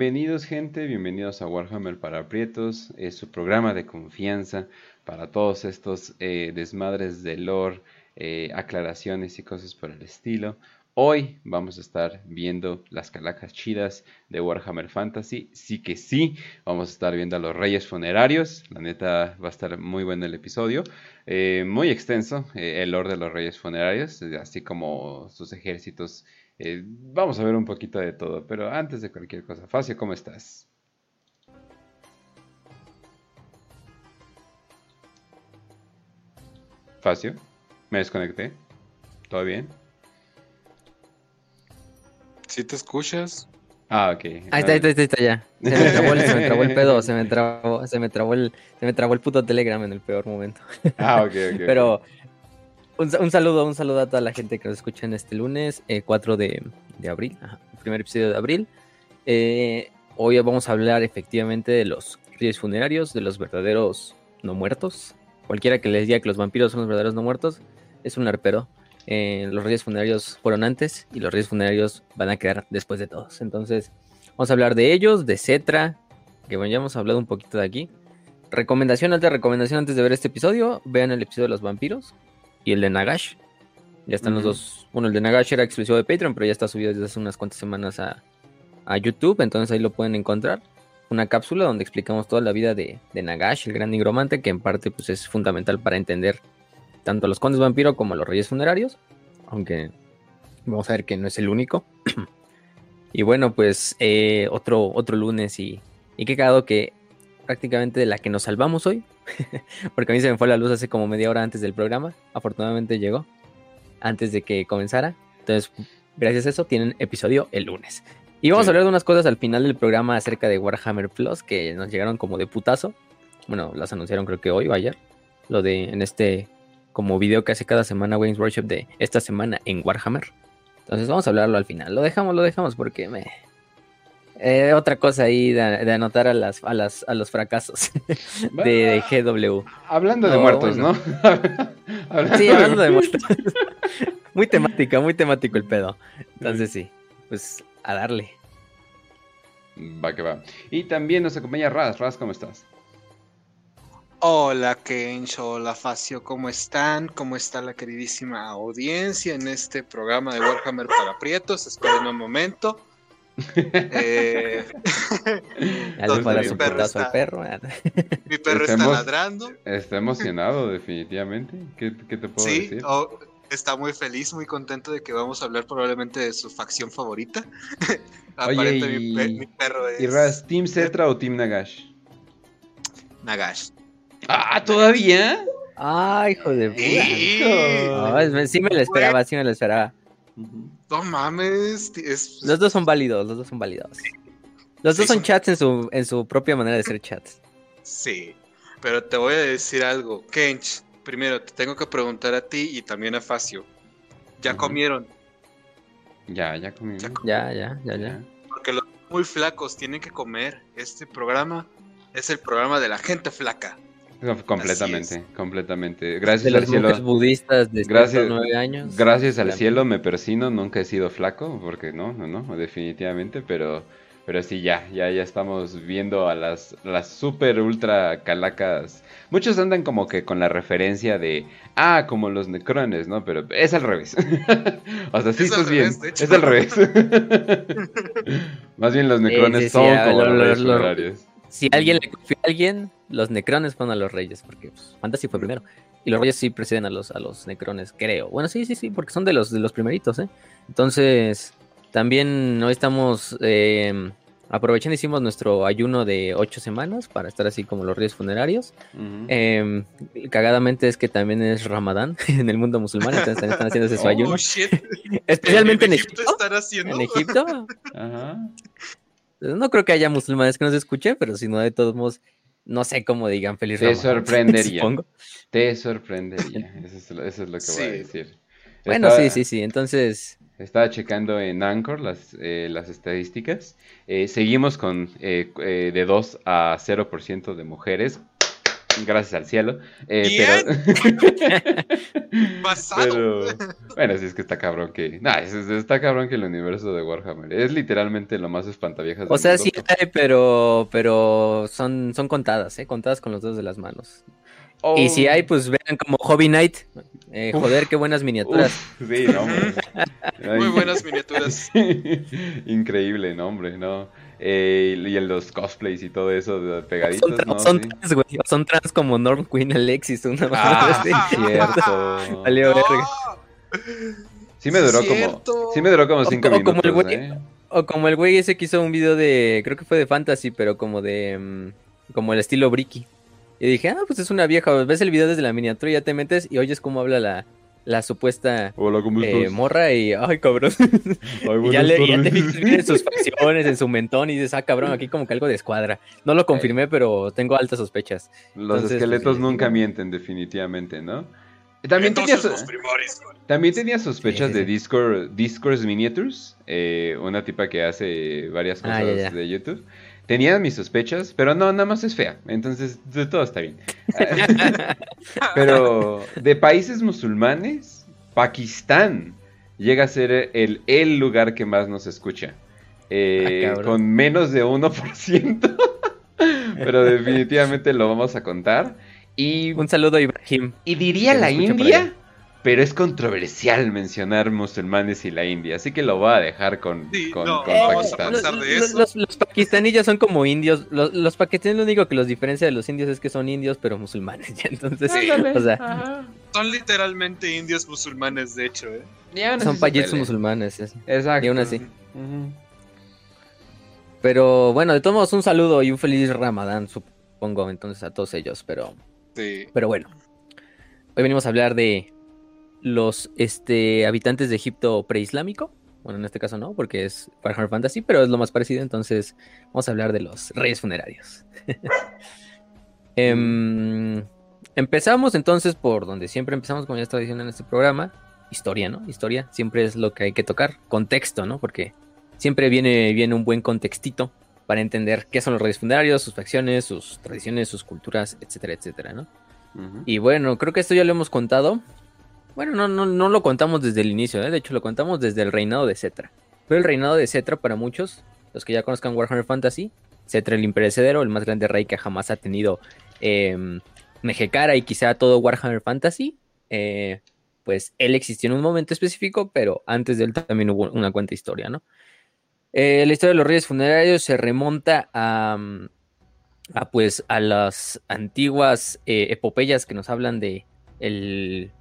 Bienvenidos gente, bienvenidos a Warhammer para Prietos, es su programa de confianza para todos estos eh, desmadres de lore, eh, aclaraciones y cosas por el estilo. Hoy vamos a estar viendo las calacas chidas de Warhammer Fantasy. Sí que sí, vamos a estar viendo a los Reyes Funerarios. La neta va a estar muy bueno el episodio. Eh, muy extenso el lore de los Reyes Funerarios, así como sus ejércitos eh, vamos a ver un poquito de todo, pero antes de cualquier cosa, Facio, ¿cómo estás? Facio, me desconecté. ¿Todo bien? ¿Sí te escuchas? Ah, ok. Ahí está, ahí está, ahí está, ya. Se me trabó el, se me trabó el pedo, se me trabó, se me trabó el, se me trabó el puto Telegram en el peor momento. Ah, ok, ok. Pero un, saludo, un saludo a toda la gente que nos escucha en este lunes, 4 eh, de, abril, primer episodio de abril. Eh, hoy vamos a hablar efectivamente de los reyes funerarios, de los verdaderos no muertos. Cualquiera que les diga que los vampiros son los verdaderos no muertos, es un arpero. Eh, los reyes funerarios fueron antes y los reyes funerarios van a quedar después de todos. Entonces, vamos a hablar de ellos, de Cetra, que bueno, ya hemos hablado un poquito de aquí. Recomendación, alta recomendación antes de ver este episodio, vean el episodio de los vampiros, y el de Nagash. Ya están los dos. Bueno, el de Nagash era exclusivo de Patreon, pero ya está subido desde hace unas cuantas semanas a, YouTube, entonces ahí lo pueden encontrar. Una cápsula donde explicamos toda la vida de, Nagash, el gran nigromante, que en parte pues, es fundamental para entender tanto a los condes vampiro como a los reyes funerarios. Aunque vamos a ver que no es el único. y bueno, pues eh, otro, otro lunes y, y qué cagado que prácticamente de la que nos salvamos hoy porque a mí se me fue la luz hace como media hora antes del programa. Afortunadamente llegó antes de que comenzara. Entonces, gracias a eso, tienen episodio el lunes. Y vamos a hablar de unas cosas al final del programa acerca de Warhammer Plus que nos llegaron como de putazo. Bueno, las anunciaron creo que hoy o ayer. Lo de en este como video que hace cada semana Wayne's Workshop de esta semana en Warhammer. Entonces vamos a hablarlo al final. Lo dejamos, lo dejamos porque me, eh, otra cosa ahí de, anotar a las, a las a los fracasos de, GW. Hablando de muertos, ¿no? sí, hablando de muertos. muy temática, muy temático el pedo. Entonces sí, pues a darle. Va que va. Y también nos acompaña Raz. Raz, ¿cómo estás? Hola Kencho, hola Facio, ¿cómo están? ¿Cómo está la queridísima audiencia en este programa de Warhammer para Prietos? Esperen un momento. Eh, mi perro está, perro. mi perro está, ladrando. Está emocionado, definitivamente. ¿Qué, te puedo decir? Oh, está muy feliz, muy contento de que vamos a hablar probablemente de su facción favorita. Oye, mi, perro es. ¿Y Raz, Team Cetra o Team Nagash? Nagash. ¡Ah, todavía! ¡Ah, hijo de puta! sí me lo esperaba, sí me lo esperaba. No mames. Los dos son válidos, los dos son válidos. Los dos son, chats en su, en su propia manera de ser chats. Sí, pero te voy a decir algo. Kench, primero te tengo que preguntar a ti y también a Facio. ¿Ya comieron? Ya, ya comieron. ¿Ya, ya, ya, ya, Porque los muy flacos tienen que comer. Este programa es el programa de la gente flaca. Completamente, completamente. Gracias al cielo. budistas de gracias, años. Gracias al cielo me persino, nunca he sido flaco, porque no, no, no, definitivamente, pero, pero sí, ya, ya, ya estamos viendo a las, las super ultra calacas. Muchos andan como que con la referencia de, ah, como los necrones, ¿no? Pero es al revés. o sea, sí, estás bien, es al revés. Más bien los necrones son como los, los, si alguien le confía a alguien, los necrones fueron a los reyes, porque pues, Fantasy fue primero. Y los reyes sí preceden a los, a los necrones, creo. Bueno, sí, sí, sí, porque son de los, de los primeritos, ¿eh? Entonces, también hoy estamos eh, aprovechando, hicimos nuestro ayuno de ocho semanas para estar así como los reyes funerarios. Em, cagadamente es que también es Ramadán en el mundo musulmán, entonces están haciendo ese su oh, ayuno. Especialmente en, Egipto. En Egipto. Ajá. No creo que haya musulmanes que nos escuchen, pero si no, de todos modos, no sé cómo digan feliz Te sorprendería. Te sorprendería. Eso es, lo, que voy a decir. Bueno, sí, sí, sí. Entonces. Estaba checando en Anchor las, eh, las estadísticas. Eh, seguimos con eh, de 2 a 0% de mujeres. Gracias al cielo. Eh, Bien. pero... Basado. pero... Bueno, sí es que está cabrón que... Nah, es- es- está cabrón que el universo de Warhammer es literalmente lo más espantaviejas O sea, mundo. sí hay, pero, pero son, son contadas, ¿eh? Contadas con los dedos de las manos. Oh, Y si hay, pues vean como Hobby Knight. Eh, joder, qué buenas miniaturas. uf, sí, no, hombre. Muy buenas miniaturas. Increíble nombre, ¿no? Eh, y en los cosplays y todo eso de son, pegaditos, tra- ¿no? son Sí. trans, güey. Son trans como Norm Queen Alexis. Una Ah, sí, cierto. Valió verga. No. Sí me duró como, sí me duró como O- cinco o como minutos, el güey- ¿eh? O como el güey ese que hizo un video de, creo que fue de fantasy, pero como de, mm, como el estilo Bricky. Y dije, ah, pues es una vieja, ves el video desde la miniatura y ya te metes y oyes cómo habla la, la supuesta Hola, ¿cómo eh, morra y, ay, cabrón. Ay, Y ya, le, ya te fijas en sus facciones, en su mentón y dices, ah, cabrón, aquí como que algo de escuadra. No lo confirmé, pero tengo altas sospechas. Los Entonces, esqueletos pues, sí. nunca mienten, definitivamente, ¿no? También tenía, también tenía sospechas Sí, sí, de. Discord, Discourse Miniatures, eh, una tipa que hace varias Ah, cosas ya, ya. de YouTube. Tenía mis sospechas, pero no, nada más es fea, entonces de todo está bien. Pero de países musulmanes, Pakistán llega a ser el, el lugar que más nos escucha. Eh, Ah, cabrón. con menos de 1%. Pero definitivamente lo vamos a contar. Y, Un saludo a Ibrahim. y diría la India. Pero es controversial mencionar musulmanes y la India. Así que lo voy a dejar con, Sí, con, no, con vamos a Pakistán. Los, los- eso. los- los pakistaníes son como indios. Los, los pakistaníes lo único que los diferencia de los indios es que son indios, pero musulmanes. ya, Entonces, Sí. o sea, Son literalmente indios musulmanes, de hecho, ¿eh? Son pelean. musulmanes. es. Exacto. Y aún así. Pero bueno, de todos modos, un saludo y un feliz Ramadán, supongo, entonces a todos ellos. Pero, Sí. pero bueno, hoy venimos a hablar de los este, habitantes de Egipto preislámico. Bueno, en este caso no, porque es Warhammer Fantasy, pero es lo más parecido. Entonces, vamos a hablar de los reyes funerarios. Em, empezamos entonces por donde siempre empezamos, como ya estaba diciendo en este programa, historia, ¿no? Historia siempre es lo que hay que tocar, contexto, ¿no? Porque siempre viene, viene un buen contextito para entender qué son los reyes funerarios, sus facciones, sus tradiciones, sus culturas, etcétera, etcétera, ¿no? Y bueno, creo que esto ya lo hemos contado. Bueno, no, no, no lo contamos desde el inicio, ¿eh? de hecho lo contamos desde el reinado de Cetra. Pero el reinado de Cetra para muchos, los que ya conozcan Warhammer Fantasy, Cetra el imperecedero, el más grande rey que jamás ha tenido eh, Mejecara y quizá todo Warhammer Fantasy, eh, pues él existió en un momento específico, pero antes de él también hubo una cuenta historia, ¿no? Eh, la historia de los reyes funerarios se remonta a, mm, a, pues a las antiguas eh, epopeyas que nos hablan de el-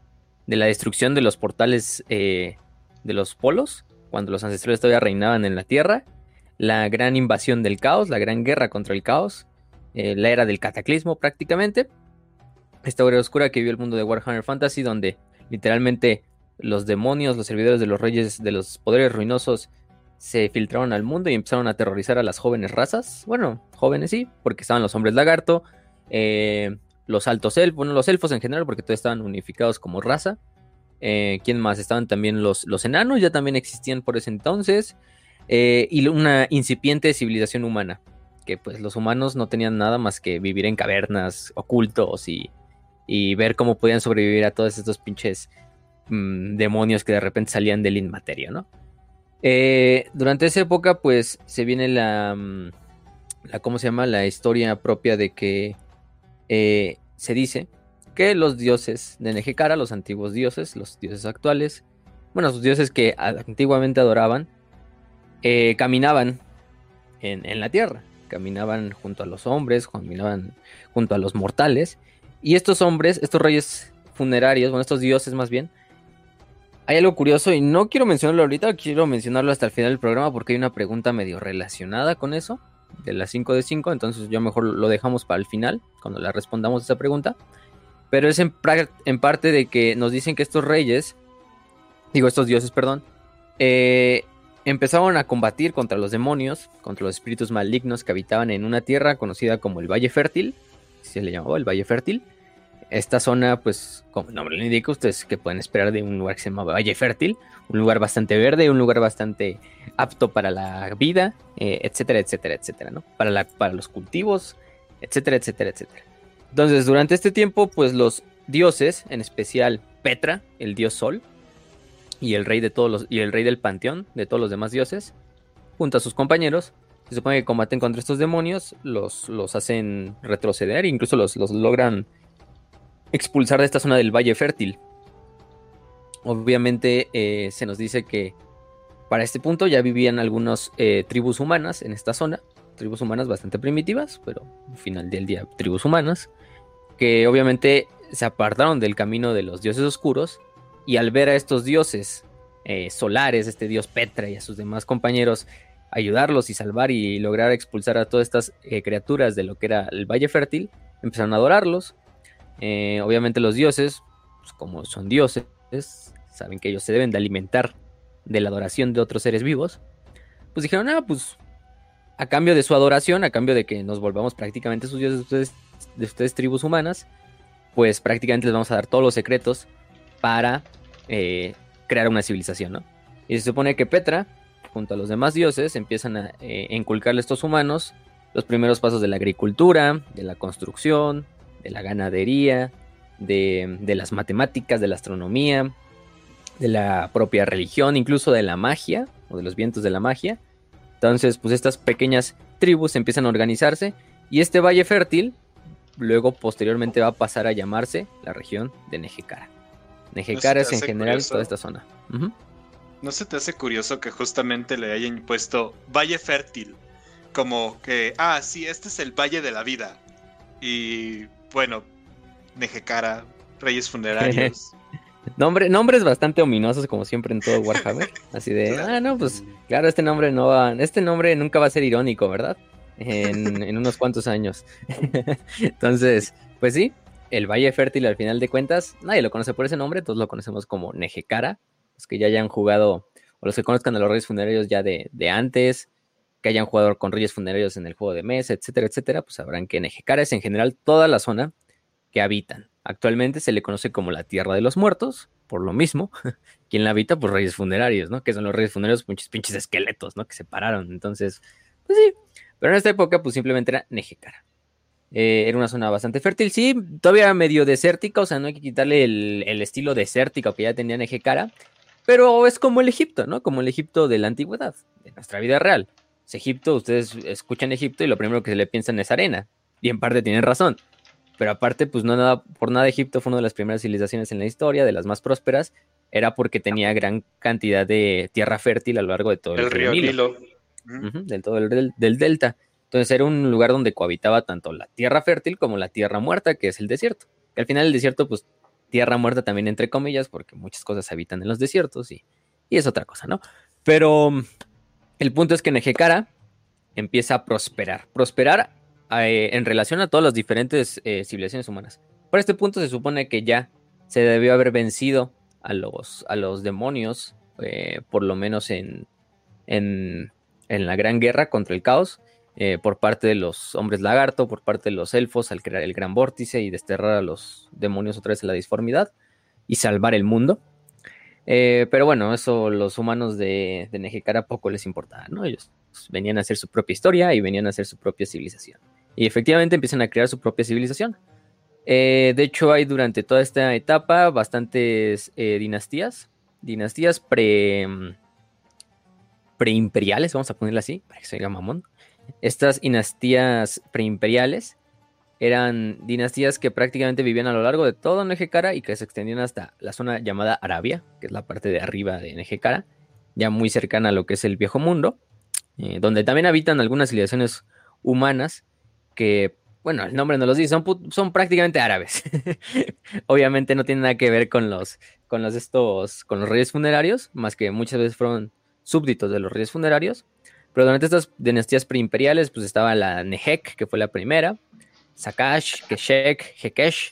de la destrucción de los portales eh, de los polos, cuando los ancestrales todavía reinaban en la Tierra, la gran invasión del caos, la gran guerra contra el caos, eh, la era del cataclismo prácticamente, esta era oscura que vio el mundo de Warhammer Fantasy, donde literalmente los demonios, los servidores de los reyes, de los poderes ruinosos, se filtraron al mundo y empezaron a aterrorizar a las jóvenes razas. Bueno, jóvenes sí, porque estaban los hombres lagarto, eh, los altos elfos, bueno, los elfos en general, porque todos estaban unificados como raza. Eh, ¿Quién más? Estaban también los, los enanos, ya también existían por ese entonces. eh, y una incipiente civilización humana, que pues los humanos no tenían nada más que vivir en cavernas, ocultos y, y ver cómo podían sobrevivir a todos estos pinches mm, demonios que de repente salían del inmaterio, ¿no? Eh, durante esa época, pues, se viene la, mm, la, ¿cómo se llama? La historia propia de que eh, se dice que los dioses de Nejecara, los antiguos dioses, los dioses actuales, bueno, sus dioses que antiguamente adoraban, eh, caminaban en, en la tierra, caminaban junto a los hombres, caminaban junto a los mortales, y estos hombres, estos reyes funerarios, bueno, estos dioses más bien, hay algo curioso y no quiero mencionarlo ahorita, quiero mencionarlo hasta el final del programa porque hay una pregunta medio relacionada con eso, de las 5 de 5, entonces yo mejor lo dejamos para el final, cuando la respondamos esa pregunta. Pero es en, parte de que nos dicen que estos reyes, digo estos dioses, perdón, eh, empezaron a combatir contra los demonios, contra los espíritus malignos que habitaban en una tierra conocida como el Valle Fértil, se le llamaba el Valle Fértil. Esta zona, pues, como el nombre lo indica, ustedes que pueden esperar de un lugar que se llama Valle Fértil, un lugar bastante verde, un lugar bastante apto para la vida, eh, etcétera, etcétera, etcétera, ¿no? Para, la, para los cultivos, etcétera, etcétera, etcétera. Entonces, durante este tiempo, pues los dioses, en especial Petra, el dios Sol, y el rey de todos los, y el rey del panteón de todos los demás dioses, junto a sus compañeros, se supone que combaten contra estos demonios, los, los hacen retroceder, incluso los, los logran expulsar de esta zona del Valle Fértil. Obviamente eh, se nos dice que para este punto ya vivían algunas eh, tribus humanas en esta zona, tribus humanas bastante primitivas, pero al final del día tribus humanas, que obviamente se apartaron del camino de los dioses oscuros y al ver a estos dioses eh, solares, este dios Petra y a sus demás compañeros, ayudarlos y salvar y lograr expulsar a todas estas criaturas de lo que era el Valle Fértil, empezaron a adorarlos. obviamente los dioses, pues, como son dioses, saben que ellos se deben de alimentar de la adoración de otros seres vivos, pues dijeron, ah, pues a cambio de su adoración, a cambio de que nos volvamos prácticamente sus dioses de ustedes, de ustedes tribus humanas, pues prácticamente les vamos a dar todos los secretos para eh, crear una civilización, ¿no? Y se supone que Petra, junto a los demás dioses, empiezan a eh, inculcarle a estos humanos los primeros pasos de la agricultura, de la construcción, de la ganadería, de, las matemáticas, de la astronomía, de la propia religión, incluso de la magia o de los vientos de la magia. Entonces, pues estas pequeñas tribus empiezan a organizarse y este valle fértil luego posteriormente va a pasar a llamarse la región de Nejecara. Nejecara es en general toda esta zona. ¿No se te hace curioso que justamente le hayan puesto Valle Fértil? Como que, ah, sí, este es el Valle de la Vida. Y bueno, Nejecara, Reyes Funerarios. Nombre, nombres bastante ominosos como siempre en todo Warhammer. Así de, ah, no, pues claro, este nombre no va, este nombre nunca va a ser irónico, ¿verdad? En, unos cuantos años. Entonces, pues sí, el Valle Fértil al final de cuentas, nadie lo conoce por ese nombre, todos lo conocemos como Nejecara. Los que ya hayan jugado, o los que conozcan a los Reyes Funerarios ya de, de antes, que hayan jugado con Reyes Funerarios en el juego de mesa, etcétera, etcétera, pues sabrán que Nejecara es en general toda la zona que habitan. Actualmente se le conoce como la Tierra de los Muertos, por lo mismo. ¿Quién la habita? Pues reyes funerarios, ¿no? Que son los reyes funerarios, muchos pinches esqueletos, ¿no? Que se pararon. Entonces, pues sí. Pero en esta época, pues simplemente era Nejecara. Eh, era una zona bastante fértil, sí, todavía medio desértica, o sea, no hay que quitarle el, estilo desértico que ya tenía Nejecara, pero es como el Egipto, ¿no? Como el Egipto de la antigüedad, de nuestra vida real. Es Egipto, ustedes escuchan Egipto y lo primero que se le piensan es arena, y en parte tienen razón. Pero aparte, pues no nada, por nada Egipto fue una de las primeras civilizaciones en la historia, de las más prósperas, era porque tenía gran cantidad de tierra fértil a lo largo de todo el, río Nilo. del todo el del, delta. Entonces era un lugar donde cohabitaba tanto la tierra fértil como la tierra muerta, que es el desierto. Que al final el desierto, pues tierra muerta también entre comillas, porque muchas cosas habitan en los desiertos y, y es otra cosa, ¿no? Pero el punto es que Nejecara empieza a prosperar. Prosperar eh, en relación a todas las diferentes eh, civilizaciones humanas. Por este punto se supone que ya se debió haber vencido a los, a demonios, eh, por lo menos en, la gran guerra contra el caos, por parte de los hombres lagarto, por parte de los elfos, al crear el gran vórtice y desterrar a los demonios otra vez en la disformidad y salvar el mundo. pero bueno, eso los humanos de, de Nejecara poco les importaba, ¿no? Ellos venían a hacer su propia historia y venían a hacer su propia civilización. Y efectivamente empiezan a crear su propia civilización. Eh, de hecho, hay durante toda esta etapa bastantes eh, dinastías, dinastías pre, mm, preimperiales, vamos a ponerlo así, para que se diga mamón. Estas dinastías preimperiales eran dinastías que prácticamente vivían a lo largo de todo Nejecara y que se extendían hasta la zona llamada Arabia, que es la parte de arriba de Nejecara, ya muy cercana a lo que es el viejo mundo, eh, donde también habitan algunas civilizaciones humanas que, bueno, el nombre no los dice, son, son prácticamente árabes. Obviamente no tiene nada que ver con los, con los estos, con los reyes funerarios, más que muchas veces fueron súbditos de los reyes funerarios. Pero durante estas dinastías preimperiales, pues estaba la Nehek, que fue la primera, Sakash, Keshek, Hekesh,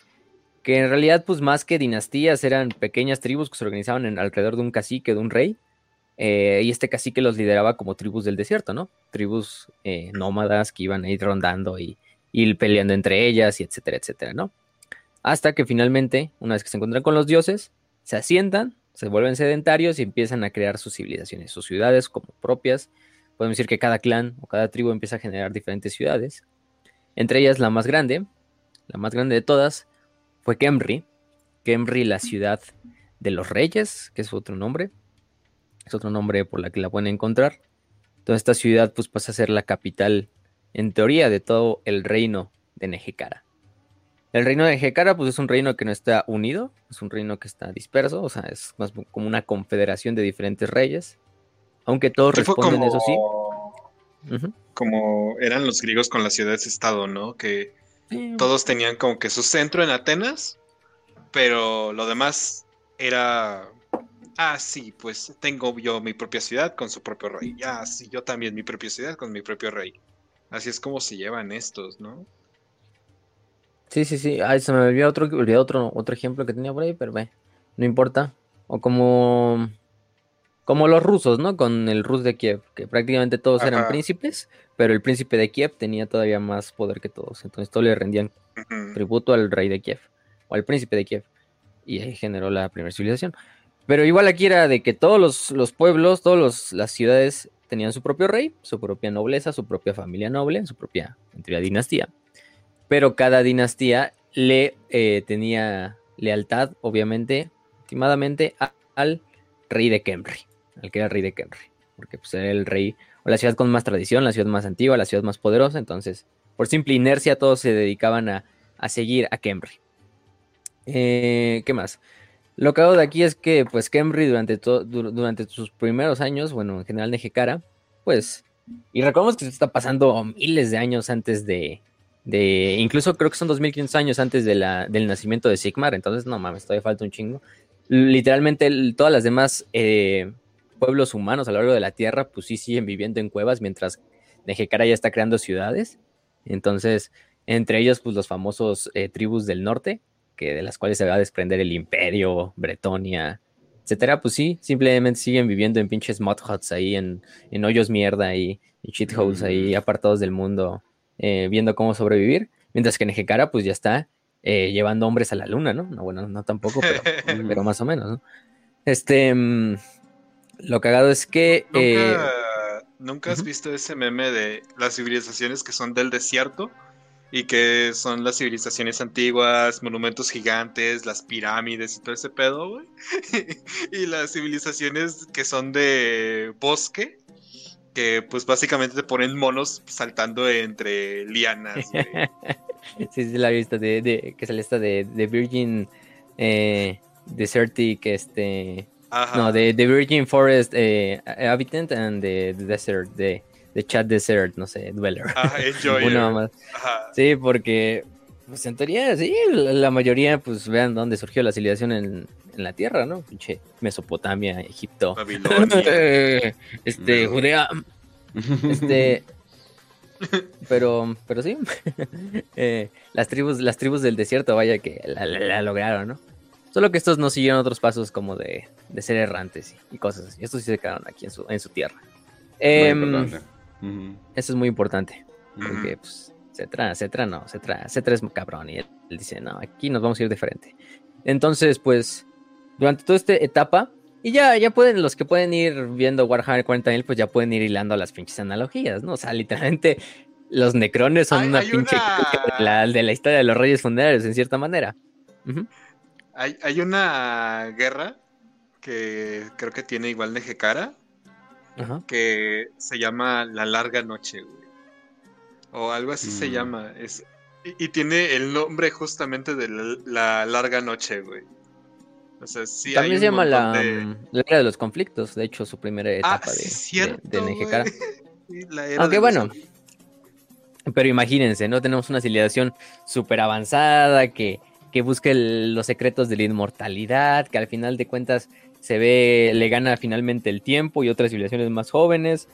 que en realidad, pues más que dinastías, eran pequeñas tribus que se organizaban alrededor de un cacique, de un rey. Eh, y este cacique los lideraba como tribus del desierto, ¿no? Tribus eh, nómadas que iban a ir rondando y, peleando entre ellas, y etcétera, etcétera, ¿no? Hasta que finalmente, una vez que se encuentran con los dioses, se asientan, se vuelven sedentarios y empiezan a crear sus civilizaciones, sus ciudades como propias. Podemos decir que cada clan o cada tribu empieza a generar diferentes ciudades. Entre ellas la más grande, la más grande de todas, fue Kemri. Kemri, la ciudad de los reyes, que es otro nombre. Es otro nombre por la que la pueden encontrar. Entonces esta ciudad pues pasa a ser la capital, en teoría, de todo el reino de Nejecara. El reino de Nejecara pues es un reino que no está unido, es un reino que está disperso, o sea, es más como una confederación de diferentes reyes. Aunque todos responden, eso sí. Como eran los griegos con las ciudades-estado, ¿no? Que todos tenían como que su centro en Atenas, pero lo demás era Ah, sí, pues tengo yo mi propia ciudad con su propio rey. Ah, sí, yo también mi propia ciudad con mi propio rey. Así es como se llevan estos, ¿no? Sí, sí, sí. Ay, se me olvidó otro, otro, otro ejemplo que tenía por ahí, pero ve, no importa. O como, como los rusos, ¿no? Con el Rus de Kiev, que prácticamente todos eran príncipes, pero el príncipe de Kiev tenía todavía más poder que todos. Entonces todos le rendían tributo al rey de Kiev, o al príncipe de Kiev. Y ahí generó la primera civilización. Pero igual aquí era de que todos los, pueblos, todas las ciudades tenían su propio rey, su propia nobleza, su propia familia noble, su propia dinastía. Pero cada dinastía le eh, tenía lealtad, obviamente, estimadamente, al rey de Kemri, al que era el rey de Kemri, porque pues, era el rey, o la ciudad con más tradición, la ciudad más antigua, la ciudad más poderosa, entonces, por simple inercia, todos se dedicaban a, seguir a Kemri. Eh, ¿Qué más? Lo que hago de aquí es que, pues, Kemri durante, durante sus primeros años, bueno, en general Nejecara, pues, y recordemos que se está pasando miles de años antes de, de, incluso creo que son 2500 años antes de la, del nacimiento de Sigmar, entonces, no mames, todavía falta un chingo. Literalmente, todas las demás eh, pueblos humanos a lo largo de la Tierra, pues sí siguen viviendo en cuevas, mientras Nejecara ya está creando ciudades. Entonces, entre ellos, pues los famosos eh, tribus del norte, que de las cuales se va a desprender el imperio, Bretonia, etcétera, pues sí, simplemente siguen viviendo en pinches mod huts ahí, en, en hoyos mierda y, en shitholes ahí, mm. apartados del mundo, eh, viendo cómo sobrevivir, mientras que Nejecara pues ya está eh, llevando hombres a la luna, ¿no? No, bueno, no tampoco, pero, pero más o menos, ¿no? Este, mm, lo cagado es que... ¿Nunca, eh, ¿nunca has visto ese meme de las civilizaciones que son del desierto? Y que son las civilizaciones antiguas, monumentos gigantes, las pirámides y todo ese pedo, güey. y las civilizaciones que son de bosque, que pues básicamente te ponen monos saltando entre lianas, sí, sí, la he visto, de, de, que sale esta de, de Virgin eh, Desertic, este... No, de, de Virgin Forest eh, Habitant and the Desert, de de Chat Desert, no sé, Dweller. Ajá, enjoy. más. Sí, porque, pues en teoría, sí, la, mayoría, pues vean dónde surgió la civilización en, la Tierra, ¿no? Pinche Mesopotamia, Egipto. este, Judea. Este. Pero, pero sí. Eh, las tribus, las tribus del desierto, vaya que la, lograron, ¿no? Solo que estos no siguieron otros pasos como de, ser errantes y, cosas así. Estos sí se quedaron aquí en su, en su tierra. Eh, eso es muy importante. Porque, pues, Cetra, Cetra no, Cetra, Cetra es cabrón. Y él, dice, no, aquí nos vamos a ir de frente. Entonces, pues, durante toda esta etapa, y ya, ya pueden, los que pueden ir viendo Warhammer 40.000, pues ya pueden ir hilando las pinches analogías, ¿no? O sea, literalmente, los necrones son una pinche De, la, de, la, historia de los reyes funerarios, en cierta manera. hay, hay, una guerra que creo que tiene igual de Jekara, que se llama La Larga Noche, güey. O algo así se mm. llama. Es, y, tiene el nombre justamente de la, Larga Noche, güey. O sea, sí También se llama la, la, Era de los Conflictos, de hecho, su primera ah, etapa de, de, Aunque bueno, pero imagínense, ¿no? Tenemos una civilización súper avanzada que, que busca los secretos de la inmortalidad, que al final de cuentas se ve, le gana finalmente el tiempo y otras civilizaciones más jóvenes.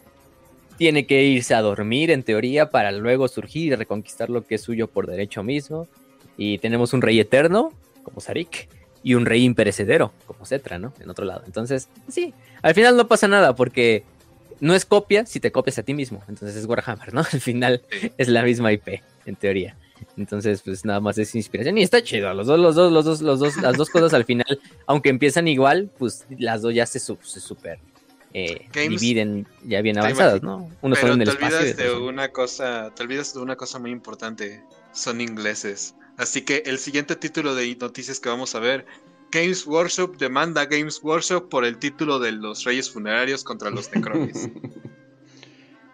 Tiene que irse a dormir en teoría para luego surgir y reconquistar lo que es suyo por derecho mismo. Y tenemos un rey eterno, como Sarik, y un rey imperecedero, como Cetra, ¿no? En otro lado. Entonces, sí, al final no pasa nada porque no es copia si te copias a ti mismo. Entonces es Warhammer, ¿no? Al final es la misma IP, en teoría. Entonces, pues nada más es inspiración. Y está chido. Los dos, los dos, los dos, los dos, las dos cosas al final, aunque empiezan igual, pues las dos ya se, se super eh, dividen ya bien avanzadas, ¿no? Uno son en el te olvidas de una cosa, te olvidas de una cosa muy importante. Son ingleses. Así que el siguiente título de noticias que vamos a ver, Games Workshop demanda Games Workshop por el título de los Reyes Funerarios contra los Necrones.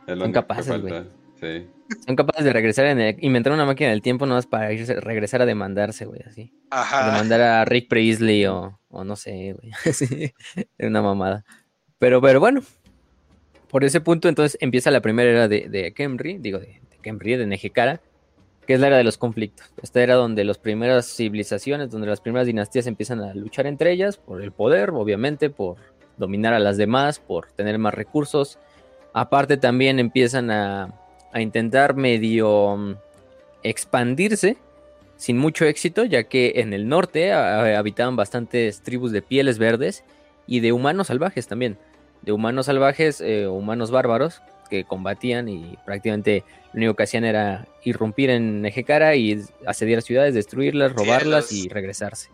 Son capaces, güey. Sí. Son capaces de regresar en el, inventar una máquina del tiempo nomás para regresar a demandarse, güey, así. Ajá. demandar a Rick Priestley o, o no sé, güey. sí, una mamada. Pero, pero bueno, por ese punto entonces empieza la primera era de, de Kemri, digo, de, de Kemri, de Nejekara, que es la era de los conflictos. Esta era donde las primeras civilizaciones, donde las primeras dinastías empiezan a luchar entre ellas por el poder, obviamente, por dominar a las demás, por tener más recursos. Aparte también empiezan a, a intentar medio mm, expandirse sin mucho éxito, ya que en el norte habitaban bastantes tribus de pieles verdes y de humanos salvajes también de humanos salvajes, eh, humanos bárbaros, que combatían y prácticamente lo único que hacían era irrumpir en Ejecara y asediar a ciudades, destruirlas, robarlas y regresarse.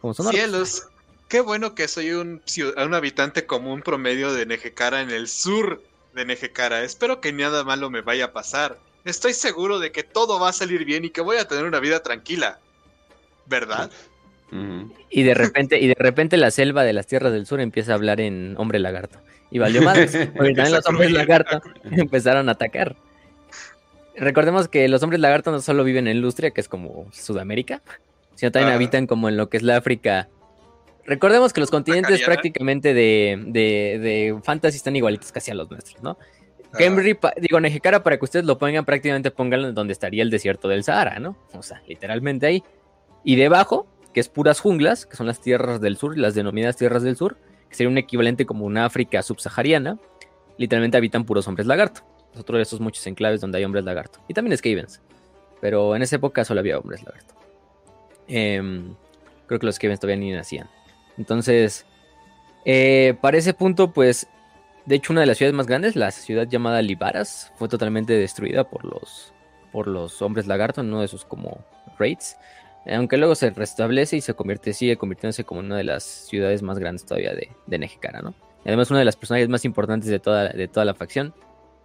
Como son Cielos, qué bueno que soy un, un habitante común promedio de Nejecara en el sur de Nejecara. Espero que nada malo me vaya a pasar. Estoy seguro de que todo va a salir bien y que voy a tener una vida tranquila. ¿Verdad? Y de repente, y de repente la selva de las tierras del sur empieza a hablar en hombre lagarto. Y valió más, porque también los hombres lagarto empezaron a atacar. Recordemos que los hombres lagarto no solo viven en Lustria, que es como Sudamérica, sino también ah. habitan como en lo que es la África. Recordemos que los continentes prácticamente de, de, Fantasy están igualitos casi a los nuestros, ¿no? Ah. digo, Nejecara, para que ustedes lo pongan, prácticamente pónganlo donde estaría el desierto del Sahara, ¿no? O sea, literalmente ahí. Y debajo que es puras junglas, que son las tierras del sur, las denominadas tierras del sur, que sería un equivalente como una África subsahariana, literalmente habitan puros hombres lagarto. Es otro de esos muchos enclaves donde hay hombres lagarto. Y también Skavens. Pero en esa época solo había hombres lagarto. Em, creo que los Skavens todavía ni nacían. Entonces, eh, para ese punto, pues, de hecho, una de las ciudades más grandes, la ciudad llamada Libaras, fue totalmente destruida por los, por los hombres lagarto uno de esos como raids aunque luego se restablece y se convierte, sigue convirtiéndose como una de las ciudades más grandes todavía de, de Nejecara, ¿no? además, una de las personajes más importantes de toda, de toda la facción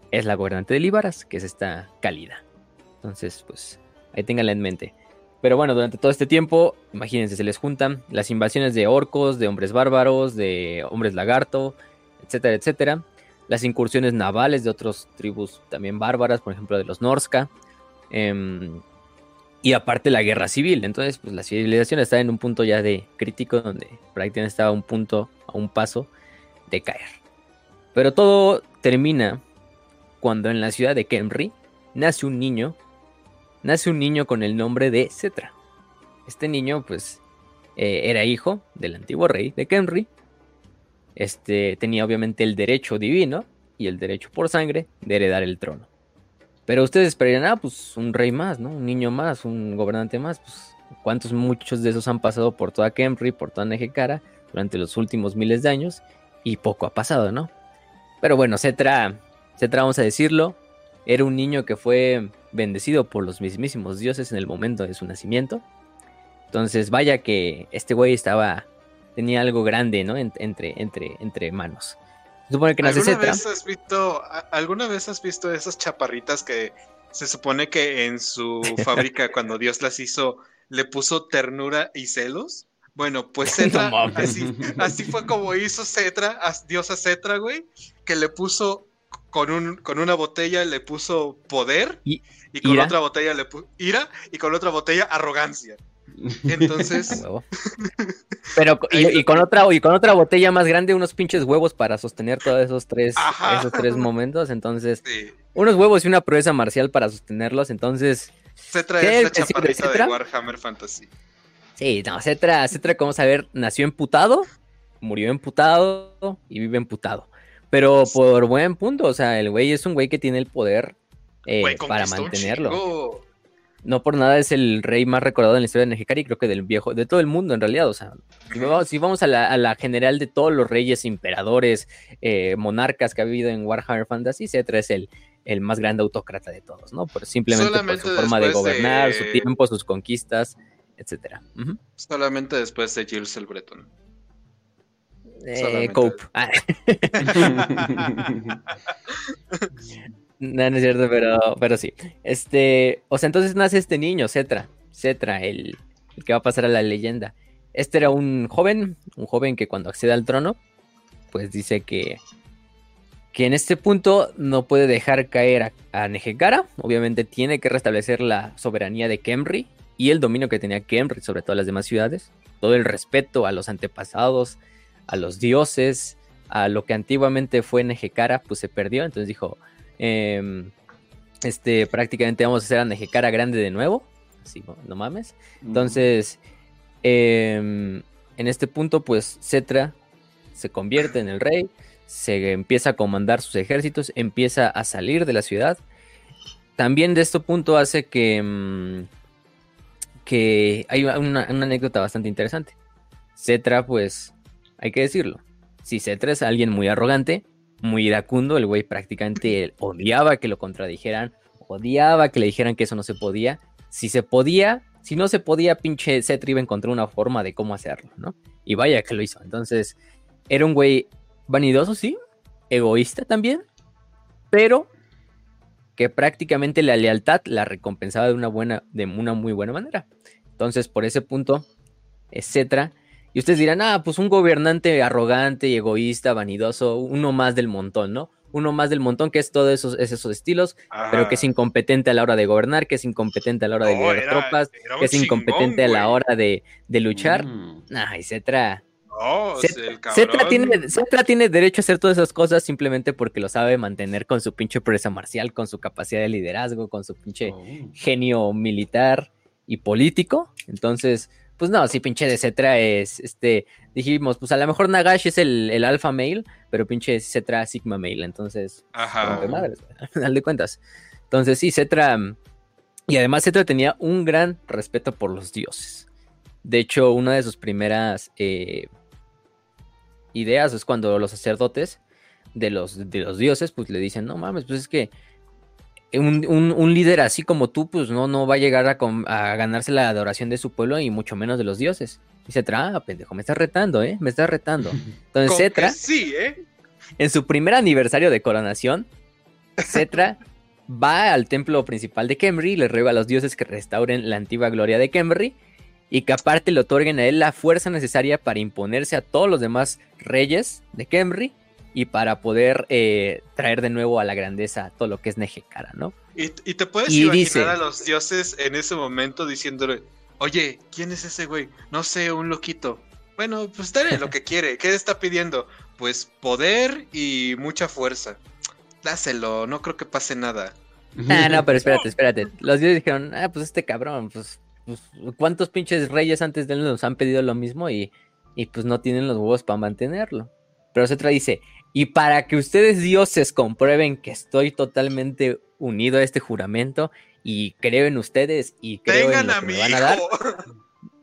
es la gobernante de Líbaras, que es esta cálida. Entonces, pues, ahí ténganla en mente. Pero bueno, durante todo este tiempo, imagínense, se les juntan las invasiones de orcos, de hombres bárbaros, de hombres lagarto, etcétera, etcétera. Las incursiones navales de otras tribus también bárbaras, por ejemplo, de los Norska. Eh, y aparte la guerra civil. Entonces, pues la civilización está en un punto ya de crítico donde prácticamente estaba a un punto, a un paso de caer. Pero todo termina cuando en la ciudad de Kemri nace un niño, nace un niño con el nombre de Cetra. Este niño, pues, eh, era hijo del antiguo rey de Kemri. Este tenía obviamente el derecho divino y el derecho por sangre de heredar el trono. Pero ustedes esperarían, ah, pues un rey más, ¿no? Un niño más, un gobernante más. Pues, ¿cuántos muchos de esos han pasado por toda Kemri, por toda Nejecara durante los últimos miles de años? Y poco ha pasado, ¿no? Pero bueno, Cetra, Cetra, vamos a decirlo, era un niño que fue bendecido por los mismísimos dioses en el momento de su nacimiento. Entonces, vaya que este güey estaba, tenía algo grande, ¿no? entre, entre, entre manos. Supone que ¿Alguna vez has visto, ¿Alguna vez has visto esas chaparritas que se supone que en su fábrica, cuando Dios las hizo, le puso ternura y celos? Bueno, pues Cetra, así, fue como hizo Cetra, diosa Cetra, güey, que le puso con, un, con una botella le puso poder y, con otra botella le puso ira y con otra botella arrogancia. Entonces. Pero, y, con otra, y con otra botella más grande, unos pinches huevos para sostener todos esos tres, esos tres momentos. Entonces, unos huevos y una proeza marcial para sostenerlos. Entonces. Cetra es chaparrita de, Warhammer Fantasy. Sí, no, Cetra, Cetra, como saber, nació emputado, murió emputado y vive emputado. Pero por buen punto, o sea, el güey es un güey que tiene el poder eh, para mantenerlo no por nada es el rey más recordado en la historia de Nejekari, creo que del viejo, de todo el mundo en realidad. O sea, si vamos, a, la, general de todos los reyes, emperadores, eh, monarcas que ha vivido en Warhammer Fantasy, Cetra es el, el más grande autócrata de todos, ¿no? Por, simplemente por su forma de gobernar, su tiempo, sus conquistas, etcétera. Solamente después de Gilles el Breton. Eh, Cope. Ah. No, no es cierto, pero, pero sí. Este, o sea, entonces nace este niño, Cetra. Cetra, el, el que va a pasar a la leyenda. Este era un joven, un joven que cuando accede al trono, pues dice que, que en este punto no puede dejar caer a, a. Obviamente tiene que restablecer la soberanía de Kemri y el dominio que tenía Kemri sobre todas las demás ciudades. Todo el respeto a los antepasados, a los dioses, a lo que antiguamente fue Nejekara, pues se perdió. Entonces dijo, em, este, prácticamente vamos a hacer a Nejekara grande de nuevo. Así, no, no mames. Entonces, em, en este punto, pues Cetra se convierte en el rey, se empieza a comandar sus ejércitos, empieza a salir de la ciudad. También de este punto hace que, em, que hay una, una anécdota bastante interesante. Cetra, pues, hay que decirlo, si Cetra es alguien muy arrogante, muy iracundo, el güey prácticamente odiaba que lo contradijeran, odiaba que le dijeran que eso no se podía. Si se podía, si no se podía, pinche Cetra iba a encontrar una forma de cómo hacerlo, ¿no? Y vaya que lo hizo. Entonces, era un güey vanidoso, sí, egoísta también, pero que prácticamente la lealtad la recompensaba de una buena, de una muy buena manera. Entonces, por ese punto, etcétera. Y ustedes dirán, ah, pues un gobernante arrogante y egoísta, vanidoso, uno más del montón, ¿no? Uno más del montón que es todos esos, es esos estilos, pero que es incompetente a la hora de gobernar, que es incompetente a la hora de No, liderar era- tropas, que es incompetente chingón, a la hora de, de luchar. Mm. Nah, etcétera. No, o Cet- sea, el Cetra tiene, Cetra tiene derecho a hacer todas esas cosas simplemente porque lo sabe mantener con su pinche presa marcial, con su capacidad de liderazgo, con su pinche Oh. genio militar y político. Entonces, pues no, sí, pinche de Cetra es, este, dijimos, pues a lo mejor Nagash es el, el alfa male, pero pinche Cetra Sigma male, entonces, Ajá. madres, al final de cuentas. Entonces, sí, Cetra, y además Cetra tenía un gran respeto por los dioses. De hecho, una de sus primeras eh, ideas es cuando los sacerdotes de los, de los dioses, pues le dicen, no mames, pues es que un, un- un líder así como tú, pues no, no va a llegar a, com- a ganarse la adoración de su pueblo y mucho menos de los dioses. Y Cetra, ah, pendejo, me estás retando, ¿eh? Me estás retando. Entonces, Cetra, sí, ¿eh? en su primer aniversario de coronación, Cetra va al templo principal de Kemri y le ruega a los dioses que restauren la antigua gloria de Kemri y que aparte le otorguen a él la fuerza necesaria para imponerse a todos los demás reyes de Kemri y para poder eh, traer de nuevo a la grandeza todo lo que es Nejekara, ¿no? Y, y te puedes Y imaginar dice- a los dioses en ese momento diciéndole, oye, ¿quién es ese güey? No sé, un loquito. Bueno, pues dale lo que quiere. ¿Qué está pidiendo? Pues poder y mucha fuerza. Dáselo, no creo que pase nada. Ah, no, pero espérate, espérate. Los dioses dijeron, ah, pues este cabrón, pues, pues, ¿cuántos pinches reyes antes de él nos han pedido lo mismo y, y pues no tienen los huevos para mantenerlo? Pero Cetra dice, y para que ustedes dioses comprueben que estoy totalmente unido a este juramento y creo en ustedes y creo en Tengan lo a que mi me van a dar, hijo.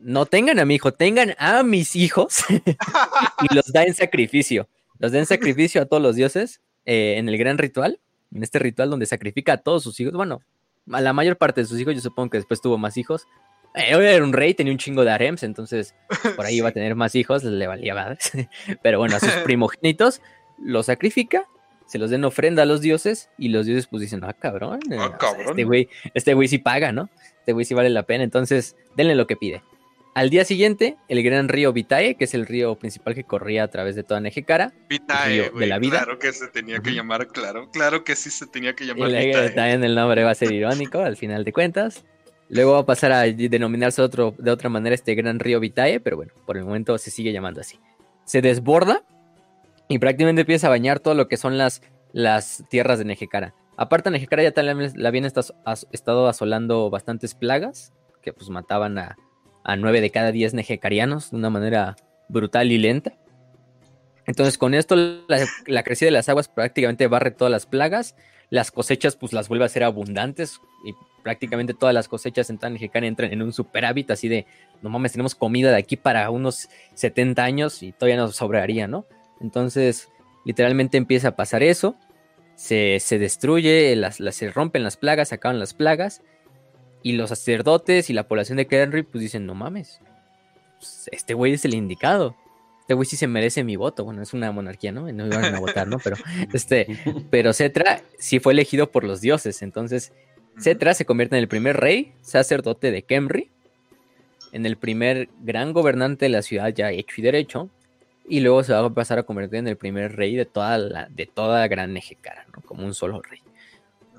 no tengan a mi hijo, tengan a mis hijos y los da en sacrificio. Los da en sacrificio a todos los dioses eh, en el gran ritual, en este ritual donde sacrifica a todos sus hijos. Bueno, a la mayor parte de sus hijos, yo supongo que después tuvo más hijos. Eh, era un rey, tenía un chingo de harems, entonces por ahí iba a tener más hijos, le valía madres. Pero bueno, a sus primogénitos los sacrifica, se los den ofrenda a los dioses y los dioses pues dicen, ah, cabrón, eh, Ah, o sea, cabrón. este güey, este güey sí paga, ¿no? Este güey sí vale la pena, entonces denle lo que pide. Al día siguiente, el gran río Vitae, que es el río principal que corría a través de toda Nejekara, Vitae, de la vida. Claro que se tenía que llamar, claro. Claro que sí se tenía que y llamar le- Vitae. también el nombre va a ser irónico al final de cuentas. Luego va a pasar a denominarse otro, de otra manera este gran río Vitae, pero bueno, por el momento se sigue llamando así. Se desborda y prácticamente empieza a bañar todo lo que son las, las tierras de Nejekara. Aparte, Nejekara ya también la habían estado asolando bastantes plagas que pues mataban a, a 9 de cada 10 nejecarianos de una manera brutal y lenta. Entonces, con esto, la, la crecida de las aguas prácticamente barre todas las plagas. Las cosechas, pues las vuelve a ser abundantes. Y prácticamente todas las cosechas en Tanjekara entran en un superávit, así de no mames, tenemos comida de aquí para unos 70 años y todavía nos sobraría, ¿no? Entonces, literalmente empieza a pasar eso. Se, se destruye, las, las- se rompen las plagas, se acaban las plagas. Y los sacerdotes y la población de Kenry, pues dicen, no mames, pues, este güey es el indicado. Este güey sí se merece mi voto. Bueno, es una monarquía, ¿no? No iban a votar, ¿no? Pero, este, pero Cetra sí fue elegido por los dioses. Entonces, Cetra se convierte en el primer rey sacerdote de Kemri. en el primer gran gobernante de la ciudad ya hecho y derecho, y luego se va a pasar a convertir en el primer rey de toda la, de toda la gran Nejecara, ¿no? como un solo rey.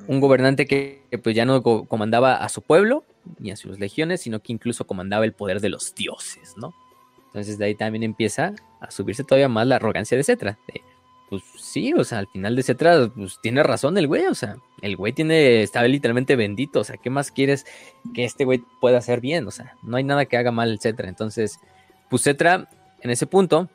Un gobernante que, pues ya no comandaba a su pueblo ni a sus legiones, sino que incluso comandaba el poder de los dioses, ¿no? Entonces de ahí también empieza a subirse todavía más la arrogancia de Cetra. pues sí, o sea, al final de Cetra, pues tiene razón el güey, o sea, el güey tiene, está literalmente bendito, o sea, ¿qué más quieres que este güey pueda hacer bien? O sea, no hay nada que haga mal Cetra. Entonces, pues Cetra, en ese punto,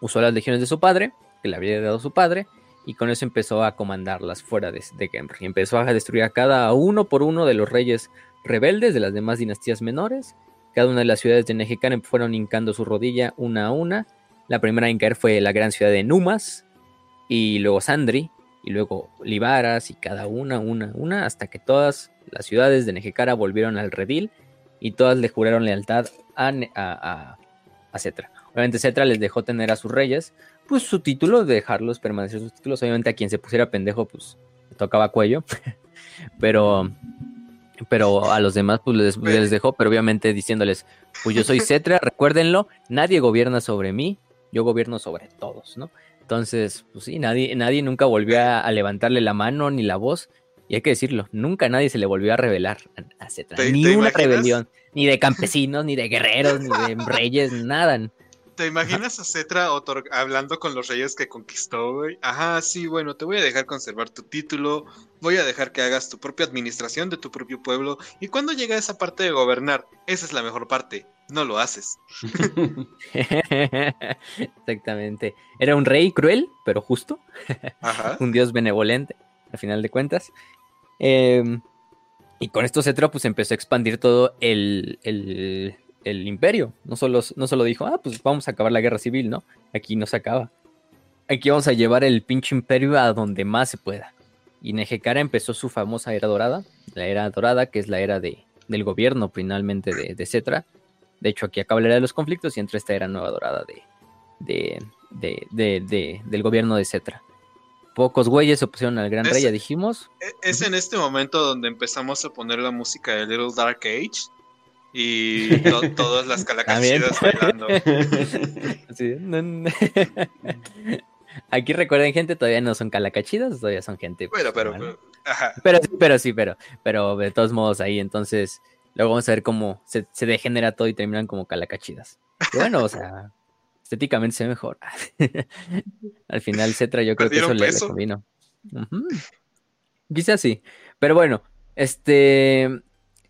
usó las legiones de su padre, que le había dado su padre, y con eso empezó a comandarlas fuera de, de Y Empezó a destruir a cada uno por uno de los reyes rebeldes de las demás dinastías menores. Cada una de las ciudades de Nejecan fueron hincando su rodilla una a una. La primera en caer fue la gran ciudad de Numas, y luego Sandri, y luego Libaras, y cada una, una, una, hasta que todas las ciudades de Nejecara volvieron al redil y todas le juraron lealtad a, a, a Cetra. Obviamente Cetra les dejó tener a sus reyes, pues su título, dejarlos permanecer sus títulos. Obviamente a quien se pusiera pendejo, pues tocaba cuello. pero, pero a los demás, pues les, les, dejó, pero obviamente diciéndoles, pues yo soy Cetra, recuérdenlo, nadie gobierna sobre mí, yo gobierno sobre todos, ¿no? Entonces, pues sí, nadie, nadie nunca volvió a, levantarle la mano ni la voz. Y hay que decirlo, nunca nadie se le volvió a revelar a Cetra. Ni una rebelión, ni de campesinos, ni de guerreros, ni de reyes, nada. ¿Te imaginas a Cetra hablando con los reyes que conquistó, güey? Ajá, sí, bueno, te voy a dejar conservar tu título, voy a dejar que hagas tu propia administración de tu propio pueblo, y cuando llega esa parte de gobernar, esa es la mejor parte, no lo haces. Exactamente. Era un rey cruel, pero justo. Ajá. un dios benevolente, al final de cuentas. Em, y con esto Cetra pues empezó a expandir todo el, el el imperio. No solo, no solo dijo, ah, pues vamos a acabar la guerra civil, ¿no? Aquí no se acaba. Aquí vamos a llevar el pinche imperio a donde más se pueda. Y Nejecara empezó su famosa era dorada, la era dorada, que es la era de, del gobierno finalmente de, de Cetra. De hecho, aquí acaba la era de los conflictos y entra esta era nueva dorada de, de, del gobierno de Cetra. Pocos güeyes se opusieron al gran rey, ya dijimos. E, es en este momento donde empezamos a poner la música de Little Dark Age y todas las calacachidas bailando. Aquí recuerden, gente, todavía no son calacachidas, todavía son gente. Pero, pero, pero, pero, sí, pero, pero de todos modos ahí, entonces, luego vamos a ver cómo se, degenera todo y terminan como calacachidas. bueno, o sea, estéticamente se ve mejor. Al final, Cetra, yo creo que eso le, le Quizás sí, pero bueno, este,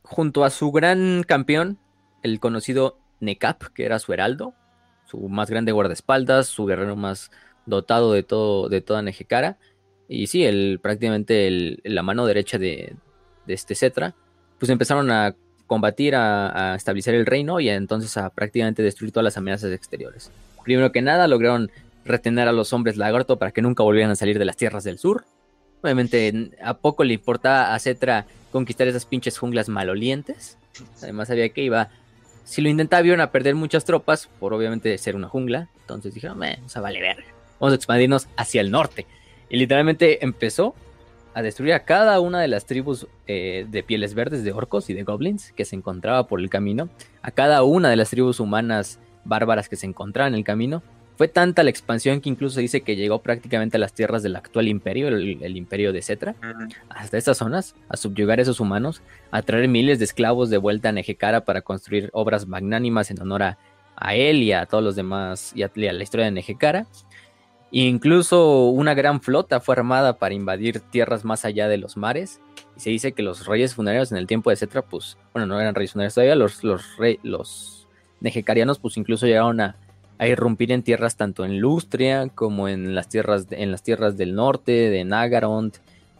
junto a su gran campeón, el conocido Necap, que era su heraldo, su más grande guardaespaldas, su guerrero más dotado de todo, de toda Nejecara. Y sí, el, prácticamente la mano derecha de, este Cetra, pues empezaron a combatir, a, establecer el reino y entonces a prácticamente destruir todas las amenazas exteriores. Primero que nada, lograron retener a los hombres lagarto para que nunca volvieran a salir de las tierras del sur. Obviamente, a poco le importaba a Cetra conquistar esas pinches junglas malolientes. Además sabía que iba, si lo intentaba iban a perder muchas tropas por obviamente ser una jungla. Entonces dijeron, vamos a vale ver, vamos a expandirnos hacia el norte. Y literalmente empezó a destruir a cada una de las tribus eh, de pieles verdes, de orcos y de goblins que se encontraba por el camino, a cada una de las tribus humanas bárbaras que se encontraban en el camino, fue tanta la expansión que incluso dice que llegó prácticamente a las tierras del actual imperio, el, imperio de Cetra, hasta estas zonas, a subyugar a esos humanos, a traer miles de esclavos de vuelta a Nejecara para construir obras magnánimas en honor a, él y a todos los demás, y a, la historia de Nejecara. E incluso una gran flota fue armada para invadir tierras más allá de los mares. Y se dice que los reyes funerarios en el tiempo de Cetra, pues, bueno, no eran reyes funerarios todavía, los, los, los nejecarianos, pues incluso llegaron a a irrumpir en tierras tanto en Lustria como en las tierras, en las tierras del norte, de Nagarond,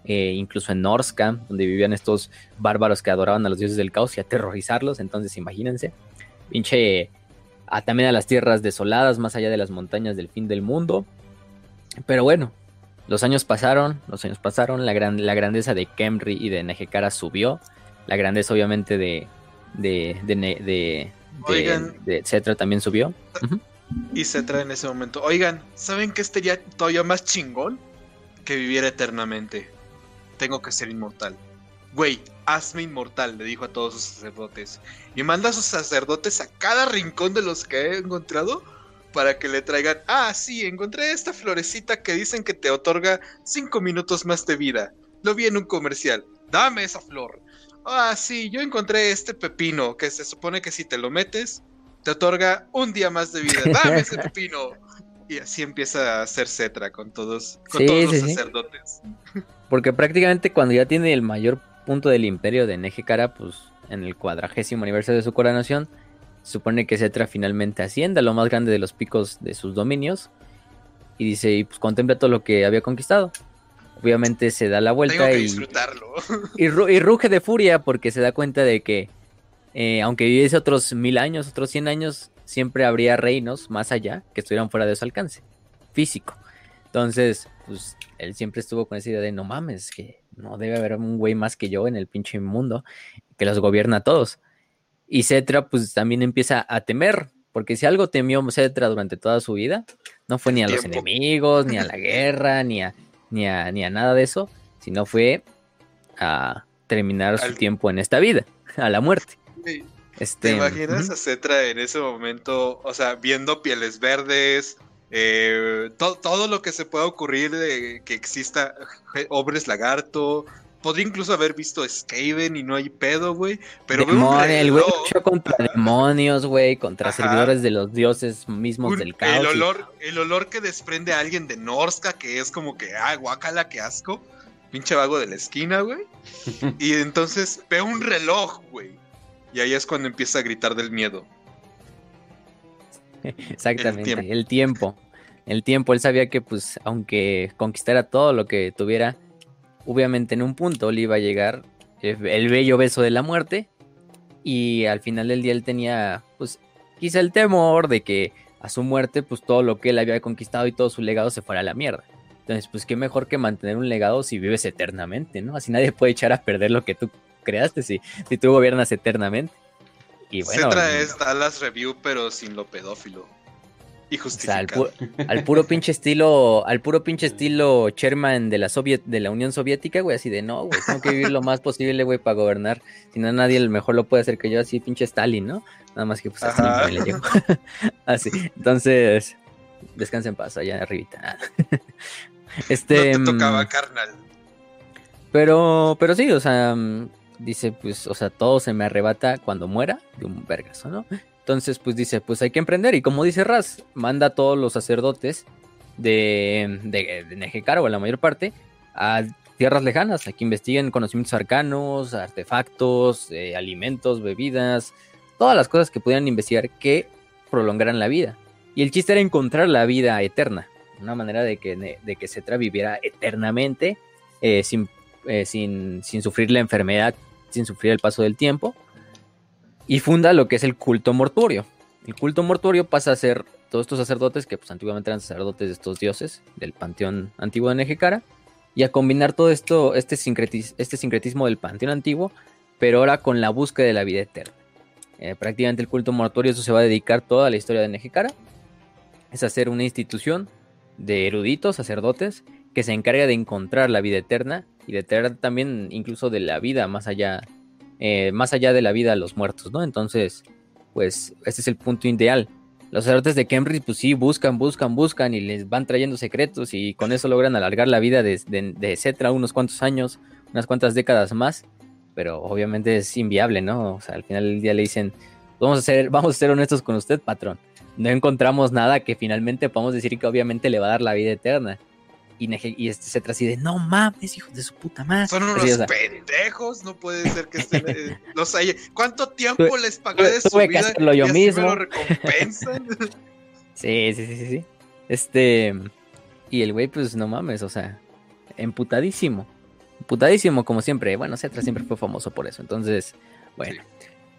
eh, incluso en Norska, donde vivían estos bárbaros que adoraban a los dioses del caos y aterrorizarlos. Entonces, imagínense, pinche a, también a las tierras desoladas, más allá de las montañas del fin del mundo. Pero bueno, los años pasaron, los años pasaron, la, gran, la grandeza de Kemri y de Nejecara subió, la grandeza obviamente de, de, de, de, también subió. Y se trae en ese momento. Oigan, ¿saben qué estaría todavía más chingón? Que viviera eternamente. Tengo que ser inmortal. güey, hazme inmortal, le dijo a todos sus sacerdotes. Y manda a sus sacerdotes a cada rincón de los que he encontrado para que le traigan, ah, sí, encontré esta florecita que dicen que te otorga cinco minutos más de vida. Lo vi en un comercial. Dame esa flor. Ah, sí, yo encontré este pepino que se supone que si te lo metes, te otorga un día más de vida. Dame ese pepino. Y así empieza a hacer Cetra con todos, con todos los sacerdotes. Porque prácticamente cuando ya tiene el mayor punto del imperio de Nejecara, pues en el cuadragésimo aniversario de su coronación, supone que Cetra finalmente asciende a lo más grande de los picos de sus dominios. Y dice, y pues contempla todo lo que había conquistado. Obviamente se da la vuelta y, y, ruge de furia porque se da cuenta de que, eh, aunque viviese otros mil años, otros cien años, siempre habría reinos más allá que estuvieran fuera de su alcance físico. Entonces, pues él siempre estuvo con esa idea de no mames, que no debe haber un güey más que yo en el pinche mundo que los gobierna a todos. Y Cetra, pues también empieza a temer, porque si algo temió Cetra durante toda su vida, no fue ni a los enemigos, ni a la guerra, ni a, ni a, ni a nada de eso, sino fue a terminar su tiempo en esta vida, a la muerte. Este, ¿Te imaginas a Cetra en ese momento, o sea, viendo pieles verdes, eh, todo lo que se pueda ocurrir de que exista hombres lagarto, podría incluso haber visto Skaven y no hay pedo, güey. Pero el güey luchó contra demonios, güey, contra servidores de los dioses mismos del caos. El olor, el olor que desprende a alguien de Norska, que es como que, ah, guacala, qué asco. Pinche vago de la esquina, güey. y entonces ve un reloj, güey. Y ahí es cuando empieza a gritar del miedo. Exactamente, el tiempo. el tiempo. Él sabía que, pues, aunque conquistara todo lo que tuviera, obviamente en un punto le iba a llegar el bello beso de la muerte. Y al final del día él tenía, pues, quizá el temor de que a su muerte, pues, todo lo que él había conquistado y todo su legado se fuera a la mierda. Entonces, pues, qué mejor que mantener un legado si vives eternamente, ¿no? Así nadie puede echar a perder lo que tú creaste si, si tú gobiernas eternamente. Y bueno, Se es Dallas Review, pero sin lo pedófilo. Y justificado. al, puro pinche estilo, al puro pinche estilo chairman de la Soviet, de la Unión Soviética, güey, así de no, güey, tengo que vivir lo más posible, güey, para gobernar. Si no, nadie mejor lo puede hacer que yo, así pinche Stalin, ¿no? Nada más que pues así me le llego. así. Entonces, descansa en paz, allá arribita. este. No te tocaba, mm, carnal. Pero, pero sí, o sea, mm, dice, pues, o sea, todo se me arrebata cuando muera de un vergazo, ¿no? Entonces, pues dice, pues hay que emprender. Y como dice Raz, manda a todos los sacerdotes de, de, de o la mayor parte, a tierras lejanas, a que investiguen conocimientos arcanos, artefactos, eh, alimentos, bebidas, todas las cosas que pudieran investigar que prolongaran la vida. Y el chiste era encontrar la vida eterna, una manera de que, de que Cetra viviera eternamente eh, sin, eh, sin, sin sufrir la enfermedad sin sufrir el paso del tiempo, y funda lo que es el culto mortuorio. El culto mortuorio pasa a ser todos estos sacerdotes, que pues antiguamente eran sacerdotes de estos dioses del panteón antiguo de Nejecara, y a combinar todo esto, este, este sincretismo del panteón antiguo, pero ahora con la búsqueda de la vida eterna. Eh, prácticamente el culto mortuorio eso se va a dedicar toda la historia de Nejecara. Es hacer una institución de eruditos, sacerdotes, que se encarga de encontrar la vida eterna y de traer también incluso de la vida más allá, eh, más allá de la vida a los muertos, ¿no? Entonces, pues este es el punto ideal. Los sacerdotes de Cambridge, pues sí, buscan, buscan, buscan y les van trayendo secretos y con eso logran alargar la vida de, de, Cetra unos cuantos años, unas cuantas décadas más, pero obviamente es inviable, ¿no? O sea, al final del día le dicen, vamos a ser, vamos a ser honestos con usted, patrón. No encontramos nada que finalmente podamos decir que obviamente le va a dar la vida eterna. Y, este se así de, no mames, hijos de su puta madre. Son unos pendejos, no puede ser que estén, eh, los haya. ¿Cuánto tiempo les pagué de su vida? Que hacerlo yo mismo. Me lo recompensan? sí, sí, sí, sí. Este, y el güey, pues no mames, o sea, emputadísimo. Emputadísimo, como siempre. Bueno, Cetra siempre fue famoso por eso. Entonces, bueno.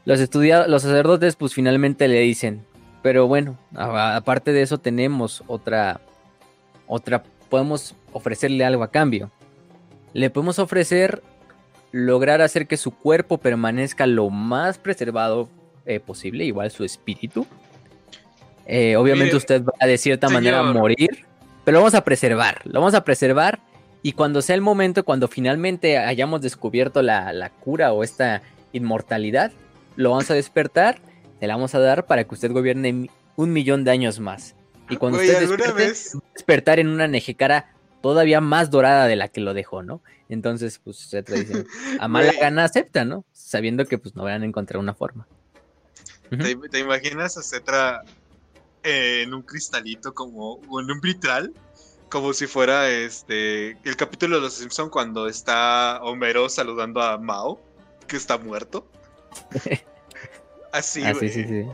Los estudiados, los sacerdotes, pues finalmente le dicen, pero bueno, aparte de eso tenemos otra, otra podemos ofrecerle algo a cambio. Le podemos ofrecer lograr hacer que su cuerpo permanezca lo más preservado eh, posible, igual su espíritu. Eh, obviamente usted va a de cierta manera morir, pero lo vamos a preservar, lo vamos a preservar Y cuando sea el momento, cuando finalmente hayamos descubierto la, la cura o esta inmortalidad, lo vamos a despertar, la vamos a dar para que usted gobierne un millón de años más. Y cuando Güey, usted ¿alguna despierte, vez? despertar en una Nejecara todavía más dorada de la que lo dejó, ¿no? Entonces, pues se dice, a mala Güey. gana acepta, ¿no? Sabiendo que pues no van a encontrar una forma. ¿Te, te imaginas a Cetra eh, en un cristalito como o en un vitral? Como si fuera este el capítulo de los Simpson cuando está Homero saludando a Mao, que está muerto. Así, Ah, güey. sí, sí, sí.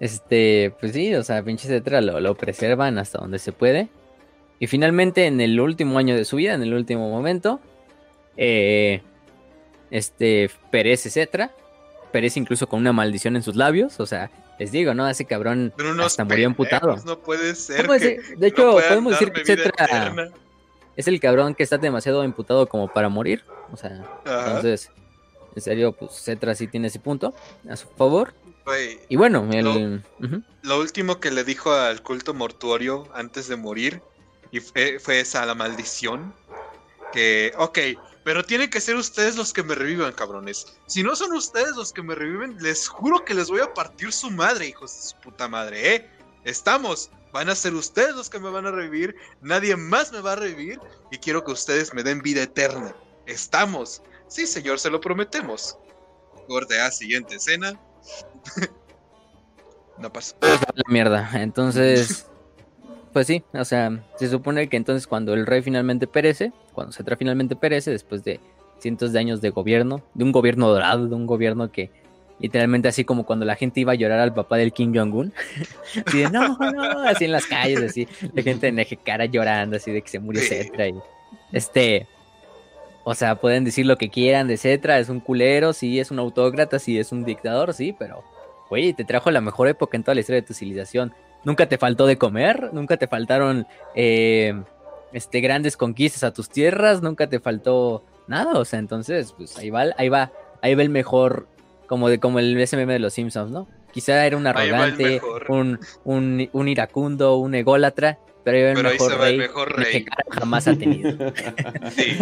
Este, pues sí, o sea, pinche Cetra lo, lo preservan hasta donde se puede. Y finalmente, en el último año de su vida, en el último momento, eh, este perece Cetra. Perece incluso con una maldición en sus labios. O sea, les digo, ¿no? Ese cabrón hasta murió emputado. No puede ser. No puede que ser- De hecho, podemos decir que Cetra eterna. es el cabrón que está demasiado emputado como para morir. O sea, Ajá. entonces, en serio, pues Cetra sí tiene ese punto a su favor. Y bueno, el. lo último que le dijo al culto mortuorio antes de morir y fue, fue esa la maldición que ok pero tienen que ser ustedes los que me revivan cabrones. Si no son ustedes los que me reviven les juro que les voy a partir su madre hijos de su puta madre eh estamos van a ser ustedes los que me van a revivir nadie más me va a revivir y quiero que ustedes me den vida eterna. Estamos. Sí señor se lo prometemos. Corte a siguiente escena no pasa la mierda. Entonces, pues sí, o sea, se supone que entonces cuando el rey finalmente perece, cuando Cetra finalmente perece, después de cientos de años de gobierno, de un gobierno dorado, de un gobierno que literalmente así como cuando la gente iba a llorar al papá del Kim Jong-un, así de no, no, así en las calles, así, la gente en Nejecara llorando, así de que se murió. Cetra y este. O sea, pueden decir lo que quieran de Cetra, es un culero, sí, es un autócrata, sí, es un dictador, sí, pero Güey, te trajo la mejor época en toda la historia de tu civilización. Nunca te faltó de comer, nunca te faltaron eh, este, grandes conquistas a tus tierras, nunca te faltó nada. O sea, entonces, pues ahí va, ahí va, ahí va el mejor, como de como el SMM de los Simpsons, ¿no? Quizá era un arrogante, un, un, un iracundo, un ególatra, pero ahí va el Pero ahí mejor se va el rey, mejor que rey. jamás ha tenido. Sí.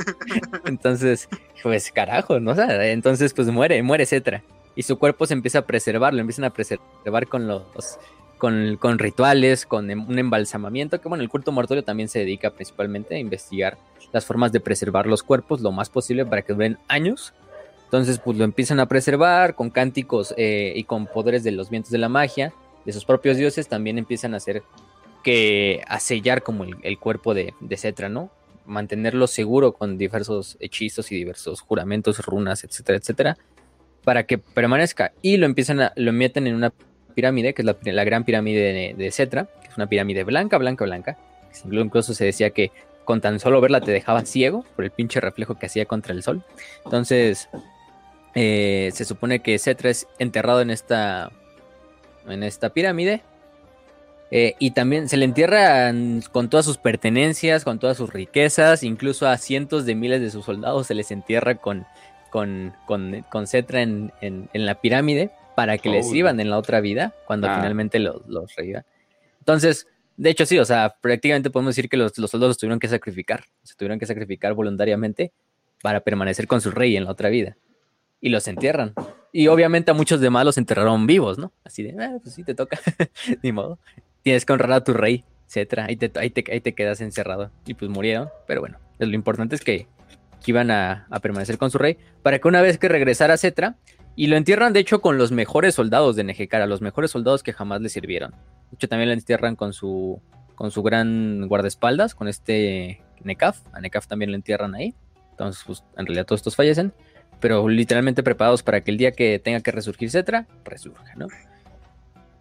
Entonces, pues carajo, ¿no? O sea, entonces, pues muere, muere Cetra. Y su cuerpo se empieza a preservar, lo empiezan a preservar con los. Con, con rituales, con em- un embalsamamiento, que bueno, el culto mortuorio también se dedica principalmente a investigar las formas de preservar los cuerpos lo más posible para que duren años. Entonces, pues lo empiezan a preservar con cánticos eh, y con poderes de los vientos de la magia, de sus propios dioses, también empiezan a hacer que a sellar como el, cuerpo de, de Cetra, ¿no? Mantenerlo seguro con diversos hechizos y diversos juramentos, runas, etcétera, etcétera, para que permanezca. Y lo empiezan a, lo meten en una pirámide, que es la, gran pirámide de, de Cetra, que es una pirámide blanca, blanca, blanca. Incluso se decía que con tan solo verla te dejaba ciego por el pinche reflejo que hacía contra el sol. Entonces, eh, se supone que Cetra es enterrado en esta, en esta pirámide. Eh, y también se le entierran con todas sus pertenencias, con todas sus riquezas, incluso a cientos de miles de sus soldados se les entierra con, con, con, con Cetra en, en, en la pirámide para que les Oh. sirvan en la otra vida cuando Ah. finalmente los, los revivan. Entonces, de hecho, sí, o sea, prácticamente podemos decir que los, los soldados tuvieron que sacrificar, se tuvieron que sacrificar voluntariamente para permanecer con su rey en la otra vida. Y los entierran. Y obviamente a muchos demás los enterraron vivos, ¿no? Así de, ah, pues sí, te toca, ni modo. Tienes que honrar a tu rey, etcétera. Ahí te, ahí, te, ahí te quedas encerrado. Y pues murieron, pero bueno, lo importante es que, que iban a, permanecer con su rey para que una vez que regresara Cetra, y lo entierran de hecho con los mejores soldados de Nejecara, los mejores soldados que jamás le sirvieron. De hecho también lo entierran con su, con su gran guardaespaldas, con este Nekaf. A Nekaf también lo entierran ahí. Entonces, pues en realidad todos estos fallecen, pero literalmente preparados para que el día que tenga que resurgir Cetra, resurja, ¿no?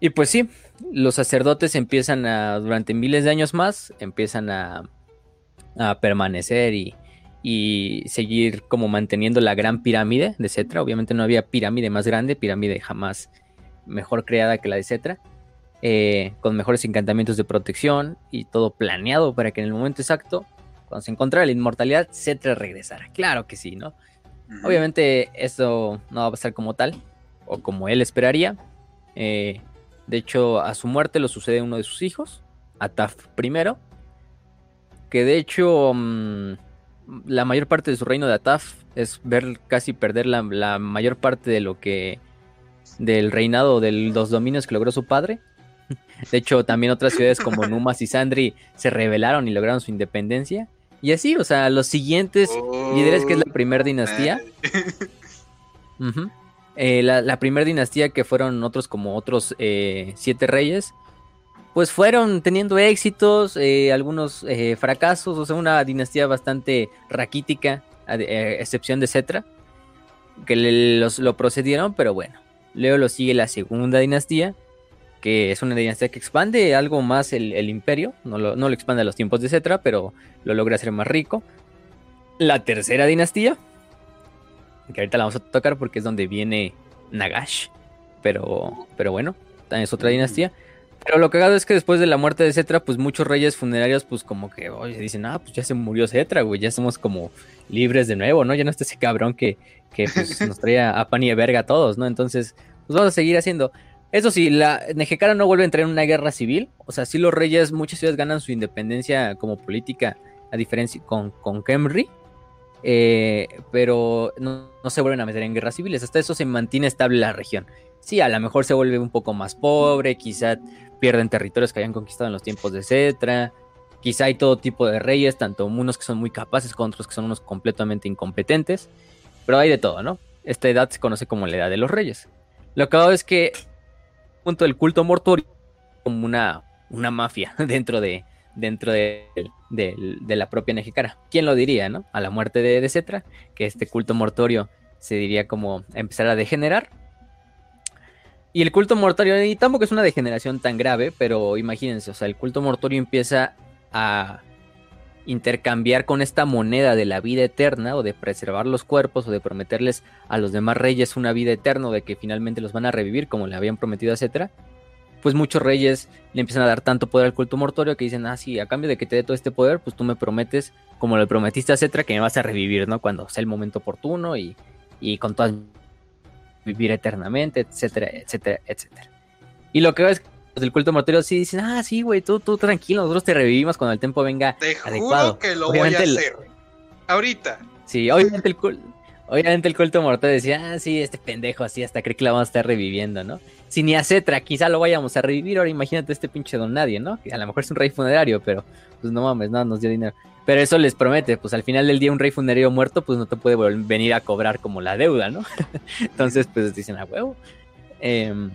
Y pues sí, los sacerdotes empiezan a, durante miles de años más, empiezan a, a permanecer y, y, seguir como manteniendo la gran pirámide de Cetra. Obviamente no había pirámide más grande, pirámide jamás mejor creada que la de Cetra, eh, con mejores encantamientos de protección y todo planeado para que en el momento exacto, cuando se encontrara la inmortalidad, Cetra regresara. Claro que sí, ¿no? Uh -huh. Obviamente esto no va a pasar como tal, o como él esperaría. Eh, de hecho, a su muerte lo sucede uno de sus hijos, Ataf I. que de hecho mm, la mayor parte de su reino de Ataf es ver casi perder la, la mayor parte de lo que del reinado de los dominios que logró su padre. De hecho, también otras ciudades como Numas y Sandri se rebelaron y lograron su independencia. Y así, o sea, los siguientes líderes, que es la primera dinastía. Eh, la, la primera dinastía que fueron otros como otros eh, siete reyes, pues fueron teniendo éxitos, eh, algunos eh, fracasos, o sea, una dinastía bastante raquítica, a eh, excepción de Cetra, que le- los, lo procedieron, pero bueno. Luego lo sigue la segunda dinastía, que es una dinastía que expande algo más el, el imperio, no lo, no lo expande a los tiempos de Cetra, pero lo logra hacer más rico. La tercera dinastía, que ahorita la vamos a tocar porque es donde viene Nagash, pero, pero bueno, es otra dinastía. Pero lo cagado es que después de la muerte de Cetra, pues muchos reyes funerarios, pues como que, oye, dicen, ah, pues ya se murió Cetra, güey, ya somos como libres de nuevo, ¿no? Ya no está ese cabrón que, que pues, nos traía a pan y de verga a todos, ¿no? Entonces, pues vamos a seguir haciendo. Eso sí, la Nejecara no vuelve a entrar en una guerra civil, o sea, sí los reyes, muchas ciudades ganan su independencia como política, a diferencia con, con Kemri, eh, pero no, no se vuelven a meter en guerras civiles, hasta eso se mantiene estable la región. Sí, a lo mejor se vuelve un poco más pobre, quizá pierden territorios que habían conquistado en los tiempos de Cetra. Quizá hay todo tipo de reyes, tanto unos que son muy capaces como otros que son unos completamente incompetentes. Pero hay de todo, ¿no? Esta edad se conoce como la edad de los reyes. Lo que hago es que punto del culto mortuorio como una, una mafia dentro de dentro de, de- la propia Nejecara. ¿Quién lo diría, no? A la muerte de, de Cetra, que este culto mortorio se diría como empezar a degenerar. Y el culto mortorio, y tampoco es una degeneración tan grave, pero imagínense, o sea, el culto mortorio empieza a intercambiar con esta moneda de la vida eterna, o de preservar los cuerpos, o de prometerles a los demás reyes una vida eterna, de que finalmente los van a revivir como le habían prometido a Cetra. Pues muchos reyes le empiezan a dar tanto poder al culto mortorio que dicen, ah, sí, a cambio de que te dé todo este poder, pues tú me prometes, como le prometiste a Cetra, que me vas a revivir, ¿no? Cuando sea el momento oportuno y, y con todas vivir eternamente, etcétera, etcétera, etcétera. Y lo que veo es que los del culto mortorio sí dicen, ah, sí, güey, tú, tú tranquilo, nosotros te revivimos cuando el tiempo venga Te adecuado. juro que lo Obviamente voy a hacer. Ahorita. Sí, obviamente el, cul- obviamente el culto mortal decía, ah, sí, este pendejo así, hasta cree que la vamos a estar reviviendo, ¿no? Si ni a Cetra, quizá lo vayamos a revivir, ahora imagínate este pinche don nadie, ¿no? Que a lo mejor es un rey funerario, pero pues no mames, no, nos dio dinero. Pero eso les promete, pues al final del día un rey funerario muerto, pues no te puede venir a cobrar como la deuda, ¿no? Entonces, pues dicen a huevo. Em,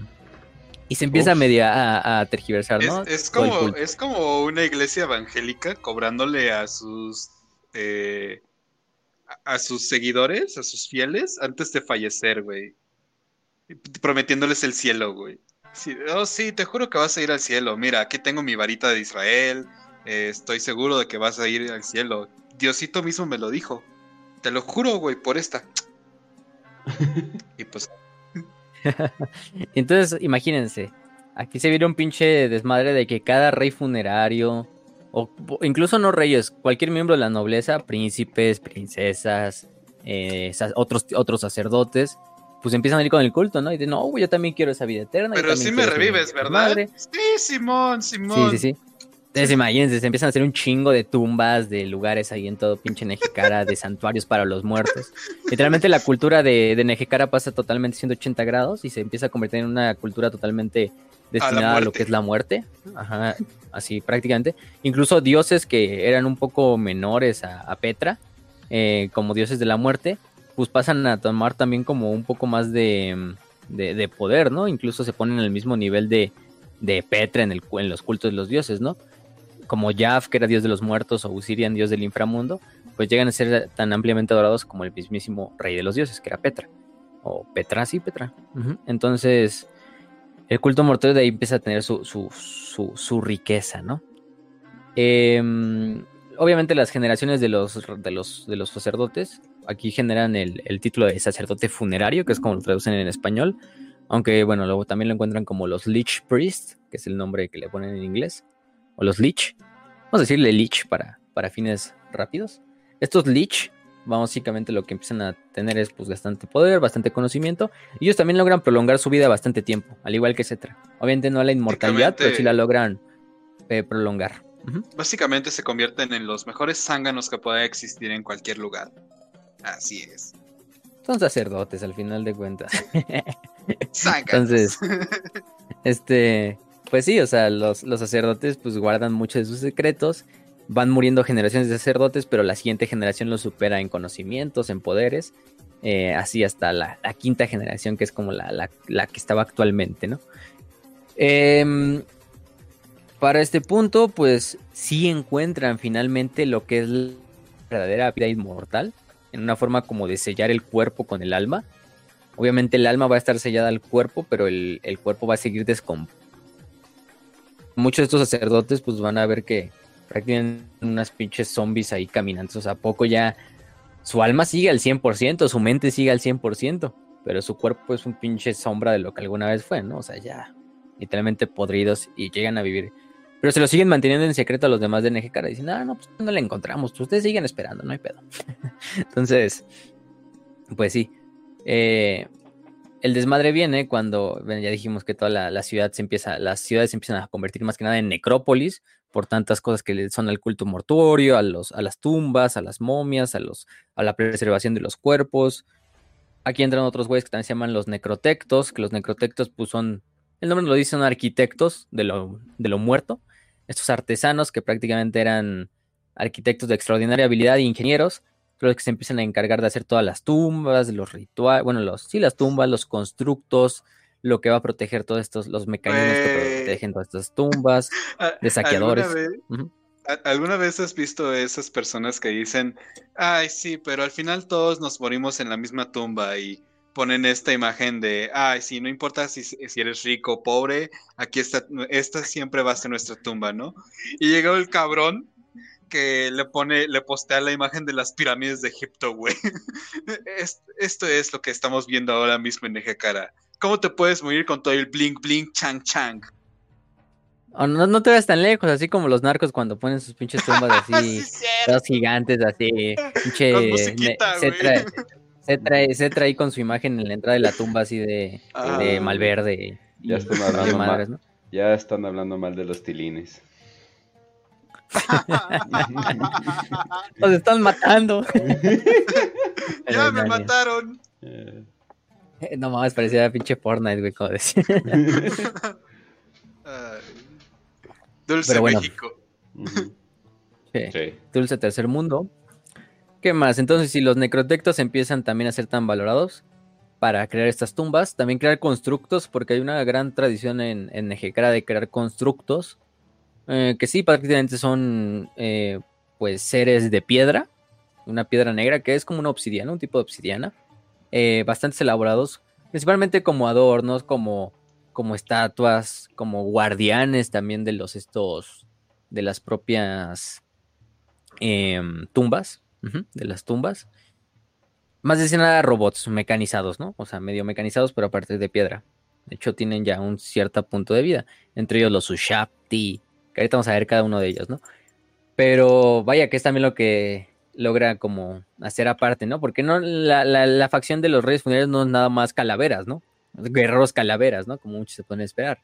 y se empieza Uf. media a, a tergiversar, ¿no? es como, es como una iglesia evangélica cobrándole a sus eh, a- a sus seguidores, a sus fieles, antes de fallecer, güey. Prometiéndoles el cielo, güey. Sí, oh, sí, te juro que vas a ir al cielo. Mira, aquí tengo mi varita de Israel. Eh, estoy seguro de que vas a ir al cielo. Diosito mismo me lo dijo. Te lo juro, güey, por esta. Y pues, Entonces, imagínense, aquí se viene un pinche desmadre de que cada rey funerario, o incluso no reyes, cualquier miembro de la nobleza, príncipes, princesas, eh, otros, otros sacerdotes, pues empiezan a ir con el culto, ¿no? Y dicen, no, güey, yo también quiero esa vida eterna. pero sí me revives, ¿verdad? madre". Sí, Simón, Sí, Simón. sí, sí. Entonces, imagínense, se empiezan a hacer un chingo de tumbas, de lugares ahí en todo pinche Nejecara, de santuarios para los muertos. Literalmente la cultura de, de pasa totalmente 180 grados y se empieza a convertir en una cultura totalmente destinada a, lo que es la muerte. Ajá, así prácticamente. Incluso dioses que eran un poco menores a, a Petra, eh, como dioses de la muerte, pues pasan a tomar también como un poco más de, de, de poder, ¿no? Incluso se ponen al mismo nivel de, de Petra en, el, en los cultos de los dioses, ¿no? Como Yaf, que era dios de los muertos, o Usirian, dios del inframundo, pues llegan a ser tan ampliamente adorados como el mismísimo rey de los dioses, que era Petra. O Petra, sí, Petra. Entonces, el culto mortal de ahí empieza a tener su, su, su, su riqueza, ¿no? Em, obviamente las generaciones de los, de los, de los sacerdotes aquí generan el, el título de sacerdote funerario, que es como lo traducen en español, aunque bueno, luego también lo encuentran como los Lich Priest, que es el nombre que le ponen en inglés, o los Lich. Vamos a decirle Lich para, para fines rápidos. Estos Lich, básicamente lo que empiezan a tener es pues bastante poder, bastante conocimiento, y ellos también logran prolongar su vida bastante tiempo, al igual que Cetra. Obviamente no la inmortalidad, pero sí la logran eh, prolongar. Básicamente se convierten en los mejores zánganos que pueda existir en cualquier lugar. Así es. Son sacerdotes al final de cuentas. Zánganos. Entonces, este, pues sí, o sea, los, los sacerdotes pues guardan muchos de sus secretos, van muriendo generaciones de sacerdotes, pero la siguiente generación los supera en conocimientos, en poderes, eh, así hasta la, la, quinta generación, que es como la, la, la que estaba actualmente, ¿no? Eh, para este punto, pues sí encuentran finalmente lo que es la verdadera vida inmortal, en una forma como de sellar el cuerpo con el alma. Obviamente el alma va a estar sellada al cuerpo, pero el, el cuerpo va a seguir descomponiendo. Muchos de estos sacerdotes pues van a ver que prácticamente unas pinches zombies ahí caminando. O sea, poco ya su alma sigue al 100%, su mente sigue al 100%, pero su cuerpo es un pinche sombra de lo que alguna vez fue, ¿no? O sea, ya literalmente podridos y llegan a vivir. Pero se lo siguen manteniendo en secreto a los demás de NGK. Dicen, ah, no, pues no le encontramos. Pues ustedes siguen esperando, no hay pedo. Entonces, pues sí. Eh, el desmadre viene cuando, ya dijimos que toda la, ciudad se empieza, las ciudades se empiezan a convertir más que nada en necrópolis por tantas cosas que son al culto mortuorio, a, los, a las tumbas, a las momias, a, los, a la preservación de los cuerpos. Aquí entran otros güeyes que también se llaman los necrotectos, que los necrotectos pues son, el nombre lo dice, son arquitectos de lo, de lo muerto. Estos artesanos que prácticamente eran arquitectos de extraordinaria habilidad e ingenieros, los que se empiezan a encargar de hacer todas las tumbas, los rituales, bueno, los, sí, las tumbas, los constructos, lo que va a proteger todos estos, los mecanismos que protegen todas estas tumbas, de saqueadores. ¿Alguna vez, uh -huh. ¿Alguna vez has visto esas personas que dicen, ay, sí, pero al final todos nos morimos en la misma tumba y ponen esta imagen de, ay, sí, no importa si, si eres rico o pobre, aquí está, esta siempre va a ser nuestra tumba, ¿no? Y llegó el cabrón que le pone, le postea la imagen de las pirámides de Egipto, güey. Esto es lo que estamos viendo ahora mismo en Ejecara. ¿Cómo te puedes morir con todo el blink blink chang chang? Oh, no, no te ves tan lejos, así como los narcos cuando ponen sus pinches tumbas así, sí, todos gigantes, así, pinche. se, trae, se, trae, se trae con su imagen en la entrada de la tumba así de, ah, de Malverde. Ya, están hablando madres, mal, ¿no? ya están hablando mal de los tilines. Nos están matando. ya me mataron. No mames, parecía pinche Fortnite, güey, como decía. Dulce bueno, México. Sí. sí. Dulce tercer mundo. ¿Qué más? Entonces, si los necrotectos empiezan también a ser tan valorados para crear estas tumbas, también crear constructos, porque hay una gran tradición en, en Ejekara de crear constructos, eh, que sí, prácticamente son eh, pues seres de piedra, una piedra negra que es como una obsidiana, un tipo de obsidiana, eh, bastante elaborados, principalmente como adornos, como, como estatuas, como guardianes también de los estos, de las propias eh, tumbas, de las tumbas. Más de nada robots mecanizados, ¿no? O sea, medio mecanizados, pero a partir de piedra. De hecho, tienen ya un cierto punto de vida. Entre ellos los Ushapti, que ahorita vamos a ver cada uno de ellos, ¿no? Pero vaya que es también lo que logra como hacer aparte, ¿no? Porque no la, la, la, facción de los reyes funerarios no es nada más calaveras, ¿no? Guerreros calaveras, ¿no? Como muchos se pueden esperar.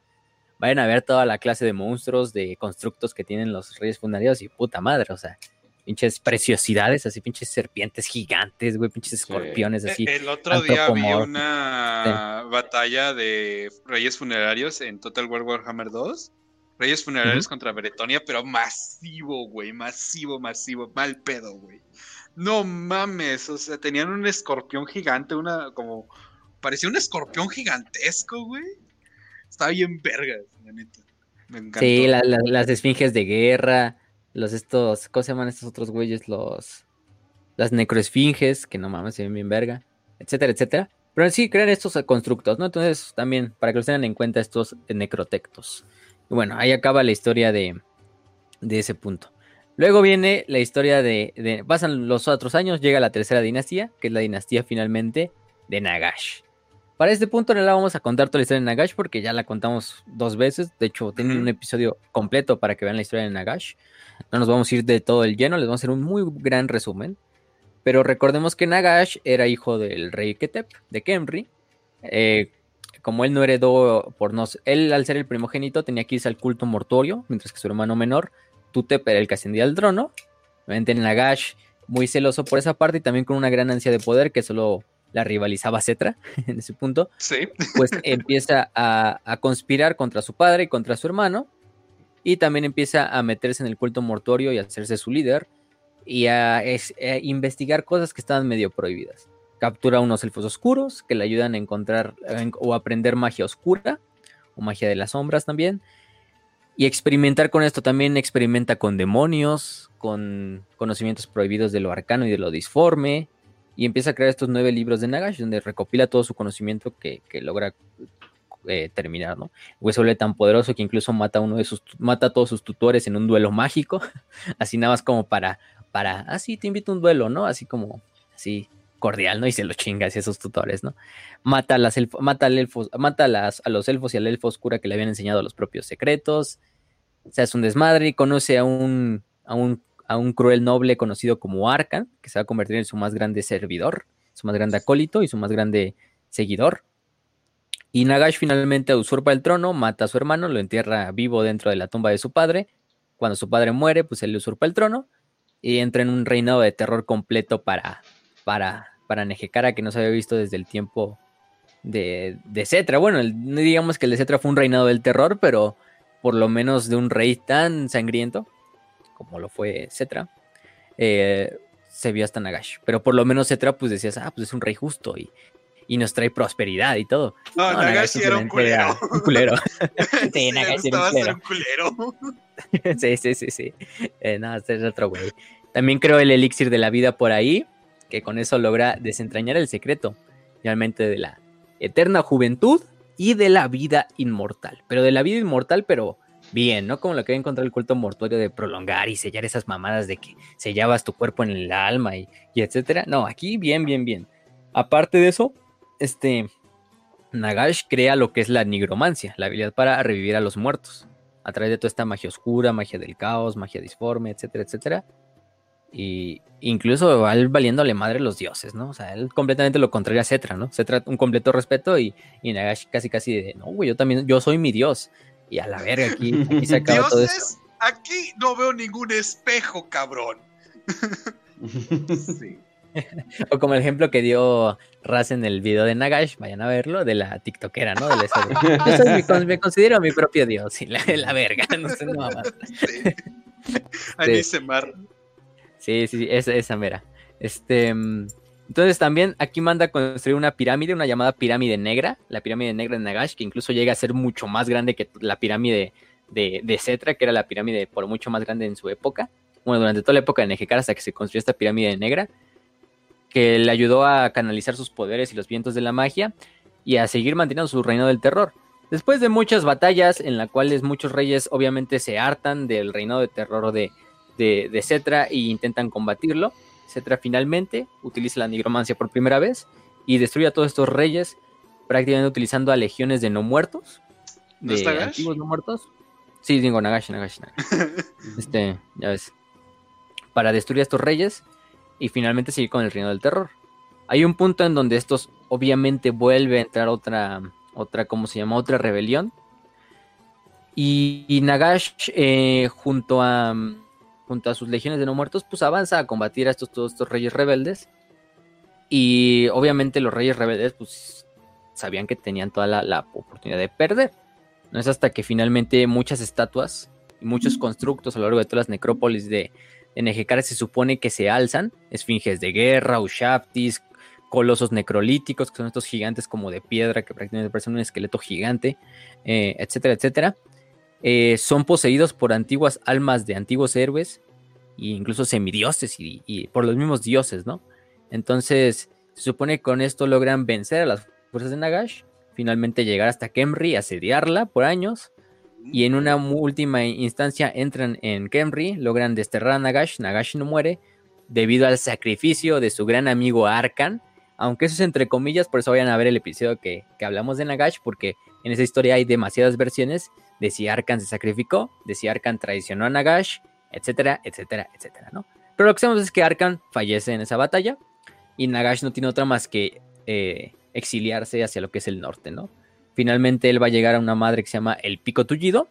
Vayan a ver toda la clase de monstruos, de constructos que tienen los reyes funerarios y puta madre, o sea, pinches preciosidades, así pinches serpientes gigantes, güey, pinches escorpiones así. El otro día vi una sí. batalla de reyes funerarios en Total War Warhammer 2. Reyes funerarios uh -huh. contra Bretonia, pero masivo, güey, masivo, masivo, mal pedo, güey. No mames, o sea, tenían un escorpión gigante, una como parecía un escorpión gigantesco, güey. Estaba bien vergas, la neta. Me encantó. Sí, la, la, las esfinges de guerra, los estos, ¿cómo se llaman estos otros güeyes? Los las necroesfinges, que no mames, se ven bien verga, etcétera, etcétera. Pero sí, crean estos constructos, ¿no? Entonces, también, para que los tengan en cuenta estos necrotectos. Y bueno, ahí acaba la historia de, de ese punto. Luego viene la historia de, de, Pasan los otros años, llega la tercera dinastía, que es la dinastía finalmente de Nagash. Para este punto no la vamos a contar toda la historia de Nagash porque ya la contamos dos veces. De hecho, tienen un episodio completo para que vean la historia de Nagash. No nos vamos a ir de todo el lleno, les vamos a hacer un muy gran resumen. Pero recordemos que Nagash era hijo del rey Ketep, de Kemri. Eh, como él no heredó por no él al ser el primogénito tenía que irse al culto mortuorio, mientras que su hermano menor Tutep era el que ascendía al trono. Obviamente Nagash, muy celoso por esa parte y también con una gran ansia de poder que solo la rivalizaba Cetra en ese punto. Sí. Pues empieza a, a conspirar contra su padre y contra su hermano. Y también empieza a meterse en el culto mortuorio y a hacerse su líder y a, es- a investigar cosas que estaban medio prohibidas. Captura unos elfos oscuros que le ayudan a encontrar en- o aprender magia oscura o magia de las sombras también. Y experimentar con esto también experimenta con demonios, con conocimientos prohibidos de lo arcano y de lo disforme. Y empieza a crear estos nueve libros de Nagash, donde recopila todo su conocimiento que, que logra eh, terminar, ¿no? Vuelve tan poderoso que incluso mata a uno de sus, mata a todos sus tutores en un duelo mágico. así nada más como para, para, ah, sí, te invito a un duelo, ¿no? Así como, así, cordial, ¿no? Y se lo chinga hacia esos tutores, ¿no? Mata a las elfo- mata al elfo, mata a, las, a los elfos y al elfo oscura que le habían enseñado los propios secretos. Se hace un desmadre y conoce a un, a un, a un cruel noble conocido como Arkan, que se va a convertir en su más grande servidor, su más grande acólito y su más grande seguidor. Y Nagash finalmente usurpa el trono, mata a su hermano, lo entierra vivo dentro de la tumba de su padre. Cuando su padre muere, pues él usurpa el trono y entra en un reinado de terror completo para, para, para Nejecara que no se había visto desde el tiempo de, de Cetra. Bueno, el- no digamos que el de Cetra fue un reinado del terror, pero por lo menos de un rey tan sangriento como lo fue Cetra, eh, se vio hasta Nagash. Pero por lo menos Cetra, pues decías, ah, pues es un rey justo y, y nos trae prosperidad y todo. No, No, Nagash sí era un culero. un culero. Sí, sí, le Nagash era un culero. un culero. sí, sí, sí, sí. Eh, no, este es otro güey. También creó el elixir de la vida por ahí, que con eso logra desentrañar el secreto, realmente de la eterna juventud y de la vida inmortal. Pero de la vida inmortal, pero bien, ¿no? Como lo que había encontrado el culto mortuorio de prolongar y sellar esas mamadas de que sellabas tu cuerpo en el alma y, y etcétera. No, aquí bien, bien, bien. Aparte de eso, este Nagash crea lo que es la nigromancia, la habilidad para revivir a los muertos a través de toda esta magia oscura, magia del caos, magia disforme, etcétera, etcétera. Y incluso va él valiéndole madre a los dioses, ¿no? O sea, él completamente lo contrario a Cetra, ¿no? Cetra un completo respeto y, y Nagash casi casi de, no, güey, yo también, yo soy mi dios. Y a la verga, aquí, aquí se acaba todo esto. Dioses, aquí no veo ningún espejo, cabrón. Sí. O como el ejemplo que dio Raz en el video de Nagash, vayan a verlo, de la tiktokera, ¿no? De la yo soy mi- con- me considero mi propio dios y la, la verga, no sé, no mames. Sí. Anise Mar. Sí, sí, esa, mera. Este, mm, entonces también aquí manda a construir una pirámide, una llamada pirámide negra, la pirámide negra de Nagash, que incluso llega a ser mucho más grande que la pirámide de, Cetra, que era la pirámide por mucho más grande en su época. Bueno, durante toda la época de Nejecara hasta que se construyó esta pirámide negra, que le ayudó a canalizar sus poderes y los vientos de la magia y a seguir manteniendo su reino del terror. Después de muchas batallas en las cuales muchos reyes obviamente se hartan del reinado de terror de, de, de Cetra e intentan combatirlo, Cetra finalmente utiliza la nigromancia por primera vez y destruye a todos estos reyes prácticamente utilizando a legiones de no muertos, ¿No de antiguos no muertos. Sí, digo Nagash, Nagash, Nagash. Este, ya ves. Para destruir a estos reyes y finalmente seguir con el reino del terror. Hay un punto en donde estos obviamente vuelve a entrar otra, otra, ¿cómo se llama? Otra rebelión. Y, y Nagash, eh, junto a junto a sus legiones de no muertos, pues avanza a combatir a estos, todos estos reyes rebeldes. Y obviamente los reyes rebeldes, pues sabían que tenían toda la, oportunidad de perder. No es hasta que finalmente muchas estatuas y muchos constructos a lo largo de todas las necrópolis de, de se supone que se alzan, esfinges de guerra, ushaptis, colosos necrolíticos, que son estos gigantes como de piedra que prácticamente parecen un esqueleto gigante, eh, etcétera, etcétera. Eh, son poseídos por antiguas almas de antiguos héroes e incluso semidioses y, y por los mismos dioses, ¿no? Entonces, se supone que con esto logran vencer a las fuerzas de Nagash, finalmente llegar hasta Kemri, asediarla por años, y en una última instancia entran en Kemri, logran desterrar a Nagash, Nagash no muere, debido al sacrificio de su gran amigo Arkan, aunque eso es entre comillas, por eso vayan a ver el episodio que, que hablamos de Nagash, porque en esa historia hay demasiadas versiones de si Arkan se sacrificó, de si Arkan traicionó a Nagash, etcétera, etcétera, etcétera, ¿no? Pero lo que sabemos es que Arkan fallece en esa batalla y Nagash no tiene otra más que eh, exiliarse hacia lo que es el norte, ¿no? Finalmente él va a llegar a una madre que se llama el Pico Tullido,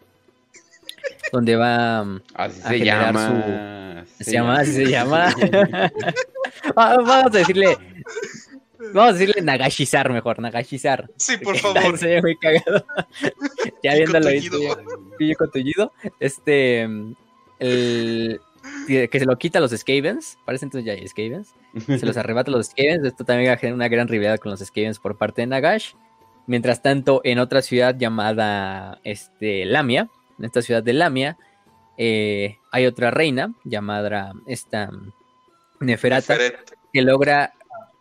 donde va mm, Así a se generar llama. su... Se llama, así se llama. Va- Vamos a decirle... Vamos a decirle Nagashizar mejor, Nagashizar. Sí, por favor. Se ve muy cagado. ya viéndolo ahí, tullido. pillo tullido. Este. El. Que se lo quita a los Skavens. Parece entonces ya hay Skavens. Se los arrebata a los Skavens. Esto también va a generar una gran rivalidad con los Skavens por parte de Nagash. Mientras tanto, en otra ciudad llamada este, Lamia, en esta ciudad de Lamia, eh, hay otra reina llamada esta Neferata que logra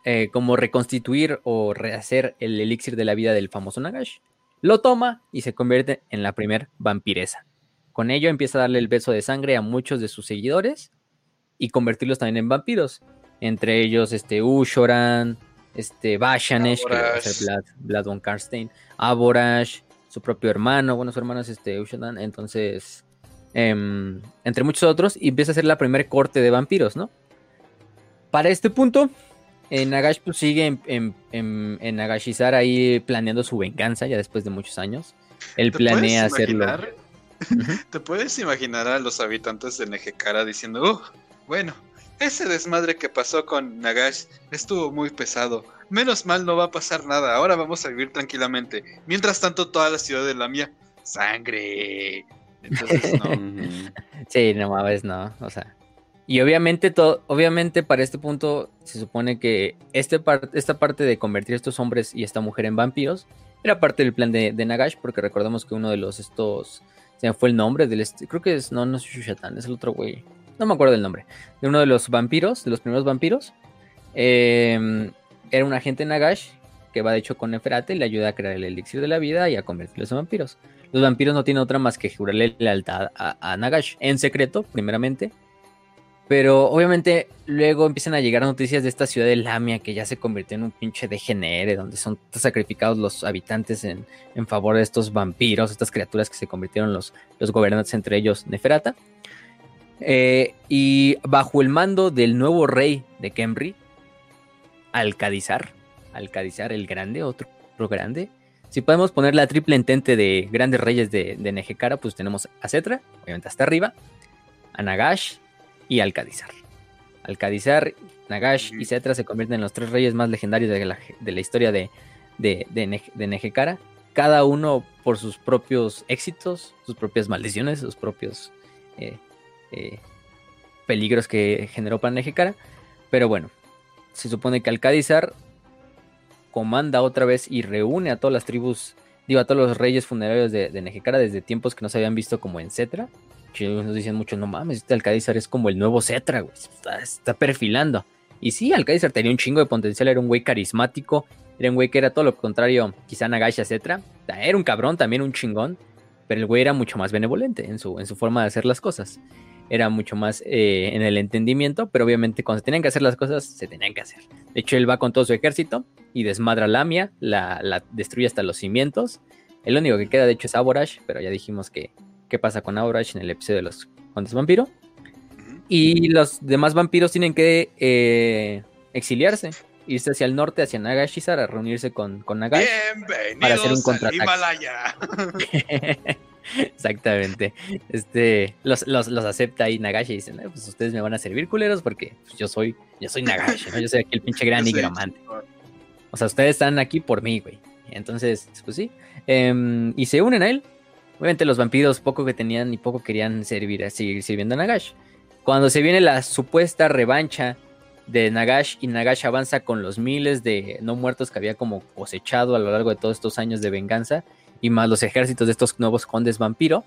eh, como reconstituir o rehacer el elixir de la vida del famoso Nagash. Lo toma y se convierte en la primer vampiresa. Con ello empieza a darle el beso de sangre a muchos de sus seguidores y convertirlos también en vampiros. Entre ellos este Ushoran, este Bashanesh, que va a ser Vlad, Vlad von Karstein, Aborash, su propio hermano, bueno, su hermano es este Ushoran, entonces, em, entre muchos otros, y empieza a ser la primer corte de vampiros, ¿no? Para este punto, eh, Nagash pues, sigue en, en, en- en Nagashizar ahí planeando su venganza ya después de muchos años. Él ¿Te planea puedes hacerlo. imaginar? ¿Te puedes imaginar a los habitantes de Nejekara diciendo, "Uh, bueno, ese desmadre que pasó con Nagash estuvo muy pesado. Menos mal no va a pasar nada, ahora vamos a vivir tranquilamente. Mientras tanto, toda la ciudad de la mía, sangre. Entonces, no. Sí, no mames, no. O sea. Y obviamente, todo, obviamente para este punto se supone que este par- esta parte de convertir a estos hombres y esta mujer en vampiros era parte del plan de, Nagash, porque recordemos que uno de los estos. Se me fue el nombre del. este- creo que es. No, no es Shushatan, es el otro güey. No me acuerdo del nombre. De uno de los vampiros, de los primeros vampiros. eh, era un agente Nagash que va de hecho con Neferate y le ayuda a crear el elixir de la vida y a convertirlos en vampiros. Los vampiros no tienen otra más que jurarle lealtad a Nagash en secreto, primeramente. Pero obviamente luego empiezan a llegar noticias de esta ciudad de Lamia que ya se convirtió en un pinche degenere, donde son sacrificados los habitantes en, en favor de estos vampiros, estas criaturas que se convirtieron los, los gobernantes, entre ellos Neferata. Eh, y bajo el mando del nuevo rey de Kemri, Alcadizar, Alcadizar el Grande, otro, otro grande. Si podemos poner la triple entente de grandes reyes de, de Nejekara, pues tenemos a Cetra, obviamente hasta arriba, a Nagash y Alcadizar. Alcadizar, Nagash y Cetra se convierten en los tres reyes más legendarios de la, de la historia de, de, cada uno por sus propios éxitos, sus propias maldiciones, sus propios eh, eh, peligros que generó para Nejekara. Pero bueno, se supone que Alcadizar comanda otra vez y reúne a todas las tribus, digo, a todos los reyes funerarios de, de desde tiempos que no se habían visto como en Cetra. Nos dicen mucho, no mames, este Alcadizar es como el nuevo Cetra, güey, está, está perfilando. Y sí, Alcadizar tenía un chingo de potencial, era un güey carismático, era un güey que era todo lo contrario, quizá Nagash a Cetra. Era un cabrón, también un chingón, pero el güey era mucho más benevolente en su, en su forma de hacer las cosas. Era mucho más eh, en el entendimiento, pero obviamente cuando se tenían que hacer las cosas, se tenían que hacer. De hecho, él va con todo su ejército y desmadra Lamia, la, la destruye hasta los cimientos. El único que queda, de hecho, es Aborash, pero ya dijimos que qué pasa con Aborash en el episodio de los Condes Vampiro. Y los demás vampiros tienen que eh, exiliarse, irse hacia el norte, hacia Nagashizar, a reunirse con, con Nagash. Bienvenidos para hacer un contraataque. Exactamente. Este, los, los, los acepta ahí Nagashi y dicen, "Eh, pues ustedes me van a servir culeros porque pues, yo soy, yo soy Nagashi, ¿no? Yo soy aquí el pinche gran nigromante. O sea, ustedes están aquí por mí, güey. Entonces, pues sí. Em, y se unen a él. Obviamente los vampiros poco que tenían y poco querían servir, seguir sirviendo a Nagash. Cuando se viene la supuesta revancha de Nagash y Nagash avanza con los miles de no muertos que había como cosechado a lo largo de todos estos años de venganza y más los ejércitos de estos nuevos condes vampiro,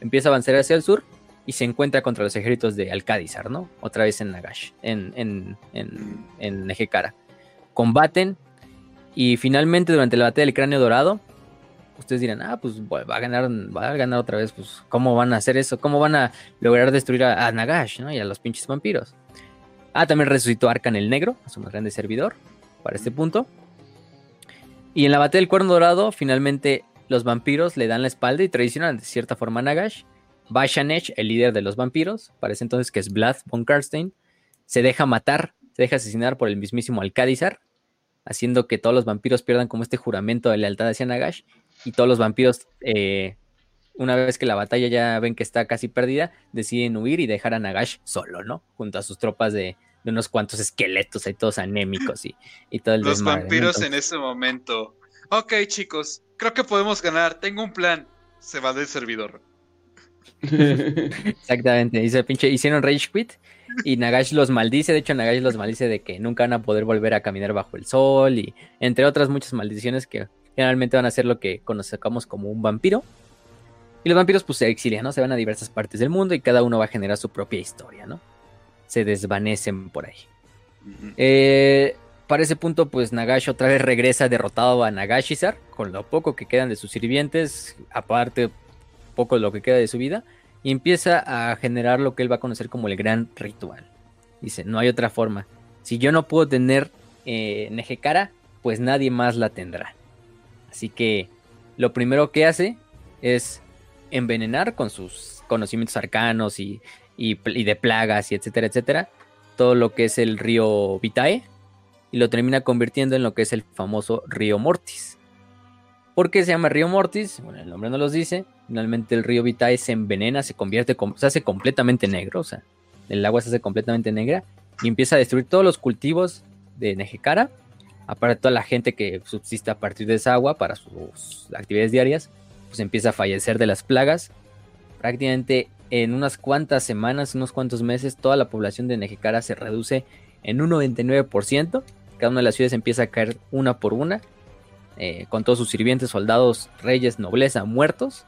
empieza a avanzar hacia el sur y se encuentra contra los ejércitos de Alcádizar, ¿no? Otra vez en Nagash, en, en, en, en Ejekara. Combaten y finalmente durante la batalla del cráneo dorado, ustedes dirán, ah, pues va a ganar, va a ganar otra vez, pues ¿cómo van a hacer eso? ¿Cómo van a lograr destruir a, Nagash, ¿no? Y a los pinches vampiros. Ah, también resucitó Arkan el Negro, a su más grande servidor, para este punto. Y en la batalla del cuerno dorado, finalmente los vampiros le dan la espalda y traicionan de cierta forma a Nagash. Bashanesh, el líder de los vampiros, parece entonces que es Vlad von Karstein, se deja matar, se deja asesinar por el mismísimo Alcádizar, haciendo que todos los vampiros pierdan como este juramento de lealtad hacia Nagash y todos los vampiros eh, una vez que la batalla ya ven que está casi perdida, deciden huir y dejar a Nagash solo, ¿no? Junto a sus tropas de, unos cuantos esqueletos ahí todos anémicos y, y todo el Los vampiros en ese momento. Ok, chicos, creo que podemos ganar. Tengo un plan. Se va del servidor. Exactamente. Dice, pinche, hicieron Rage Quit y Nagash los maldice. De hecho, Nagash los maldice de que nunca van a poder volver a caminar bajo el sol y entre otras muchas maldiciones que generalmente van a ser lo que conocemos como un vampiro. Y los vampiros pues se exilian, ¿no? Se van a diversas partes del mundo y cada uno va a generar su propia historia, ¿no? Se desvanecen por ahí. Eh, para ese punto, pues Nagash otra vez regresa derrotado a Nagashizar, con lo poco que quedan de sus sirvientes, aparte poco de lo que queda de su vida, y empieza a generar lo que él va a conocer como el gran ritual. Dice, no hay otra forma. Si yo no puedo tener eh, Nejekara, pues nadie más la tendrá. Así que lo primero que hace es envenenar con sus conocimientos arcanos y, de plagas y etcétera, etcétera, todo lo que es el río Vitae y lo termina convirtiendo en lo que es el famoso río Mortis. ¿Por qué se llama río Mortis? Bueno, el nombre no los dice. Finalmente el río Vitae se envenena, se convierte, se hace completamente negro, o sea, el agua se hace completamente negra y empieza a destruir todos los cultivos de Nejekara aparte toda la gente que subsiste a partir de esa agua para sus actividades diarias, pues empieza a fallecer de las plagas. Prácticamente en unas cuantas semanas, unos cuantos meses, toda la población de Nejecara se reduce en un 99%. Cada una de las ciudades empieza a caer una por una, eh, con todos sus sirvientes, soldados, reyes, nobleza muertos,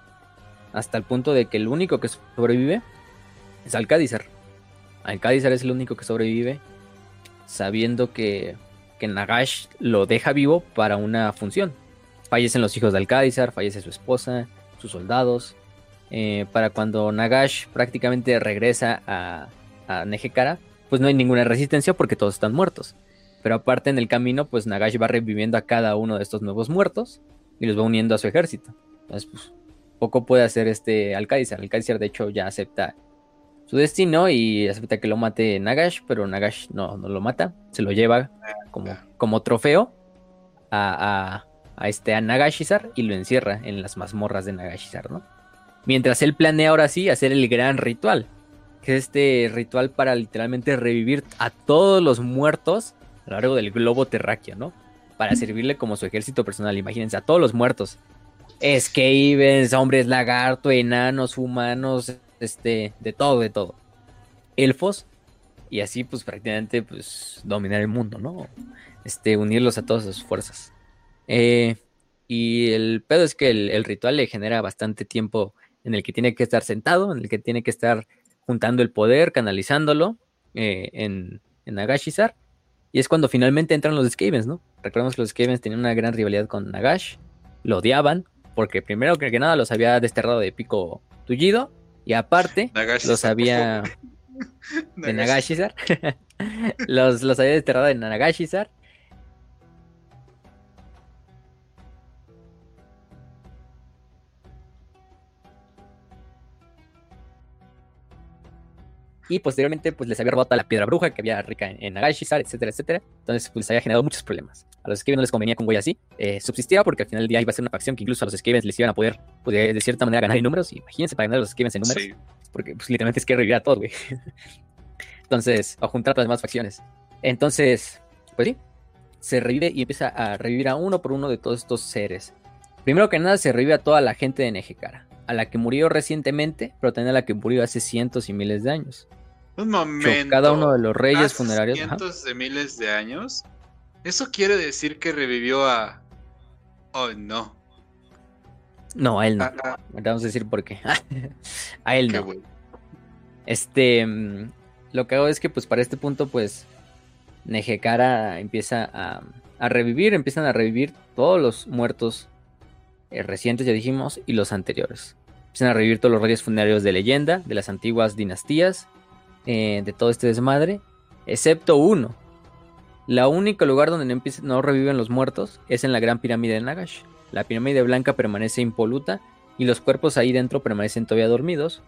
hasta el punto de que el único que sobrevive es Alcádizar. Alcádizar es el único que sobrevive, sabiendo que que Nagash lo deja vivo para una función. Fallecen los hijos de Alcázar, fallece su esposa, sus soldados. Eh, para cuando Nagash prácticamente regresa a, a Nejekara, pues no hay ninguna resistencia porque todos están muertos. Pero aparte en el camino, pues Nagash va reviviendo a cada uno de estos nuevos muertos y los va uniendo a su ejército. Entonces, pues poco puede hacer este Alcázar. Alcázar de hecho ya acepta su destino y acepta que lo mate Nagash, pero Nagash no, no lo mata, se lo lleva como, como trofeo a, a, este a Nagashizar y lo encierra en las mazmorras de Nagashizar, ¿no? Mientras él planea ahora sí hacer el gran ritual, que es este ritual para literalmente revivir a todos los muertos a lo largo del globo terráqueo, ¿no? Para servirle como su ejército personal, imagínense, a todos los muertos. Skavens, hombres lagarto, enanos, humanos, este, de todo, de todo. Elfos, y así pues prácticamente pues dominar el mundo, ¿no? Este, unirlos a todas sus fuerzas. Eh, y el pedo es que el, ritual le genera bastante tiempo en el que tiene que estar sentado, en el que tiene que estar juntando el poder, canalizándolo eh, en, en Nagashizar. Y es cuando finalmente entran los Skavens, ¿no? Recordemos que los Skavens tenían una gran rivalidad con Nagash, lo odiaban, porque primero que nada los había desterrado de pico tullido, y aparte, los había. de Nagashizar. los, los había desterrado en Nagashizar. Y posteriormente, pues les había robado la piedra bruja que había rica en, Nagashizar, etcétera, etcétera. Entonces, pues les había generado muchos problemas. A los Skavens no les convenía con un güey así. Eh, subsistía porque al final del día iba a ser una facción que incluso a los Skavens les iban a poder, pues, de cierta manera, ganar en números. Imagínense para ganar a los Skavens en números. Porque, pues, literalmente es que revivir a todos, güey. Entonces, o juntar a las demás facciones. Entonces, pues sí, se revive y empieza a revivir a uno por uno de todos estos seres. Primero que nada, se revive a toda la gente de Nejekara. A la que murió recientemente, pero también a la que murió hace cientos y miles de años. Un momento. Cada uno de los reyes funerarios. Cientos de miles de años. Eso quiere decir que revivió a. Oh, no. No, a él no. Ah, ah. Vamos a decir por qué. a él no. Este. Mm, lo que hago es que, pues, para este punto, pues. Nejekara empieza a, a revivir. Empiezan a revivir todos los muertos eh, recientes, ya dijimos, y los anteriores. Empiezan a revivir todos los reyes funerarios de leyenda, de las antiguas dinastías eh, de todo este desmadre, excepto uno. La único lugar donde no, reviven los muertos es en la gran pirámide de Nagash. La pirámide blanca permanece impoluta y los cuerpos ahí dentro permanecen todavía dormidos,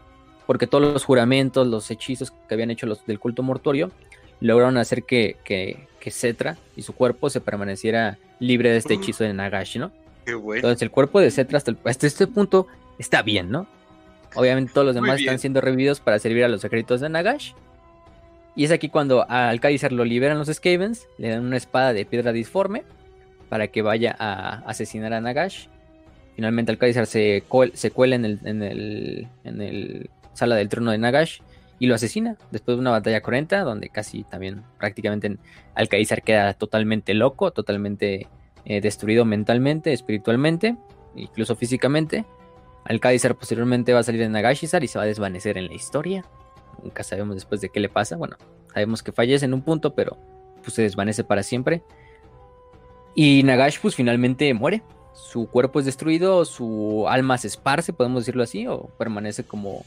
porque todos los juramentos, los hechizos que habían hecho los del culto mortuorio, lograron hacer que, que, que Cetra y su cuerpo se permaneciera libre de este hechizo de Nagash, ¿no? Entonces el cuerpo de Cetra hasta, hasta este punto está bien, ¿no? Obviamente todos los demás están siendo revividos para servir a los secretos de Nagash. Y es aquí cuando a Alcáizar lo liberan los Skavens, le dan una espada de piedra disforme para que vaya a asesinar a Nagash. Finalmente Alcáizar se, se cuela en el, el, el sala del trono de Nagash y lo asesina después de una batalla cruenta donde casi también prácticamente Alcáizar queda totalmente loco, totalmente eh, destruido mentalmente, espiritualmente, incluso físicamente. Alcáizar posteriormente va a salir de Nagashizar y se va a desvanecer en la historia. Nunca sabemos después de qué le pasa. Bueno, sabemos que fallece en un punto, pero pues se desvanece para siempre. Y Nagash pues finalmente muere. Su cuerpo es destruido, su alma se esparce, podemos decirlo así, o permanece como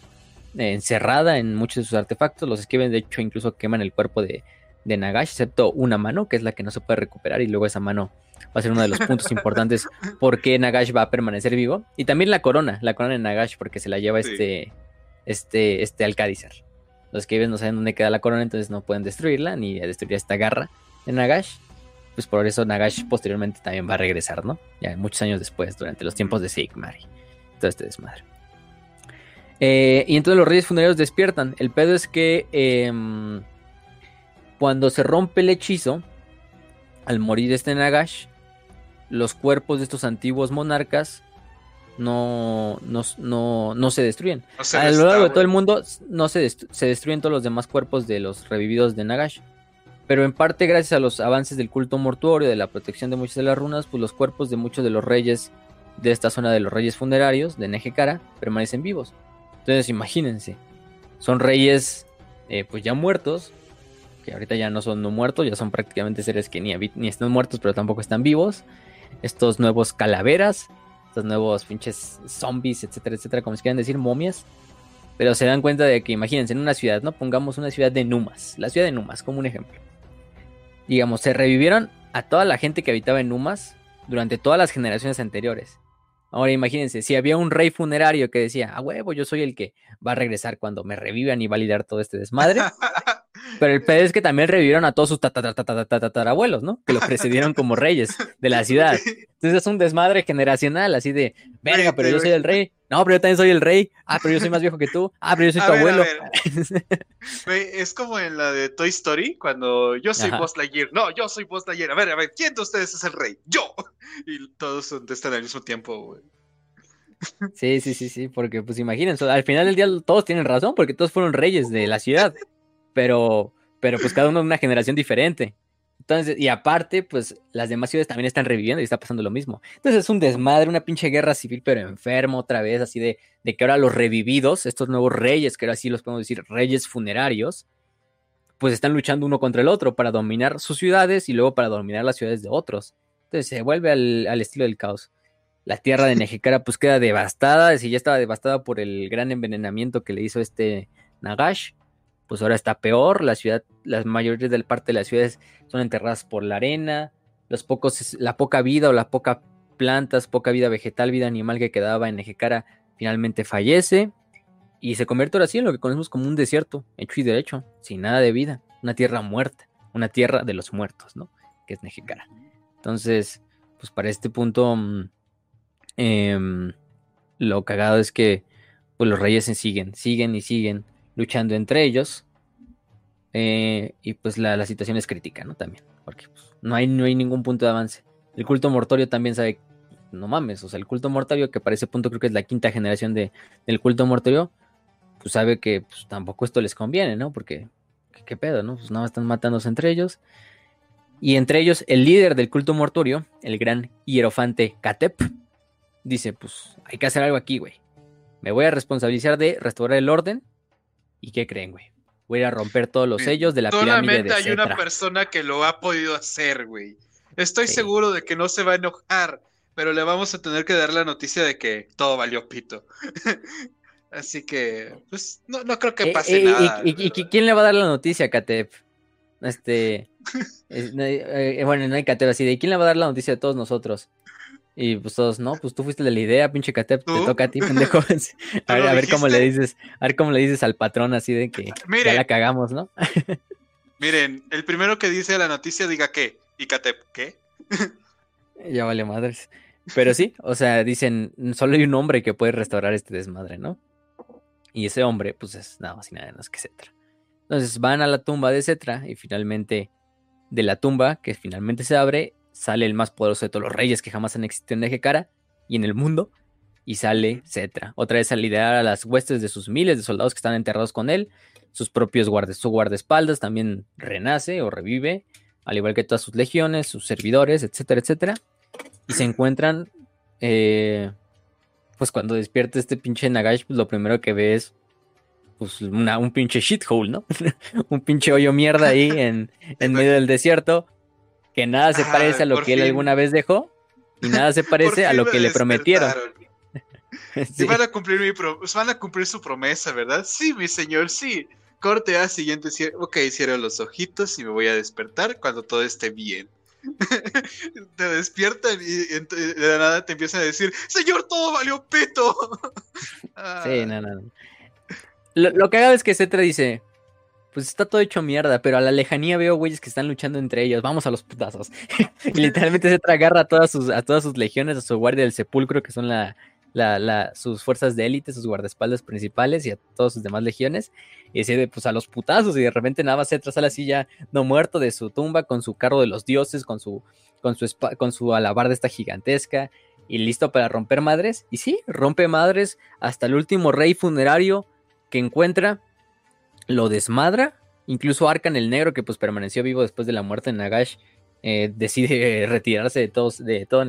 encerrada en muchos de sus artefactos. Los escriben, de hecho, incluso queman el cuerpo de, de Nagash, excepto una mano, que es la que no se puede recuperar, y luego esa mano va a ser uno de los puntos importantes por qué Nagash va a permanecer vivo. Y también la corona, la corona de Nagash, porque se la lleva este, este, este Alcádizar. Los que no saben dónde queda la corona, entonces no pueden destruirla, ni destruir esta garra de Nagash. Pues por eso Nagash posteriormente también va a regresar, ¿no? Ya muchos años después, durante los tiempos de Sigmar y todo este desmadre. Eh, y entonces los reyes funerarios despiertan. El pedo es que em, cuando se rompe el hechizo, al morir este Nagash, los cuerpos de estos antiguos monarcas no, no, se destruyen. a lo largo de todo el mundo no se, se, destruyen todos los demás cuerpos de los revividos de Nagash. Pero en parte gracias a los avances del culto mortuorio, de la protección de muchas de las runas, pues los cuerpos de muchos de los reyes de esta zona de los reyes funerarios de Nejekara permanecen vivos. Entonces imagínense, son reyes eh, pues ya muertos, que ahorita ya no son no muertos, ya son prácticamente seres que ni, ni están muertos pero tampoco están vivos. Estos nuevos calaveras, estos nuevos pinches zombies, etcétera, etcétera, como se quieran decir, momias. Pero se dan cuenta de que, imagínense, en una ciudad, ¿no? Pongamos una ciudad de Numas, la ciudad de Numas como un ejemplo. Digamos, se revivieron a toda la gente que habitaba en Numas durante todas las generaciones anteriores. Ahora imagínense, si había un rey funerario que decía, a huevo, yo soy el que va a regresar cuando me revivan y validar todo este desmadre. Pero el pedo es que también revivieron a todos sus tatarabuelos, ¿no? Que lo precedieron como reyes de la ciudad. Entonces es un desmadre generacional, así de, verga, pero yo soy el rey. No, pero yo también soy el rey. Ah, pero yo soy más viejo que tú. Ah, pero yo soy tu abuelo. es como en la de Toy Story, cuando yo soy Buzz Lightyear. No, yo soy Buzz Lightyear. A ver, a ver, ¿quién de ustedes es el rey? ¡Yo! Y todos contestan al mismo tiempo, güey. Sí, sí, sí, sí, porque pues imagínense, al final del día todos tienen razón, porque todos fueron reyes de la ciudad pero, pero pues cada uno de una generación diferente. Y aparte, pues las demás ciudades también están reviviendo y está pasando lo mismo. Entonces es un desmadre, una pinche guerra civil, pero enfermo otra vez, así de, de que ahora los revividos, estos nuevos reyes, que ahora sí los podemos decir reyes funerarios, pues están luchando uno contra el otro para dominar sus ciudades y luego para dominar las ciudades de otros. Entonces se vuelve al, al estilo del caos. La tierra de Nejecara pues queda devastada, si ya estaba devastada por el gran envenenamiento que le hizo este Nagash pues ahora está peor, la ciudad, las mayoría del parte de las ciudades son enterradas por la arena, los pocos, la poca vida o la poca plantas, poca vida vegetal, vida animal que quedaba en Ejecara finalmente fallece y se convierte ahora sí en lo que conocemos como un desierto, hecho y derecho, sin nada de vida, una tierra muerta, una tierra de los muertos, ¿no? Que es Nejecara. Entonces, pues para este punto, mm, em, lo cagado es que pues los reyes se siguen, siguen y siguen luchando entre ellos. Eh, y pues la, situación es crítica, ¿no? También, porque pues, no, hay, no hay ningún punto de avance. El culto mortorio también sabe, no mames, o sea, el culto mortorio, que para ese punto creo que es la quinta generación de, del culto mortorio, pues sabe que pues, tampoco esto les conviene, ¿no? Porque, ¿qué, pedo, no? Pues nada están matándose entre ellos. Y entre ellos, el líder del culto mortorio, el gran hierofante Katep, dice, pues hay que hacer algo aquí, güey. Me voy a responsabilizar de restaurar el orden ¿Y qué creen, güey? Voy a ir a romper todos los sellos de la pirámide de hay una persona que lo ha podido hacer, güey. Estoy seguro de que no se va a enojar, pero le vamos a tener que dar la noticia de que todo valió pito. Así que, pues, no, creo que eh, pase eh, nada. Y, quién le va a dar la noticia, Katep? Este. Eh, bueno, no hay Katep así de quién le va a dar la noticia a todos nosotros. Y pues todos, no, pues tú fuiste de la idea, pinche Catep, te toca a ti, pendejo. a ver, a ver cómo le dices, a ver cómo le dices al patrón así de que ya la cagamos, ¿no? miren, el primero que dice la noticia diga qué, y Catep, ¿qué? ya vale madres. Pero sí, o sea, dicen, solo hay un hombre que puede restaurar este desmadre, ¿no? Y ese hombre, pues es nada más y nada menos que Cetra. Entonces van a la tumba de Cetra y finalmente de la tumba, que finalmente se abre, sale el más poderoso de todos los reyes que jamás han existido en Ejecara y en el mundo, y sale Cetra. Otra vez a liderar a las huestes de sus miles de soldados que están enterrados con él, sus propios guardes, su guardaespaldas también renace o revive, al igual que todas sus legiones, sus servidores, etcétera, etcétera. Y se encuentran, eh, pues cuando despierta este pinche Nagash, pues lo primero que ve es pues un pinche shithole, ¿no? un pinche hoyo mierda ahí en, en medio del desierto, que nada se parece a lo que él alguna vez dejó y nada se parece a lo que le prometieron. sí. van, a cumplir mi van a cumplir su promesa, ¿verdad? Sí, mi señor, sí. Corte a siguiente, ok, cierro los ojitos y me voy a despertar cuando todo esté bien. te despiertan y, de la nada te empiezan a decir, señor, todo valió peto. sí, no, no. Lo, lo que haga es que Cetra dice, pues está todo hecho mierda, pero a la lejanía veo güeyes que están luchando entre ellos, vamos a los putazos. y literalmente Cetra agarra a todas sus, a todas sus legiones, a su guardia del sepulcro, que son la, sus fuerzas de élite, sus guardaespaldas principales y a todas sus demás legiones. Y decide, pues a los putazos. Y de repente nada más se así ya no muerto de su tumba con su carro de los dioses, con su, con su, con su alabarda esta gigantesca y listo para romper madres. Y sí, rompe madres hasta el último rey funerario que encuentra, lo desmadra. Incluso Arkan el Negro, que pues permaneció vivo después de la muerte de Nagash, eh, decide retirarse de todos, de todo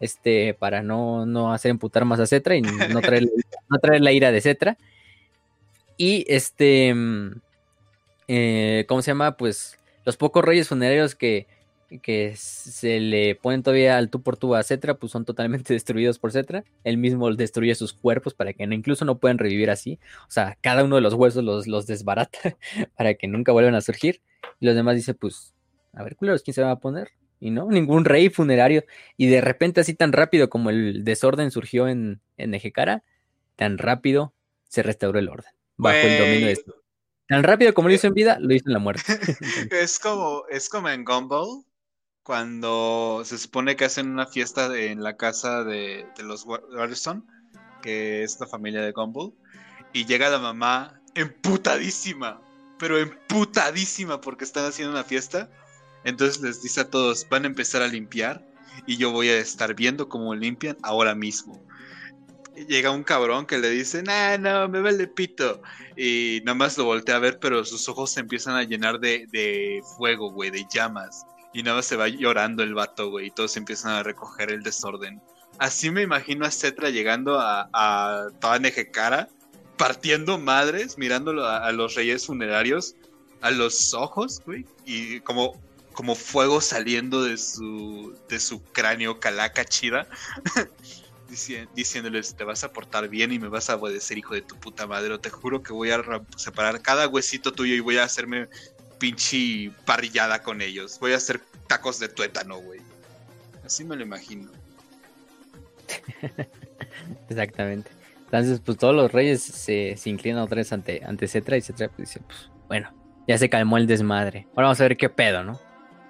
este, para no, no hacer emputar más a Cetra y no traer, no traer la ira de Cetra. Y este, mm, eh, ¿cómo se llama? Pues los pocos reyes funerarios que, que se le ponen todavía al tú por tú a Cetra, pues son totalmente destruidos por Cetra. Él mismo destruye sus cuerpos para que incluso no puedan revivir así. O sea, cada uno de los huesos los, los desbarata para que nunca vuelvan a surgir. Y los demás dice, pues a ver, culeros, ¿quién se va a poner? Y no, ningún rey funerario. Y de repente, así tan rápido como el desorden surgió en, en Ejecara, tan rápido se restauró el orden. Bajo el dominio de esto. Tan rápido como lo hizo en vida, lo hizo en la muerte. es como, es como en Gumball, cuando se supone que hacen una fiesta en la casa de, de los Waterstone, que es la familia de Gumball, y llega la mamá emputadísima, pero emputadísima porque están haciendo una fiesta entonces les dice a todos, van a empezar a limpiar y yo voy a estar viendo cómo limpian ahora mismo. Llega un cabrón que le dice, no, no, me vale pito. Y nada más lo voltea a ver, pero sus ojos se empiezan a llenar de, fuego, güey, de llamas. Y nada más se va llorando el vato, güey, y todos empiezan a recoger el desorden. Así me imagino a Cetra llegando a, a toda Nejecara, partiendo madres, mirándolo a, a, los reyes funerarios a los ojos, güey, y como como fuego saliendo de su, de su cráneo calaca chida. diciéndoles, te vas a portar bien y me vas a obedecer, hijo de tu puta madre. Te juro que voy a separar cada huesito tuyo y voy a hacerme pinche parrillada con ellos. Voy a hacer tacos de tuétano, güey. Así me lo imagino. Exactamente. Entonces, pues todos los reyes se, se inclinan otra vez ante, ante Cetra y Cetra pues, dice, pues bueno, ya se calmó el desmadre. Ahora vamos a ver qué pedo, ¿no?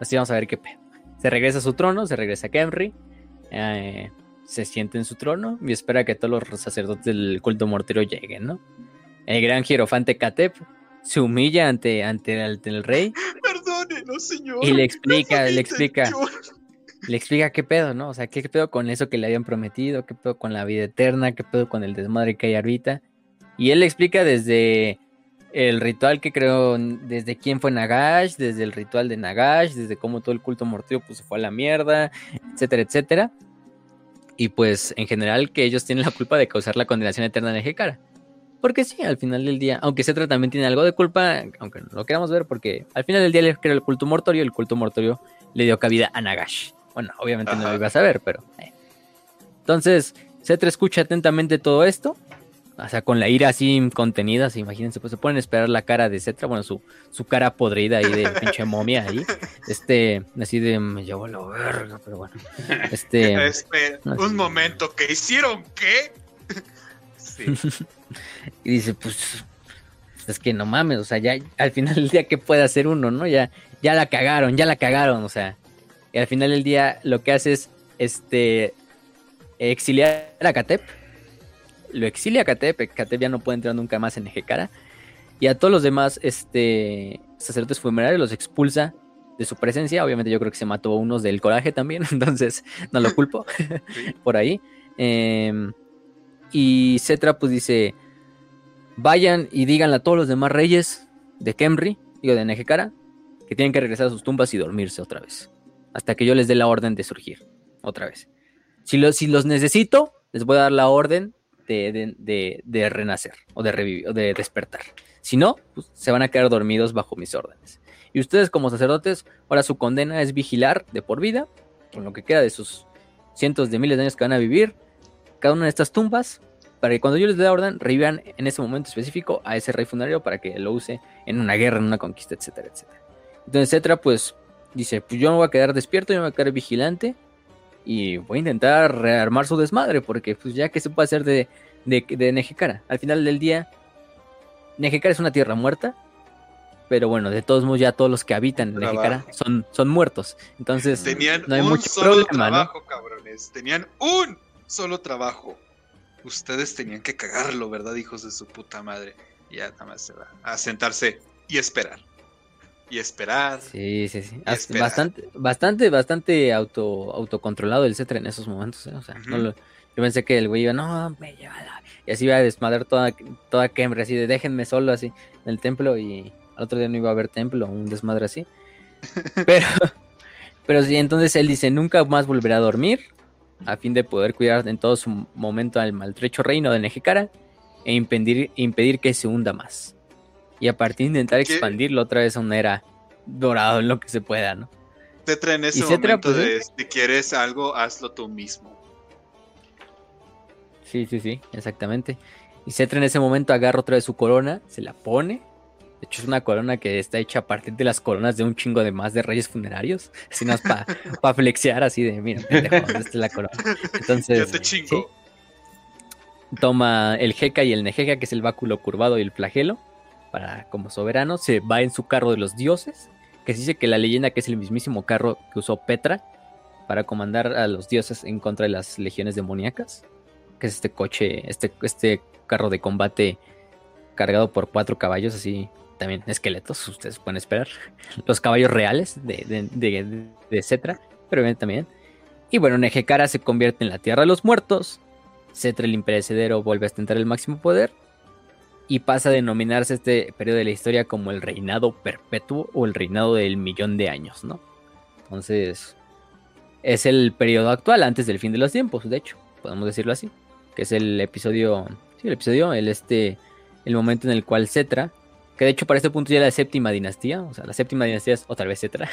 Así vamos a ver qué pedo. Se regresa a su trono, se regresa a Kenry, eh, se siente en su trono y espera que todos los sacerdotes del culto mortero lleguen, ¿no? El gran hierofante Katep se humilla ante, ante, el, rey. Perdónenos, señor. Y le explica, le explica. Le explica qué pedo, ¿no? O sea, qué pedo con eso que le habían prometido, qué pedo con la vida eterna, qué pedo con el desmadre que hay ahorita. Y él le explica desde el ritual que creo desde quién fue Nagash, desde el ritual de Nagash, desde cómo todo el culto mortío pues se fue a la mierda, etcétera, etcétera. Y pues en general que ellos tienen la culpa de causar la condenación eterna de Hekara. Porque sí, al final del día, aunque Cetra también tiene algo de culpa, aunque no lo queramos ver, porque al final del día le creó el culto mortorio y el culto mortorio le dio cabida a Nagash. Bueno, obviamente no lo iba a saber, pero... Eh. Entonces, Cetra escucha atentamente todo esto o sea, con la ira así contenida, imagínense, pues se pueden esperar la cara de Cetra, bueno, su, su cara podrida ahí de pinche momia ahí. Este, así de me llevo la verga, pero bueno. Este. un momento, ¿qué hicieron qué? sí. y dice, pues, es que no mames, o sea, ya al final del día, ¿qué puede hacer uno, no? Ya, ya la cagaron, ya la cagaron, o sea. Y al final del día lo que hace es este, exiliar a Katep. Lo exilia a Katep, Katep ya no puede entrar nunca más en Ejekara. Y a todos los demás este, sacerdotes funerarios los expulsa de su presencia. Obviamente yo creo que se mató a unos del coraje también, entonces no lo culpo por ahí. Em, y Cetra pues dice, vayan y díganle a todos los demás reyes de Kemri, digo de Nejekara, que tienen que regresar a sus tumbas y dormirse otra vez. Hasta que yo les dé la orden de surgir otra vez. Si, si los necesito, les voy a dar la orden de, renacer o de revivir o de despertar. Si no, pues, se van a quedar dormidos bajo mis órdenes. Y ustedes como sacerdotes, ahora su condena es vigilar de por vida, con lo que queda de sus cientos de miles de años que van a vivir, cada una de estas tumbas, para que cuando yo les dé la orden, revivan en ese momento específico a ese rey funerario para que lo use en una guerra, en una conquista, etcétera, etcétera. Entonces, etcétera, pues dice, pues yo no voy a quedar despierto, yo me voy a quedar vigilante y voy a intentar rearmar su desmadre, porque pues ya que se puede hacer de, de, de. Al final del día, Nejekara es una tierra muerta, pero bueno, de todos modos ya todos los que habitan en son, son muertos. Entonces, tenían no hay un mucho solo trabajo, cabrones. Tenían un solo trabajo. Ustedes tenían que cagarlo, ¿verdad, hijos de su puta madre? Ya nada más se va a sentarse y esperar y esperar. Sí, sí, sí. Bastante, bastante, bastante auto, autocontrolado el Cetra en esos momentos. ¿eh? O sea, yo pensé que el güey iba, no, me lleva Y así iba a desmadrar toda, toda Kembre, así de déjenme solo así en el templo y al otro día no iba a haber templo, un desmadre así. pero, pero sí, entonces él dice, nunca más volverá a dormir a fin de poder cuidar en todo su momento al maltrecho reino de Nejecara e impedir, impedir que se hunda más y a partir de intentar expandirlo otra vez a una era dorado en lo que se pueda, ¿no? Tetra en ese momento pues, de si quieres algo, hazlo tú mismo. Sí, sí, sí, exactamente. Y Cetra en ese momento agarra otra vez su corona, se la pone. De hecho, es una corona que está hecha a partir de las coronas de un chingo de más de reyes funerarios. Así no es para pa flexear así de, mira, pendejo, esta es la corona. Entonces, Yo te chingo. Toma el Jeca y el Nejeca, que es el báculo curvado y el flagelo para como soberano, se va en su carro de los dioses, que se dice que la leyenda que es el mismísimo carro que usó Petra para comandar a los dioses en contra de las legiones demoníacas, que es este coche, este, este carro de combate cargado por cuatro caballos, así también esqueletos, ustedes pueden esperar, los caballos reales de, de, de, Cetra, pero bien también. Y bueno, Nejecara se convierte en la tierra de los muertos, Cetra el imperecedero vuelve a ostentar el máximo poder, y pasa a denominarse este periodo de la historia como el reinado perpetuo o el reinado del millón de años, ¿no? Entonces, es el periodo actual antes del fin de los tiempos, de hecho, podemos decirlo así, que es el episodio, sí, el episodio, el este, el momento en el cual Cetra, que de hecho para este punto ya es la séptima dinastía, o sea, la séptima dinastía es otra vez Cetra.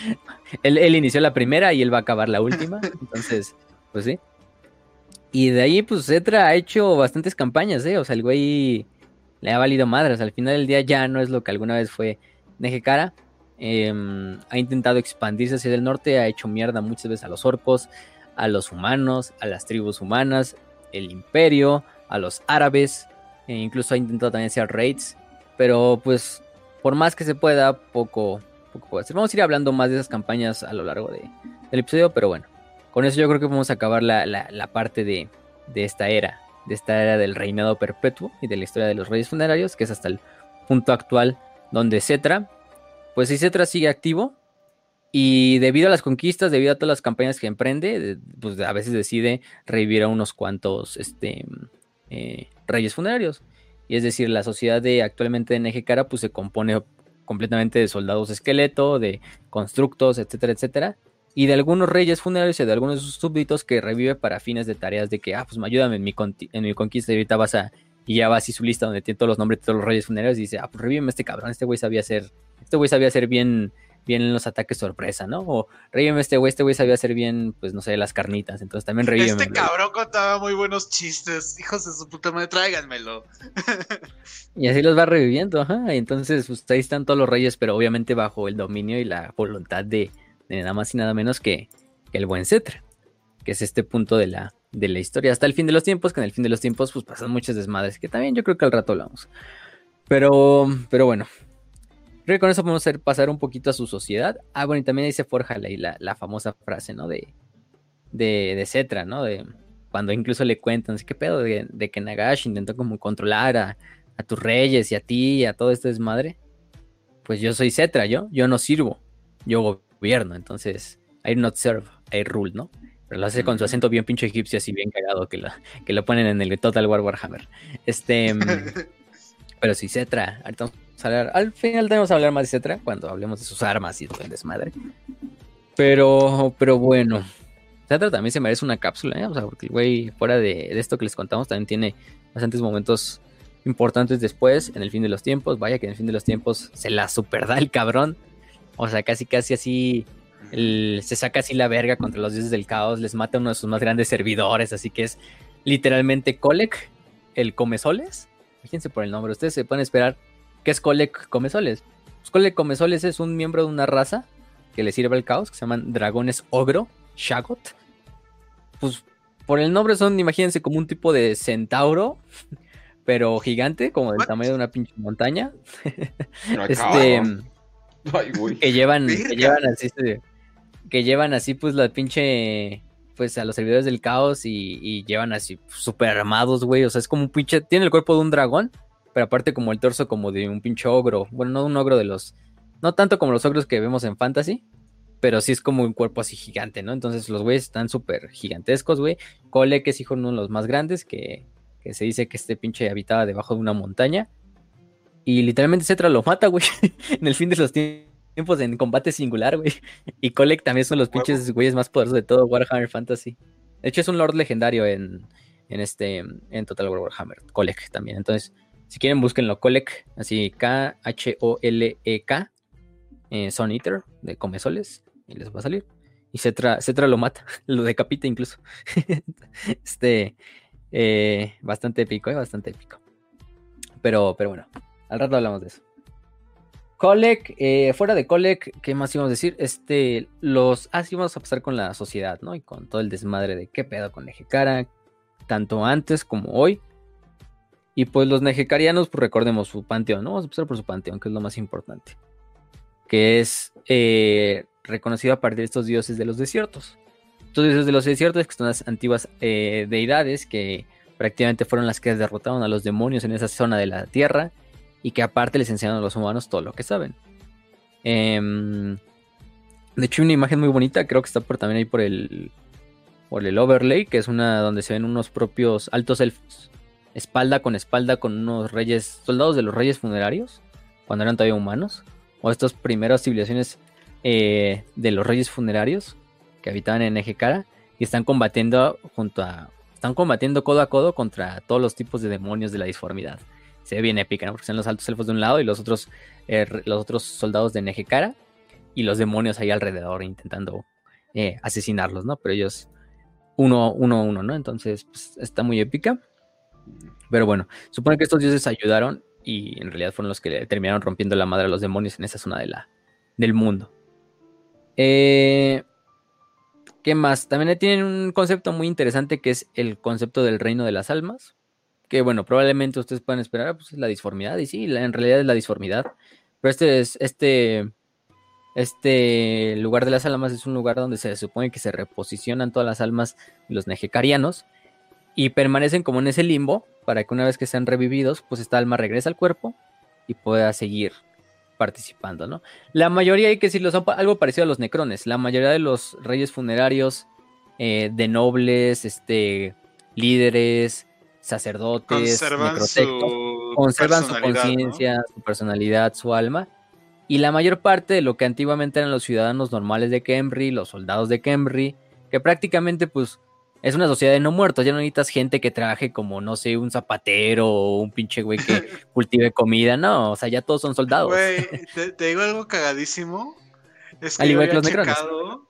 él, él inició la primera y él va a acabar la última, entonces, pues sí. Y de ahí, pues Cetra ha hecho bastantes campañas, ¿eh? O sea, el güey le ha valido madres. Al final del día ya no es lo que alguna vez fue Nejecara. Eh, ha intentado expandirse hacia el norte, ha hecho mierda muchas veces a los orcos, a los humanos, a las tribus humanas, el imperio, a los árabes, e incluso ha intentado también hacer raids, pero pues por más que se pueda, poco, poco puede ser. Vamos a ir hablando más de esas campañas a lo largo de, del episodio, pero bueno, con eso yo creo que vamos a acabar la, parte de, de esta era de esta era del reinado perpetuo y de la historia de los reyes funerarios, que es hasta el punto actual donde Cetra, pues si Cetra sigue activo y debido a las conquistas, debido a todas las campañas que emprende, pues a veces decide revivir a unos cuantos este, eh, reyes funerarios. Y es decir, la sociedad de actualmente de Nejecara pues se compone completamente de soldados esqueleto, de constructos, etcétera, etcétera y de algunos reyes funerarios y de algunos de sus súbditos que revive para fines de tareas de que, ah, pues ayúdame en mi, en mi conquista y ahorita vas a, y ya va así su lista donde tiene todos los nombres de todos los reyes funerarios y dice, ah, pues revíveme este cabrón, este güey sabía hacer, este güey sabía hacer bien, bien en los ataques sorpresa, ¿no? O revíveme este güey, este güey sabía hacer bien, pues no sé, las carnitas, entonces también revíveme. Este cabrón contaba muy buenos chistes, hijos de su puta madre, tráiganmelo. y así los va reviviendo, ajá, y entonces pues ahí están todos los reyes, pero obviamente bajo el dominio y la voluntad de nada más y nada menos que, el buen Cetra, que es este punto de la, de la historia hasta el fin de los tiempos, que en el fin de los tiempos pues pasan muchas desmadres, que también yo creo que al rato hablamos. Pero, pero bueno, creo que con eso podemos hacer pasar un poquito a su sociedad. Ah, bueno, y también ahí se forja la, la, famosa frase, ¿no? De, de, de Cetra, ¿no? De, cuando incluso le cuentan, ¿qué pedo? De, de que Nagash intentó como controlar a, a, tus reyes y a ti y a todo este desmadre. Pues yo soy Cetra, yo, yo no sirvo, yo gobierno, entonces, I not serve, I rule, ¿no? Pero lo hace con su acento bien pinche egipcio, así bien cagado, que lo, que lo ponen en el Total War Warhammer. Este. Mm, pero sí, Cetra. Ahorita vamos Al final tenemos que hablar más de Cetra cuando hablemos de sus armas y todo el desmadre. Pero, pero bueno. Cetra también se merece una cápsula, ¿eh? O sea, porque el güey, fuera de, de esto que les contamos, también tiene bastantes momentos importantes después, en el fin de los tiempos. Vaya que en el fin de los tiempos se la superda el cabrón. O sea, casi, casi así se saca así la verga contra los dioses del caos, les mata a uno de sus más grandes servidores, así que es literalmente Kolek, el Comesoles. Fíjense por el nombre, ustedes se pueden esperar qué es Kolek Comesoles. Pues Kolek Comesoles es un miembro de una raza que le sirve al caos, que se llaman dragones ogro, Shagot. Pues por el nombre son, imagínense, como un tipo de centauro, pero gigante, como del tamaño de una pinche montaña. este. que llevan, que llevan así, que llevan así pues la pinche pues a los servidores del caos y, llevan así súper armados, güey. O sea, es como un pinche. Tiene el cuerpo de un dragón, pero aparte como el torso como de un pinche ogro. Bueno, no un ogro de los. No tanto como los ogros que vemos en Fantasy, pero sí es como un cuerpo así gigante, ¿no? Entonces los güeyes están súper gigantescos, güey. Cole, que es hijo de uno de los más grandes, que, que se dice que este pinche habitaba debajo de una montaña. Y literalmente Cetra lo mata, güey, en el fin de los tiempos en combate singular, güey. Y Kolek también son los pinches güeyes más poderosos de todo Warhammer Fantasy. De hecho, es un lord legendario en, en este en Total War Warhammer. Kolek también. Entonces, si quieren, búsquenlo. Kolek, así K-H-O-L-E-K. Eh, Son Eater, de Comesoles. Y les va a salir. Y Cetra, Cetra lo mata, lo decapita incluso. este, eh, bastante épico, eh, bastante épico. Pero, pero bueno, al rato hablamos de eso. Kolek, eh, fuera de Kolek, ¿qué más íbamos a decir? Este, los. Ah, sí, vamos a pasar con la sociedad, ¿no? Y con todo el desmadre de qué pedo con Nejekara, tanto antes como hoy. Y pues los Nejekarianos, pues recordemos su panteón, ¿no? Vamos a empezar por su panteón, que es lo más importante. Que es eh, reconocido a partir de estos dioses de los desiertos. Estos dioses de los desiertos, que son las antiguas eh, deidades que prácticamente fueron las que derrotaron a los demonios en esa zona de la tierra y que aparte les enseñan a los humanos todo lo que saben. Em, de hecho, hay una imagen muy bonita, creo que está por, también ahí por el, por el overlay, que es una donde se ven unos propios altos elfos, espalda con espalda con unos reyes, soldados de los reyes funerarios, cuando eran todavía humanos, o estas primeras civilizaciones eh, de los reyes funerarios que habitaban en Ejecara y están combatiendo junto a, están combatiendo codo a codo contra todos los tipos de demonios de la disformidad se ve bien épica, ¿no? Porque son los altos elfos de un lado y los otros, eh, los otros soldados de Nejekara y los demonios ahí alrededor intentando eh, asesinarlos, ¿no? Pero ellos uno, uno, uno, ¿no? Entonces, pues, está muy épica. Pero bueno, supone que estos dioses ayudaron y en realidad fueron los que terminaron rompiendo la madre a los demonios en esa zona de la, del mundo. Eh, ¿Qué más? También tienen un concepto muy interesante que es el concepto del reino de las almas que bueno, probablemente ustedes puedan esperar, pues es la disformidad, y sí, en realidad es la disformidad, pero este es, este, este lugar de las almas es un lugar donde se supone que se reposicionan todas las almas de los nejecarianos y permanecen como en ese limbo para que una vez que sean revividos, pues esta alma regrese al cuerpo y pueda seguir participando, ¿no? La mayoría, hay que decirlo, son algo parecido a los necrones, la mayoría de los reyes funerarios eh, de nobles, este, líderes, sacerdotes, conservan su, conservan su conciencia, su personalidad, su alma. Y la mayor parte de lo que antiguamente eran los ciudadanos normales de Kemri, los soldados de Kemri, que prácticamente pues es una sociedad de no muertos, ya no necesitas gente que trabaje como, no sé, un zapatero o un pinche güey que cultive comida, no, o sea, ya todos son soldados. Güey, te, digo algo cagadísimo. Es que Al igual que los checado,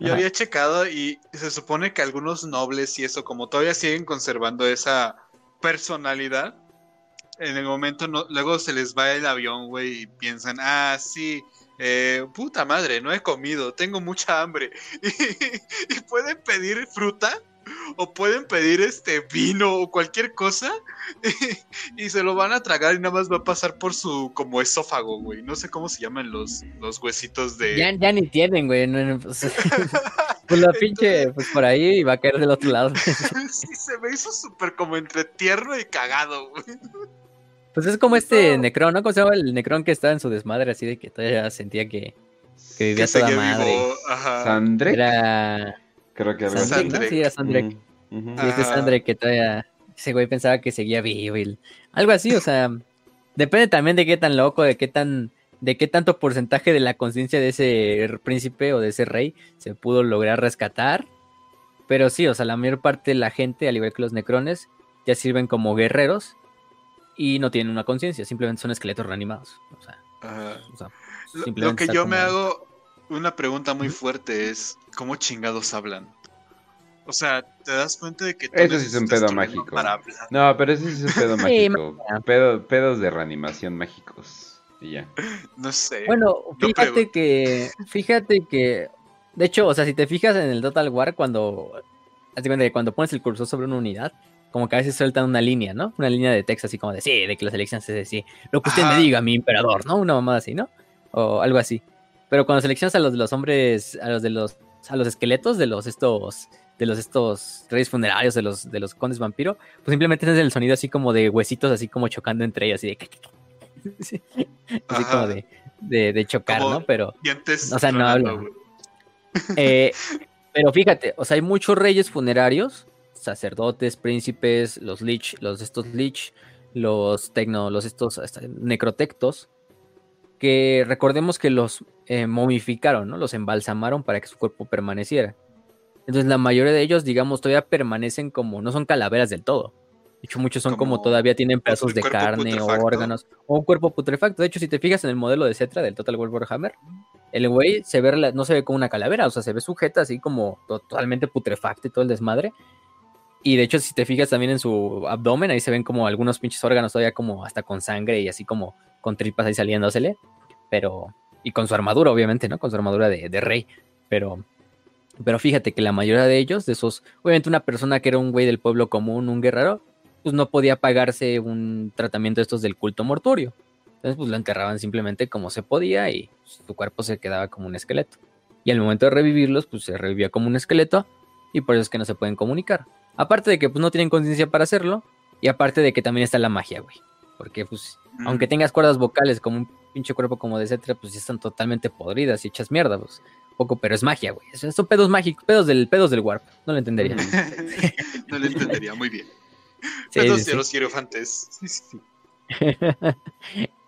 yo había checado y se supone que algunos nobles y eso, como todavía siguen conservando esa personalidad, en el momento no, luego se les va el avión, güey, y piensan, ah, sí, eh, puta madre, no he comido, tengo mucha hambre. y pueden pedir fruta o pueden pedir este vino o cualquier cosa y, se lo van a tragar y nada más va a pasar por su como esófago, güey. No sé cómo se llaman los, los huesitos de. Ya, ni tienen, güey. Pues la pinche, pues por ahí va a caer del otro lado. sí, se me hizo súper como entre tierno y cagado, güey. Pues es como este Necron, ¿no? ¿Cómo se llama el Necron que estaba en su desmadre así de que todavía sentía que, que vivía Que toda madre? vivo, ajá. Sandrek, Era creo que así. Sandrek, ¿no? Sí, era Sandrek. Sí, este. Sandrek que todavía ese güey pensaba que seguía vivo y algo así, o sea, depende también de qué tan loco, de qué tan de qué tanto porcentaje de la conciencia de ese príncipe o de ese rey se pudo lograr rescatar. Pero sí, o sea, la mayor parte de la gente, al igual que los necrones, ya sirven como guerreros y no tienen una conciencia, simplemente son esqueletos reanimados. O sea, Ajá. o sea, Lo, simplemente lo que yo como- me hago una pregunta muy fuerte es ¿cómo chingados hablan? O sea, ¿te das cuenta de que tú Eso sí es un pedo mágico. No, pero ese sí es un pedo mágico. Pedo- pedos de reanimación mágicos. Y ya. No sé. Bueno, fíjate que, fíjate que, de hecho, o sea, si te fijas en el Total War, cuando, cuando pones el cursor sobre una unidad, como que a veces sueltan una línea, ¿no? Una línea de texto así como de, sí, de que las elecciones es así, lo que usted Ajá. me diga, mi emperador, ¿no? Una mamada así, ¿no? O algo así. Pero cuando seleccionas a los de los hombres, a los de los, a los esqueletos de los estos, de los estos reyes funerarios, de los, de los condes vampiro, pues simplemente es el sonido así como de huesitos así como chocando entre ellos, así de, Sí. así como de, de, de chocar, Como- ¿no? Pero, Dientes o sea, no güey. eh, pero fíjate, o sea, hay muchos reyes funerarios, sacerdotes, príncipes, los lich, los estos lich, los tecno, los estos necrotectos, que recordemos que los eh, momificaron, ¿no? Los embalsamaron para que su cuerpo permaneciera. Entonces la mayoría de ellos, digamos, todavía permanecen como, no son calaveras del todo. De hecho, muchos son como, Como todavía tienen pedazos de carne o órganos o un cuerpo putrefacto. De hecho, si te fijas en el modelo de Cetra del Total War Warhammer, el güey se ve, no se ve como una calavera, o sea, se ve sujeta así como totalmente putrefacto y todo el desmadre. Y de hecho, si te fijas también en su abdomen, ahí se ven como algunos pinches órganos todavía como hasta con sangre y así como con tripas ahí saliéndosele. Pero, y con su armadura, obviamente, ¿no? Con su armadura de, rey. Pero, pero fíjate que la mayoría de ellos, de esos, obviamente una persona que era un güey del pueblo común, un guerrero, pues no podía pagarse un tratamiento de estos del culto mortuorio. Entonces, pues lo enterraban simplemente como se podía y su cuerpo se quedaba como un esqueleto. Y al momento de revivirlos, pues se revivía como un esqueleto y por eso es que no se pueden comunicar. Aparte de que pues no tienen conciencia para hacerlo y aparte de que también está la magia, güey. Porque pues Mm. aunque tengas cuerdas vocales como un pinche cuerpo como de Cetra, pues ya están totalmente podridas y hechas mierda, pues. Poco, pero es magia, güey. Son pedos mágicos, pedos del, pedos del warp. No lo entendería. no lo entendería muy bien. Sí, Pero sí, sí, sí. los hierofantes. Sí, sí, sí.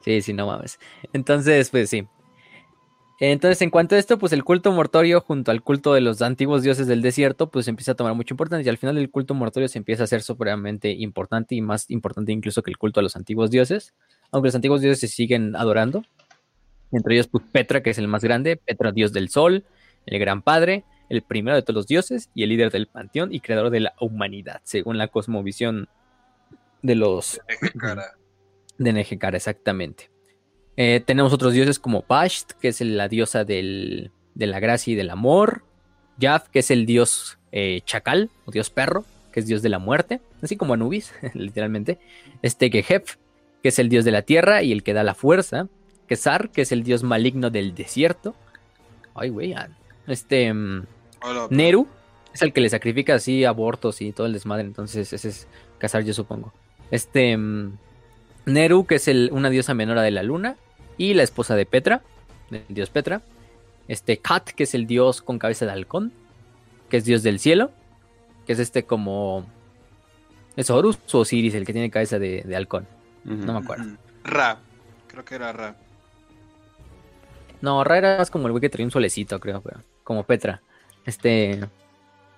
sí, sí, no mames. Entonces, pues sí. Entonces, en cuanto a esto, pues el culto mortorio junto al culto de los antiguos dioses del desierto, pues empieza a tomar mucha importancia. Y al final el culto mortorio se empieza a hacer supremamente importante y más importante incluso que el culto a los antiguos dioses. Aunque los antiguos dioses se siguen adorando. Entre ellos, pues Petra, que es el más grande, Petra, dios del sol, el gran padre, el primero de todos los dioses y el líder del panteón y creador de la humanidad, según la cosmovisión de los de Nejecara, exactamente. Eh, tenemos otros dioses como Pasht, que es la diosa del- de la gracia y del amor. Yaf, que es el dios eh, chacal, o dios perro, que es dios de la muerte, así como Anubis, literalmente. Este Gehef, que es el dios de la tierra y el que da la fuerza. Kesar, que es el dios maligno del desierto. Ay, güey. Este. mm, Hola, Neru es el que le sacrifica así abortos y todo el desmadre. Entonces, ese es Casar, yo supongo. Este. mm, Neru, que es el- una diosa menora de la luna. Y la esposa de Petra, del dios Petra. Este Kat, que es el dios con cabeza de halcón. Que es dios del cielo. Que es este como. ¿Es Horus o Osiris el que tiene cabeza de, de halcón? No me acuerdo. Ra. Creo que era Ra. No, Ra era más como el güey que traía un solecito, creo, pero como Petra. Este.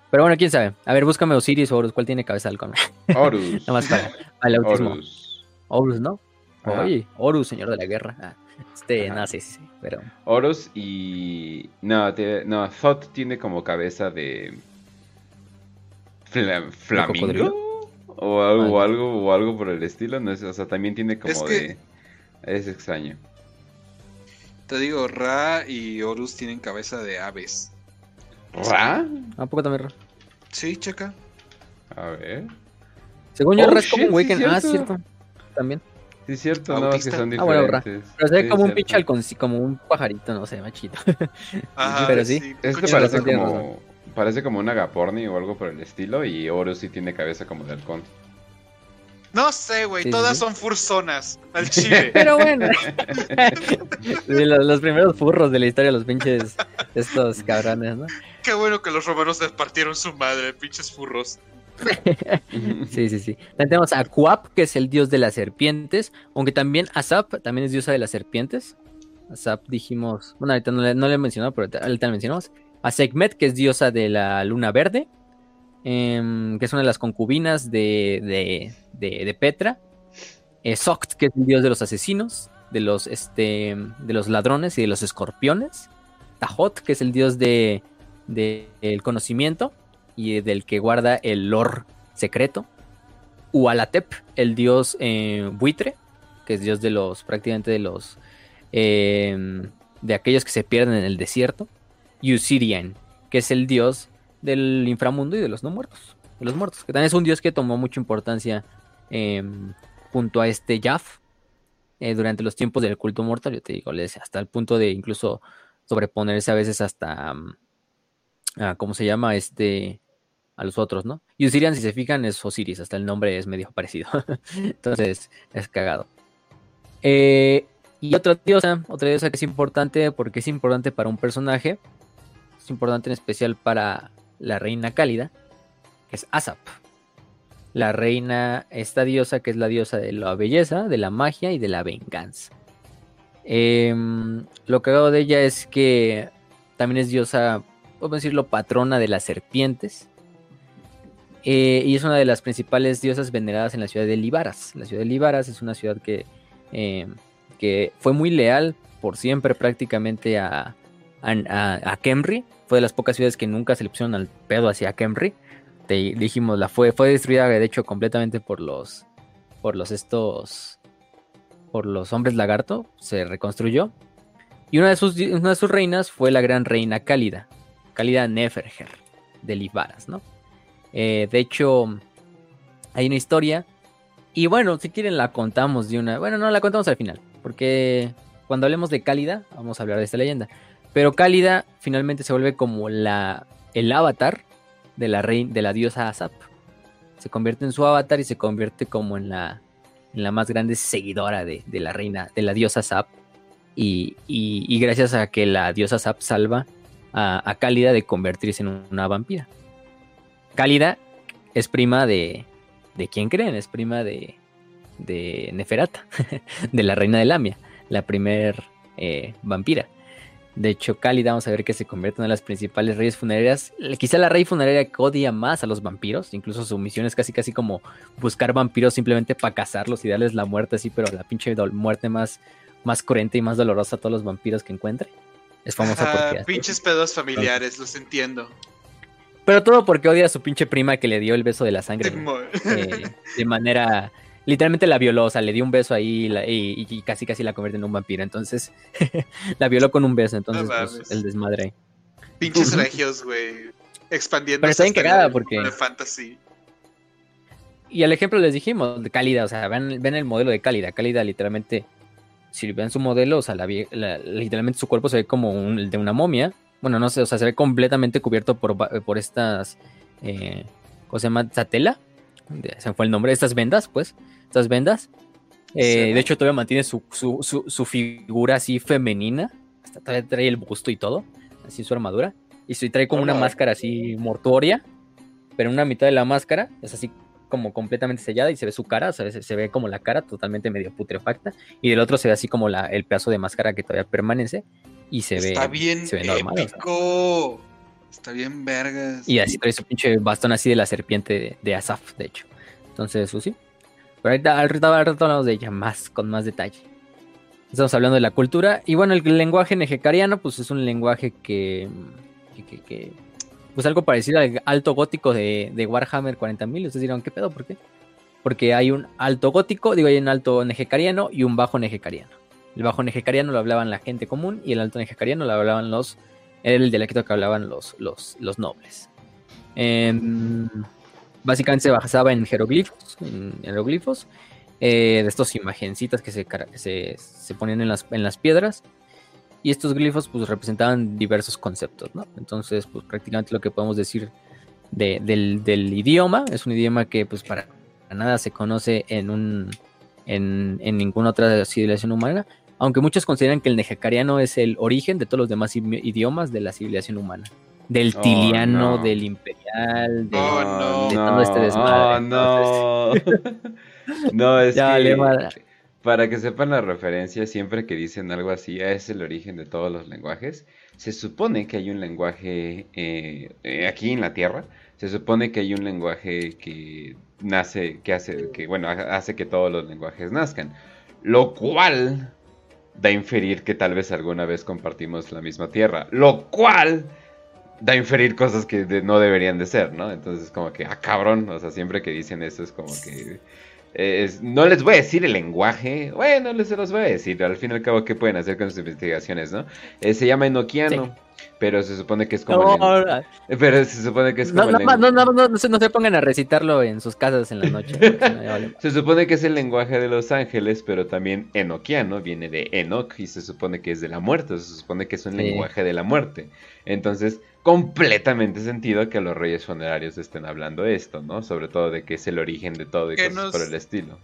Pero bueno, quién sabe. A ver, búscame Osiris o Horus. ¿Cuál tiene cabeza de halcón? Horus. Nada más para, para el autismo. Horus. Horus, ¿no? Ajá. Oye, Horus, señor de la guerra. Ah, este, Ajá. no, sí, sí, sí, pero... Horus y. No, te- no, Thoth tiene como cabeza de. Fla- ¿Flamingo? O algo, o algo, o algo por el estilo, no sé, o sea, también tiene como Es que- de. Es extraño. Te digo, Ra y Horus tienen cabeza de aves. ¿Ra? ¿A poco también Ra? Sí, checa. A ver. Según yo, Oh, Ra es como un güey sí, que... Ah, cierto. También. Sí, es cierto, no, es que son Ah, bueno, diferentes. Pero se ve Sí, como un pinche sí, como un pajarito, no sé, machito. Ajá, Pero sí. un Este parece razón, como. parece como un agaporni o algo por el estilo. Y Oro sí tiene cabeza como de halcón. No sé, güey, Sí, todas sí. son fursonas al chile. Pero bueno. Sí, los, los primeros furros de la historia, los pinches estos cabrones, ¿no? Qué bueno que los romanos les partieron su madre, pinches furros. Sí, sí, sí. También tenemos a Kuap, que es el dios de las serpientes, aunque también Asap también es diosa de las serpientes. Asap dijimos, bueno, ahorita no le, he mencionado, pero ahorita, le mencionamos. A Sekhmet, que es diosa de la luna verde, em, que es una de las concubinas de, de, de- Petra. Eh, Sokt, que es el dios de los asesinos, de los, este, de los ladrones y de los escorpiones. Tahot, que es el dios de, de- el conocimiento y del que guarda el lore secreto. Ualatep, el dios eh, buitre, que es dios de los, prácticamente de los, eh, de aquellos que se pierden en el desierto. Y Usirian, que es el dios del inframundo y de los no muertos, de los muertos, que también es un dios que tomó mucha importancia eh, junto a este Jaf eh, durante los tiempos del culto mortal, yo te digo, hasta el punto de incluso sobreponerse a veces hasta, ah, ¿cómo se llama? Este, a los otros, ¿no? Y Osirian, si se fijan, es Osiris, hasta el nombre es medio parecido. Entonces, es cagado. Eh, y otra diosa, otra diosa que es importante porque es importante para un personaje, es importante en especial para la reina cálida, que es Asap. La reina, esta diosa que es la diosa de la belleza, de la magia y de la venganza. Em, lo cagado de ella es que también es diosa, podemos decirlo, patrona de las serpientes. Eh, y es una de las principales diosas veneradas en la ciudad de Libaras. La ciudad de Libaras es una ciudad que, eh, que fue muy leal por siempre prácticamente a, a, a- a Kemri. Fue de las pocas ciudades que nunca se le pusieron al pedo hacia Kemri. Te dijimos, la fue, fue destruida de hecho completamente por los, por los estos, por los hombres lagarto. Se reconstruyó. Y una de sus, una de sus reinas fue la gran reina Cálida, Cálida Neferger de Libaras, ¿no? Eh, de hecho, hay una historia. Y bueno, si quieren la contamos de una. Bueno, no la contamos al final. Porque cuando hablemos de Cálida, vamos a hablar de esta leyenda. Pero Cálida finalmente se vuelve como la. el avatar de la rey, de la diosa Asap. Se convierte en su avatar y se convierte como en la. en la más grande seguidora de, de la reina, de la diosa Asap. Y, y- y gracias a que la diosa Asap salva a, Cálida de convertirse en una vampira. Cálida es prima de. ¿De quién creen? Es prima de. de Neferata, de la reina de Lamia, la primer eh, vampira. De hecho, Cálida, vamos a ver que se convierte en una de las principales reyes funerarias. Quizá la rey funeraria que odia más a los vampiros. Incluso su misión es casi casi como buscar vampiros simplemente para cazarlos y darles la muerte así, pero la pinche muerte más, más cruenta y más dolorosa a todos los vampiros que encuentre. Es famosa Ah, porque... pinches pedos familiares, los entiendo. Pero todo porque odia a su pinche prima que le dio el beso de la sangre. Eh, de manera. Literalmente la violó, o sea, le dio un beso ahí y, la- y- y casi casi la convierte en un vampiro. Entonces, la violó con un beso. Entonces, No pues, el desmadre. ahí. Pinches regios, güey. Expandiendo. Pero está bien cagada porque- De fantasy. Y al ejemplo les dijimos, de Cálida, o sea, ven, ven el modelo de Cálida. Cálida, literalmente, si ven su modelo, o sea, la vie- la- literalmente su cuerpo se ve como un, el de una momia. Bueno, no sé, o sea, se ve completamente cubierto por, por estas. Eh, ¿Cómo se llama? ¿Satela? De- Se fue el nombre. Estas vendas, pues. Estas vendas. Eh, Sí. de hecho, todavía mantiene su, su, su- su figura así femenina. Hasta todavía trae el busto y todo. Así su armadura. Y trae como una máscara así mortuoria. Pero en una mitad de la máscara es así como completamente sellada y se ve su cara, se, ve como la cara totalmente medio putrefacta y del otro se ve así como la, el pedazo de máscara que todavía permanece y se Está ve bien se ve normal, o sea. épico. Está bien vergas. y así trae su pinche bastón así de la serpiente de, de Asaf, de hecho. Entonces, pues sí. Pero ahorita, ahorita, ahorita hablamos de ella más, con más detalle. Estamos hablando de la cultura. Y bueno, el lenguaje nejecariano, pues es un lenguaje que. que, que- que- pues algo parecido al alto gótico de, de Warhammer 40.000. Ustedes dirán, ¿qué pedo? ¿Por qué? Porque hay un alto gótico, digo, hay un alto nejecariano y un bajo nejecariano. El bajo nejecariano lo hablaban la gente común y el alto nejecariano lo hablaban los. Era el dialecto que hablaban los, los, los nobles. Em, básicamente se basaba en jeroglifos, en jeroglifos, eh, de estos imagencitas que se, se, se ponían en las, en las piedras. Y estos glifos pues representaban diversos conceptos, ¿no? Entonces, pues prácticamente lo que podemos decir del, idioma, es un idioma que pues para nada se conoce en un en, ninguna otra civilización humana, aunque muchos consideran que el nejacariano es el origen de todos los demás idiomas de la civilización humana. Del oh, tiliano, del imperial, de, oh, todo este desmadre. no, no, es que para que sepan la referencia, siempre que dicen algo así, es el origen de todos los lenguajes. Se supone que hay un lenguaje eh, eh, aquí en la Tierra, se supone que hay un lenguaje que nace, que hace, que bueno, hace que todos los lenguajes nazcan. Lo cual da a inferir que tal vez alguna vez compartimos la misma tierra. Lo cual da a inferir cosas que no deberían de ser, ¿no? Entonces como que, ah, cabrón, o sea, siempre que dicen eso es como que... no les voy a decir el lenguaje, bueno, les se los voy a decir, al fin y al cabo, ¿qué pueden hacer con sus investigaciones, no? Eh, se llama enoquiano. Pero se supone que es como. No, Pero se supone que es como. No, no, no, no, no, no, se, no se pongan a recitarlo en sus casas en la noche. se supone que es el lenguaje de los ángeles, pero también enoquiano viene de Enoch y se supone que es de la muerte. Se supone que es un lenguaje de la muerte. Entonces, completamente sentido que los reyes funerarios estén hablando de esto, ¿no? Sobre todo de que es el origen de todo y cosas por el estilo.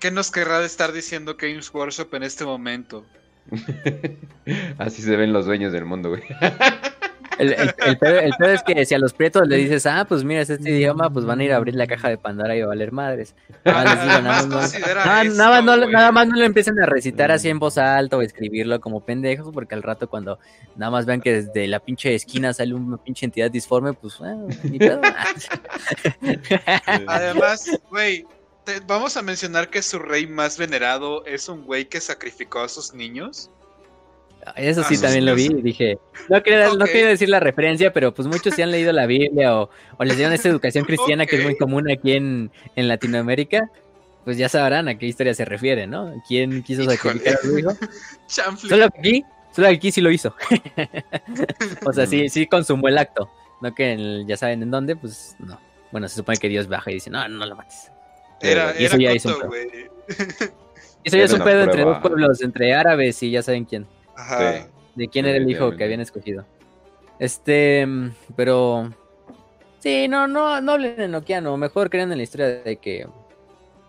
¿Qué nos querrá de estar diciendo Games Workshop en este momento? Así se ven los dueños del mundo, güey. El, el, peor, es que si a los prietos le dices, ah, pues mira, es este idioma, pues van a ir a abrir la caja de Pandora y a valer madres. Nada, más, nada, más no le empiecen a recitar así en voz alta o escribirlo como pendejos, porque al rato cuando nada más vean que desde la pinche esquina sale una pinche entidad disforme, pues, bueno, ni pedo. Además, güey, vamos a mencionar que su rey más venerado es un güey que sacrificó a sus niños. Eso sí, también lo vi y dije, no quería, no decir la referencia, pero pues muchos sí han leído la Biblia o, les dieron esa educación cristiana que es muy común aquí en, Latinoamérica, pues ya sabrán a qué historia se refiere, ¿no? ¿Quién quiso sacrificar a su hijo? Solo aquí, solo aquí sí lo hizo. o sea, sí, sí consumó el acto, no que ya saben en dónde, pues no. Bueno, se supone que Dios baja y dice, no, no lo mates. Era, eso ya hizo Eso ya es un pedo entre dos pueblos, entre árabes y ya saben quién. Ajá. De quién era el hijo que habían escogido. Este, pero. Sí, no, no, no hablen en Okeano. Mejor crean en la historia de que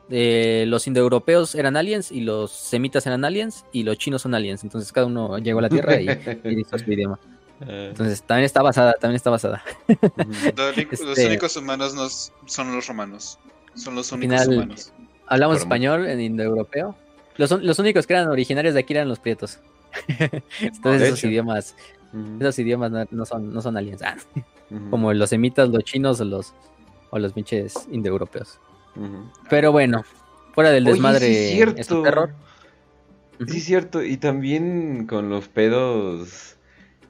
los indoeuropeos eran aliens y los semitas eran aliens y los chinos son aliens. Entonces cada uno llegó a la Tierra y, y hizo su idioma. Eh. Entonces también está basada, también está basada. Los, este únicos humanos no son los romanos. Son los únicos humanos. Hablamos español en indoeuropeo. Los, los únicos que eran originarios de aquí eran los prietos. Entonces esos idiomas, esos idiomas no, son, no son aliens. Ah, como los semitas, los chinos o los, o los pinches indoeuropeos. Pero bueno, fuera del desmadre sí cierto. terror. Sí, cierto. Y también con los pedos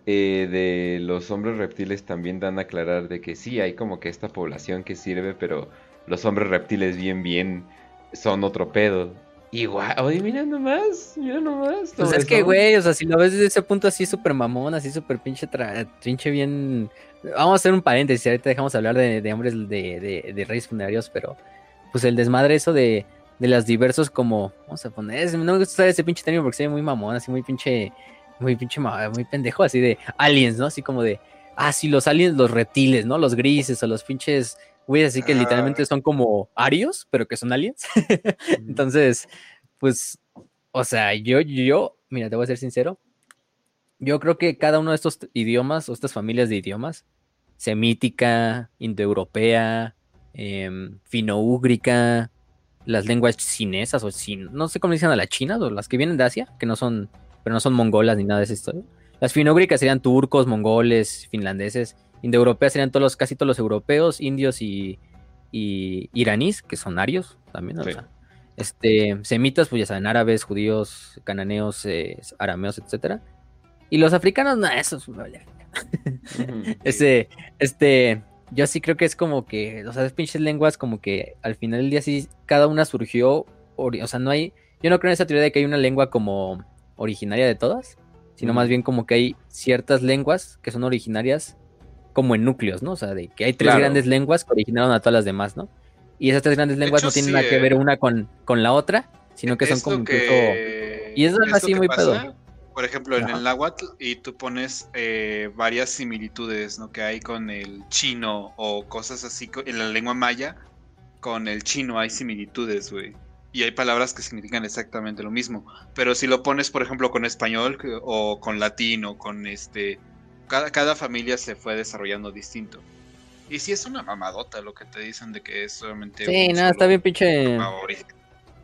eh, de los hombres reptiles también dan a aclarar de que sí, hay como que esta población que sirve, pero los hombres reptiles bien, bien son otro pedo. Igual, oye, mira nomás, mira nomás. Pues es que, güey, o sea, si lo ves desde ese punto así súper mamón, así súper pinche, pinche bien... Vamos a hacer un paréntesis, ahorita dejamos hablar de, hombres de, de, reyes funerarios, pero pues el desmadre eso de, de las diversos como, vamos a poner, no me gusta usar ese pinche término porque se ve muy mamón, así muy pinche, muy pinche, muy pendejo, así de aliens, ¿no? Así como de, ah, sí, los aliens, los reptiles, ¿no? Los grises o los pinches Güey, así que literalmente son como arios, pero que son aliens. Entonces, pues, o sea, yo, yo, mira, te voy a ser sincero. Yo creo que cada uno de estos idiomas o estas familias de idiomas, semítica, indoeuropea, eh, finoúgrica, las lenguas chinesas o sin, no sé cómo dicen a las chinas o las que vienen de Asia, que no son, pero no son mongolas ni nada de esa historia. Las finoúgricas serían turcos, mongoles, finlandeses Indoeuropeas serían todos los, casi todos los europeos, indios y, y iraníes, que son arios también. este, semitas, pues ya saben, árabes, judíos, cananeos, eh, arameos, etcétera. Y los africanos, no, eso es este, este, yo sí creo que es como que, o sea, esas pinches lenguas, como que al final del día sí, cada una surgió, o sea, no hay, yo no creo en esa teoría de que hay una lengua como originaria de todas, sino más bien como que hay ciertas lenguas que son originarias como en núcleos, ¿no? O sea, de que hay tres grandes lenguas que originaron a todas las demás, ¿no? Y esas tres grandes lenguas no tienen nada que ver una con, con la otra, sino que son como que... Y eso es así muy pedo. por ejemplo, en el náhuatl y tú pones eh, varias similitudes, ¿no? Que hay con el chino o cosas así en la lengua maya. Con el chino hay similitudes, güey. Y hay palabras que significan exactamente lo mismo. Pero si lo pones, por ejemplo, con español o con latín o con este... Cada, cada familia se fue desarrollando distinto. Y si es una mamadota lo que te dicen de que es solamente... Sí, un nada, está bien pinche.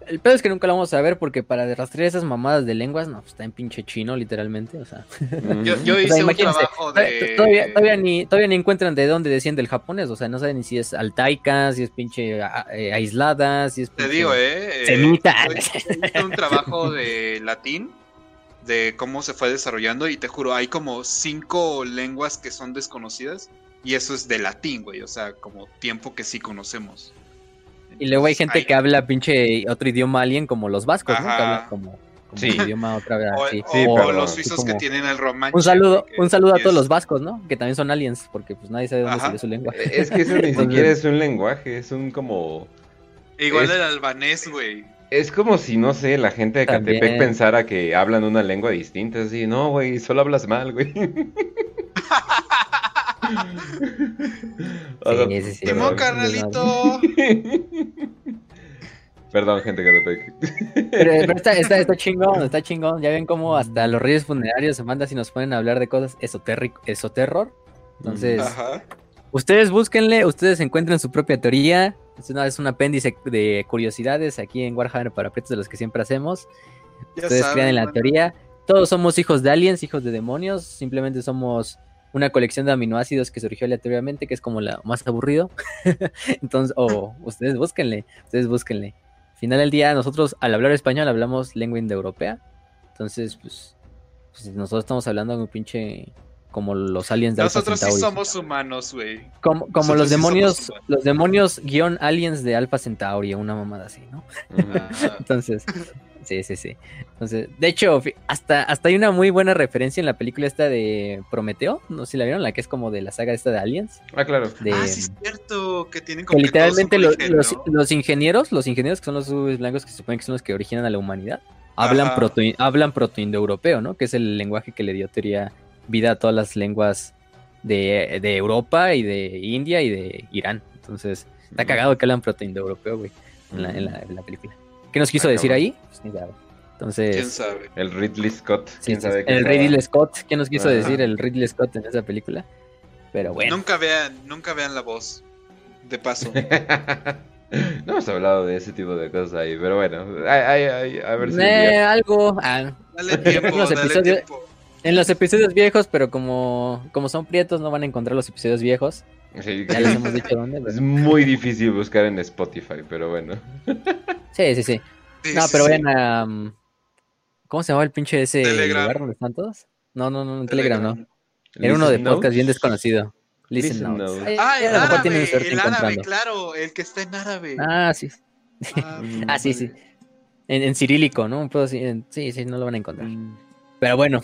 El pedo es que nunca lo vamos a ver porque para rastrear esas mamadas de lenguas, no, pues, está en pinche chino, literalmente. O sea, Yo, yo O sea, hice un imagínense, trabajo de... todavía, todavía, ni, todavía ni encuentran de dónde desciende el japonés. O sea, no saben ni si es altaica, si es pinche a- eh, aislada, si es Te pinche- digo, ¿eh? Semita. Yo hice un trabajo de latín, de cómo se fue desarrollando, y te juro, hay como cinco lenguas que son desconocidas, y eso es de latín, güey, o sea, como tiempo que sí conocemos. Y luego hay gente hay- que habla pinche otro idioma alien como los vascos, ¿no? Que hablan como, como Sí. un idioma otra vez. O, así. o- Sí, o pero- los suizos que tienen el romanche. Un saludo, un saludo a todos es- los vascos, ¿no? Que también son aliens, porque pues nadie sabe dónde salió su lengua. Es que eso ni siquiera es un lenguaje, es un como... Igual es- el albanés, güey. Es como si, no sé, la gente de Catepec También. pensara que hablan una lengua distinta, así, no, güey, solo hablas mal, güey. O sea, Sí, sí, sí. Timón, perdón. carnalito. Perdón, gente de Catepec. Pero, pero está, está, está chingón, está chingón. Ya ven cómo hasta los reyes funerarios se mandan y nos ponen a hablar de cosas esotérico, esoterror. Entonces, Ajá. ustedes búsquenle, ustedes encuentren su propia teoría. Es, una, es un apéndice de curiosidades aquí en Warhammer para aprietos de los que siempre hacemos. Ya Ustedes saben, crean en la teoría. Todos somos hijos de aliens, hijos de demonios. Simplemente somos una colección de aminoácidos que surgió aleatoriamente, que es como la más aburrido. Entonces, o ustedes búsquenle, ustedes búsquenle. Final del día, nosotros al hablar español hablamos lengua indoeuropea. Entonces, pues, pues, nosotros estamos hablando un pinche como los aliens de Alpha Nosotros sí Centauri. somos humanos, güey. Como, como los demonios, los demonios guion aliens de Alpha Centauri, una mamada así, ¿no? Ajá. Entonces, sí, sí, sí. Entonces, de hecho, hasta, hasta hay una muy buena referencia en la película esta de Prometeo, no sé si la vieron, la que es como de la saga esta de Aliens. Ah, claro. De, Ah, sí, es cierto, que tienen como que literalmente origen, los, ¿no? los ingenieros, los ingenieros que son los blancos que se supone que son los que originan a la humanidad, hablan Ajá. proto, hablan protoindoeuropeo, ¿no? Que es el lenguaje que le dio teoría vida a todas las lenguas de, de Europa y de India y de Irán. Entonces, está cagado que hablan protoindoeuropeo, güey, en la, en, la, en la película. ¿Qué nos quiso Ah, decir ahí? Pues. Entonces, ¿Quién sabe? El Ridley Scott, quién sí, sabe El Ridley Scott, ¿qué nos quiso Ajá. decir el Ridley Scott en esa película? Pero bueno, Nunca vean, nunca vean la voz. De paso. no hemos hablado de ese tipo de cosas ahí, pero bueno, ay, ay, ay, a ver si... Eh, algo ah, Dale tiempo, dale episodios- tiempo. En los episodios viejos, pero como, como son prietos no van a encontrar los episodios viejos. Sí, Ya les hemos dicho dónde. Es muy difícil buscar en Spotify, pero bueno. Sí, sí, sí. Sí, No, sí, pero sí. vayan a... um, ¿Cómo se llamaba el pinche ese Telegram. lugar donde están todos? No, no, no, en Telegram, no. Era uno de podcast bien desconocido. Listen, Listen Notes. Notes. Ah, el árabe, el árabe, encontrando. claro, el que está en árabe. Ah, sí. Mm, Ah, sí, sí. En, en cirílico, ¿no? Sí, sí, no lo van a encontrar. Mm. Pero bueno,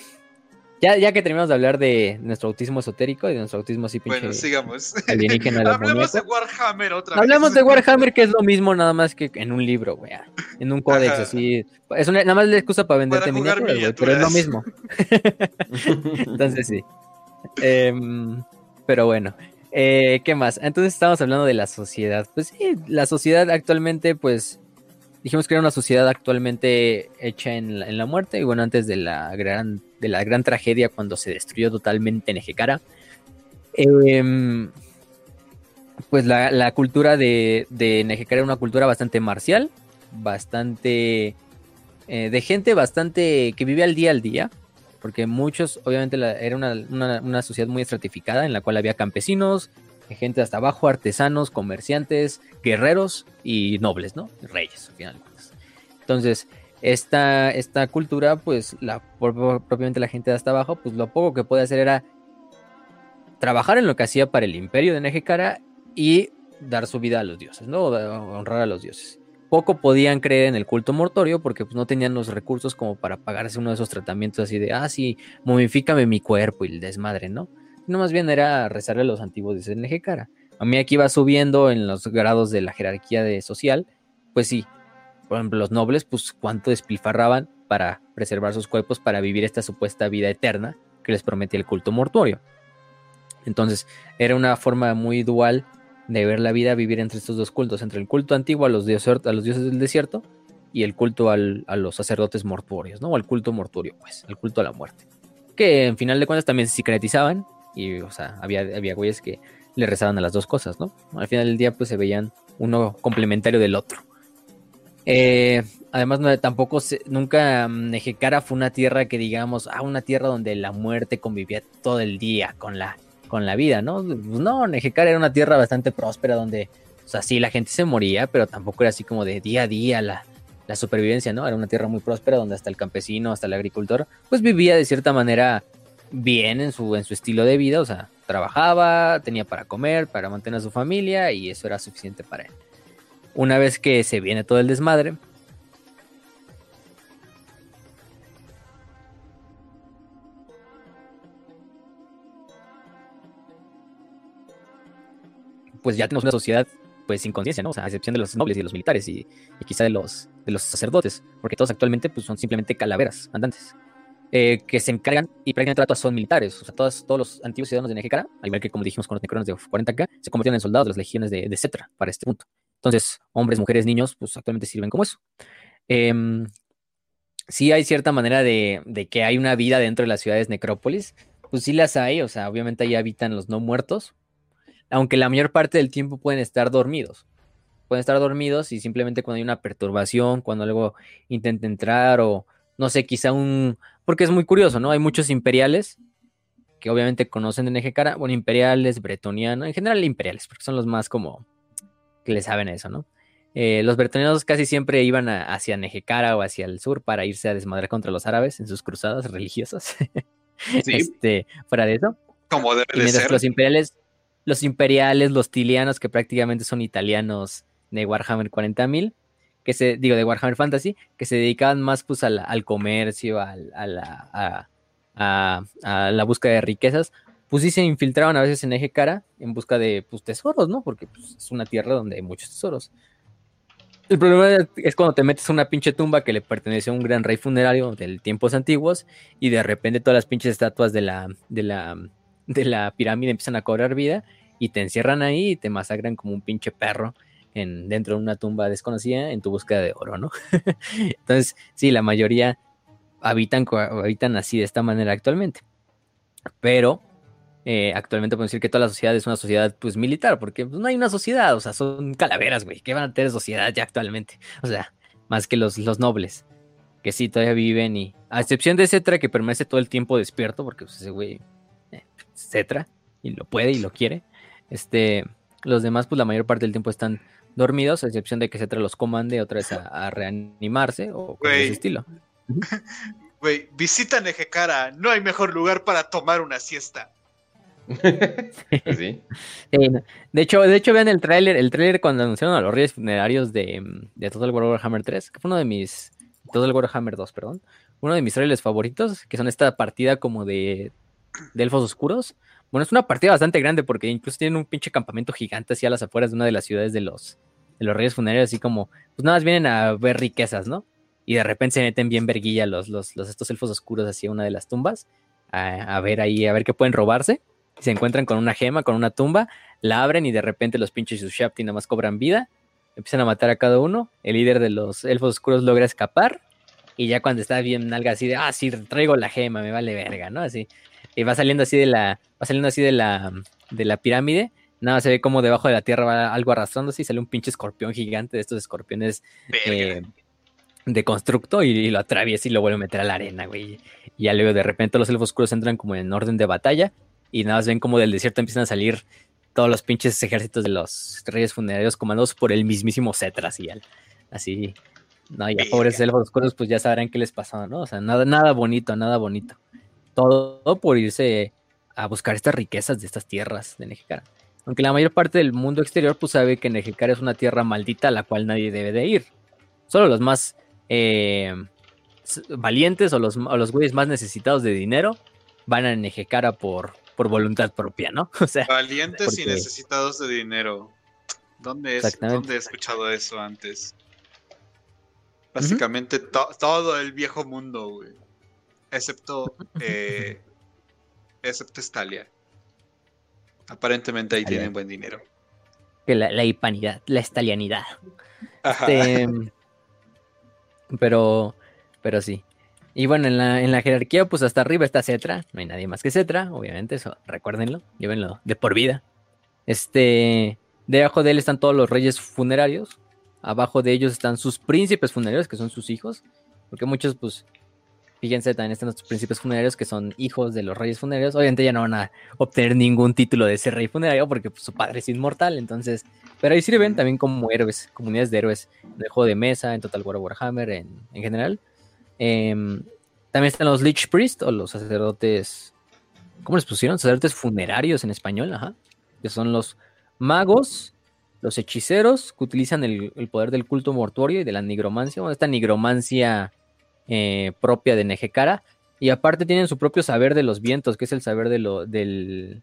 ya, ya que terminamos de hablar de nuestro autismo esotérico y de nuestro autismo así pinche Bueno, sigamos. alienígena Hablemos de. Warhammer otra vez. Hablemos de Warhammer, que es lo mismo nada más que en un libro, güey. En un códex Ajá. así. Es una, nada más la excusa para venderte miniaturas, güey, pero es lo mismo. Entonces sí. Em, pero bueno. Eh, ¿Qué más? Entonces estamos hablando de la sociedad. Pues sí, la sociedad actualmente, pues dijimos que era una sociedad actualmente hecha en la, muerte y bueno, antes de la gran, de la gran tragedia cuando se destruyó totalmente Nejecara. Em, pues la, la cultura de, de Nejecara era una cultura bastante marcial, bastante eh, de gente bastante que vive al día al día, porque muchos, obviamente era una- una sociedad muy estratificada en la cual había campesinos, gente hasta abajo, artesanos, comerciantes, guerreros y nobles, ¿no? Reyes, al final. Entonces, esta, esta cultura, pues, la, propiamente la gente de hasta abajo, pues lo poco que podía hacer era trabajar en lo que hacía para el imperio de Nejecara y dar su vida a los dioses, ¿no? Honrar a los dioses. Poco podían creer en el culto mortorio porque pues, no tenían los recursos como para pagarse uno de esos tratamientos así de, ah, sí, momifícame mi cuerpo y el desmadre, ¿no? No, más bien era rezarle a los antiguos de Nejecara. A mí aquí va subiendo en los grados de la jerarquía de social, pues sí, por ejemplo, los nobles, pues cuánto despilfarraban para preservar sus cuerpos para vivir esta supuesta vida eterna que les prometía el culto mortuorio. Entonces, era una forma muy dual de ver la vida, vivir entre estos dos cultos, entre el culto antiguo a los, dioses, a los dioses del desierto y el culto a los sacerdotes mortuorios, ¿no? O al culto mortuorio, pues, el culto a la muerte. Que en final de cuentas también se secretizaban y, o sea, había, había güeyes que le rezaban a las dos cosas, ¿no? Al final del día, pues se veían uno complementario del otro. Eh, además, no, tampoco nunca mm, Nejecara fue una tierra que digamos, ah, una tierra donde la muerte convivía todo el día con la, con la vida, ¿no? Pues no, Nejecara era una tierra bastante próspera donde, o sea, sí, la gente se moría, pero tampoco era así como de día a día la, la supervivencia, ¿no? Era una tierra muy próspera donde hasta el campesino, hasta el agricultor, pues vivía de cierta manera bien en su, en su estilo de vida, o sea, trabajaba, tenía para comer, para mantener a su familia y eso era suficiente para él. Una vez que se viene todo el desmadre, pues ya tenemos una sociedad pues sin conciencia, ¿no? O sea, a excepción de los nobles y los militares y, quizá de los, de los sacerdotes, porque todos actualmente pues son simplemente calaveras andantes. Eh, que se encargan y prácticamente todas son militares. O sea, todos, todos los antiguos ciudadanos de Nejecara, al igual que como dijimos con los necrones de 40K, se convirtieron en soldados de las legiones de, de Cetra para este punto. Entonces, hombres, mujeres, niños, pues actualmente sirven como eso. Eh, sí hay cierta manera de, de, que hay una vida dentro de las ciudades necrópolis. Pues sí las hay, o sea, obviamente ahí habitan los no muertos, aunque la mayor parte del tiempo pueden estar dormidos. Pueden estar dormidos y simplemente cuando hay una perturbación, cuando algo intenta entrar o no sé, quizá un, porque es muy curioso, ¿no? Hay muchos imperiales que obviamente conocen de Nejecara, bueno, imperiales, bretonianos, en general imperiales, porque son los más como que le saben eso, ¿no? Eh, los bretonianos casi siempre iban hacia Nejecara o hacia el sur para irse a desmadrar contra los árabes en sus cruzadas religiosas. Sí. este, fuera de eso. Como debe y ser. Los imperiales, los imperiales, los tilianos, que prácticamente son italianos de Warhammer 40.000, que se, digo, de Warhammer Fantasy, que se dedicaban más pues al, al comercio, al, a, la, a, la búsqueda de riquezas, pues sí se infiltraban a veces en Eje Cara en busca de pues, tesoros, ¿no? Porque pues, es una tierra donde hay muchos tesoros. El problema es cuando te metes a una pinche tumba que le pertenece a un gran rey funerario de tiempos antiguos y de repente todas las pinches estatuas de la, de la, de la pirámide empiezan a cobrar vida y te encierran ahí y te masacran como un pinche perro en, dentro de una tumba desconocida en tu búsqueda de oro, ¿no? Entonces, sí, la mayoría habitan, habitan así de esta manera actualmente. Pero eh, actualmente podemos decir que toda la sociedad es una sociedad pues militar, porque pues, no hay una sociedad, o sea, son calaveras, güey, ¿qué van a tener sociedad ya actualmente? O sea, más que los, los nobles, que sí todavía viven y, a excepción de Cetra, que permanece todo el tiempo despierto, porque pues, ese güey, eh, Cetra, y lo puede y lo quiere, este, los demás pues la mayor parte del tiempo están dormidos, a excepción de que Cetra los comande otra vez a, a reanimarse o con ese estilo. Güey, visita Nejecara, no hay mejor lugar para tomar una siesta. ¿Sí? de hecho, de hecho, vean el tráiler, el tráiler cuando anunciaron a los reyes funerarios de, de Total War Warhammer 3, que fue uno de mis. Total Warhammer 2, perdón. Uno de mis trailers favoritos, que son esta partida como de, de elfos oscuros. Bueno, es una partida bastante grande porque incluso tienen un pinche campamento gigante así a las afueras de una de las ciudades de los, de los reyes funerarios, así como, pues nada más vienen a ver riquezas, ¿no? Y de repente se meten bien verguilla los, los, los estos elfos oscuros hacia una de las tumbas, a, a, ver ahí, a ver qué pueden robarse. Se encuentran con una gema, con una tumba, la abren y de repente los pinches Ushapti nada más cobran vida, empiezan a matar a cada uno, el líder de los elfos oscuros logra escapar, y ya cuando está bien algo así de, ah, sí, traigo la gema, me vale verga, ¿no? Así, y va saliendo así de la, va saliendo así de la, de la pirámide, nada, se ve como debajo de la tierra va algo arrastrándose y sale un pinche escorpión gigante de estos escorpiones eh, de constructo y, y, lo atraviesa y lo vuelve a meter a la arena, güey. Y ya luego de repente los elfos oscuros entran como en orden de batalla y nada más ven como del desierto empiezan a salir todos los pinches ejércitos de los reyes funerarios comandados por el mismísimo Cetra, así, así. No, ya pobres elfos oscuros, pues ya sabrán qué les pasó, ¿no? O sea, nada, nada bonito, nada bonito. Todo por irse a buscar estas riquezas de estas tierras de Nejecara. Aunque la mayor parte del mundo exterior pues sabe que Nejecara es una tierra maldita a la cual nadie debe de ir. Solo los más eh, valientes o los, o los güeyes más necesitados de dinero van a Nejecara por, por voluntad propia, ¿no? O sea, valientes porque... y necesitados de dinero. ¿Dónde, es, ¿Dónde he escuchado eso antes? Básicamente todo el viejo mundo, güey. Excepto. Eh, excepto Estalia. Aparentemente ahí tienen buen dinero. Que la, la hispanidad, la estalianidad. Este, pero. Pero sí. Y bueno, en la, en la jerarquía, pues hasta arriba está Cetra. No hay nadie más que Cetra, obviamente, eso recuérdenlo, llévenlo de por vida. Este, debajo de él están todos los reyes funerarios. Abajo de ellos están sus príncipes funerarios, que son sus hijos. Porque muchos, pues, fíjense, también están los príncipes funerarios, que son hijos de los reyes funerarios. Obviamente ya no van a obtener ningún título de ser rey funerario, porque pues, su padre es inmortal. Entonces, pero ahí sirven también como héroes, comunidades de héroes. En el juego de mesa, en Total War Warhammer, en, en general. Em, también están los Lich Priest o los sacerdotes. ¿Cómo les pusieron? Sacerdotes funerarios en español, ajá. Que son los magos, los hechiceros que utilizan el, poder del culto mortuorio y de la nigromancia. esta nigromancia eh, propia de Nejekara. Y aparte tienen su propio saber de los vientos, que es el saber de lo, del.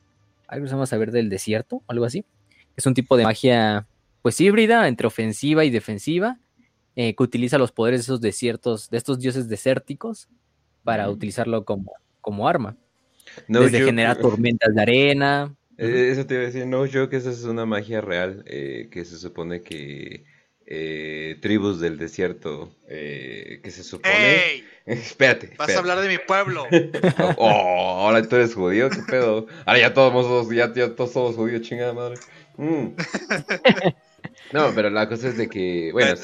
Algo se llama saber del desierto, algo así. Es un tipo de magia, pues híbrida, entre ofensiva y defensiva eh, que utiliza los poderes de esos desiertos, de estos dioses desérticos, para utilizarlo como, como arma. Desde generar tormentas de arena. Eh, eso te iba a decir, no, yo que esa es una magia real, eh, que se supone que tribus del desierto, que se supone... ¡Ey! espérate, Vas a hablar de mi pueblo. oh, ahora tú eres judío, qué pedo. Ahora ya todos, ya, ya todos somos judíos, chingada madre. Mm. No, pero la cosa es de que, bueno,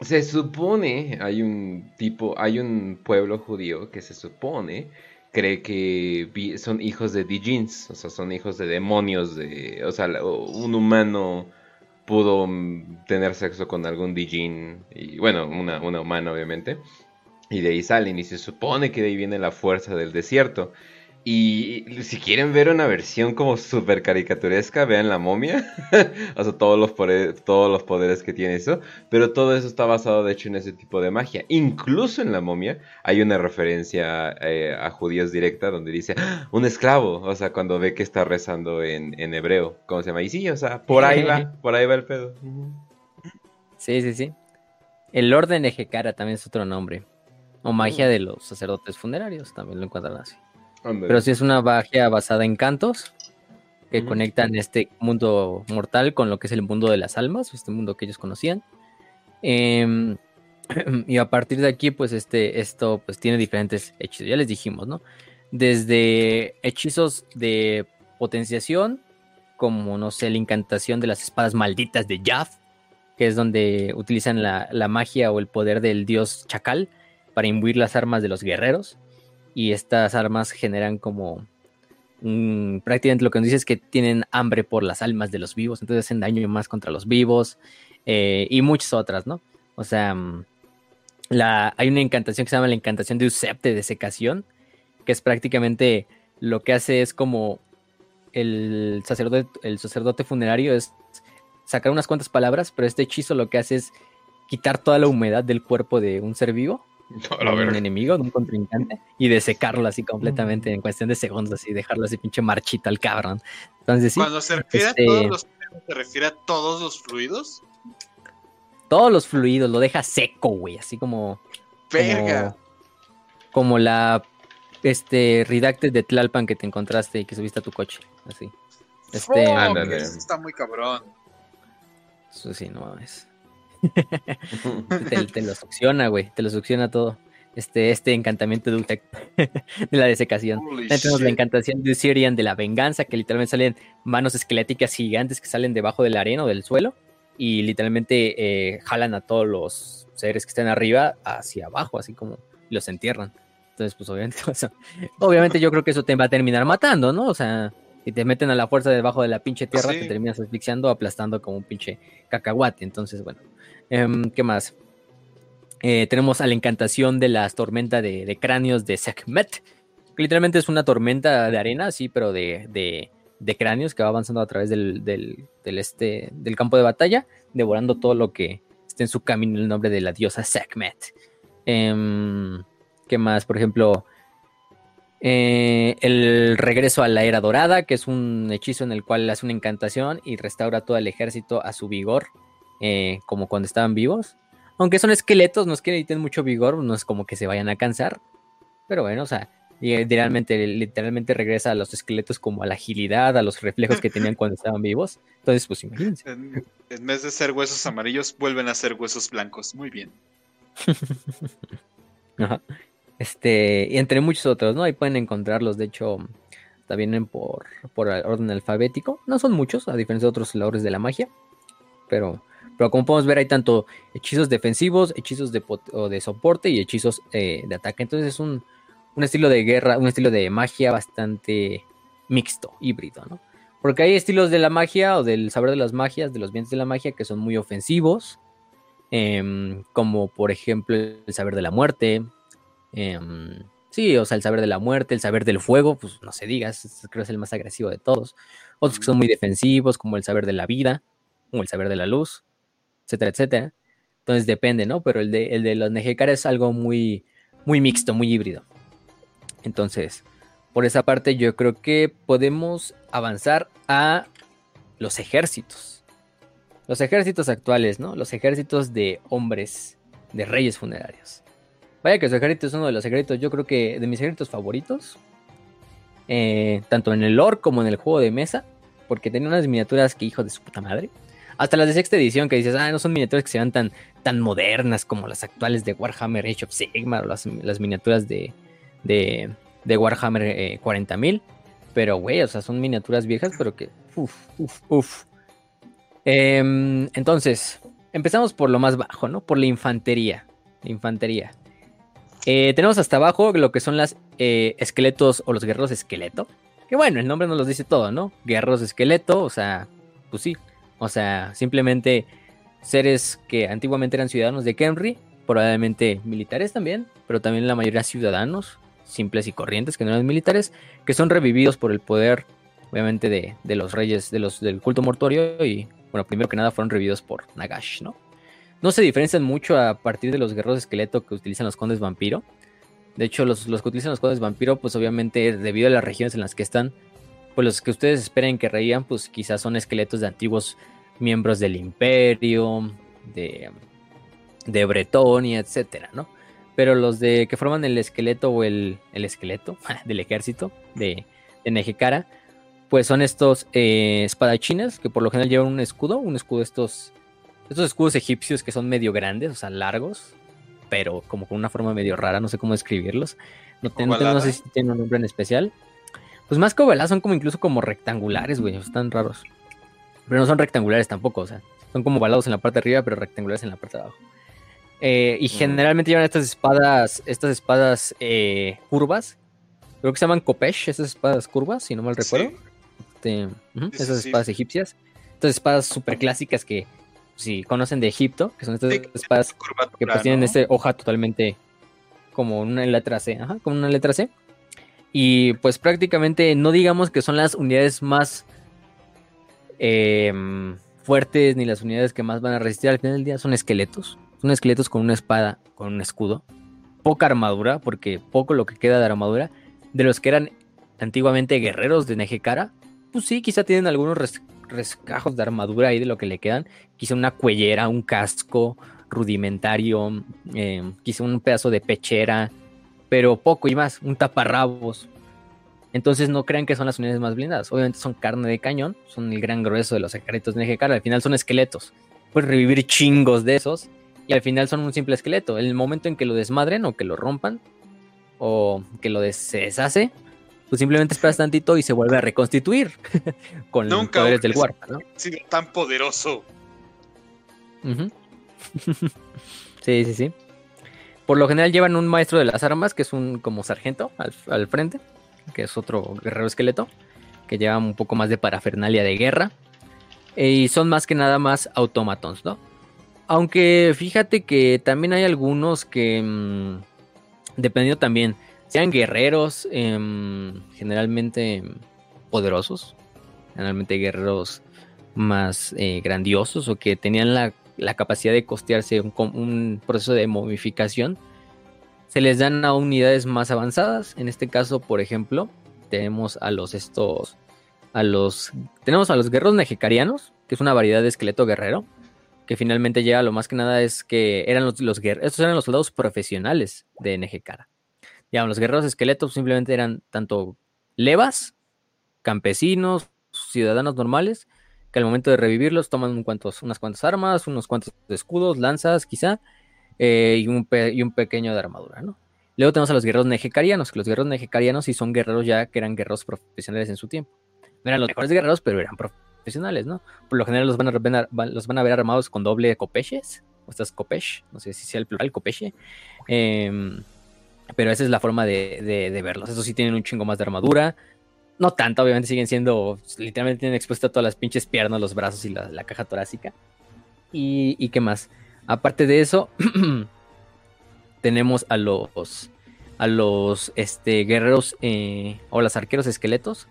se, supone, hay un tipo, hay un pueblo judío que se supone cree que son hijos de Dijins, o sea, son hijos de demonios, de, o sea, un humano pudo mm, tener sexo con algún Dijin, y bueno, una, una humana obviamente, y de ahí salen, y se supone que de ahí viene la fuerza del desierto. Y si quieren ver una versión como súper caricaturesca, vean la momia. o sea, todos los, poderes, todos los poderes que tiene eso. Pero todo eso está basado, de hecho, en ese tipo de magia. Incluso en la momia hay una referencia eh, a judíos directa donde dice ¡Ah! un esclavo. O sea, cuando ve que está rezando en, hebreo. ¿Cómo se llama? Y sí, o sea, por ahí va. Por ahí va el pedo. Sí, sí, sí. El orden de también es otro nombre. O magia mm. de los sacerdotes funerarios. También lo encuentran así. Pero sí es una magia basada en cantos que conectan este mundo mortal con lo que es el mundo de las almas, este mundo que ellos conocían. Em, y a partir de aquí, pues este, esto pues tiene diferentes hechizos, ya les dijimos, ¿no? Desde hechizos de potenciación, como, no sé, la incantación de las espadas malditas de Jaf, que es donde utilizan la, la magia o el poder del dios Chacal para imbuir las armas de los guerreros y estas armas generan como prácticamente lo que nos dice es que tienen hambre por las almas de los vivos, entonces hacen daño más contra los vivos eh, y muchas otras, ¿no? O sea, mm, la, hay una encantación que se llama la encantación de Usepte de secación, que es prácticamente lo que hace es como el sacerdote, el sacerdote funerario es sacar unas cuantas palabras, pero este hechizo lo que hace es quitar toda la humedad del cuerpo de un ser vivo un enemigo, un contrincante, y de secarlo así completamente en cuestión de segundos, así dejarlo así pinche marchita al cabrón. Entonces, sí, Cuando se refiere a este todos los ¿se refiere a todos los fluidos? Todos los fluidos, lo deja seco, güey, así como. Verga. Como, la este Redacted de Tlalpan que te encontraste y que subiste a tu coche. Así. Este. está muy cabrón. Eso sí, no es te, lo succiona, güey. Te lo succiona todo. Este, este encantamiento de de la desecación. Tenemos la encantación de Sirian de la venganza, que literalmente salen manos esqueléticas gigantes que salen debajo de la arena o del suelo y literalmente eh, jalan a todos los seres que están arriba hacia abajo, así como los entierran. Entonces, pues obviamente, obviamente yo creo que eso te va a terminar matando, ¿no? O sea, si te meten a la fuerza debajo de la pinche tierra, te terminas asfixiando, aplastando como un pinche cacahuate. Entonces, bueno, Em, ¿Qué más? Eh, tenemos a la encantación de las tormentas de, cráneos de Sekhmet, que literalmente es una tormenta de arena, sí, pero de, cráneos que va avanzando a través del, este, del campo de batalla, devorando todo lo que esté en su camino en el nombre de la diosa Sekhmet. Em, ¿Qué más? Por ejemplo, eh, el regreso a la era dorada, que es un hechizo en el cual hace una encantación y restaura todo el ejército a su vigor eh, como cuando estaban vivos. Aunque son esqueletos, no es que necesiten mucho vigor, no es como que se vayan a cansar. Pero bueno, o sea, literalmente, literalmente regresa a los esqueletos como a la agilidad, a los reflejos que tenían cuando estaban vivos. Entonces, pues imagínense. En, en vez de ser huesos amarillos, vuelven a ser huesos blancos. Muy bien. Ajá. Este, y entre muchos otros, ¿no? Ahí pueden encontrarlos, de hecho, vienen por, por orden alfabético. No son muchos, a diferencia de otros labores de la magia. Pero, pero como podemos ver, hay tanto hechizos defensivos, hechizos de, de soporte y hechizos eh, de ataque. Entonces es un, un, estilo de guerra, un estilo de magia bastante mixto, híbrido, ¿no? Porque hay estilos de la magia o del saber de las magias, de los vientos de la magia, que son muy ofensivos. Em, como por ejemplo el saber de la muerte. Em, Sí, o sea, el saber de la muerte, el saber del fuego, pues no se diga, creo que es el más agresivo de todos. Otros que son muy defensivos, como el saber de la vida, o el saber de la luz, etcétera, etcétera. Entonces depende, ¿no? Pero el de, el de los Nejekar es algo muy, muy mixto, muy híbrido. Entonces, por esa parte yo creo que podemos avanzar a los ejércitos. Los ejércitos actuales, ¿no? Los ejércitos de hombres, de reyes funerarios. Vaya que su ejército es uno de los ejércitos, yo creo que de mis ejércitos favoritos. Eh, tanto en el lore como en el juego de mesa. Porque tiene unas miniaturas que hijo de su puta madre. Hasta las de sexta edición que dices, ah, no son miniaturas que se vean tan, tan modernas como las actuales de Warhammer Age of Sigmar o las, miniaturas de, de, Warhammer 40.000. Eh, pero, güey, o sea, son miniaturas viejas, pero que, uff, uff, uff. Em, entonces, empezamos por lo más bajo, ¿no? Por la infantería. La infantería. Eh, tenemos hasta abajo lo que son las eh, esqueletos o los guerreros esqueleto. Que bueno, el nombre nos los dice todo, ¿no? Guerreros esqueleto, o sea, pues sí. O sea, simplemente seres que antiguamente eran ciudadanos de Kenry, probablemente militares también, pero también la mayoría ciudadanos, simples y corrientes, que no eran militares, que son revividos por el poder, obviamente, de, de los reyes de los, del culto mortorio y, bueno, primero que nada fueron revividos por Nagash, ¿no? No se diferencian mucho a partir de los guerreros esqueleto que utilizan los condes vampiro. De hecho, los, que utilizan los condes vampiro, pues obviamente debido a las regiones en las que están, pues los que ustedes esperen que reían, pues quizás son esqueletos de antiguos miembros del imperio, de, de Bretonia, etcétera, ¿no? Pero los de que forman el esqueleto o el, esqueleto del ejército de, de Nejecara, pues son estos eh, espadachines que por lo general llevan un escudo, un escudo estos estos escudos egipcios que son medio grandes, o sea, largos, pero como con una forma medio rara, no sé cómo describirlos. No, no sé si tienen un nombre en especial. Pues más que ovaladas, son como incluso como rectangulares, güey, están raros. Pero no son rectangulares tampoco, o sea, son como ovalados en la parte de arriba, pero rectangulares en la parte de abajo. Eh, y mm. generalmente llevan estas espadas, estas espadas eh, curvas. Creo que se llaman Kopesh, esas espadas curvas, si no mal recuerdo. Este, esas espadas egipcias. Estas espadas súper clásicas que si conocen de Egipto, que son estas espadas que pues tienen esta hoja totalmente como una letra C, ajá, como una letra C. Y pues prácticamente no digamos que son las unidades más em, fuertes ni las unidades que más van a resistir al final del día, son esqueletos. Son esqueletos con una espada, con un escudo. Poca armadura, porque poco lo que queda de armadura. De los que eran antiguamente guerreros de Nejecara, pues sí, quizá tienen algunos rescajos de armadura ahí de lo que le quedan. Quizá una cuellera, un casco rudimentario, eh, quizá un pedazo de pechera, pero poco y más, un taparrabos. Entonces no crean que son las unidades más blindadas. Obviamente son carne de cañón, son el gran grueso de los ejércitos de NGK. Al final son esqueletos. Puedes revivir chingos de esos y al final son un simple esqueleto. En el momento en que lo desmadren o que lo rompan o que lo deshace, pues simplemente esperas tantito y se vuelve a reconstituir con los poderes del Warpa, ¿no? sido tan poderoso. sí, sí, sí. Por lo general llevan un maestro de las armas, que es un como sargento al, frente, que es otro guerrero esqueleto, que lleva un poco más de parafernalia de guerra. Y son más que nada más automatons, ¿no? Aunque fíjate que también hay algunos que, mm, dependiendo también, sean guerreros em, generalmente poderosos, generalmente guerreros más eh, grandiosos o que tenían la, capacidad de costearse un, un, proceso de momificación, se les dan a unidades más avanzadas. En este caso, por ejemplo, tenemos a los estos, a los, tenemos a los guerreros nejecarianos, que es una variedad de esqueleto guerrero, que finalmente llega lo más que nada es que eran los, los guerreros, estos eran los soldados profesionales de NGK. Digamos, los guerreros esqueletos simplemente eran tanto levas, campesinos, ciudadanos normales, que al momento de revivirlos toman unas cuantas armas, unos cuantos escudos, lanzas quizá, eh, y, un y, un pequeño de armadura, ¿no? Luego tenemos a los guerreros nejecarianos, que los guerreros nejecarianos sí son guerreros ya que eran guerreros profesionales en su tiempo. No eran los mejores guerreros, pero eran profesionales, ¿no? Por lo general los van a, ver, los van a ver armados con doble copeches, o estas copesh, no sé si sea el plural, copeche. Em, pero esa es la forma de, de, verlos. Estos sí tienen un chingo más de armadura. No tanto, obviamente siguen siendo, literalmente tienen expuesta todas las pinches piernas, los brazos y la, caja torácica. Y, y, qué más. Aparte de eso, tenemos a los a los este, guerreros eh, o los arqueros esqueletos,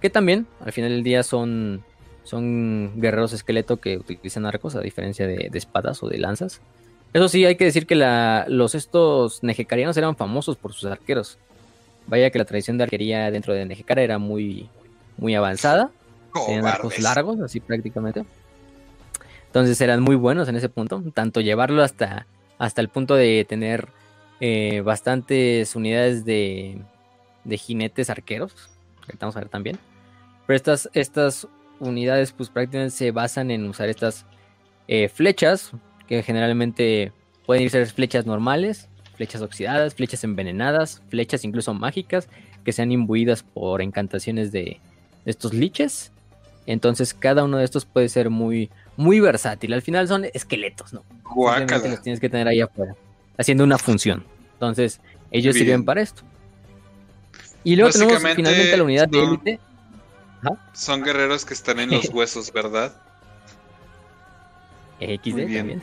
que también al final del día son, son guerreros esqueleto que utilizan arcos a diferencia de, espadas o de lanzas. Eso sí, hay que decir que la, los estos nejecarianos eran famosos por sus arqueros. Vaya que la tradición de arquería dentro de Nejecara era muy, muy avanzada. Tenían arcos largos, así prácticamente. Entonces eran muy buenos en ese punto. Tanto llevarlo hasta hasta el punto de tener eh, bastantes unidades de, de, jinetes arqueros, que vamos a ver también. Pero estas, estas unidades pues prácticamente se basan en usar estas eh, flechas, que generalmente pueden ser flechas normales, flechas oxidadas, flechas envenenadas, flechas incluso mágicas, que sean imbuidas por encantaciones de, estos liches. Entonces cada uno de estos puede ser muy, muy versátil. Al final son esqueletos, ¿no? los tienes que tener ahí afuera, haciendo una función. Entonces, ellos sirven para esto. Y luego tenemos finalmente la unidad de élite. Son guerreros que están en los huesos, ¿verdad? XD también.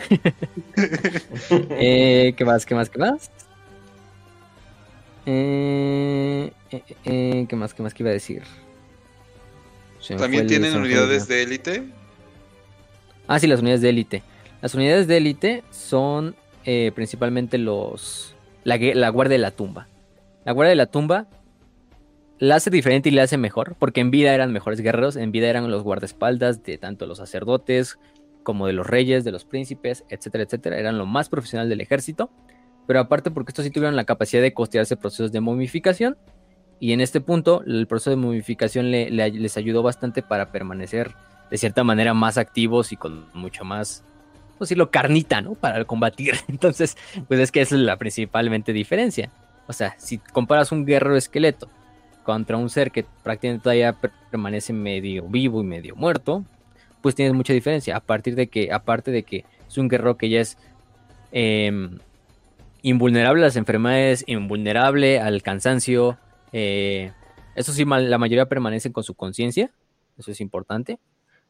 eh, ¿Qué más? ¿Qué más? ¿Qué más? Eh, eh, eh, ¿Qué más? ¿Qué más que iba a decir? ¿También tienen unidades de élite? Ah, sí, las unidades de élite. Las unidades de élite son eh, principalmente los la, la, guardia de la tumba. La guardia de la tumba la hace diferente y la hace mejor, porque en vida eran mejores guerreros, en vida eran los guardaespaldas de tanto los sacerdotes como de los reyes, de los príncipes, etcétera, etcétera. Eran lo más profesional del ejército, pero aparte porque estos sí tuvieron la capacidad de costearse procesos de momificación, y en este punto el proceso de momificación les ayudó bastante para permanecer de cierta manera más activos y con mucho más, pues decirlo, carnita, ¿no? Para combatir. Entonces, pues es que esa es la principalmente diferencia. O sea, si comparas un guerrero esqueleto contra un ser que prácticamente todavía permanece medio vivo y medio muerto, pues tienes mucha diferencia. A partir de que, aparte de que es un guerrero que ya es em, invulnerable a las enfermedades, invulnerable al cansancio. Eh, eso sí, la mayoría permanecen con su conciencia. Eso es importante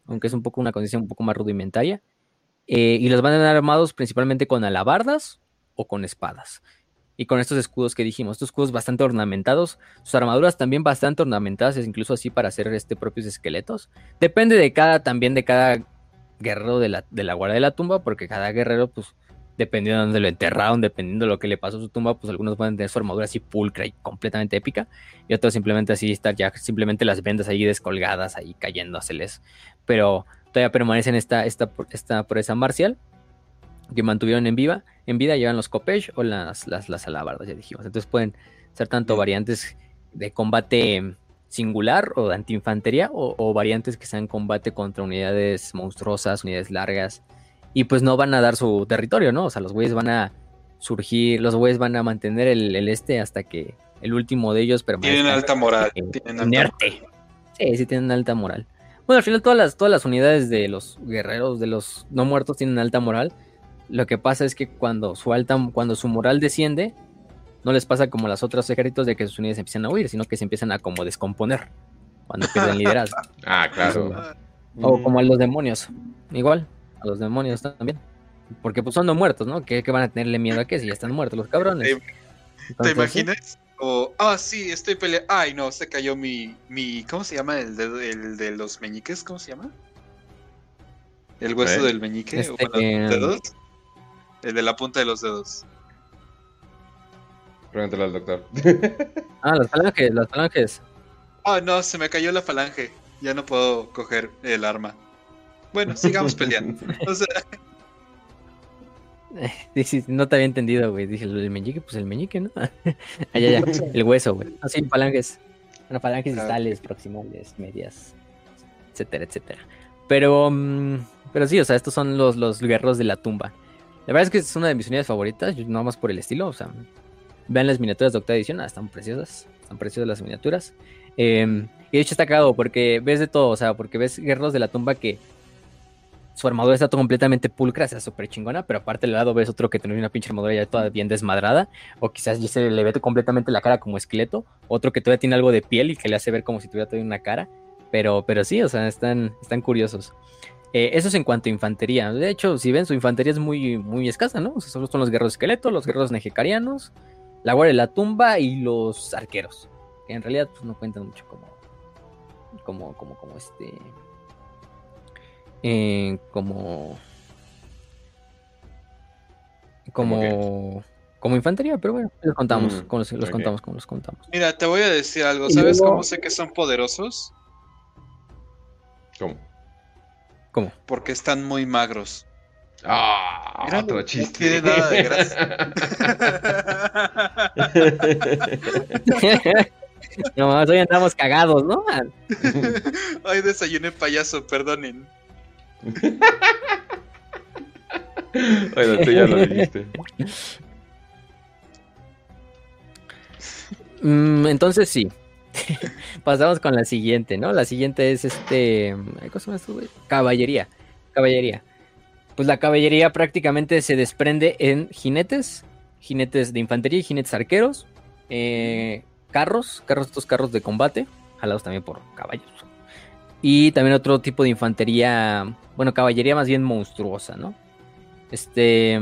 aunque es un poco una condición un poco más rudimentaria. Eh, y los van a dar armados principalmente con alabardas o con espadas. Y con estos escudos que dijimos, estos escudos bastante ornamentados, sus armaduras también bastante ornamentadas, incluso así para hacer este propios esqueletos. Depende de cada, también de cada guerrero de la, de la guardia de la tumba, porque cada guerrero, pues, dependiendo de dónde lo enterraron, dependiendo de lo que le pasó a su tumba, pues algunos pueden tener su armadura así pulcra y completamente épica, y otros simplemente así estar ya simplemente las vendas ahí descolgadas, ahí cayéndoseles. Pero todavía permanecen esta, esta, esta esa marcial que mantuvieron en viva, en vida llevan los copesh o las, las, las alabardas, ya dijimos. Entonces pueden ser tanto variantes de combate singular o de antiinfantería o, o variantes que sean combate contra unidades monstruosas, unidades largas, y pues no van a dar su territorio, ¿no? O sea, los güeyes van a surgir, los güeyes van a mantener el, este hasta que el último de ellos permanezca. Tienen alta moral. tienen alta Sí, sí tienen alta moral. Bueno, al final todas las, todas las unidades de los guerreros, de los no muertos, tienen alta moral. Lo que pasa es que cuando su alta, cuando su moral desciende, no les pasa como las otros ejércitos de que sus unidades empiezan a huir, sino que se empiezan a como descomponer cuando pierden liderazgo. ah, claro. O, como a los demonios. Igual a los demonios también. Porque pues son no muertos, ¿no? ¿Qué, van a tenerle miedo a qué si ya están muertos los cabrones? ¿Te, imaginas? O, ah, sí, estoy peleando. Ay, no, se cayó mi, mi. ¿Cómo se llama el de, el de los meñiques? ¿Cómo se llama? El hueso del meñique. Este, em, dedos. El de la punta de los dedos. Pregúntale al doctor. ah, las falanges, las falanges. Ah, no, se me cayó la falange. Ya no puedo coger el arma. Bueno, sigamos peleando. no te había entendido, güey. Dije, el meñique, pues el meñique, ¿no? Allá, ya, el hueso, güey. Así, ah, falanges. Bueno, falanges ah, distales, proximales, medias, etcétera, etcétera. Pero, mm, pero sí, o sea, estos son los, los guerreros de la tumba. La verdad es que es una de mis unidades favoritas, nada más por el estilo, o sea, vean las miniaturas de octava edición, ah, están preciosas, están preciosas las miniaturas. Em, y de hecho está cagado porque ves de todo, o sea, porque ves guerreros de la tumba que su armadura está todo completamente pulcra, o sea, súper chingona, pero aparte del lado ves otro que tiene una pinche armadura ya toda bien desmadrada, o quizás ya se le ve completamente la cara como esqueleto, otro que todavía tiene algo de piel y que le hace ver como si tuviera todavía una cara, pero, pero sí, o sea, están, están curiosos. Eh, eso es en cuanto a infantería. De hecho, si ven, su infantería es muy, muy escasa, ¿no? O sea, solo son los guerreros esqueletos, los guerreros nejecarianos, la guardia de la tumba y los arqueros. Que en realidad pues, no cuentan mucho como. Como, como, como este. Eh, como. Como. Como infantería, pero bueno, los contamos, mm, los, contamos como los contamos. Mira, te voy a decir algo. ¿Sabes cómo sé que son poderosos? ¿Cómo? ¿Cómo? Porque están muy magros. Ah, otro chiste. No tiene nada de gracia. no, hoy andamos cagados, ¿no? Hoy desayuné payaso, perdonen. bueno, tú ya lo dijiste. Mm, entonces sí. Pasamos con la siguiente, ¿no? La siguiente es este. ¿Cómo se llama Caballería. Caballería. Pues la caballería prácticamente se desprende en jinetes, jinetes de infantería y jinetes arqueros, eh, carros, carros, estos carros de combate, jalados también por caballos. Y también otro tipo de infantería, bueno, caballería más bien monstruosa, ¿no? Este.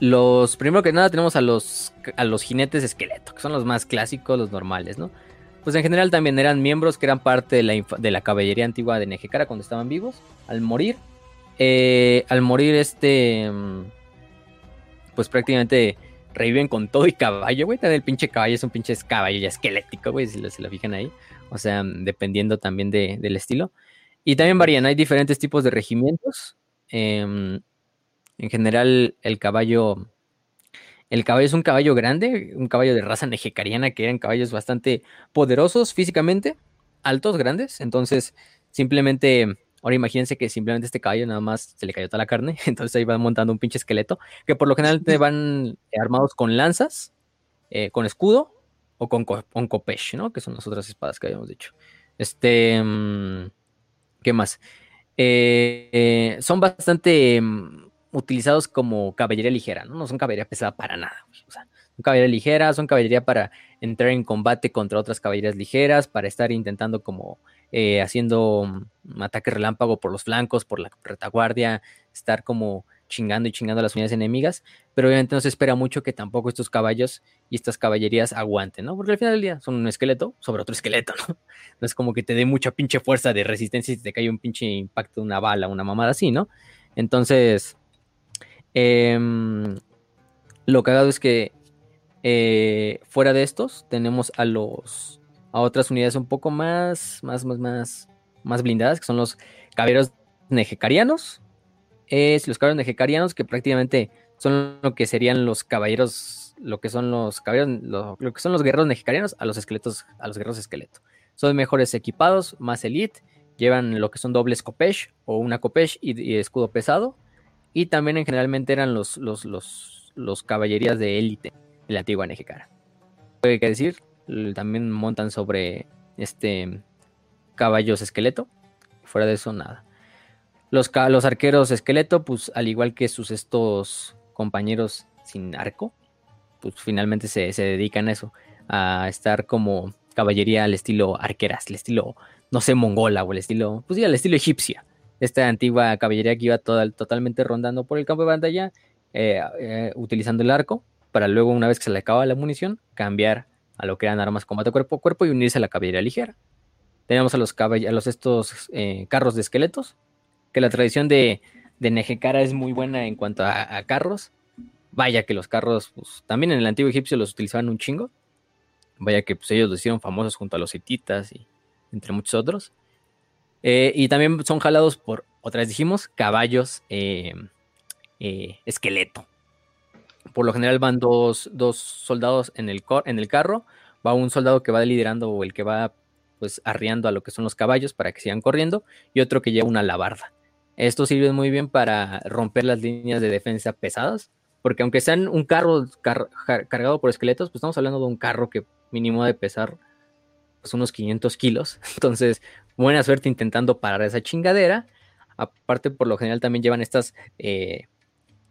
Mm, los, primero que nada tenemos a los, a los jinetes esqueleto, que son los más clásicos, los normales, ¿no? Pues en general también eran miembros que eran parte de la, de la caballería antigua de Nejecara cuando estaban vivos. Al morir, eh, al morir este, mm, pues prácticamente reviven con todo y caballo, güey. El pinche caballo es un pinche caballo ya esquelético, güey, si se lo fijan ahí. O sea, dependiendo también del estilo. Y también varían, hay diferentes tipos de regimientos. Eh, en general, el caballo. El caballo es un caballo grande, un caballo de raza nejecariana, que eran caballos bastante poderosos físicamente, altos, grandes. Entonces, simplemente. Ahora imagínense que simplemente este caballo nada más se le cayó toda la carne, entonces ahí van montando un pinche esqueleto, que por lo general te van armados con lanzas, eh, con escudo o con, con copesh, ¿no? Que son las otras espadas que habíamos dicho. Este, mm, ¿qué más? Eh, eh, son bastante mm, utilizados como caballería ligera, ¿no? No son caballería pesada para nada. O sea, son caballería ligera, son caballería para entrar en combate contra otras caballerías ligeras, para estar intentando como eh, haciendo un ataque relámpago por los flancos, por la retaguardia, estar como chingando y chingando a las unidades enemigas, pero obviamente no se espera mucho que tampoco estos caballos y estas caballerías aguanten, ¿no? Porque al final del día son un esqueleto sobre otro esqueleto, ¿no? No es como que te dé mucha pinche fuerza de resistencia si te cae un pinche impacto de una bala, una mamada así, ¿no? Entonces, Em, lo cagado es que eh, fuera de estos tenemos a los a otras unidades un poco más más más más más blindadas que son los caballeros nejecarianos. Es los caballeros nejecarianos que prácticamente son lo que serían los caballeros lo que son los caballeros lo, que son los guerreros nejecarianos a los esqueletos a los guerreros esqueleto. Son mejores equipados más elite llevan lo que son dobles copesh o una copesh y escudo pesado y también en generalmente eran los, los, los, los caballerías de élite de la antigua Nejecara. Hay que decir, también montan sobre este caballos esqueleto. Fuera de eso, nada. Los, los arqueros esqueleto, pues al igual que sus estos compañeros sin arco, pues finalmente se, se dedican a eso, a estar como caballería al estilo arqueras, al estilo, no sé, mongola o el estilo, pues sí, al estilo egipcia esta antigua caballería que iba totalmente rondando por el campo de batalla, eh, eh, utilizando el arco, para luego, una vez que se le acaba la munición, cambiar a lo que eran armas combate cuerpo a cuerpo y unirse a la caballería ligera. Tenemos a los, a los estos eh, carros de esqueletos, que la tradición de, de Nejecara es muy buena en cuanto a, carros. Vaya que los carros, pues, también en el antiguo egipcio los utilizaban un chingo. Vaya que pues, ellos los hicieron famosos junto a los hititas y entre muchos otros. Eh, y también son jalados por, otra vez dijimos, caballos, eh, eh, esqueleto. Por lo general van dos, soldados en el, en el carro, va un soldado que va liderando o el que va pues arriando a lo que son los caballos para que sigan corriendo y otro que lleva una alabarda. Esto sirve muy bien para romper las líneas de defensa pesadas, porque aunque sean un carro cargado por esqueletos, pues estamos hablando de un carro que mínimo de pesar pues, unos 500 kilos. Entonces, buena suerte intentando parar esa chingadera. Aparte, por lo general también llevan estas eh,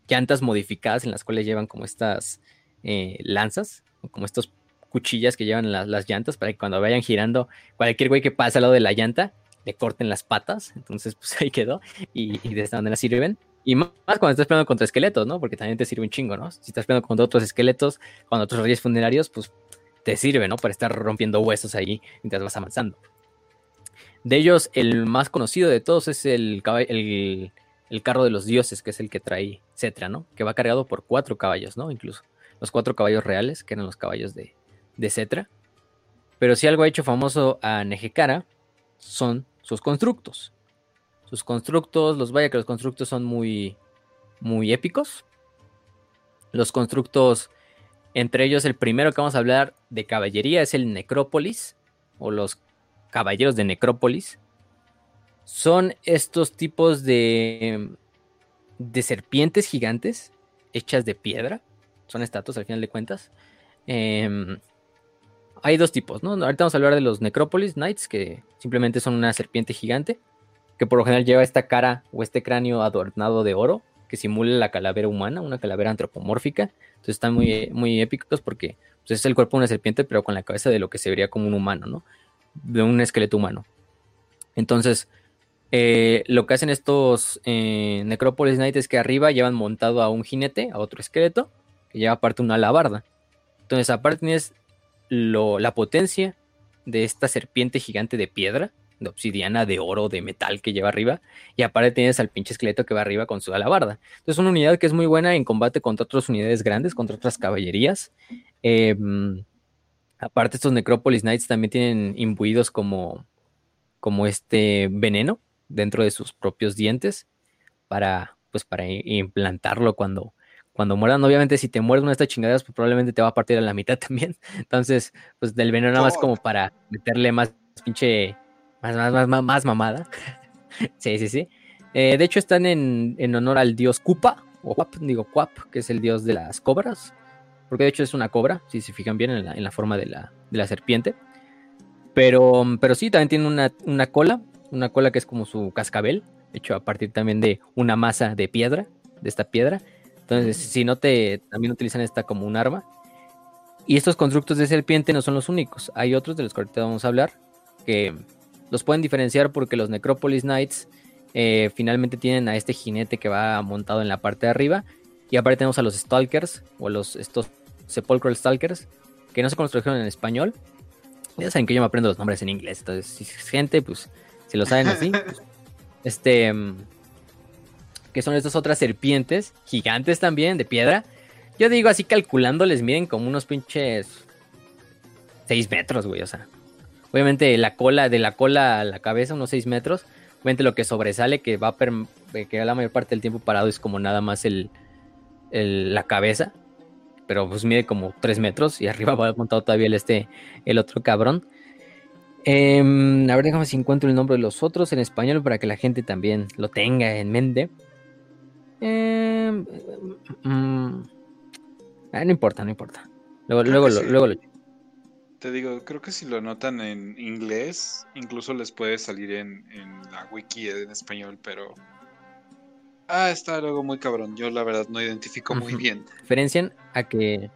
llantas modificadas en las cuales llevan como estas eh, lanzas, como estos cuchillas que llevan las, llantas para que cuando vayan girando, cualquier güey que pase al lado de la llanta, le corten las patas. Entonces, pues ahí quedó. Y, de esta manera sirven. Y más cuando estás peleando contra esqueletos, ¿no? Porque también te sirve un chingo, ¿no? Si estás peleando contra otros esqueletos, con otros reyes funerarios, pues te sirve, ¿no? Para estar rompiendo huesos ahí mientras vas avanzando. De ellos, el más conocido de todos es el, el, el carro de los dioses, que es el que trae Cetra, ¿no? Que va cargado por cuatro caballos, ¿no? Incluso los cuatro caballos reales, que eran los caballos de, de Cetra. Pero si algo ha hecho famoso a Nejecara son sus constructos. Sus constructos, los vaya que los constructos son muy, muy épicos. Los constructos, entre ellos el primero que vamos a hablar de caballería es el Necrópolis, o los caballeros de Necrópolis. Son estos tipos de, de serpientes gigantes hechas de piedra. Son estatuas al final de cuentas. Eh, hay dos tipos, ¿no? Ahorita vamos a hablar de los Necropolis Knights, que simplemente son una serpiente gigante, que por lo general lleva esta cara o este cráneo adornado de oro, que simula la calavera humana, una calavera antropomórfica. Entonces están muy, muy épicos porque pues, es el cuerpo de una serpiente, pero con la cabeza de lo que se vería como un humano, ¿no? De un esqueleto humano. Entonces, eh, lo que hacen estos eh, Necropolis Knights es que arriba llevan montado a un jinete, a otro esqueleto, que lleva aparte una alabarda. Entonces, aparte tienes la potencia de esta serpiente gigante de piedra, de obsidiana, de oro, de metal que lleva arriba. Y aparte tienes al pinche esqueleto que va arriba con su alabarda. Entonces, es una unidad que es muy buena en combate contra otras unidades grandes, contra otras caballerías. Em, aparte, estos Necropolis Knights también tienen imbuidos como, como este veneno dentro de sus propios dientes para, pues, para implantarlo cuando, cuando mueran, obviamente si te mueres una de estas chingaderas, pues probablemente te va a partir a la mitad también. Entonces, pues del veneno nada más como para meterle más pinche, más, más, más, más mamada. sí, sí, sí. Eh, de hecho, están en, honor al dios Kupa, o Quap, digo Quap, que es el dios de las cobras. Porque de hecho es una cobra, si se fijan bien en la, forma de la, de la, serpiente. Pero, pero sí, también tiene una, una cola, una cola que es como su cascabel, hecho a partir también de una masa de piedra, de esta piedra entonces, si no te, también utilizan esta como un arma. Y estos constructos de serpiente no son los únicos. Hay otros de los que ahorita vamos a hablar que los pueden diferenciar porque los Necropolis Knights eh, finalmente tienen a este jinete que va montado en la parte de arriba. Y aparte tenemos a los Stalkers o los estos Sepulchral Stalkers que no se construyeron en español. Ya saben que yo me aprendo los nombres en inglés. Entonces, si es gente, pues si lo saben así. Pues, este mm, que son estas otras serpientes, gigantes también, de piedra. Yo digo así calculando, les miden como unos pinches 6 metros, güey, o sea. Obviamente la cola, de la cola a la cabeza, unos 6 metros. Obviamente lo que sobresale, que va a eh, que la mayor parte del tiempo parado es como nada más el, la cabeza. Pero pues mide como 3 metros y arriba va montado todavía el, este, el otro cabrón. Em, a ver, déjame si encuentro el nombre de los otros en español para que la gente también lo tenga en mente. Eh, no importa, no importa. Luego, luego, lo, luego lo. Te digo, creo que si lo notan en inglés, incluso les puede salir en, la wiki en español, pero. Ah, está luego muy cabrón. Yo la verdad no identifico muy bien. Diferencian a que.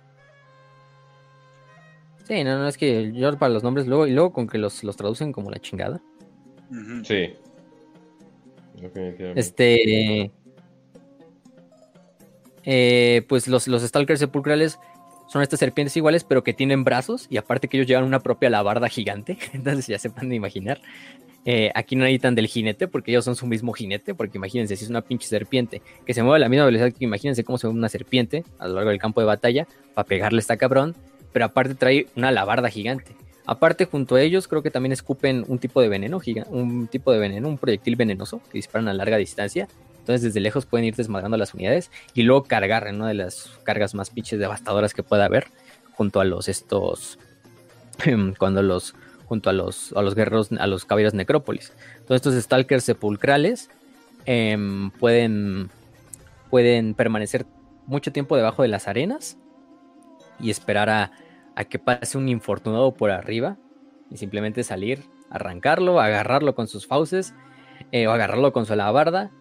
Sí, no, no, es que yo para los nombres luego, y luego con que los, los traducen como la chingada. Sí. Este. Eh, pues los, los Stalkers sepulcrales son estas serpientes iguales, pero que tienen brazos y aparte que ellos llevan una propia labarda gigante. Entonces ya se pueden imaginar. Eh, aquí no necesitan del jinete porque ellos son su mismo jinete, porque imagínense si es una pinche serpiente que se mueve a la misma velocidad que imagínense cómo se mueve una serpiente a lo largo del campo de batalla para pegarle a esta cabrón, pero aparte trae una labarda gigante. Aparte, junto a ellos, creo que también escupen un tipo de veneno, un tipo de veneno, un proyectil venenoso que disparan a larga distancia Entonces desde lejos pueden ir desmadrando las unidades y luego cargar en una de las cargas más pinches devastadoras que pueda haber junto a los estos cuando los junto a los a los guerreros a los caballeros necrópolis. Todos estos stalkers sepulcrales em, pueden pueden permanecer mucho tiempo debajo de las arenas y esperar a, que pase un infortunado por arriba y simplemente salir, arrancarlo, agarrarlo con sus fauces eh, o agarrarlo con su alabarda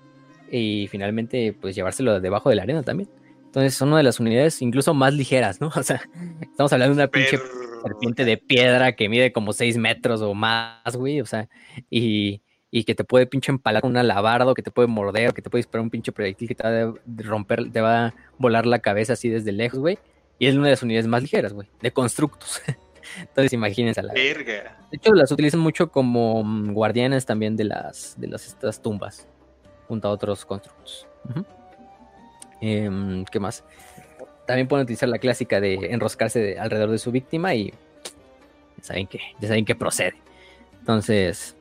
y finalmente pues llevárselo debajo de la arena también. Entonces son una de las unidades incluso más ligeras, ¿no? O sea, estamos hablando de una pinche serpiente de piedra que mide como 6 metros o más, güey, o sea, y, y que te puede pinche empalar con una alabarda o que te puede morder que te puede disparar un pinche proyectil que te va a romper, te va a volar la cabeza así desde lejos, güey. Y es una de las unidades más ligeras, güey, de constructos. Entonces imagínense a la Verga. De hecho, las utilizan mucho como mm, guardianes también de las de las estas tumbas, junto a otros constructos. Em, ¿Qué más? También pueden utilizar la clásica de enroscarse de- alrededor de su víctima y ya saben que, ya saben que procede. Entonces,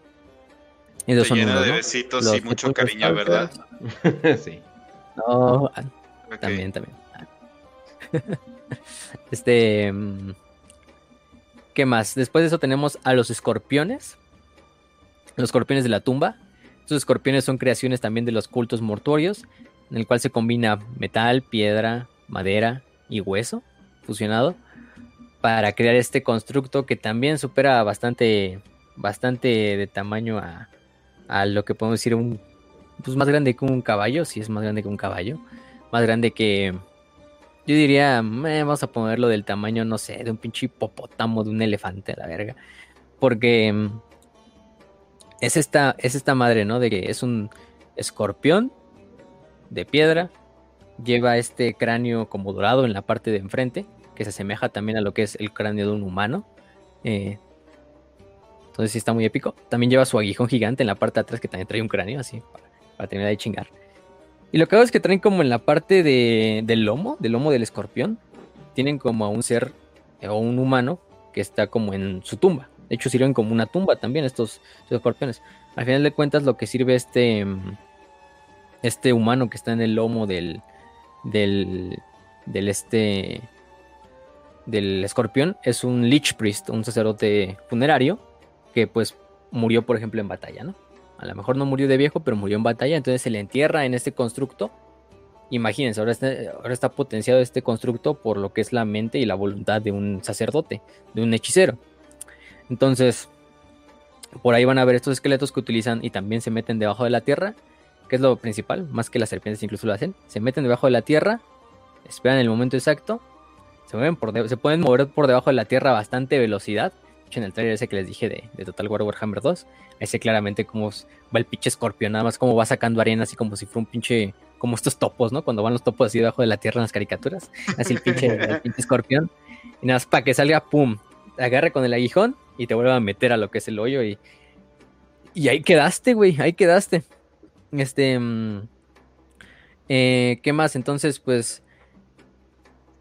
esos Te son llena unos, de ¿no? besitos Los y mucho cariño, ¿verdad? sí. No, ah. También, también. este. mm, ¿Qué más? Después de eso tenemos a los escorpiones. Los escorpiones de la tumba. Estos escorpiones son creaciones también de los cultos mortuorios, en el cual se combina metal, piedra, madera y hueso fusionado para crear este constructo que también supera bastante, bastante de tamaño a, lo que podemos decir un, pues más grande que un caballo, si es más grande que un caballo, más grande que, yo diría, eh, vamos a ponerlo del tamaño, no sé, de un pinche hipopótamo, de un elefante, a la verga. Porque es esta, es esta madre, ¿no? De que es un escorpión de piedra, lleva este cráneo como dorado en la parte de enfrente, que se asemeja también a lo que es el cráneo de un humano. eh, entonces sí está muy épico. También lleva su aguijón gigante en la parte de atrás, que también trae un cráneo, así, para, para terminar de chingar. Y lo que hago es que traen como en la parte de, del lomo, del lomo del escorpión, tienen como a un ser eh, o un humano que está como en su tumba. De hecho, sirven como una tumba también estos, escorpiones. Al final de cuentas, lo que sirve este, mm, este humano que está en el lomo del, del, este, del escorpión es un Lich Priest, un sacerdote funerario que pues murió, por ejemplo, en batalla, ¿no? A lo mejor no murió de viejo, pero murió en batalla, entonces se le entierra en este constructo. Imagínense, ahora está potenciado este constructo por lo que es la mente y la voluntad de un sacerdote, de un hechicero. Entonces, por ahí van a ver estos esqueletos que utilizan y también se meten debajo de la tierra, que es lo principal, más que las serpientes incluso lo hacen. Se meten debajo de la tierra, esperan el momento exacto, se, mueven por se pueden mover por debajo de la tierra a bastante velocidad. En el trailer ese que les dije de, de Total War Warhammer 2, ahí sé claramente cómo s- va el pinche escorpión, nada más cómo va sacando arena así como si fuera un pinche, como estos topos, ¿no? Cuando van los topos así debajo de la tierra en las caricaturas, así el pinche, el pinche escorpión. Y nada más para que salga, pum, te agarre con el aguijón y te vuelva a meter a lo que es el hoyo y, y ahí quedaste, güey, ahí quedaste. Este, mm, eh, ¿qué más? Entonces, pues,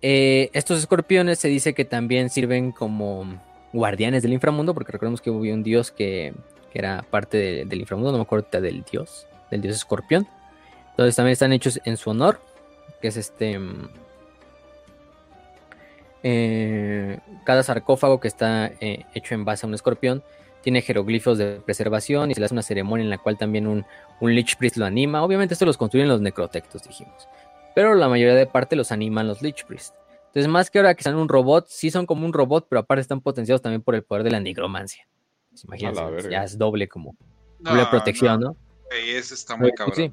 eh, estos escorpiones se dice que también sirven como guardianes del inframundo, porque recordemos que hubo un dios que, que era parte de- del inframundo, no me acuerdo del dios, del dios escorpión. Entonces también están hechos en su honor, que es este... eh, cada sarcófago que está eh, hecho en base a un escorpión tiene jeroglifos de preservación y se le hace una ceremonia en la cual también un, un Lich Priest lo anima. Obviamente esto los construyen los necrotectos, dijimos. Pero la mayoría de parte los animan los Lich Priest. Entonces, más que ahora que sean un robot, sí son como un robot, pero aparte están potenciados también por el poder de la nigromancia. Pues imagínense, pues, ya es doble como doble protección, ¿no? Ey, ese está muy Pues cabrón. sí.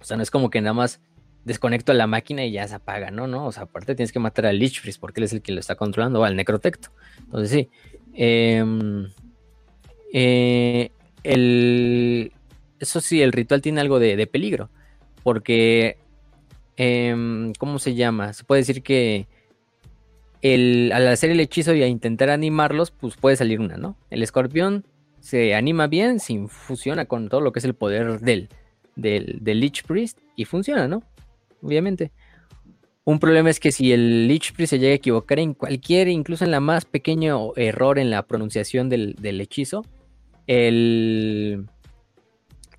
O sea, no es como que nada más desconecto a la máquina y ya se apaga, ¿no? No, o sea, aparte tienes que matar al Lich Priest porque él es el que lo está controlando, o al Necrotecto. Entonces sí. Em, eh, el, eso sí, el ritual tiene algo de, de peligro. Porque, em, ¿cómo se llama? Se puede decir que el, al hacer el hechizo y a intentar animarlos, pues puede salir una, ¿no? El escorpión se anima bien, se infusiona con todo lo que es el poder del, del, del Lich Priest y funciona, ¿no? Obviamente. Un problema es que si el Lich Priest se llega a equivocar en cualquier, incluso en la más pequeño error en la pronunciación del, del hechizo, el,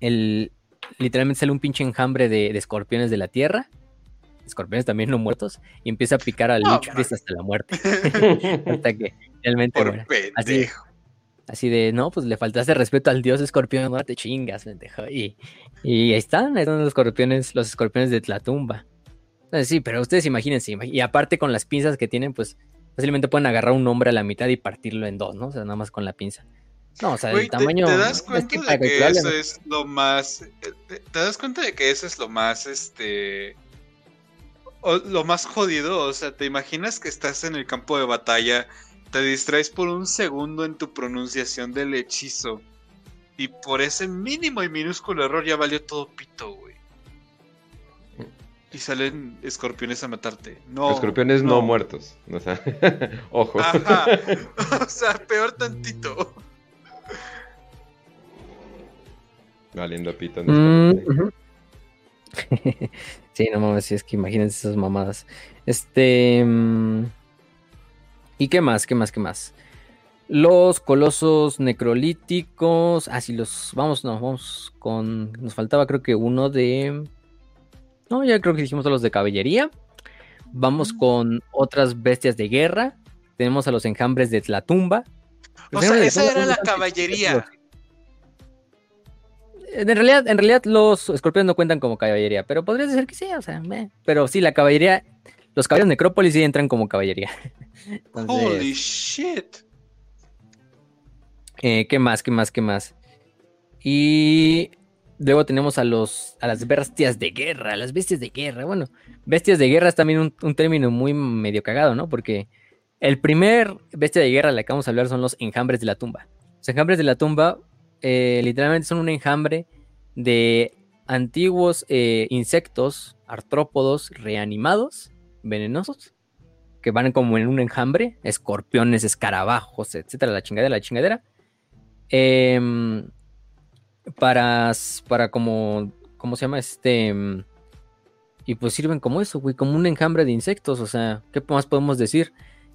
el, literalmente sale un pinche enjambre de, de escorpiones de la tierra. Escorpiones también no muertos. Y empieza a picar al No, Lich Priest hasta la muerte. hasta que realmente Por muera. Así. Así de, no, pues le faltaste respeto al dios escorpión, no te chingas, pendejo. Y, y ahí están, ahí están los escorpiones, los escorpiones de Tlatumba. Entonces, sí, pero ustedes imagínense, imag- y aparte con las pinzas que tienen, pues fácilmente pueden agarrar un hombre a la mitad y partirlo en dos, ¿no? O sea, nada más con la pinza. No, o sea, Güey, el te- tamaño. ¿te, das es cuenta que de que eso es lo más. eh, ¿Te te das cuenta de que eso es lo más, este. o lo más jodido? O sea, ¿te imaginas que estás en el campo de batalla, te distraes por un segundo en tu pronunciación del hechizo, y por ese mínimo y minúsculo error ya valió todo pito, güey? Y salen escorpiones a matarte. No. Escorpiones no, muertos. O sea, ojo. Ajá. o sea, peor tantito. Valiendo pito. Mm, sí, no mames, sí, es que imagínense esas mamadas. Este. mm, ¿Y qué más? ¿Qué más? ¿Qué más? Los colosos necrolíticos. Ah, sí, los. Vamos, no, vamos con. Nos faltaba, creo que uno de. No, ya creo que dijimos todos los de caballería. Vamos con otras bestias de guerra. Tenemos a los enjambres de Tlatumba. O sea, esa era la caballería. En realidad, en realidad los escorpiones no cuentan como caballería, pero podría ser que sí, o sea, meh. pero sí, la caballería, los caballeros necrópolis sí entran como caballería. Entonces, Holy shit. eh, ¿qué más? ¿Qué más? ¿Qué más? Y luego tenemos a los a las bestias de guerra, las bestias de guerra. Bueno, bestias de guerra es también un, un término muy medio cagado, ¿no? Porque el primer bestia de guerra de la que vamos a hablar son los enjambres de la tumba. Los enjambres de la tumba eh, literalmente son un enjambre de antiguos eh, insectos, artrópodos reanimados, venenosos, que van como en un enjambre, escorpiones, escarabajos, etcétera, la chingadera, la chingadera. Em, para, para como, ¿cómo se llama? Este... em, Y pues sirven como eso, güey, como un enjambre de insectos, o sea, ¿qué más podemos decir?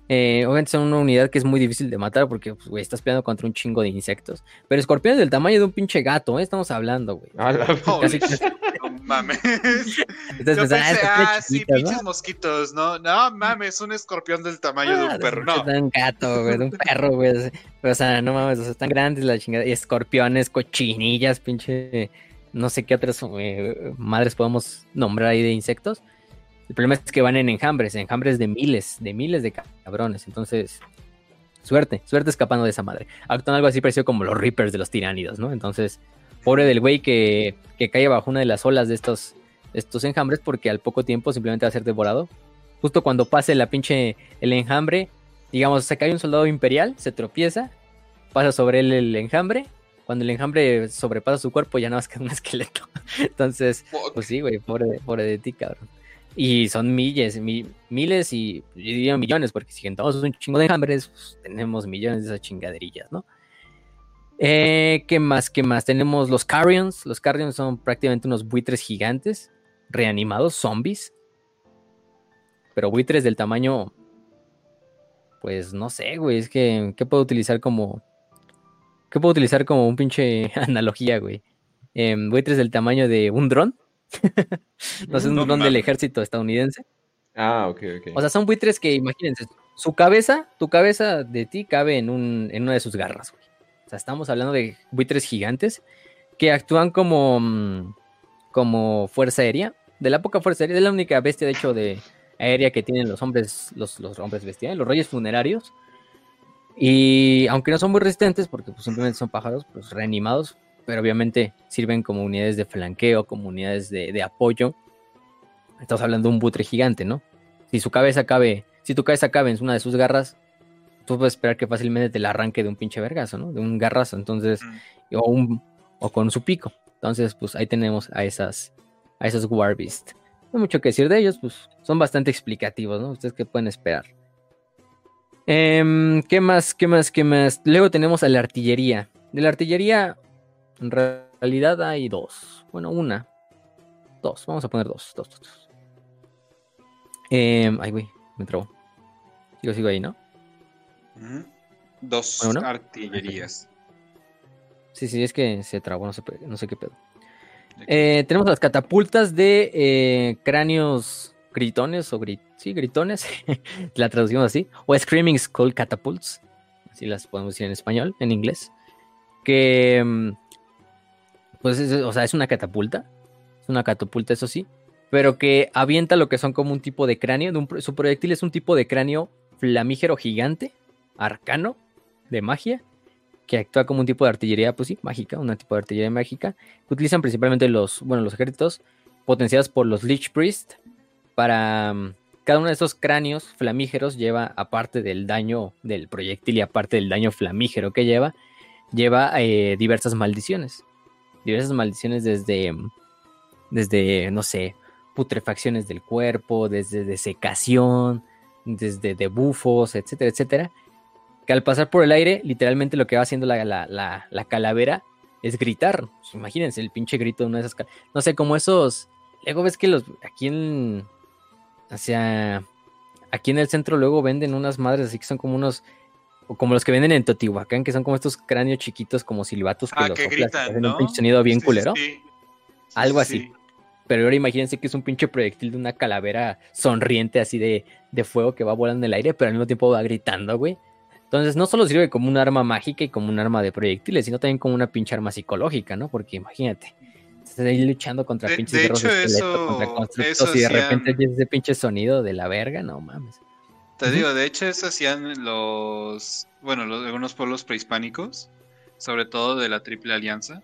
Eh, obviamente son una unidad que es muy difícil de matar porque, pues, güey, estás peleando contra un chingo de insectos. Pero escorpiones del tamaño de un pinche gato, ¿eh? Estamos hablando, güey. A la- Holy Casi- shit, no mames. Entonces, Yo pues, ah, ah, sí, pinches mosquitos, no, no mames, un escorpión del tamaño de Ah, un perro, no. De un gato, güey, de un perro, güey. Pero, o sea, no mames, o sea, están grandes la chingada. Y escorpiones, cochinillas, pinche. No sé qué otras eh, madres podemos nombrar ahí de insectos. El problema es que van en enjambres, enjambres de miles, de miles de cabrones. Entonces, suerte, suerte escapando de esa madre. Actúan algo así parecido como los Reapers de los tiránidos, ¿no? Entonces, pobre del güey que, que cae bajo una de las olas de estos, de estos enjambres porque al poco tiempo simplemente va a ser devorado. Justo cuando pase la pinche el enjambre, digamos, se cae un soldado imperial, se tropieza, pasa sobre él el enjambre. Cuando el enjambre sobrepasa su cuerpo, ya nada más queda un esqueleto. Entonces, pues sí, güey, pobre, de- pobre de ti, cabrón. Y son miles, mi- miles y yo diría millones, porque si todos un chingo de enjambres, pues, tenemos millones de esas chingaderillas, ¿no? Eh, ¿Qué más? ¿Qué más? Tenemos los Carrions. Los Carrions son prácticamente unos buitres gigantes, reanimados, zombies. Pero buitres del tamaño. Pues no sé, güey. Es que. ¿Qué puedo utilizar como. ¿Qué puedo utilizar como un pinche analogía, güey? Em, buitres del tamaño de un dron. No sé, un No dron del ejército estadounidense. Ah, ok, ok. O sea, son buitres que, imagínense, su cabeza, tu cabeza de ti cabe en, un, en una de sus garras, güey. O sea, estamos hablando de buitres gigantes que actúan como, mm, como fuerza aérea. De la poca fuerza aérea, es la única bestia, de hecho, de aérea que tienen los hombres, los, los hombres bestia, los reyes funerarios. Y aunque no son muy resistentes, porque pues, simplemente son pájaros, pues reanimados, pero obviamente sirven como unidades de flanqueo, como unidades de, de apoyo. Estamos hablando de un buitre gigante, ¿no? Si su cabeza cabe, si tu cabeza cabe en una de sus garras, tú puedes esperar que fácilmente te la arranque de un pinche vergazo, ¿no? De un garrazo, entonces, Mm. o, un, o con su pico. Entonces, pues ahí tenemos a esas, a esos Warbeast. No hay mucho que decir de ellos, pues son bastante explicativos, ¿no? Ustedes qué pueden esperar. Em, ¿Qué más? ¿Qué más? ¿Qué más? Luego tenemos a la artillería. De la artillería, en realidad hay dos. Bueno, una. Dos. Vamos a poner dos. Dos, dos, dos. Em, ay, güey, me trabó. Sigo, sigo ahí, ¿no? Dos Bueno, ¿no? artillerías. Sí, sí, es que se trabó, no sé, pe- no sé qué pedo. Eh, tenemos las catapultas de eh, cráneos gritones o sí, gritones, la traducimos así, o Screaming Skull Catapults, así las podemos decir en español, en inglés, que pues o sea, es una catapulta, es una catapulta, eso sí, pero que avienta lo que son como un tipo de cráneo, su proyectil es un tipo de cráneo flamígero gigante, arcano, de magia, que actúa como un tipo de artillería, pues sí, mágica, un tipo de artillería mágica, que utilizan principalmente los, bueno, los ejércitos potenciados por los Lich Priest para mm, cada uno de esos cráneos flamígeros lleva, aparte del daño del proyectil y aparte del daño flamígero que lleva, lleva eh, diversas maldiciones. Diversas maldiciones desde, desde, no sé, putrefacciones del cuerpo, desde desecación, desde debufos, etcétera, etcétera que al pasar por el aire, literalmente lo que va haciendo la, calavera es gritar. Pues, imagínense el pinche grito de una de esas. No sé, como esos. Luego ves que los. Aquí en. Hacia. Aquí en el centro luego venden unas madres así que son como unos. O como los que venden en Totihuacán, que son como estos cráneos chiquitos como silbatos que ah, los que gritan, ¿no? un pinche sonido bien culero. Algo así. Pero ahora imagínense que es un pinche proyectil de una calavera sonriente así de, de fuego que va volando en el aire, pero al mismo tiempo va gritando, güey. Entonces, no solo sirve como un arma mágica y como un arma de proyectiles, sino también como una pinche arma psicológica, ¿no? Porque imagínate, estás ahí luchando contra pinches de hecho, eso, contra constructos y de repente tienes ese pinche sonido de la verga, no mames. Te digo, de hecho, eso hacían los, bueno, los, algunos pueblos prehispánicos, sobre todo de la Triple Alianza,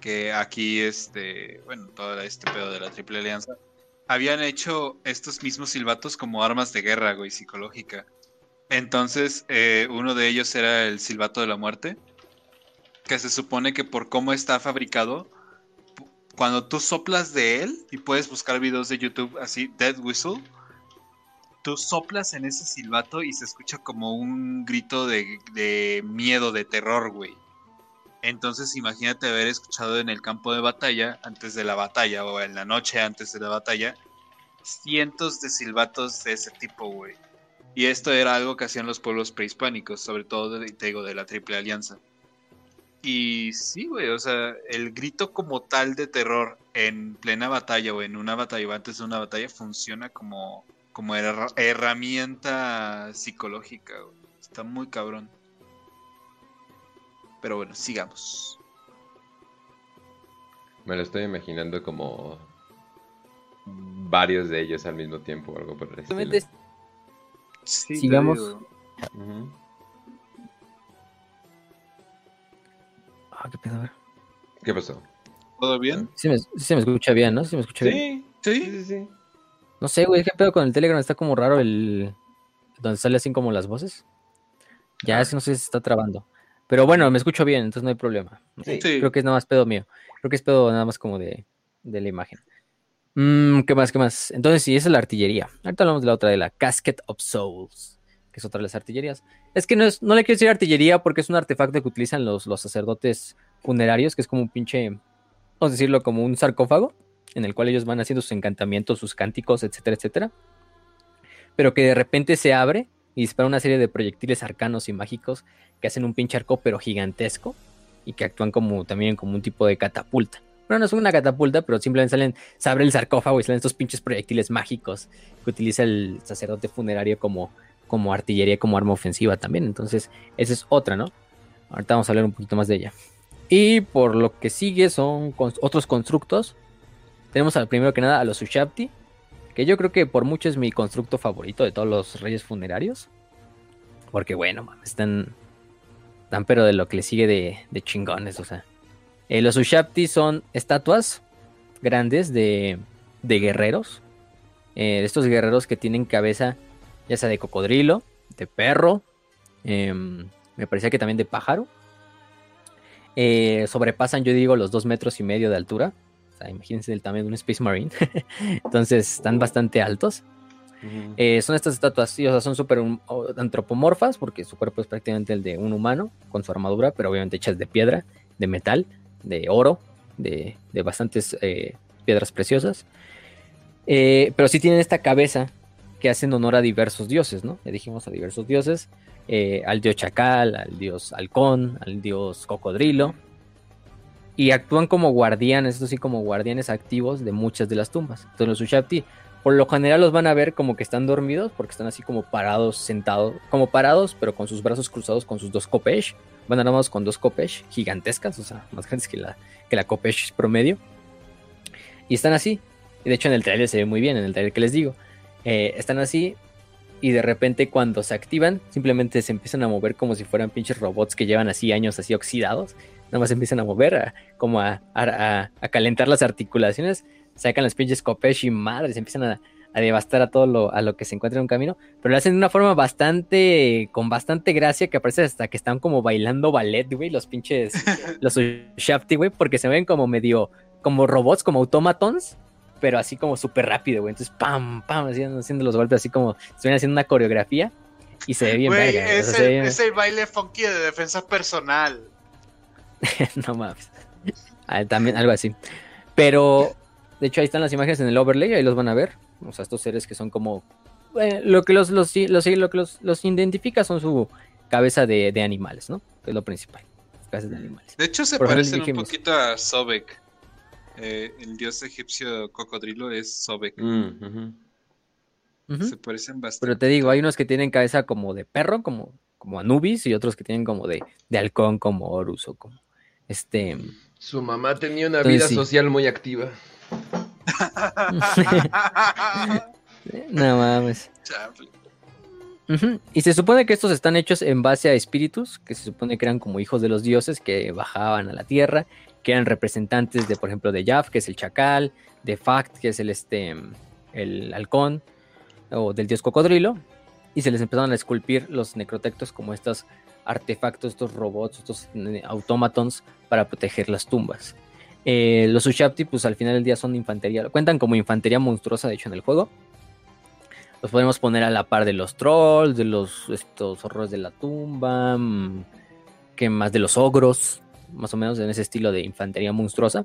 que aquí, este, bueno, todo este pedo de la Triple Alianza, habían hecho estos mismos silbatos como armas de guerra, güey, psicológica. Entonces, eh, uno de ellos era el silbato de la muerte, que se supone que por cómo está fabricado, cuando tú soplas de él, y puedes buscar videos de YouTube así, Dead Whistle, tú soplas en ese silbato y se escucha como un grito de, de miedo, de terror, güey. Entonces imagínate haber escuchado en el campo de batalla, antes de la batalla, o en la noche antes de la batalla, cientos de silbatos de ese tipo, güey. Y esto era algo que hacían los pueblos prehispánicos, sobre todo, de, de la Triple Alianza. Y sí, güey, o sea, el grito como tal de terror en plena batalla o en una batalla o antes de una batalla funciona como, como herramienta psicológica, Está muy cabrón. Pero bueno, sigamos. Me lo estoy imaginando como varios de ellos al mismo tiempo o algo por el estilo. Sigamos. Ah, qué pedo, ¿Qué pasó? ¿Todo bien? Sí me, se me escucha bien, ¿no? Sí me escucha bien. Sí, sí, sí. No sé, güey, qué pedo con el Telegram. Está como raro el... Donde sale así como las voces. Ya, es que no sé si se está trabando. Pero bueno, me escucho bien, entonces no hay problema. Sí. Creo que es nada más pedo mío. Creo que es pedo nada más como de, de la imagen. Mm, ¿Qué más? ¿Qué más? Entonces, sí, esa es la artillería. Ahorita hablamos de la otra, de la Casket of Souls, que es otra de las artillerías. Es que no, es, no le quiero decir artillería porque es un artefacto que utilizan los, los sacerdotes funerarios, que es como un pinche, vamos a decirlo, como un sarcófago, en el cual ellos van haciendo sus encantamientos, sus cánticos, etcétera, etcétera. Pero que de repente se abre y dispara una serie de proyectiles arcanos y mágicos que hacen un pinche arco, pero gigantesco, y que actúan como también como un tipo de catapulta. Bueno, no es una catapulta, pero simplemente salen, se abre el sarcófago y salen estos pinches proyectiles mágicos que utiliza el sacerdote funerario como, como artillería, como arma ofensiva también. Entonces, esa es otra, ¿no? Ahorita vamos a hablar un poquito más de ella. Y por lo que sigue son otros constructos. Tenemos al primero que nada a los Ushabti, que yo creo que por mucho es mi constructo favorito de todos los reyes funerarios. Porque bueno, están, están pero de lo que le sigue de, de chingones, o sea. Eh, los Ushabti son estatuas grandes de, guerreros. Eh, de estos guerreros que tienen cabeza ya sea de cocodrilo, de perro, em, me parecía que también de pájaro. Eh, sobrepasan, yo digo, los dos metros y medio de altura. O sea, imagínense el tamaño de un Space Marine. Entonces están bastante altos. son estas estatuas, sí, o sea, son súper antropomorfas porque su cuerpo es prácticamente el de un humano con su armadura, pero obviamente hechas de piedra, de metal de oro, de, bastantes eh, piedras preciosas. Eh, pero sí tienen esta cabeza que hacen honor a diversos dioses, ¿no? Le dijimos a diversos dioses, eh, al dios chacal, al dios halcón, al dios cocodrilo. Y actúan como guardianes, esto sí, como guardianes activos de muchas de las tumbas. Entonces los Ushapti, por lo general los van a ver como que están dormidos, porque están así como parados, sentados, como parados, pero con sus brazos cruzados con sus dos Kopesh. Van armados con dos Kopesh gigantescas, o sea, más grandes que la, que la Kopesh promedio. Y están así. Y de hecho en el trailer se ve muy bien, en el trailer que les digo. Eh, están así y de repente cuando se activan simplemente se empiezan a mover como si fueran pinches robots que llevan así años así oxidados. Nada más empiezan a mover, como a, calentar las articulaciones, sacan las pinches y madres, empiezan a, devastar a todo lo, a lo que se encuentra en un camino, pero lo hacen de una forma bastante, con bastante gracia, que parece hasta que están como bailando ballet, güey, los pinches, los Shafty, güey, porque se ven como medio, como robots, como automatons, pero así como súper rápido, güey. Entonces, pam, pam, haciendo, haciendo los golpes así como estuvieran haciendo una coreografía y se ve bien verga. Es, el, baile funky de defensa personal. no mames. Ah, también algo así. Pero, de hecho, ahí están las imágenes en el overlay, ahí los van a ver. O sea, estos seres que son como. Eh, lo que los, los, los, lo que los, los identifica son su cabeza de, de, animales, ¿no? Que es lo principal. Cabezas de animales. De hecho, se parecen un poquito a Sobek. Eh, el dios egipcio cocodrilo es Sobek. Mm, Se parecen bastante. Pero te digo, hay unos que tienen cabeza como de perro, como, como Anubis, y otros que tienen como de, de halcón, como Horus o como este. Su mamá tenía una vida social muy activa. no mames. Y se supone que estos están hechos en base a espíritus, que se supone que eran como hijos de los dioses que bajaban a la tierra que eran representantes de, por ejemplo, de Jaf, que es el chacal, de Fact, que es el, este, el halcón, o del dios cocodrilo, y se les empezaron a esculpir los necrotectos como estos artefactos, estos robots, estos eh, autómatons para proteger las tumbas. Eh, los Ushapti, pues al final del día son infantería, cuentan como infantería monstruosa, de hecho, en el juego. Los podemos poner a la par de los trolls, de los estos horrores de la tumba, mm, que más de los ogros, más o menos en ese estilo de infantería monstruosa.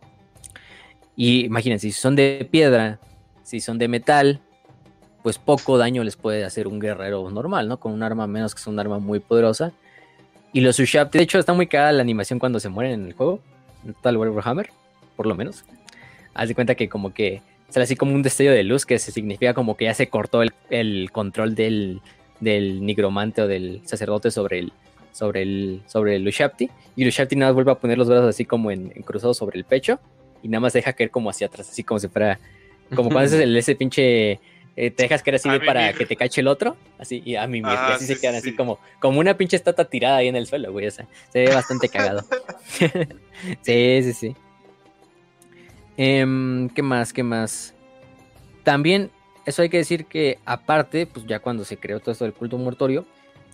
Y imagínense, si son de piedra, si son de metal, pues poco daño les puede hacer un guerrero normal, ¿no? Con un arma menos que es un arma muy poderosa. Y los Ushapti, de hecho, está muy cagada la animación cuando se mueren en el juego, en Total Warhammer, por lo menos. Haz de cuenta que como que sale así como un destello de luz que se significa como que ya se cortó el, control del, del nigromante o del sacerdote sobre el, sobre el, sobre el Ushapti. Y el Ushapti nada más vuelve a poner los brazos así como en, cruzados sobre el pecho. Y nada más deja caer como hacia atrás, así como si fuera. Como cuando haces el, ese pinche. Eh, te dejas caer así para que te cache el otro. Así, y a mí ah, así se quedan así como, como una pinche estatua tirada ahí en el suelo, güey. O sea, se ve bastante cagado. sí, sí, sí. Em, ¿Qué más? ¿Qué más? También, eso hay que decir que aparte, pues ya cuando se creó todo esto del culto mortorio,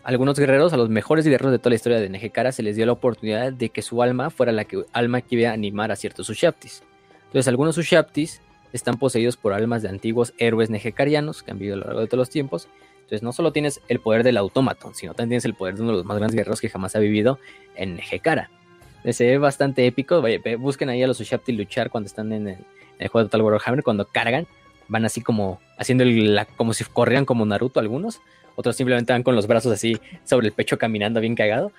algunos guerreros, a los mejores guerreros de toda la historia de Nejekara, se les dio la oportunidad de que su alma fuera la que, alma que iba a animar a ciertos Ushaptis. Entonces, algunos Ushaptis están poseídos por almas de antiguos héroes nejekarianos que han vivido a lo largo de todos los tiempos. Entonces, no solo tienes el poder del autómaton, sino también tienes el poder de uno de los más grandes guerreros que jamás ha vivido en Nejekara. Se ve bastante épico. busquen ahí a los Ushapti luchar cuando están en el, juego de Total Warhammer, cuando cargan, van así como haciendo como si corrieran como Naruto algunos otros simplemente van con los brazos así sobre el pecho caminando bien cagado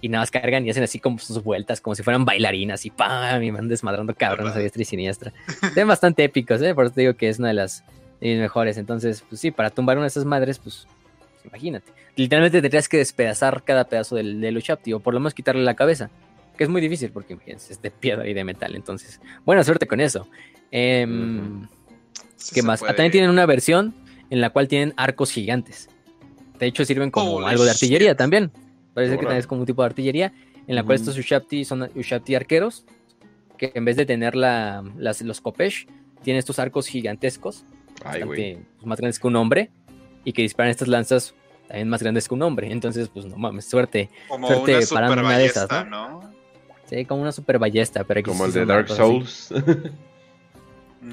y nada más cargan y hacen así como sus vueltas, como si fueran bailarinas y ¡pam! y van desmadrando cabrones a diestra y siniestra. Se bastante épicos, ¿eh? Por eso te digo que es una de las, mejores. Entonces, pues sí, para tumbar una de esas madres, pues, imagínate. Literalmente tendrías que despedazar cada pedazo del, del Ushapti o por lo menos quitarle la cabeza. Que es muy difícil porque, imagínense, es de piedra y de metal. Entonces, buena suerte con eso. Em, ¿Qué más? Ah, también tienen una versión en la cual tienen arcos gigantes. De hecho, sirven como algo de artillería también. Parece que también es como un tipo de artillería, en la cual estos Ushapti son Ushapti arqueros, que en vez de tener la, los Kopesh, tienen estos arcos gigantescos, pues, más grandes que un hombre, y que disparan estas lanzas también más grandes que un hombre. Entonces, pues no mames, suerte. Como suerte una parando una de esas, ¿no? Sí, como una super ballesta. Pero como el de Dark Souls.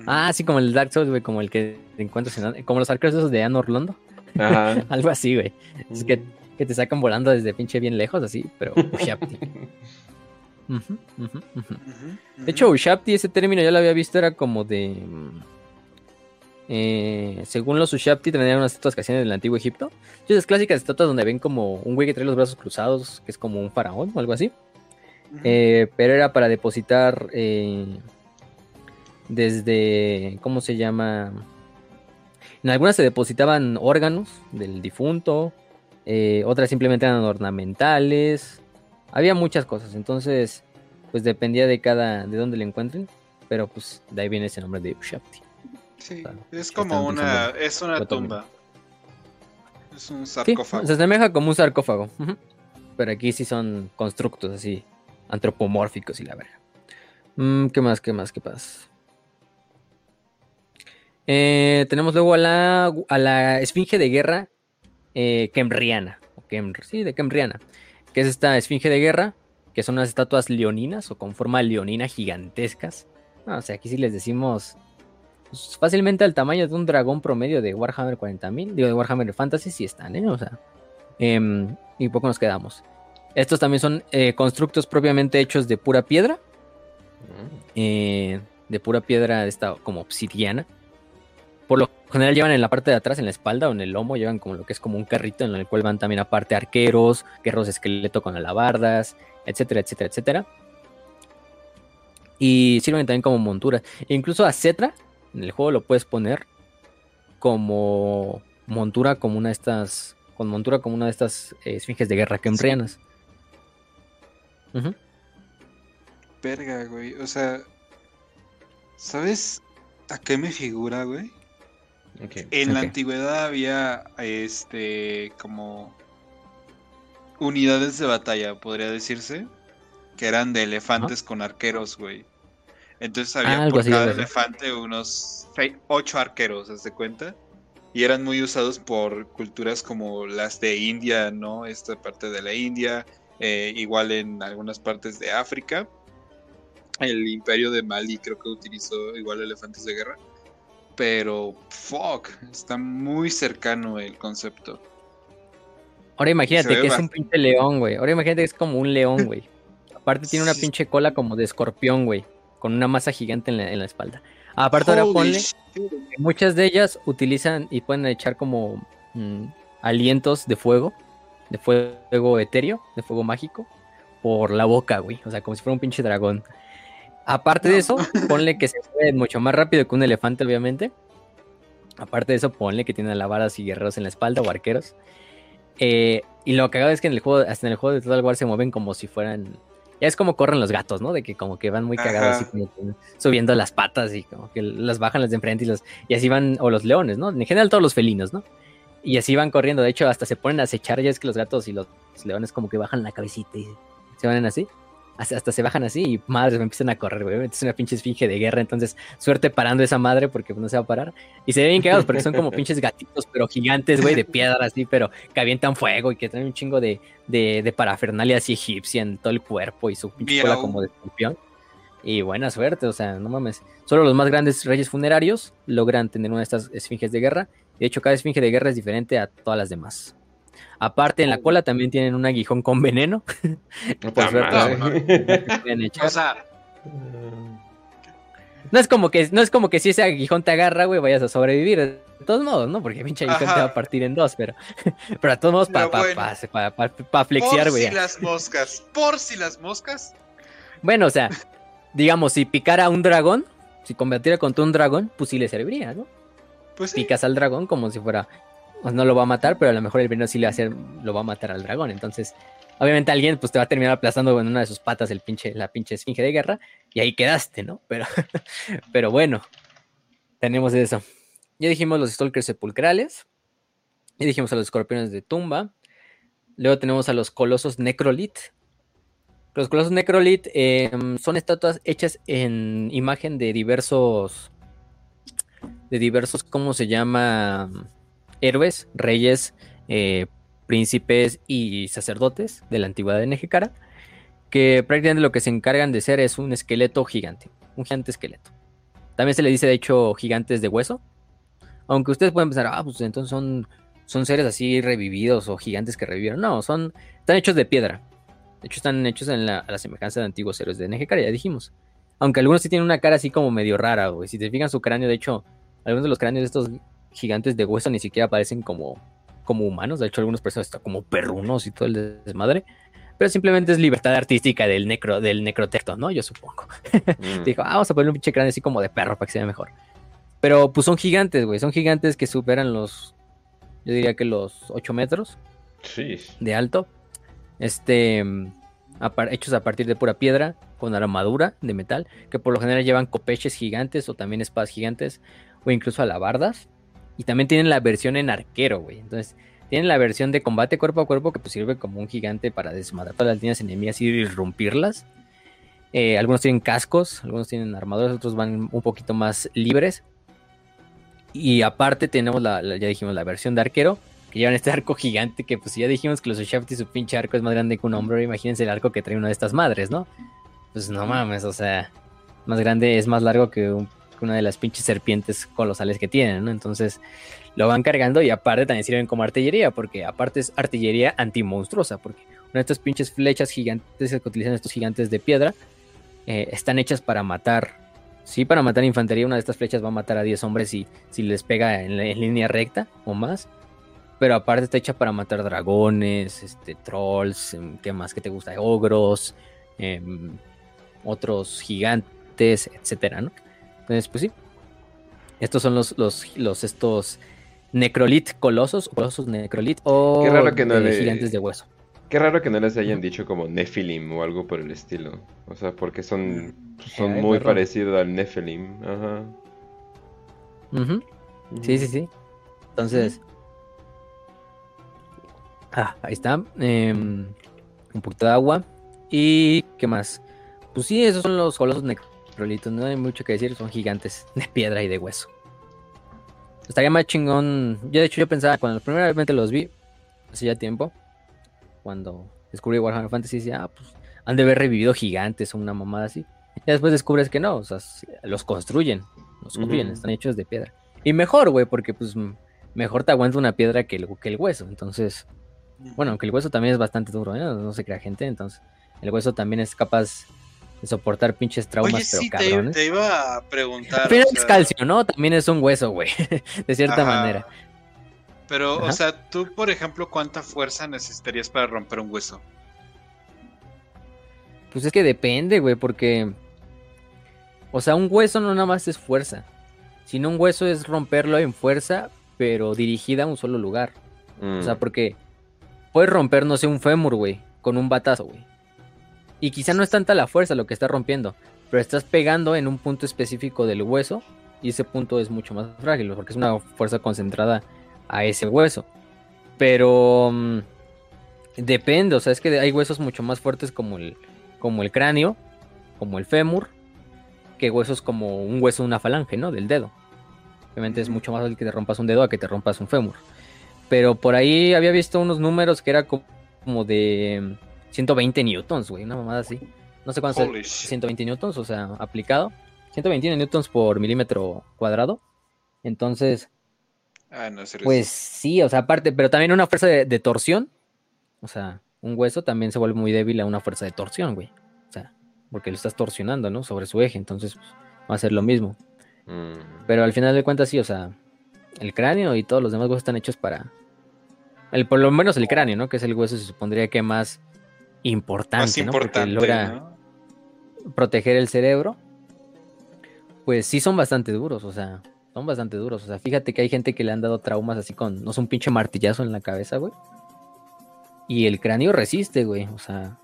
ah, sí, como el Dark Souls, güey, como el que encuentras en, como los arqueros esos de Anor Londo. Algo así, güey. Es que, que, te sacan volando desde pinche bien lejos, así, pero Ushapti. De hecho, Ushapti, ese término ya lo había visto, era como de. Eh, según los Ushapti, tenían unas estatuas que hacían en el antiguo Egipto. Esas clásicas estatuas donde ven como un güey que trae los brazos cruzados, que es como un faraón o algo así. eh, pero era para depositar eh, desde, ¿cómo se llama? En algunas se depositaban órganos del difunto, eh, otras simplemente eran ornamentales, había muchas cosas, entonces pues dependía de cada, de dónde le encuentren, pero pues de ahí viene ese nombre de Ushapti. Sí, es como una, es una tumba. Es un sarcófago. se asemeja como un sarcófago. Pero aquí sí son constructos así, antropomórficos y la verga. Mm, ¿Qué más? ¿Qué más? ¿Qué pasa? Eh, tenemos luego a la, a la esfinge de guerra eh, Kemriana. sí, de Kemriana. Que es esta esfinge de guerra, que son unas estatuas leoninas o con forma leonina gigantescas. o sea, aquí sí les decimos pues, fácilmente al tamaño de un dragón promedio de Warhammer 40.000, digo de Warhammer Fantasy, sí están, ¿eh? O sea, em, y poco nos quedamos. Estos también son eh, constructos propiamente hechos de pura piedra, mm. eh, de pura piedra esta como obsidiana. Por lo general llevan en la parte de atrás, en la espalda o en el lomo, llevan como lo que es como un carrito en el cual van también aparte arqueros, guerros de esqueleto con alabardas, etcétera, etcétera, etcétera. Y sirven también como monturas. E incluso a Cetra en el juego lo puedes poner como montura, como una de estas, con montura como una de estas eh, esfinges de guerra kembrianas. Sí. Verga, güey. O sea, ¿sabes a qué me figura, güey? En la antigüedad había, este, como unidades de batalla, podría decirse, que eran de elefantes con arqueros, güey. Entonces había ah, por cada elefante unos ocho arqueros, ¿se cuenta? Y eran muy usados por culturas como las de India, ¿no? Esta parte de la India, eh, igual en algunas partes de África. El imperio de Mali creo que utilizó igual elefantes de guerra. Pero, fuck, está muy cercano el concepto. Ahora imagínate que es un pinche león, güey. Ahora imagínate que es como un león, güey. Aparte tiene una pinche cola como de escorpión, güey con una masa gigante en la, espalda. Aparte ahora ponle, muchas de ellas utilizan y pueden echar como mm, alientos de fuego, de fuego etéreo, de fuego mágico, por la boca, güey. O sea, como si fuera un pinche dragón. Aparte de eso, ponle que se mueve mucho más rápido que un elefante, obviamente. Aparte de eso, ponle que tiene alabadas y guerreros en la espalda o arqueros. Eh, y lo hago es que en el juego, hasta en el juego de Total War se mueven como si fueran ya es como corren los gatos, ¿no? De que como que van muy cagados, así subiendo las patas y como que las bajan las de enfrente y, los, y así van, o los leones, ¿no? En general todos los felinos, ¿no? Y así van corriendo, de hecho hasta se ponen a acechar, ya es que los gatos y los, leones como que bajan la cabecita y se van así hasta, se bajan así y madres me empiezan a correr, güey. Es una pinche esfinge de guerra, entonces suerte parando esa madre porque no se va a parar. Y se ven bien cagados porque son como pinches gatitos, pero gigantes, güey, de piedra así, pero que avientan fuego y que traen un chingo de, de, parafernalia así egipcia en todo el cuerpo y su pinche cola como de escorpión. Y buena suerte, o sea, no mames. Solo los más grandes reyes funerarios logran tener una de estas esfinges de guerra. De hecho, cada esfinge de guerra es diferente a todas las demás. Aparte, en la cola también tienen un aguijón con veneno. Por suerte. o sea, no es como que no es como que si ese aguijón te agarra, güey, vayas a sobrevivir. De todos modos, ¿no? Porque pinche aguijón te va a partir en dos, pero, pero a todos modos para pa, pa, pa, flexiar, güey. Por si las moscas, por si las moscas. Bueno, o sea, digamos, si picara un dragón, si combatiera contra un dragón, pues sí le serviría, ¿no? Pues Picas al dragón como si fuera pues no lo va a matar, pero a lo mejor el veneno sí le va a hacer, lo va a matar al dragón. Entonces, obviamente alguien pues te va a terminar aplastando en una de sus patas el pinche, la pinche esfinge de guerra y ahí quedaste, ¿no? Pero, pero bueno, tenemos eso. Ya dijimos los stalkers sepulcrales, ya dijimos a los escorpiones de tumba, luego tenemos a los colosos necrolit. Los colosos necrolit em, son estatuas hechas en imagen de diversos, de diversos, ¿cómo se llama? Héroes, reyes, eh, príncipes y sacerdotes de la antigüedad de Nejecara, que prácticamente lo que se encargan de ser es un esqueleto gigante, un gigante esqueleto. También se le dice, de hecho, gigantes de hueso. Aunque ustedes pueden pensar, ah, pues entonces son, son seres así revividos o gigantes que revivieron. No, son, están hechos de piedra. De hecho, están hechos en la, a la semejanza de antiguos héroes de Nejecara, ya dijimos. Aunque algunos sí tienen una cara así como medio rara, güey. Si te fijan su cráneo, de hecho, algunos de los cráneos de estos gigantes de hueso ni siquiera parecen como, como humanos. De hecho, algunos personas están como perrunos y todo el desmadre. pero simplemente es libertad artística del necro, del necrotecto, ¿no? Yo supongo. Mm. Dijo, ah, vamos a poner un pinche cráneo así como de perro para que se vea mejor. Pero pues son gigantes, güey. Son gigantes que superan los, yo diría que los 8 metros Sí. de alto. Este, a par- hechos a partir de pura piedra, con armadura de metal, que por lo general llevan copeches gigantes o también espadas gigantes, o incluso alabardas. Y también tienen la versión en arquero, güey. Entonces, tienen la versión de combate cuerpo a cuerpo, que pues sirve como un gigante para desmadrar todas las líneas enemigas y irrumpirlas. Eh, algunos tienen cascos, algunos tienen armaduras, otros van un poquito más libres. Y aparte tenemos la, ya dijimos, la versión de arquero, que llevan este arco gigante, que pues ya dijimos que los Ushafti su pinche arco es más grande que un hombre, imagínense el arco que trae una de estas madres, ¿no? Pues no mames, o sea, más grande, es más largo que, un- una de las pinches serpientes colosales que tienen, ¿no? Entonces lo van cargando y aparte también sirven como artillería, porque aparte es artillería antimonstruosa, porque una de estas pinches flechas gigantes que utilizan estos gigantes de piedra eh, están hechas para matar. Sí, para matar infantería, una de estas flechas va a matar a 10 hombres si, si les pega en, línea recta o más. Pero aparte está hecha para matar dragones, este, trolls, em, ¿qué más? ¿Qué te gusta? Ogros, em, otros gigantes, etcétera, ¿no? Entonces, pues sí. Estos son los, los, los estos necrolit colosos, colosos necrolit o Qué raro que no eh, le- gigantes de hueso. Qué raro que no les hayan dicho como Nephilim o algo por el estilo. O sea, porque son, son Ay, muy parecidos al Nephilim. Ajá. Ujú. Sí, sí, sí. Entonces. Ah, ahí está. Em, un poquito de agua. ¿Y qué más? Pues sí, esos son los colosos necrolitos. No hay mucho que decir. Son gigantes de piedra y de hueso. Estaría más chingón. Yo, de hecho, yo pensaba cuando primeramente los vi, hace ya tiempo, cuando descubrí Warhammer Fantasy, decía, ah, pues han de haber revivido gigantes o una mamada así. Y después descubres que no, o sea, los construyen. Los construyen, están hechos de piedra. Y mejor, güey, porque pues mejor te aguanta una piedra que el, que el hueso. Entonces, bueno, aunque el hueso también es bastante duro, ¿eh? No se crea gente, entonces el hueso también es capaz de soportar pinches traumas, Oye, pero sí, te, cabrones. te iba a preguntar. Al final o es calcio, ¿no? También es un hueso, güey, de cierta Ajá. manera. Pero, Ajá. o sea, tú, por ejemplo, ¿cuánta fuerza necesitarías para romper un hueso? Pues es que depende, güey, porque. O sea, un hueso no nada más es fuerza. Sino un hueso es romperlo en fuerza, pero dirigida a un solo lugar. Mm. O sea, porque puedes romper, no sé, un fémur, güey, con un batazo, güey. Y quizá no es tanta la fuerza lo que estás rompiendo, pero estás pegando en un punto específico del hueso y ese punto es mucho más frágil, porque es una fuerza concentrada a ese hueso. Pero mm, depende, o sea, es que hay huesos mucho más fuertes como el, como el cráneo, como el fémur, que huesos como un hueso de una falange, ¿no? Del dedo. Obviamente es mucho más fácil que te rompas un dedo a que te rompas un fémur. Pero por ahí había visto unos números que era co- como de 120 newtons, güey, una mamada así. No sé cuánto es shit. 120 newtons, o sea, aplicado. 121 newtons por milímetro cuadrado. Entonces, Ah, no, pues sí, o sea, aparte, pero también una fuerza de, de torsión. O sea, un hueso también se vuelve muy débil a una fuerza de torsión, güey. O sea, porque lo estás torsionando, ¿no? Sobre su eje, entonces pues, va a ser lo mismo. Mm. Pero al final de cuentas, sí, o sea, el cráneo y todos los demás huesos están hechos para. El, por lo menos el cráneo, ¿no? Que es el hueso, se supondría que más importante, Más logra ¿no? proteger el cerebro. Pues sí son bastante duros, o sea, son bastante duros. O sea, fíjate que hay gente que le han dado traumas así con, no sé, un pinche martillazo en la cabeza, güey. Y el cráneo resiste, güey. O sea,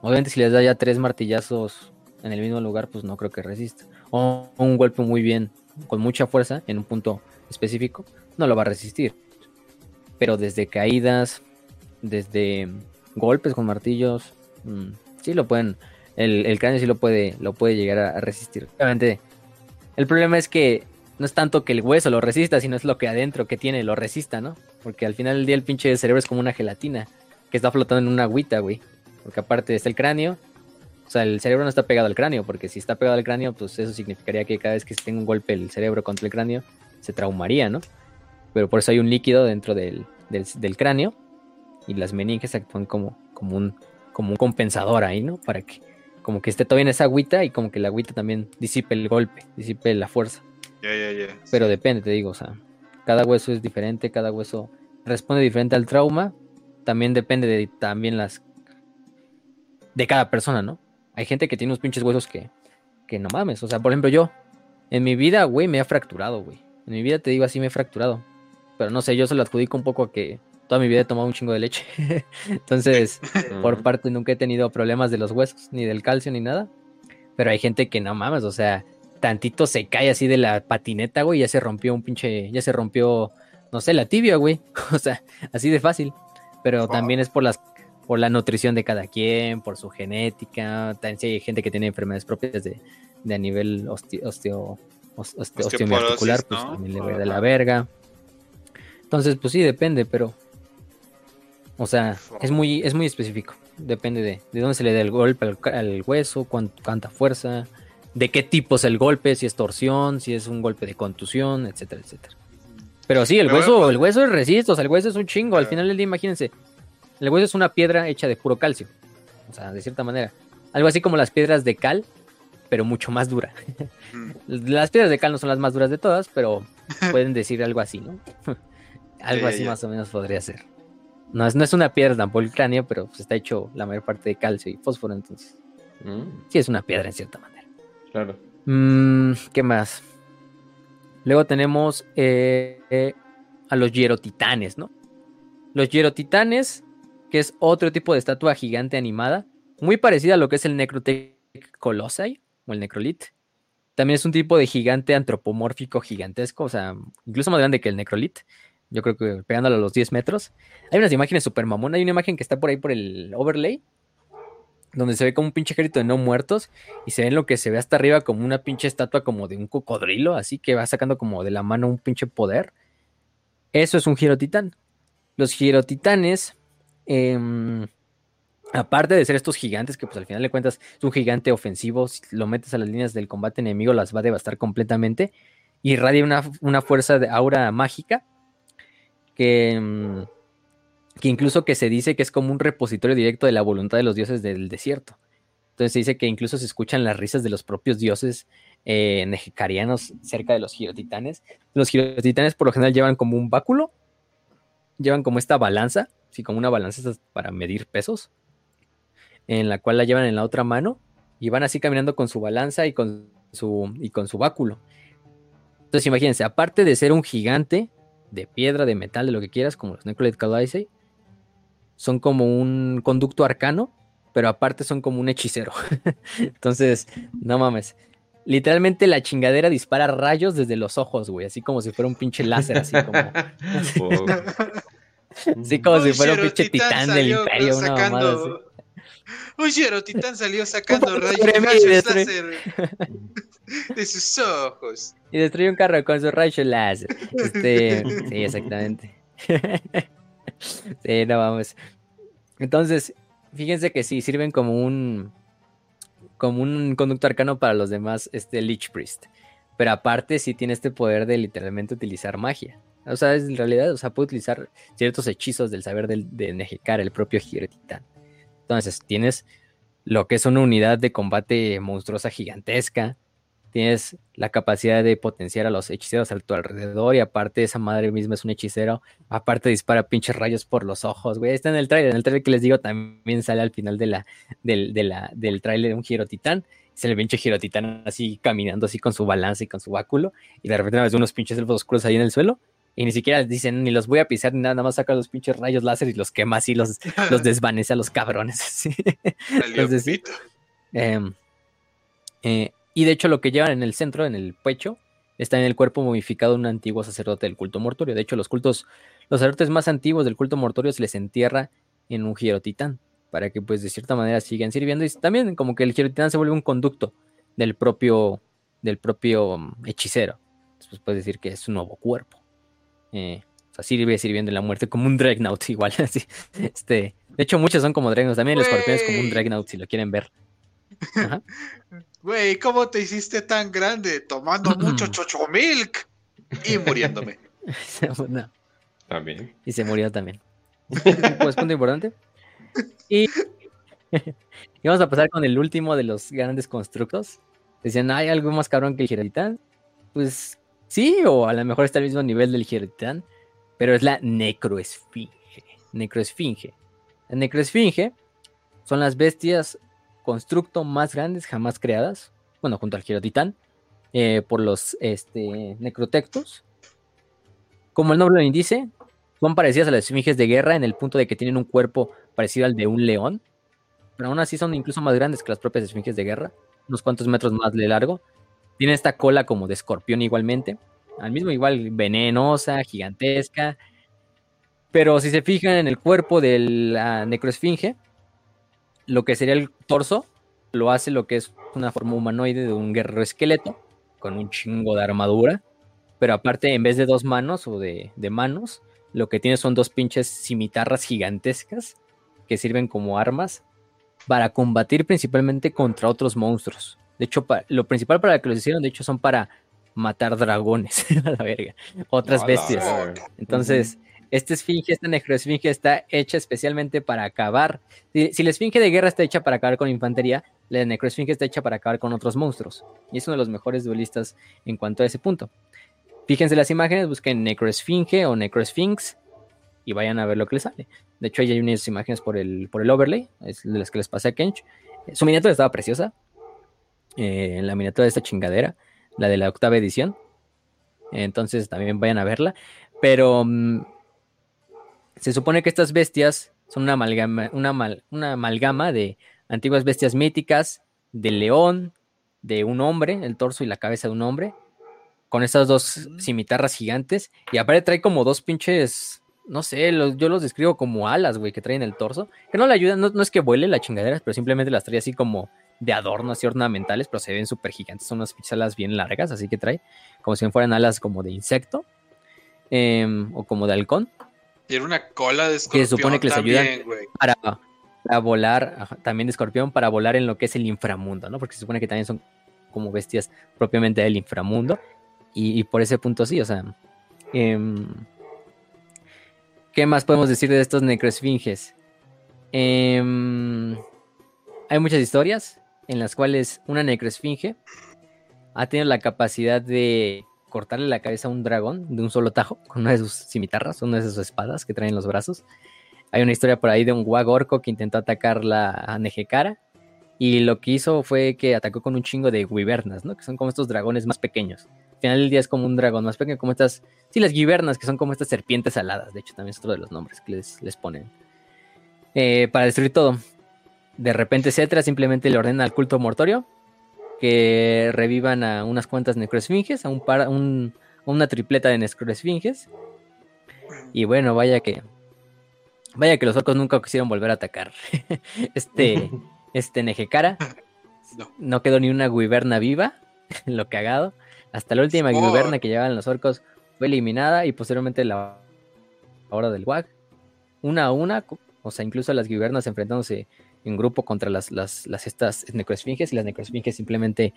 obviamente si les da ya tres martillazos en el mismo lugar, pues no creo que resista. O un golpe muy bien, con mucha fuerza, en un punto específico, no lo va a resistir. Pero desde caídas, desde golpes con martillos, mm, sí lo pueden, el, cráneo sí lo puede, lo puede llegar a, resistir. Obviamente, el problema es que no es tanto que el hueso lo resista, sino es lo que adentro que tiene lo resista, ¿no? Porque al final del día el pinche cerebro es como una gelatina que está flotando en una agüita, güey. Porque aparte está el cráneo. O sea, el cerebro no está pegado al cráneo, porque si está pegado al cráneo, pues eso significaría que cada vez que se tenga un golpe el cerebro contra el cráneo, se traumaría, ¿no? Pero por eso hay un líquido dentro del, del cráneo y las meninges actúan como, como, un, como un compensador ahí, ¿no? Para que como que esté todavía en esa agüita y como que la agüita también disipe el golpe, disipe la fuerza. Ya, ya, ya. Pero depende, te digo, o sea, cada hueso es diferente, cada hueso responde diferente al trauma. También depende de también las de cada persona, ¿no? Hay gente que tiene unos pinches huesos que, que no mames. O sea, por ejemplo, yo, en mi vida, güey, me he fracturado, güey. En mi vida te digo así, me he fracturado. Pero no sé, yo se lo adjudico un poco a que toda mi vida he tomado un chingo de leche. Entonces, por parte nunca he tenido problemas de los huesos, ni del calcio, ni nada. Pero hay gente que no mames, o sea, tantito se cae así de la patineta, güey, ya se rompió un pinche, ya se rompió, no sé, la tibia, güey. O sea, así de fácil. Pero también es por las por la nutrición de cada quien, por su genética. También si hay gente que tiene enfermedades propias de, a nivel osteo, osteo, osteoarticular, pues también le ve de la verga. Entonces, pues sí, depende, pero. O sea, es muy, es muy específico. Depende de, de dónde se le da el golpe al, hueso, cuánta fuerza, de qué tipo es el golpe, si es torsión, si es un golpe de contusión, etcétera, etcétera. Pero sí, el hueso, el hueso es resisto, o sea, el hueso es un chingo. Al final del día, imagínense, el hueso es una piedra hecha de puro calcio. O sea, de cierta manera. Algo así como las piedras de cal, pero mucho más dura. las piedras de cal no son las más duras de todas, pero pueden decir algo así, ¿no? algo así más o menos podría ser. No es, no es una piedra tampoco el cráneo, pero pues está hecho la mayor parte de calcio y fósforo, entonces. Mm. Sí, es una piedra en cierta manera. Claro. Mm, ¿Qué más? Luego tenemos eh, eh, a los hierotitanes, ¿no? Los hierotitanes que es otro tipo de estatua gigante animada, muy parecida a lo que es el Necrotech Colossi o el Necrolit. También es un tipo de gigante antropomórfico gigantesco, o sea, incluso más grande que el Necrolit. Yo creo que pegándolo a los 10 metros. Hay unas imágenes super mamón. Hay una imagen que está por ahí por el overlay, donde se ve como un pinche ejército de no muertos y se ve lo que se ve hasta arriba como una pinche estatua como de un cocodrilo, así que va sacando como de la mano un pinche poder. Eso es un giro titán. Los girotitanes Em, aparte de ser estos gigantes, que pues al final de cuentas es un gigante ofensivo, si lo metes a las líneas del combate enemigo las va a devastar completamente, irradia una, una fuerza de aura mágica que, em, que incluso que se dice que es como un repositorio directo de la voluntad de los dioses del desierto. Entonces se dice que incluso se escuchan las risas de los propios dioses eh, cerca de los girotitanes. Los girotitanes por lo general llevan como un báculo, llevan como esta balanza sí, como una balanza para medir pesos, en la cual la llevan en la otra mano y van así caminando con su balanza y con su, y con su báculo. Entonces imagínense, aparte de ser un gigante de piedra, de metal, de lo que quieras, como los Necrolite Calice, son como un conducto arcano, pero aparte son como un hechicero. Entonces, no mames. Literalmente la chingadera dispara rayos desde los ojos, güey, así como si fuera un pinche láser, así como. Sí, como si fuera un pinche titán, del imperio, una mamada Un titán salió sacando rayos, láser de sus ojos. Y destruyó un carro con su rayo láser. Este, sí, exactamente. sí, no vamos. Entonces, fíjense que sí, sirven como un como un conducto arcano para los demás, este Lich Priest. Pero aparte sí tiene este poder de literalmente utilizar magia. O sea, en realidad, o sea, puede utilizar ciertos hechizos del saber de Nejecar, el propio Giro Titán. Entonces, tienes lo que es una unidad de combate monstruosa gigantesca. Tienes la capacidad de potenciar a los hechiceros a tu alrededor. Y aparte, esa madre misma es un hechicero. Aparte, dispara pinches rayos por los ojos, güey. Está en el trailer. En el trailer que les digo, también sale al final de la, del, de del trailer un Giro Titán se le pinche Giro Titán así caminando así con su balanza y con su báculo. Y de repente ves unos pinches elfos oscuros ahí en el suelo y ni siquiera dicen, ni los voy a pisar ni nada, nada más saca los pinches rayos láser y los quema así, los, los desvanece a los cabrones. Entonces, em, eh, y de hecho lo que llevan en el centro, en el pecho, está en el cuerpo momificado de un antiguo sacerdote del culto mortorio. De hecho, los cultos, los sacerdotes más antiguos del culto mortorio se les entierra en un girotitán, para que pues de cierta manera sigan sirviendo. Y también como que el girotitán se vuelve un conducto del propio, del propio mm, hechicero. Entonces puedes decir que es un nuevo cuerpo. Eh, o sea, sirve sirviendo en la muerte como un Dreadnought igual. Así. Este, de hecho, muchos son como Dreadnoughts. También el escorpión es como un Dreadnought si lo quieren ver. Güey, ¿cómo te hiciste tan grande? Tomando mucho chocho milk y muriéndome. no. También. Y se murió también. pues punto importante. Y, y, vamos a pasar con el último de los grandes constructos. Decían, ¿hay algo más cabrón que el Giralitán? Pues Sí, o a lo mejor está al mismo nivel del Giratán, pero es la necroesfinge. Necroesfinge. La necroesfinge son las bestias constructo más grandes jamás creadas, bueno, junto al Girotitán, eh, por los este, necrotectos. Como el nombre lo indice, son parecidas a las esfinges de guerra en el punto de que tienen un cuerpo parecido al de un león, pero aún así son incluso más grandes que las propias esfinges de guerra, unos cuantos metros más de largo. Tienen esta cola como de escorpión igualmente, al mismo igual venenosa, gigantesca. Pero si se fijan en el cuerpo de la necroesfinge, lo que sería el torso lo hace lo que es una forma humanoide de un guerrero esqueleto con un chingo de armadura. Pero aparte, en vez de dos manos o de, de manos, lo que tiene son dos pinches cimitarras gigantescas que sirven como armas para combatir principalmente contra otros monstruos. De hecho, lo principal para que los hicieron, de hecho, son para matar dragones a la verga, otras bestias. Entonces, esta esfinge, esta necroesfinge está hecha especialmente para acabar. Si, la esfinge de guerra está hecha para acabar con infantería, la necroesfinge está hecha para acabar con otros monstruos. Y es uno de los mejores duelistas en cuanto a ese punto. Fíjense las imágenes, busquen necroesfinge o necrosphinx y vayan a ver lo que les sale. De hecho, ahí hay unas imágenes por el, por el overlay, es de las que les pasé a Kench. Su miniatura estaba preciosa. Eh, la miniatura de esta chingadera, la de la octava edición. Entonces también vayan a verla. Pero mm, se supone que estas bestias son una amalgama, una, una amalgama de antiguas bestias míticas, de león, de un hombre, el torso y la cabeza de un hombre, con estas dos cimitarras gigantes. Y aparte trae como dos pinches no sé, yo los describo como alas, güey, que traen el torso, que no le ayudan, no, es que vuele la chingadera, pero simplemente las trae así como de adorno, así ornamentales, pero se ven súper gigantes, son unas alas bien largas, así que trae como si fueran alas como de insecto em, o como de halcón. Tiene una cola de escorpión. Que se supone que les ayudan para, para, volar, también de escorpión, para volar en lo que es el inframundo, ¿no? Porque se supone que también son como bestias propiamente del inframundo, y, por ese punto sí, o sea. Eh, ¿Qué más podemos decir de estos necroesfinges? Em, hay muchas historias en las cuales una necroesfinge ha tenido la capacidad de cortarle la cabeza a un dragón de un solo tajo con una de sus cimitarras, una de sus espadas que traen en los brazos. Hay una historia por ahí de un guagorco que intentó atacar la Nejecara y lo que hizo fue que atacó con un chingo de wyvernas, ¿no? Que son como estos dragones más pequeños final del día es como un dragón más pequeño, como estas, sí, las givernas, que son como estas serpientes aladas, de hecho también es otro de los nombres que les, ponen. Eh, para destruir todo. De repente Cetra simplemente le ordena al culto mortorio que revivan a unas cuantas necroesfinges, a un par, una tripleta de necroesfinges. Y bueno, vaya que vaya que los orcos nunca quisieron volver a atacar. este este Nejecara no. no quedó ni una guiberna viva, lo cagado. Hasta la última guberna que llevaban los orcos fue eliminada y posteriormente la hora del WAG. Una a una, o sea, incluso las gubernas enfrentándose en grupo contra las, las, estas necroesfinges y las necroesfinges simplemente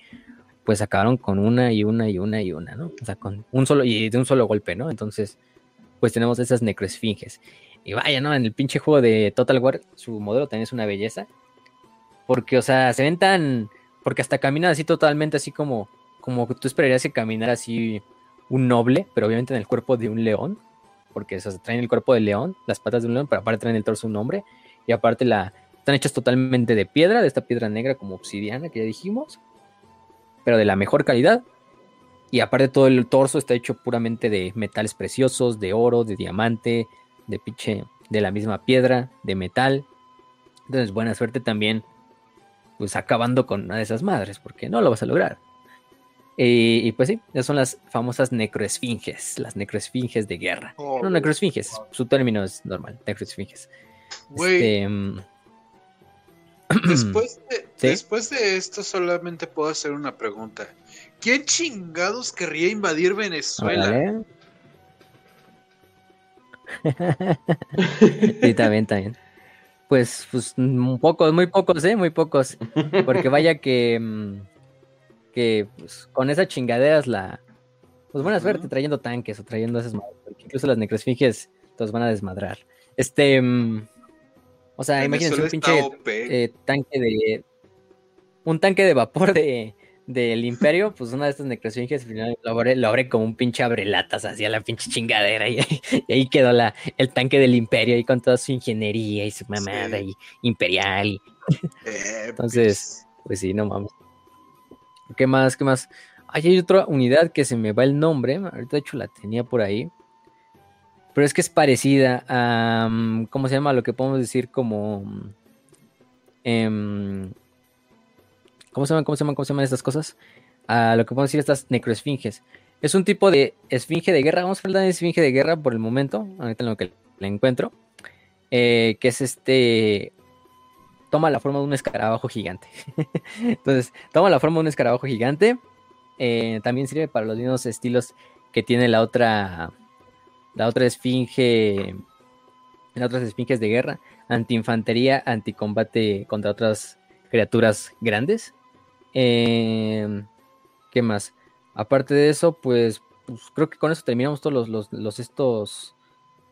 pues acabaron con una y una y una y una, ¿no? O sea, con un solo y de un solo golpe, ¿no? Entonces, pues tenemos esas necroesfinges. Y vaya, ¿no? En el pinche juego de Total War, su modelo también es una belleza. Porque, o sea, se ven tan. Porque hasta caminan así totalmente, así como como tú esperarías que caminara así un noble, pero obviamente en el cuerpo de un león, porque se traen el cuerpo del león, las patas de un león, pero aparte traen el torso un hombre, y aparte la, están hechas totalmente de piedra, de esta piedra negra como obsidiana que ya dijimos, pero de la mejor calidad, y aparte todo el torso está hecho puramente de metales preciosos, de oro, de diamante, de pinche, de la misma piedra, de metal. Entonces, buena suerte también, pues acabando con una de esas madres, porque no lo vas a lograr. Y, pues sí, esas son las famosas necroesfinges, las necroesfinges de guerra. Oh, no, necroesfinges, su término es normal, necroesfinges. Este, mm, después, de, después de esto solamente puedo hacer una pregunta. ¿Quién chingados querría invadir Venezuela? sí, también, también. Pues, pues, pocos, muy pocos, ¿eh? Muy pocos. Porque vaya que mm, que pues, con esas chingaderas la. Pues buena suerte trayendo tanques o trayendo esas porque incluso las necrosfinges todos van a desmadrar. Este. Mm, o sea, imagínense un pinche eh, tanque de. Un tanque de vapor de del imperio, pues una de estas necrosfinges lo abre, lo abre como un pinche abrelatas hacia la pinche chingadera y, ahí quedó la, el tanque del imperio ahí con toda su ingeniería y su mamada y imperial y Eh, Entonces, pues sí, no mames. ¿Qué más? ¿Qué más? Ay, hay otra unidad que se me va el nombre. Ahorita de hecho la tenía por ahí. Pero es que es parecida a. mm, ¿Cómo se llama? Lo que podemos decir como. mm, em, ¿Cómo se llaman? ¿Cómo se llaman? ¿Cómo se llaman estas cosas? A lo que podemos decir estas necroesfinges. Es un tipo de esfinge de guerra. Vamos a hablar de esfinge de guerra por el momento. Ahorita en lo que la encuentro. eh, que es este. Toma la forma de un escarabajo gigante. Entonces, toma la forma de un escarabajo gigante. eh, también sirve para los mismos estilos que tiene la otra. La otra esfinge. Las otras esfinges de guerra. Anti-infantería, anticombate contra otras criaturas grandes. Eh, ¿Qué más? Aparte de eso, pues, pues, creo que con eso terminamos todos los, los, los estos.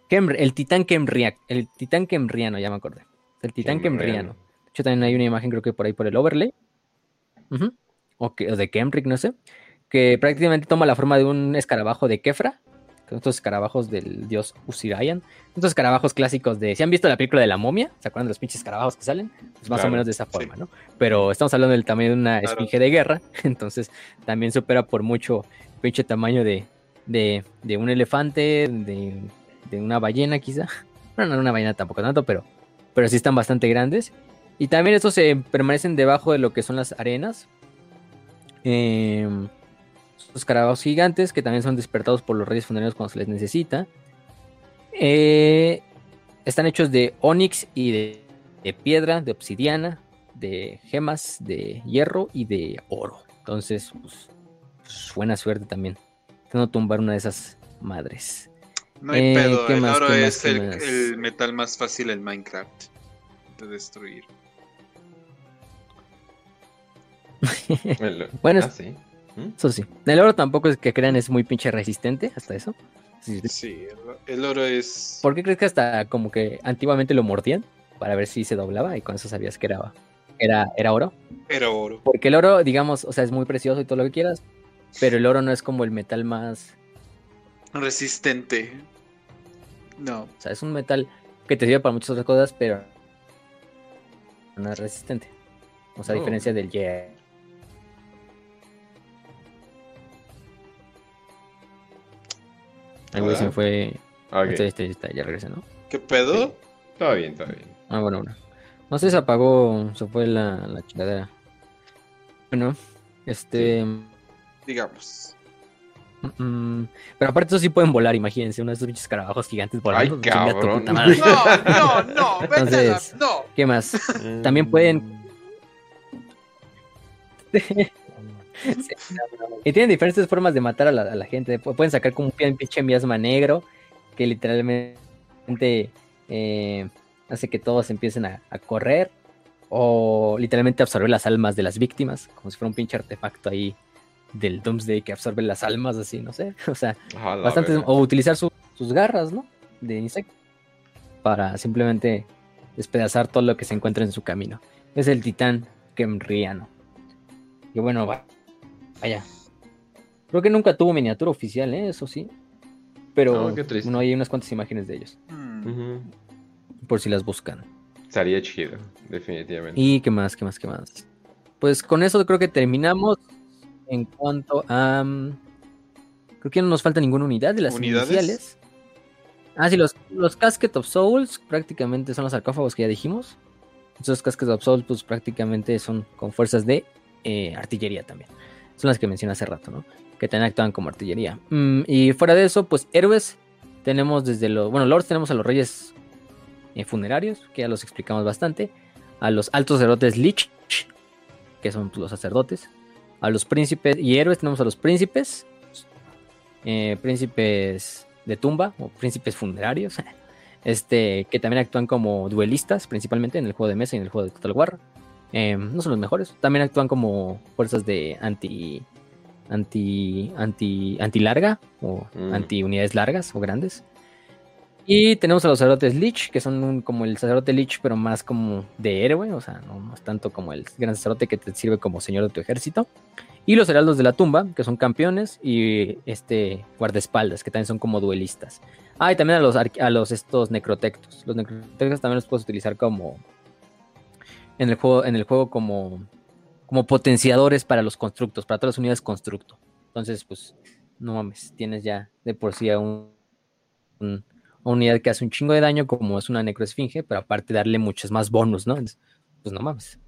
El titán Kemriak, el titán Kemriano, ya me acordé. El titán Kemriano. Kemriano. De hecho, también hay una imagen, creo que por ahí por el overlay. O, que, o de Kemric, no sé. Que prácticamente toma la forma de un escarabajo de Kefra. Estos escarabajos del dios Usirayan. Estos escarabajos clásicos de. ¿Si han visto la película de la momia? ¿Se acuerdan de los pinches escarabajos que salen? Pues más o menos de esa sí. forma, ¿no? Pero estamos hablando del tamaño de una Claro. esfinge de guerra. Entonces también supera por mucho pinche tamaño de, de, de un elefante, de, de una ballena quizá. Bueno, no una ballena tampoco tanto, pero, pero sí están bastante grandes. Y también estos se permanecen debajo de lo que son las arenas. Em, los escarabajos gigantes que también son despertados por los reyes funerarios cuando se les necesita. Eh, están hechos de onix y de, de piedra, de obsidiana, de gemas, de hierro y de oro. Entonces, pues, pues, buena suerte también. Tengo tumbar una de esas madres. No hay Eh, pedo, ¿qué el más, oro más, es el, metal más fácil en Minecraft de destruir. Bueno, ah, sí. ¿Mm? Eso sí. El oro tampoco es que crean es muy pinche resistente hasta eso. Sí, sí. Sí, el, el oro es... ¿Por qué crees que hasta como que antiguamente lo mordían para ver si se doblaba y con eso sabías que era, era, era oro? Era oro. Porque el oro, digamos, o sea, es muy precioso y todo lo que quieras, pero el oro no es como el metal más, Resistente. No. o sea, es un metal que te sirve para muchas otras cosas, pero no es resistente. O sea, a Oh. diferencia del hierro. Güey, se me fue. Ok, Este, este, este, ya regresé, ¿no? ¿Qué pedo? todo bien, todo bien. Ah, bueno, bueno. No sé, se apagó, se fue la, la chingadera. Bueno, este. Digamos. mm, pero aparte, eso sí pueden volar, imagínense, uno de esos pinches escarabajos gigantes volando. Ay, tu cabrón. puta madre. No, no, no, vete a la- Entonces- No. ¿Qué más? También pueden- Y tienen diferentes formas de matar a la, a la gente. Pu- Pueden sacar como un pin- pinche miasma negro que literalmente eh, hace que todos empiecen a, a correr. O literalmente absorber las almas de las víctimas, como si fuera un pinche artefacto ahí del Doomsday que absorbe las almas, así, no sé. O sea, A la bastante. verga. O utilizar su- sus garras, ¿no? De insecto. Para simplemente despedazar todo lo que se encuentra en su camino. Es el titán Kemriano. Y bueno, va- vaya. Creo que nunca tuvo miniatura oficial, ¿eh? Eso sí. Pero No, hay unas cuantas imágenes de ellos. Hmm. Por si las buscan. Estaría chido, definitivamente. ¿Y qué más? ¿Qué más? ¿Qué más? Pues con eso creo que terminamos. En cuanto a. mm, Creo que no nos falta ninguna unidad de las ¿Unidades? iniciales. Ah, sí, los, los Casket of Souls prácticamente son los sarcófagos que ya dijimos. Esos Casket of Souls, pues prácticamente son con fuerzas de eh, artillería también. Son las que mencioné hace rato, ¿no? Que también actúan como artillería. Mm, y fuera de eso, pues héroes. Tenemos desde los. Bueno, lords tenemos a los reyes eh, funerarios, que ya los explicamos bastante. A los altos sacerdotes Lich, que son pues, los sacerdotes. A los príncipes y héroes tenemos a los príncipes. eh, príncipes de tumba o príncipes funerarios. Este, que también actúan como duelistas, principalmente en el juego de mesa y en el juego de Total War. Eh, no son los mejores. También actúan como fuerzas de anti. anti. anti. anti larga. O Mm. anti unidades largas o grandes. Y tenemos a los sacerdotes Lich, que son un- como el sacerdote Lich, pero más como de héroe, o sea, no más tanto como el gran sacerdote que te sirve como señor de tu ejército. Y los heraldos de la tumba, que son campeones, y este guardaespaldas, que también son como duelistas. Ah, y también a los, a los estos necrotectos. Los necrotectos también los puedes utilizar como en el juego, en el juego como, como potenciadores para los constructos, para todas las unidades constructo. Entonces, pues, no mames, tienes ya de por sí a un, una unidad que hace un chingo de daño, como es una necroesfinge, pero aparte darle muchos más bonus, ¿no? pues no mames.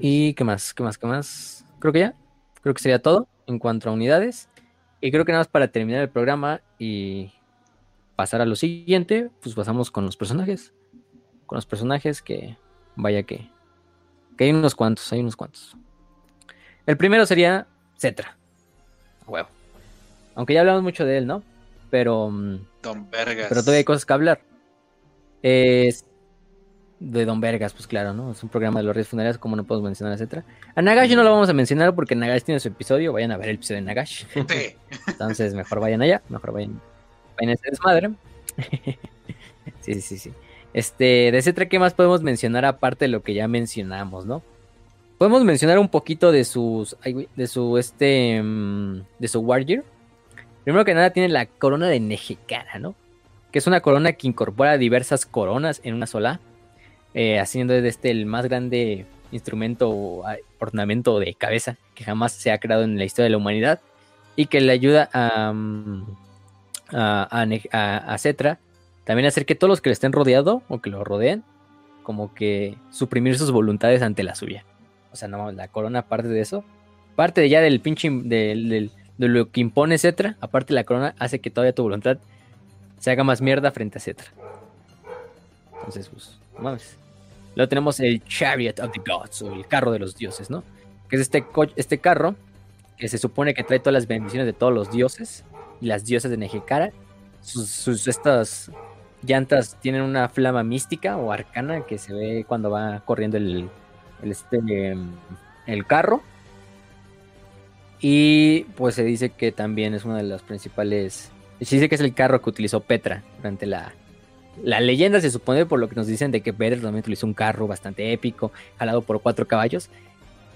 ¿Y qué más? ¿Qué más? ¿Qué más? Creo que ya. Creo que sería todo en cuanto a unidades. Y creo que nada más para terminar el programa y pasar a lo siguiente, pues pasamos con los personajes. Con los personajes que, vaya que, que hay unos cuantos, hay unos cuantos. El primero sería Cetra. Huevo. Aunque ya hablamos mucho de él, ¿no? Pero. Mm, Don Vergas. Pero todavía hay cosas que hablar. Es de Don Vergas, pues claro, ¿no? Es un programa de los Reyes Funerarios, como no podemos mencionar, etcétera. A Nagash no lo vamos a mencionar porque Nagash tiene su episodio, vayan a ver el episodio de Nagash. Sí. Entonces, mejor vayan allá, mejor vayan, vayan a ese desmadre. sí, sí, sí. Este, de Cetra, ¿qué más podemos mencionar aparte de lo que ya mencionamos, no? Podemos mencionar un poquito de sus, de su, este, mm, de su Warrior. Primero que nada tiene la corona de Nejekara, ¿no? Que es una corona que incorpora diversas coronas en una sola eh, haciendo de este el más grande instrumento o ornamento de cabeza que jamás se ha creado en la historia de la humanidad y que le ayuda a, mm, a, a, Cetra también hacer que todos los que le estén rodeado o que lo rodeen, como que suprimir sus voluntades ante la suya. O sea, no, la corona, aparte de eso, parte de ya del pinche, de lo que impone Cetra, aparte la corona hace que todavía tu voluntad se haga más mierda frente a Cetra. Entonces, pues, mames. Luego tenemos el Chariot of the Gods, o el carro de los dioses, ¿no? Que es este, este carro que se supone que trae todas las bendiciones de todos los dioses y las diosas de Nejekara. Sus, estas llantas tienen una flama mística o arcana que se ve cuando va corriendo el, el, este, el carro. Y pues se dice que también es una de las principales. Se dice que es el carro que utilizó Petra durante la, la leyenda se supone, por lo que nos dicen, de que Vader también utilizó un carro bastante épico, jalado por cuatro caballos.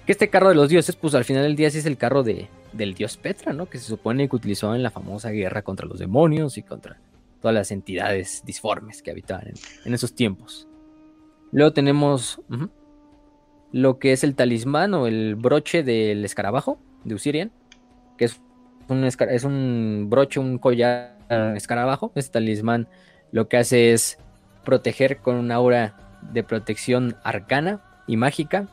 Que este carro de los dioses, pues al final del día sí es el carro de, del dios Petra, ¿no? Que se supone que utilizó en la famosa guerra contra los demonios y contra todas las entidades disformes que habitaban en, esos tiempos. Luego tenemos lo que es el talismán o el broche del escarabajo de Usirian, que es un, es un broche, un collar escarabajo. Este talismán lo que hace es proteger con una aura de protección arcana y mágica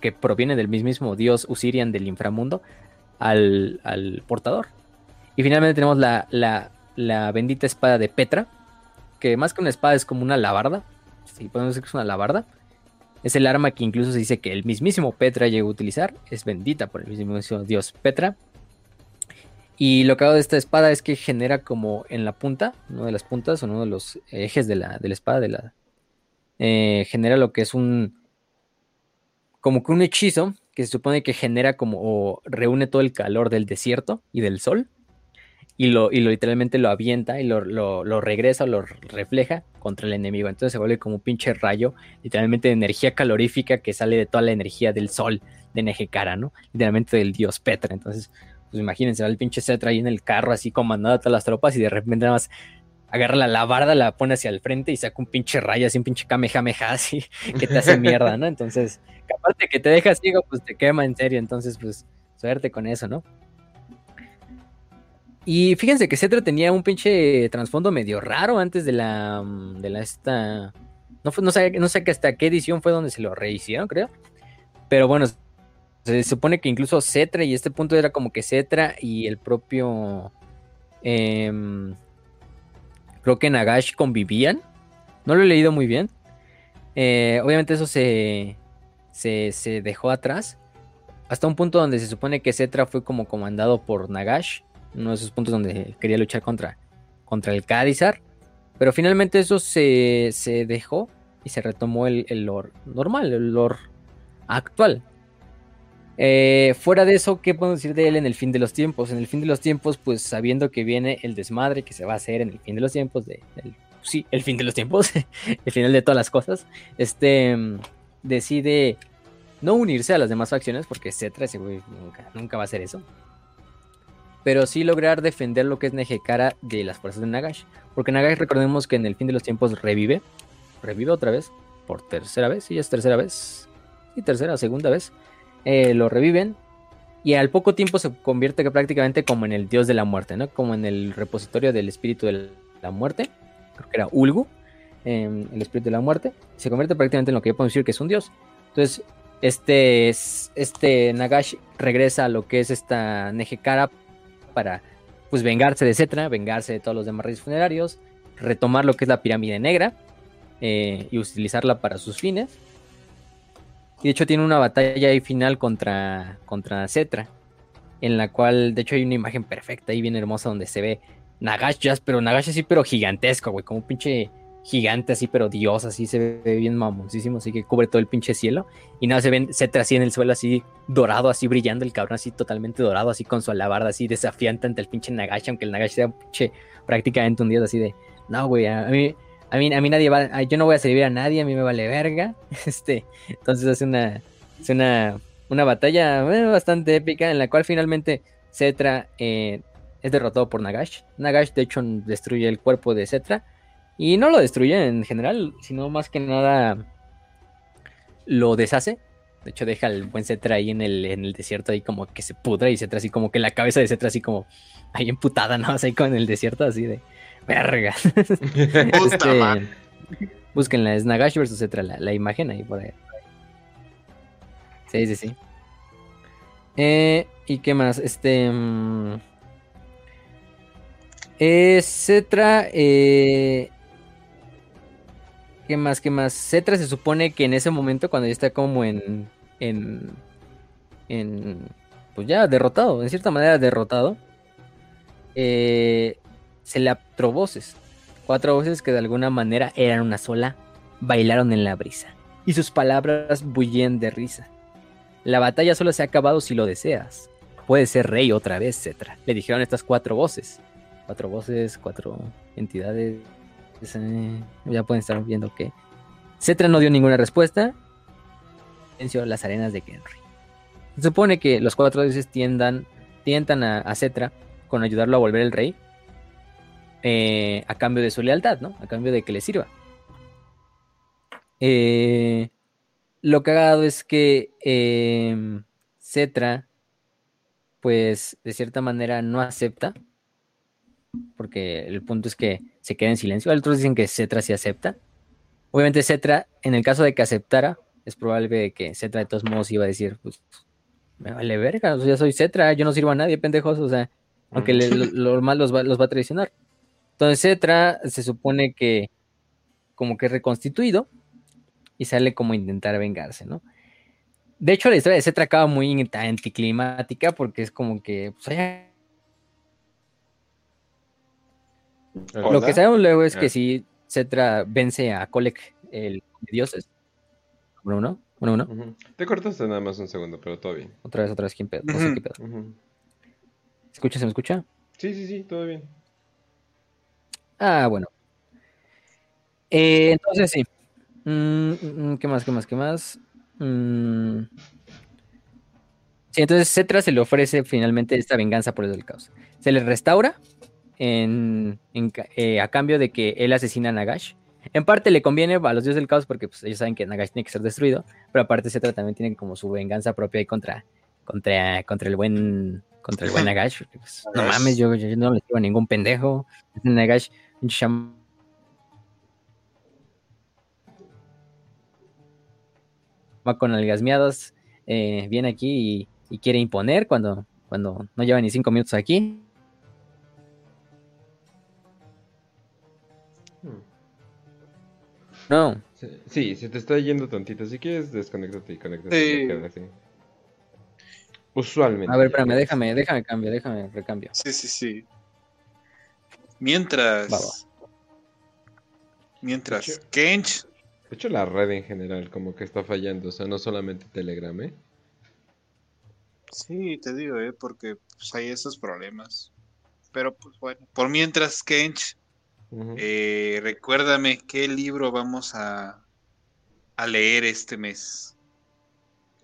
que proviene del mismo dios Usirian del inframundo al, portador. Y finalmente tenemos la, la, bendita espada de Petra, que más que una espada es como una labarda. Si podemos decir que es una labarda. Es el arma que incluso se dice que el mismísimo Petra llegó a utilizar. Es bendita por el mismísimo dios Petra. Y lo que hago de esta espada es que genera como en la punta, una de las puntas, o uno de los ejes de la, de la espada, de la, eh, genera lo que es un, como que un hechizo que se supone que genera como, o reúne todo el calor del desierto y del sol, y lo, y lo literalmente lo avienta y lo, lo, lo regresa, lo refleja contra el enemigo. Entonces se vuelve como un pinche rayo, literalmente de energía calorífica que sale de toda la energía del sol de Nejekara, ¿no? Literalmente del dios Petra. Entonces pues imagínense, va el pinche Cetra ahí en el carro, así comandando a todas las tropas, y de repente nada más agarra la labarda, la pone hacia el frente y saca un pinche rayo, así un pinche kamehameha, así, que te hace mierda, ¿no? Entonces, aparte que te deja ciego, pues te quema en serio, entonces, pues, suerte con eso, ¿no? Y fíjense que Cetra tenía un pinche trasfondo medio raro antes de la. de la esta. No, no, sé, no sé hasta qué edición fue donde se lo rehicieron, creo. Pero bueno, se supone que incluso Cetra, y este punto era como que Cetra y el propio. Em, creo que Nagash convivían. No lo he leído muy bien. Eh, obviamente eso se, se, dejó atrás. Hasta un punto donde se supone que Cetra fue como comandado por Nagash. Uno de esos puntos donde quería luchar contra, contra el Kadizar. Pero finalmente eso se, se dejó y se retomó el, el lore normal, el lore actual. Eh, fuera de eso, ¿qué podemos decir de él en el fin de los tiempos? En el fin de los tiempos, pues sabiendo que viene el desmadre que se va a hacer en el fin de los tiempos, de, sí, el fin de los tiempos, el final de todas las cosas, este decide no unirse a las demás facciones, porque Cetra ese güey nunca, nunca va a hacer eso. Pero sí lograr defender lo que es Nejekara de las fuerzas de Nagash. Porque Nagash recordemos que en el fin de los tiempos revive, revive otra vez, por tercera vez, sí, es tercera vez, y tercera o segunda vez, eh, lo reviven y al poco tiempo se convierte prácticamente como en el dios de la muerte, ¿no? Como en el repositorio del espíritu de la muerte, creo que era Ulgu, em, el espíritu de la muerte, se convierte prácticamente en lo que yo puedo decir que es un dios. Entonces, este, este Nagash regresa a lo que es esta Nejekara para pues vengarse de Cetra, vengarse de todos los demás reyes funerarios, retomar lo que es la pirámide negra eh, y utilizarla para sus fines. Y de hecho tiene una batalla ahí final contra, contra Cetra, en la cual de hecho hay una imagen perfecta y bien hermosa donde se ve Nagash, pero Nagash así, pero gigantesco, güey, como un pinche gigante así, pero dios, así se ve bien mamoncísimo, así que cubre todo el pinche cielo. Y nada, se ven Cetra así en el suelo, así dorado, así brillando, el cabrón así totalmente dorado, así con su alabarda, así desafiante ante el pinche Nagash, aunque el Nagash sea pinche prácticamente un dios así de, no, güey, a mí, a mí, a mí nadie va, yo no voy a servir a nadie, a mí me vale verga. Este, entonces hace una, hace una, una batalla eh, bastante épica en la cual finalmente Cetra eh, es derrotado por Nagash. Nagash, de hecho, destruye el cuerpo de Cetra y no lo destruye en general, sino más que nada lo deshace. De hecho, deja el buen Cetra ahí en el, en el desierto, ahí como que se pudra y Cetra así como que la cabeza de Cetra así como ahí emputada, ¿no? Así con el desierto, así de verga. este, búsquenla, es Nagash versus Cetra, la, imagen ahí por ahí. Sí, sí, sí. Eh, ¿Y qué más? Este. Mm, eh, Cetra. Eh, ¿Qué más? ¿Qué más? Cetra se supone que en ese momento, cuando ya está como en. En. en pues ya derrotado, en cierta manera derrotado. Eh, se le atró voces. Cuatro voces que de alguna manera eran una sola, bailaron en la brisa. Y sus palabras bullían de risa. La batalla solo se ha acabado si lo deseas. Puedes ser rey otra vez, Cetra. Le dijeron estas cuatro voces. Cuatro voces, cuatro entidades ya pueden estar viendo que Cetra no dio ninguna respuesta. Venció las arenas de Kenry. Se supone que los cuatro dioses tiendan, tientan a, Cetra con ayudarlo a volver el rey. Eh, a cambio de su lealtad, ¿no? A cambio de que le sirva. Eh, lo cagado es que eh, Cetra, pues de cierta manera no acepta porque el punto es que se queda en silencio. Otros dicen que Cetra sí acepta. Obviamente Cetra, en el caso de que aceptara, es probable que Cetra de todos modos iba a decir, pues, me vale verga, o sea, soy Cetra, yo no sirvo a nadie, pendejos, o sea, aunque lo, mal los va, los va a traicionar. Entonces Cetra se supone que como que reconstituido y sale como a intentar vengarse, ¿no? De hecho, la historia de Cetra acaba muy anticlimática porque es como que, pues, Lo que sabemos luego es que si Cetra vence a Kolek, el de dioses. Uno, uno, uno, uno. Te cortaste nada más un segundo, pero todo bien. Otra vez, otra vez, ¿quién pedo? No sé qué pedo. ¿Se escucha? ¿Se me escucha? Sí, sí, sí, todo bien. Ah, bueno. Eh, entonces sí. Mm, mm, mm, ¿Qué más? ¿Qué más? ¿Qué más? Sí, entonces Cetra se le ofrece finalmente esta venganza por el del caos. Se le restaura en, eh, a cambio de que él asesina a Nagash. En parte le conviene a los dioses del caos porque pues, ellos saben que Nagash tiene que ser destruido, pero aparte Cetra también tiene como su venganza propia ahí contra, contra, contra el buen contra el buen Nagash. Pues, no mames, yo, no le digo a ningún pendejo. Nagash, un va con algasmiados, eh, viene aquí y, y, quiere imponer cuando, cuando no lleva ni cinco minutos aquí. No. Sí, se te está yendo tantito. Si quieres, desconéctate y conéctate. Sí. Usualmente. A ver, espérame, déjame, déjame cambio, déjame recambio. Sí, sí, sí. Mientras. Mientras. Kench. De hecho, la red en general como que está fallando. O sea, no solamente Telegram, ¿eh? Sí, te digo, ¿eh? Porque pues, hay esos problemas. Pero pues bueno. Por mientras, Kench eh, recuérdame qué libro vamos a, a leer este mes.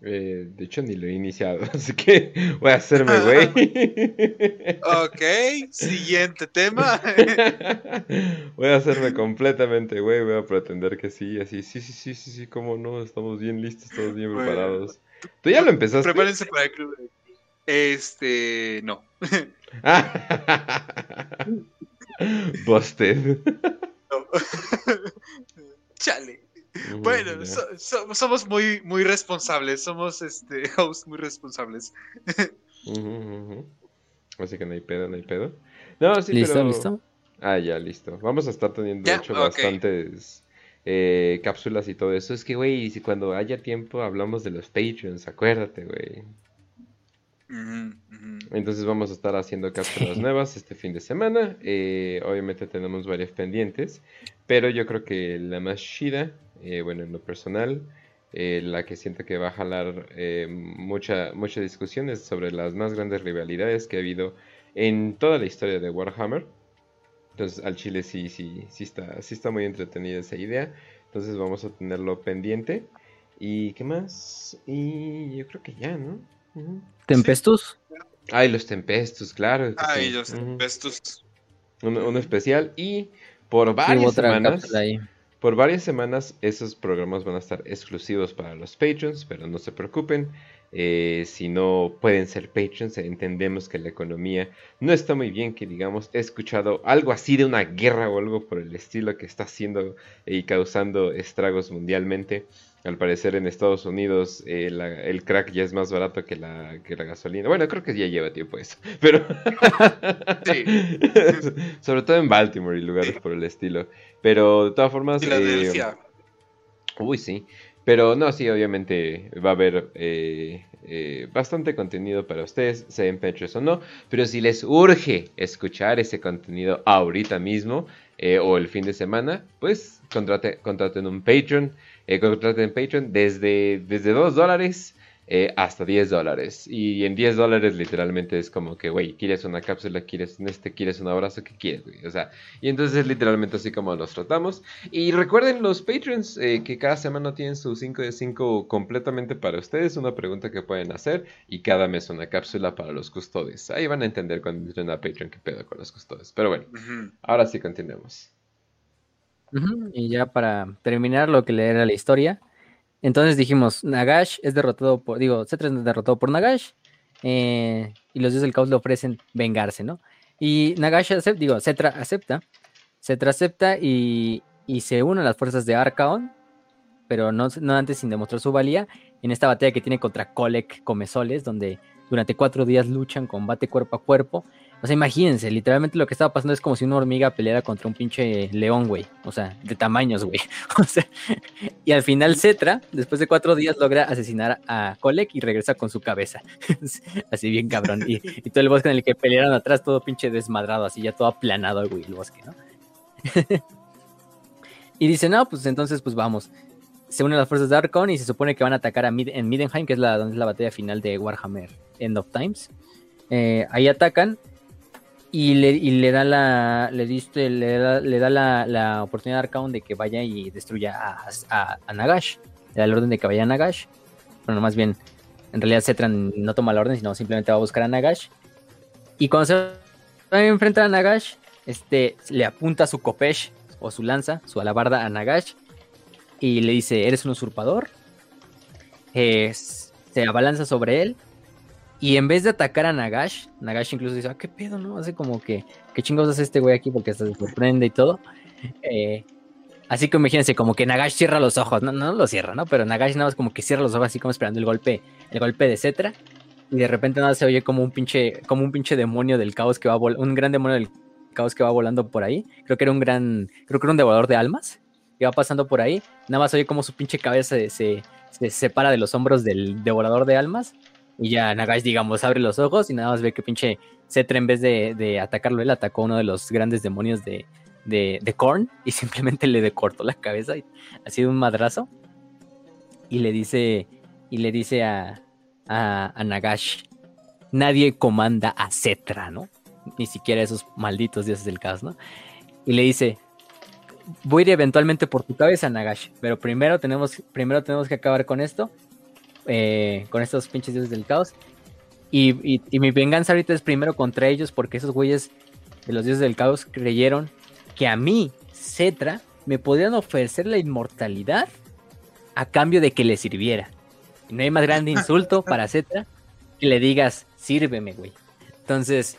Eh, de hecho, ni lo he iniciado, así que voy a hacerme güey. ok, siguiente tema. voy a hacerme completamente güey, voy a pretender que sí, así, sí, sí, sí, sí, sí, cómo no, estamos bien listos, todos bien preparados. ¿Tú ya lo empezaste? Prepárense para el club. Este, no. Busted. No. Chale. Bueno, somos muy, muy responsables, somos este hosts muy responsables. Así que no hay pedo, no hay pedo. No, sí, ¿Listo, listo? Ah, ya, listo. Vamos a estar teniendo, de hecho, bastantes eh, cápsulas y todo eso. Es que, güey, si cuando haya tiempo hablamos de los Patreons, acuérdate, güey. Entonces vamos a estar haciendo cápsulas nuevas este fin de semana. Eh, obviamente tenemos varias pendientes, pero yo creo que la más chida eh, bueno, en lo personal, eh, la que siento que va a jalar eh, mucha, muchas discusiones sobre las más grandes rivalidades que ha habido en toda la historia de Warhammer. Entonces, al chile sí, sí, sí está, sí está muy entretenida esa idea. Entonces vamos a tenerlo pendiente. ¿Y qué más? Y yo creo que ya, ¿no? ¿Tempestus? Ay, los Tempestus, claro. Ay, los Tempestus. Un, especial y por varias semanas. Por varias semanas esos programas van a estar exclusivos para los patrons, pero no se preocupen. Eh, si no pueden ser patrons, entendemos que la economía no está muy bien, que digamos, he escuchado algo así de una guerra o algo por el estilo que está haciendo y causando estragos mundialmente. Al parecer en Estados Unidos eh, el crack ya es más barato que la, que la gasolina. Bueno, creo que ya lleva tiempo eso. Pero... Sobre todo en Baltimore y lugares por el estilo. Pero de todas formas... Eh, uy, sí. Pero no, sí, obviamente va a haber eh, bastante contenido para ustedes, sean Patreons o no. Pero si les urge escuchar ese contenido ahorita mismo o el fin de semana, pues contraten un Patreon eh, en Patreon desde, desde 2 dólares eh, hasta 10 dólares. Y en 10 dólares literalmente es como que, güey, ¿quieres una cápsula? ¿Quieres un este? ¿Quieres un abrazo? ¿Qué quieres, güey? O sea, y entonces es literalmente así como los tratamos. Y recuerden los Patreons eh, que cada semana tienen su 5 de 5 completamente para ustedes, una pregunta que pueden hacer y cada mes una cápsula para los custodes. Ahí van a entender cuando entren a Patreon qué pedo con los custodes. Pero bueno, ahora sí continuemos. Y ya para terminar lo que le era la historia, entonces dijimos, Nagash es derrotado por, digo, Cetra es derrotado por Nagash, eh, y los dioses del caos le ofrecen vengarse, ¿no? Y Nagash acepta, digo, Cetra acepta, Cetra acepta y, se une a las fuerzas de Arcaon, pero no, no antes sin demostrar su valía, en esta batalla que tiene contra Kolek Comesoles, donde durante cuatro días luchan combate cuerpo a cuerpo, o sea, imagínense, literalmente lo que estaba pasando es como si una hormiga peleara contra un pinche león, güey. O sea, de tamaños, güey. O sea, y al final Cetra, después de cuatro días, logra asesinar a Kolek y regresa con su cabeza. así bien cabrón. Y, todo el bosque en el que pelearon atrás, todo pinche desmadrado, así ya todo aplanado, güey, el bosque, ¿no? y dice, no, pues entonces, pues vamos. Se unen las fuerzas de Arcon y se supone que van a atacar a en Midenheim, que es la, donde es la batalla final de Warhammer End of Times. Eh, ahí atacan y le, le da la le diste le da, le da la, la, oportunidad a Arcaon de que vaya y destruya a, Nagash le da la orden de que vaya a Nagash. Bueno más bien en realidad Cetran no toma la orden sino simplemente va a buscar a Nagash. Y cuando se va a enfrentar a Nagash este le apunta su kopesh o su lanza su alabarda a Nagash y le dice eres un usurpador se abalanza sobre él y en vez de atacar a Nagash, Nagash incluso dice, ah, qué pedo, ¿no? Hace como que, ¿qué chingados hace este güey aquí? Porque se sorprende y todo. Eh, así que imagínense, como que Nagash cierra los ojos, no, no lo cierra, ¿no? Pero Nagash nada más como que cierra los ojos así como esperando el golpe, el golpe de Cetra. Y de repente nada se oye como un pinche, como un pinche demonio del caos que va volando, un gran demonio del caos que va volando por ahí. Creo que era un gran, creo que era un devorador de almas que va pasando por ahí. Nada más oye como su pinche cabeza se, se, se separa de los hombros del devorador de almas y ya Nagash, digamos, abre los ojos y nada más ve que pinche Cetra, en vez de, atacarlo, él atacó a uno de los grandes demonios de, de, Korn y simplemente le decortó la cabeza. Y, ha sido un madrazo. Y le dice, y le dice a, a, Nagash: Nadie comanda a Cetra, ¿no? Ni siquiera esos malditos dioses del caos, ¿no? Y le dice: Voy a ir eventualmente por tu cabeza, Nagash, pero primero tenemos, primero tenemos que acabar con esto eh, con estos pinches dioses del caos. Y, y, mi venganza ahorita es primero contra ellos porque esos güeyes de los dioses del caos creyeron que a mí, Cetra, me podrían ofrecer la inmortalidad a cambio de que le sirviera. Y no hay más grande insulto para Cetra que le digas, sírveme, güey. Entonces,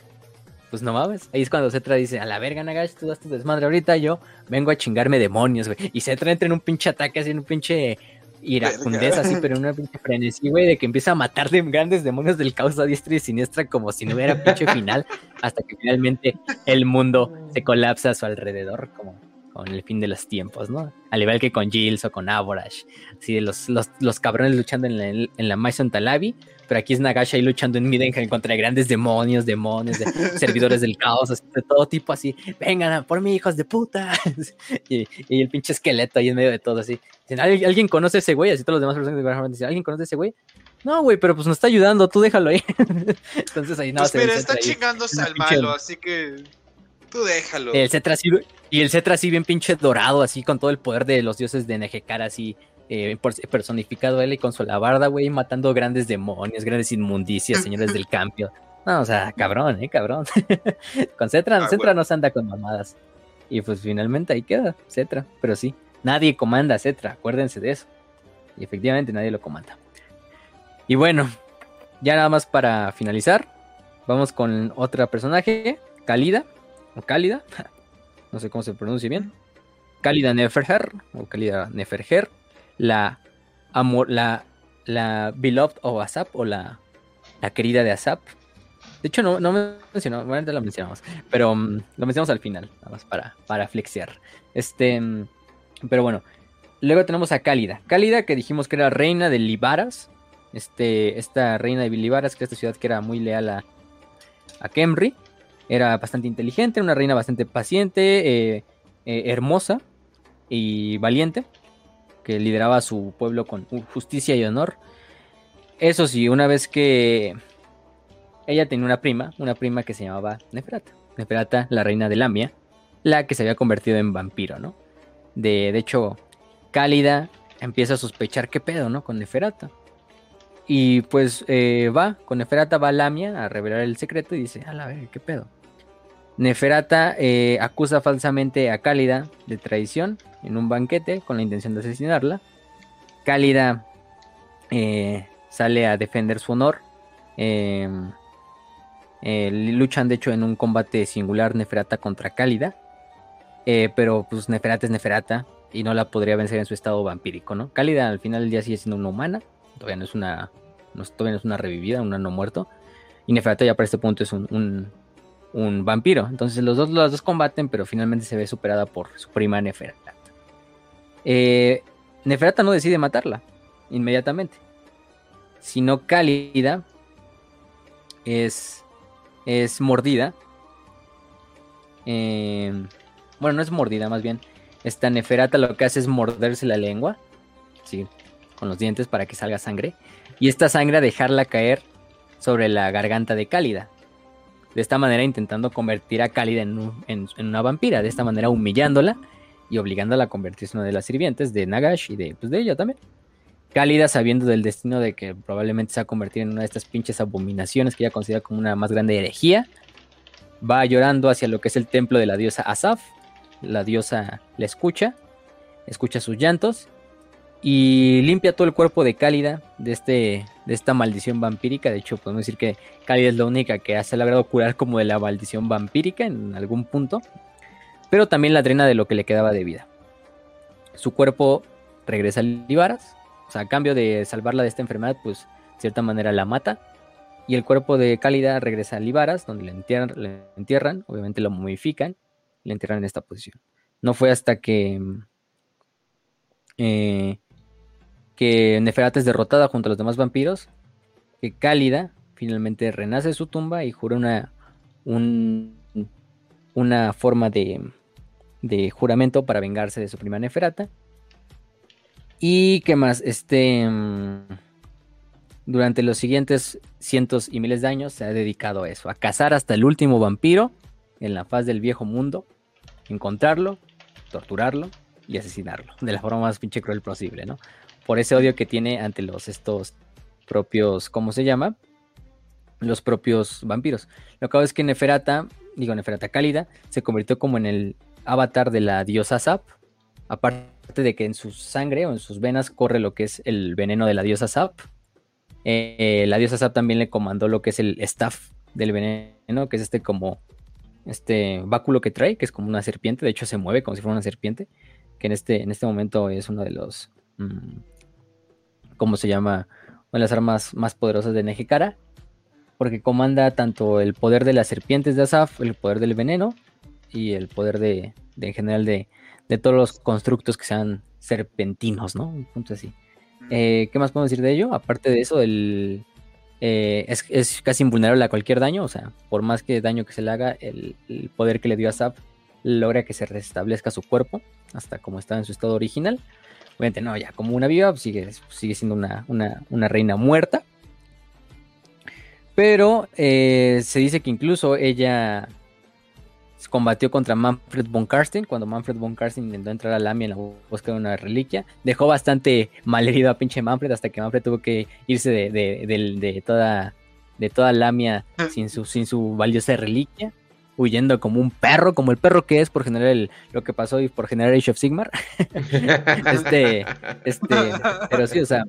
pues no mames. Ahí es cuando Cetra dice, a la verga, Nagash, tú das tu desmadre ahorita, yo vengo a chingarme demonios, güey. Y Cetra entra en un pinche ataque, así en un pinche iracundeza, así, pero en una pinche frenesí, güey, de que empieza a matar de grandes demonios del caos a diestra y siniestra como si no hubiera pinche final, hasta que finalmente el mundo se colapsa a su alrededor, como con el fin de los tiempos, ¿no? Al igual que con Gilles o con Aborash, así los, los, los cabrones luchando en la, en la Maison Talabi, pero aquí es Nagash ahí luchando en Midenheim contra grandes demonios, demonios, de, servidores del caos, de todo tipo así, vengan por mí, hijos de puta. y, el pinche esqueleto ahí en medio de todo así. ¿alguien conoce a ese güey? Así todos los demás Warhammer dicen, ¿alguien conoce a ese güey? No, güey, pero pues nos está ayudando, tú déjalo ahí. Entonces ahí no. Pues mira, está chingándose al malo, así que tú déjalo. El Cetra así, y el Cetra así bien pinche dorado, así con todo el poder de los dioses de Nejecar, así eh, personificado él y con su alabarda, güey, matando grandes demonios, grandes inmundicias, señores del cambio. No, o sea, cabrón, eh, cabrón. con Cetra, ah, Cetra no se anda con mamadas. Y pues finalmente ahí queda Cetra, pero sí, nadie comanda a Cetra, acuérdense de eso. Y efectivamente nadie lo comanda. Y bueno, ya nada más para finalizar, vamos con otra personaje, Cálida, o Cálida, no sé cómo se pronuncia bien. Cálida Neferher, o Cálida Neferher, la amor, la, la beloved of Asap o la, la querida de Asap. De hecho, no, no mencionó, bueno, lo mencionamos, pero mm, lo mencionamos al final, nada más para, para flexear. Este, mm, pero bueno, luego tenemos a Cálida. Cálida, que dijimos que era reina de Libaras. Este, esta reina de Libaras, que es esta ciudad que era muy leal a, a Kemri. Era bastante inteligente, una reina bastante paciente, eh, eh, hermosa y valiente que lideraba a su pueblo con justicia y honor. Eso sí, una vez que ella tenía una prima, una prima que se llamaba Neferata. Neferata, la reina de Lamia, la que se había convertido en vampiro, ¿no? De, de hecho, Cálida empieza a sospechar qué pedo, ¿no? Con Neferata. Y pues eh, va, con Neferata va a Lamia a revelar el secreto y dice, a la ver, qué pedo. Neferata eh, acusa falsamente a Cálida de traición en un banquete con la intención de asesinarla. Cálida eh, sale a defender su honor. Em, eh, luchan de hecho en un combate singular Neferata contra Cálida. pero pues Neferata es Neferata y no la podría vencer en su estado vampírico, ¿no? Cálida al final del día sigue siendo una humana. Todavía no es una, todavía no es una revivida, un no muerto. Y Neferata ya para este punto es un vampiro. Entonces los dos, los dos combaten, pero finalmente se ve superada por su prima Neferata. Eh, Neferata no decide matarla inmediatamente, sino Cálida es, es mordida. Eh, bueno, no es mordida, más bien. Esta Neferata lo que hace es morderse la lengua, sí, con los dientes para que salga sangre, y esta sangre dejarla caer sobre la garganta de Cálida de esta manera intentando convertir a Cálida en, una vampira, de esta manera humillándola y obligándola a convertirse en una de las sirvientes de Nagash y de, pues, de ella también. Cálida sabiendo del destino de que probablemente se va a convertir en una de estas pinches abominaciones que ella considera como una más grande herejía, va llorando hacia lo que es el templo de la diosa Asaf. La diosa la escucha, escucha sus llantos y limpia todo el cuerpo de Cálida de, este, de esta maldición vampírica. De hecho, podemos decir que Cálida es la única que ha logrado curar como de la maldición vampírica en algún punto, pero también la drena de lo que le quedaba de vida. Su cuerpo regresa a Libaras, o sea, a cambio de salvarla de esta enfermedad, pues de cierta manera la mata. Y el cuerpo de Cálida regresa a Libaras, donde le entierran, obviamente lo momifican, le entierran en esta posición. No fue hasta que eh, que Neferata es derrotada junto a los demás vampiros, que Cálida finalmente renace de su tumba y jura una, una forma de, de, juramento para vengarse de su prima Neferata. Y qué más, este, mm, durante los siguientes cientos y miles de años se ha dedicado a eso, a cazar hasta el último vampiro en la faz del viejo mundo, encontrarlo, torturarlo y asesinarlo de la forma más pinche cruel posible, ¿no? Por ese odio que tiene ante los estos propios, ¿cómo se llama? Los propios vampiros. Lo que hago es que Neferata, digo Neferata Cálida, se convirtió como en el avatar de la diosa Zap. Aparte de que en su sangre o en sus venas corre lo que es el veneno de la diosa Zap. Eh, la diosa Zap también le comandó lo que es el staff del veneno, que es este como este báculo que trae, que es como una serpiente, de hecho se mueve como si fuera una serpiente, que en este, en este momento es uno de los, mm, ¿cómo se llama? Una de las armas más poderosas de Nejekara, porque comanda tanto el poder de las serpientes de Asaf, el poder del veneno y el poder de, en general de, todos los constructos que sean serpentinos, ¿no? Un punto así. Eh, ¿Qué más podemos decir de ello? Aparte de eso, el, eh, es, casi invulnerable a cualquier daño, o sea, por más que daño que se le haga, el, poder que le dio a Zap logra que se restablezca su cuerpo hasta como estaba en su estado original. Obviamente, no, ya como una viva, pues sigue, sigue siendo una, una, reina muerta. Pero eh, se dice que incluso ella combatió contra Manfred von Karsten cuando Manfred von Karsten intentó entrar a Lamia en la búsqueda de una reliquia. Dejó bastante mal herido a pinche Manfred hasta que Manfred tuvo que irse de, toda de toda Lamia ah. sin su, sin su valiosa reliquia, huyendo como un perro, como el perro que es por generar lo que pasó y por generar Age of Sigmar. este, este, pero sí, o sea,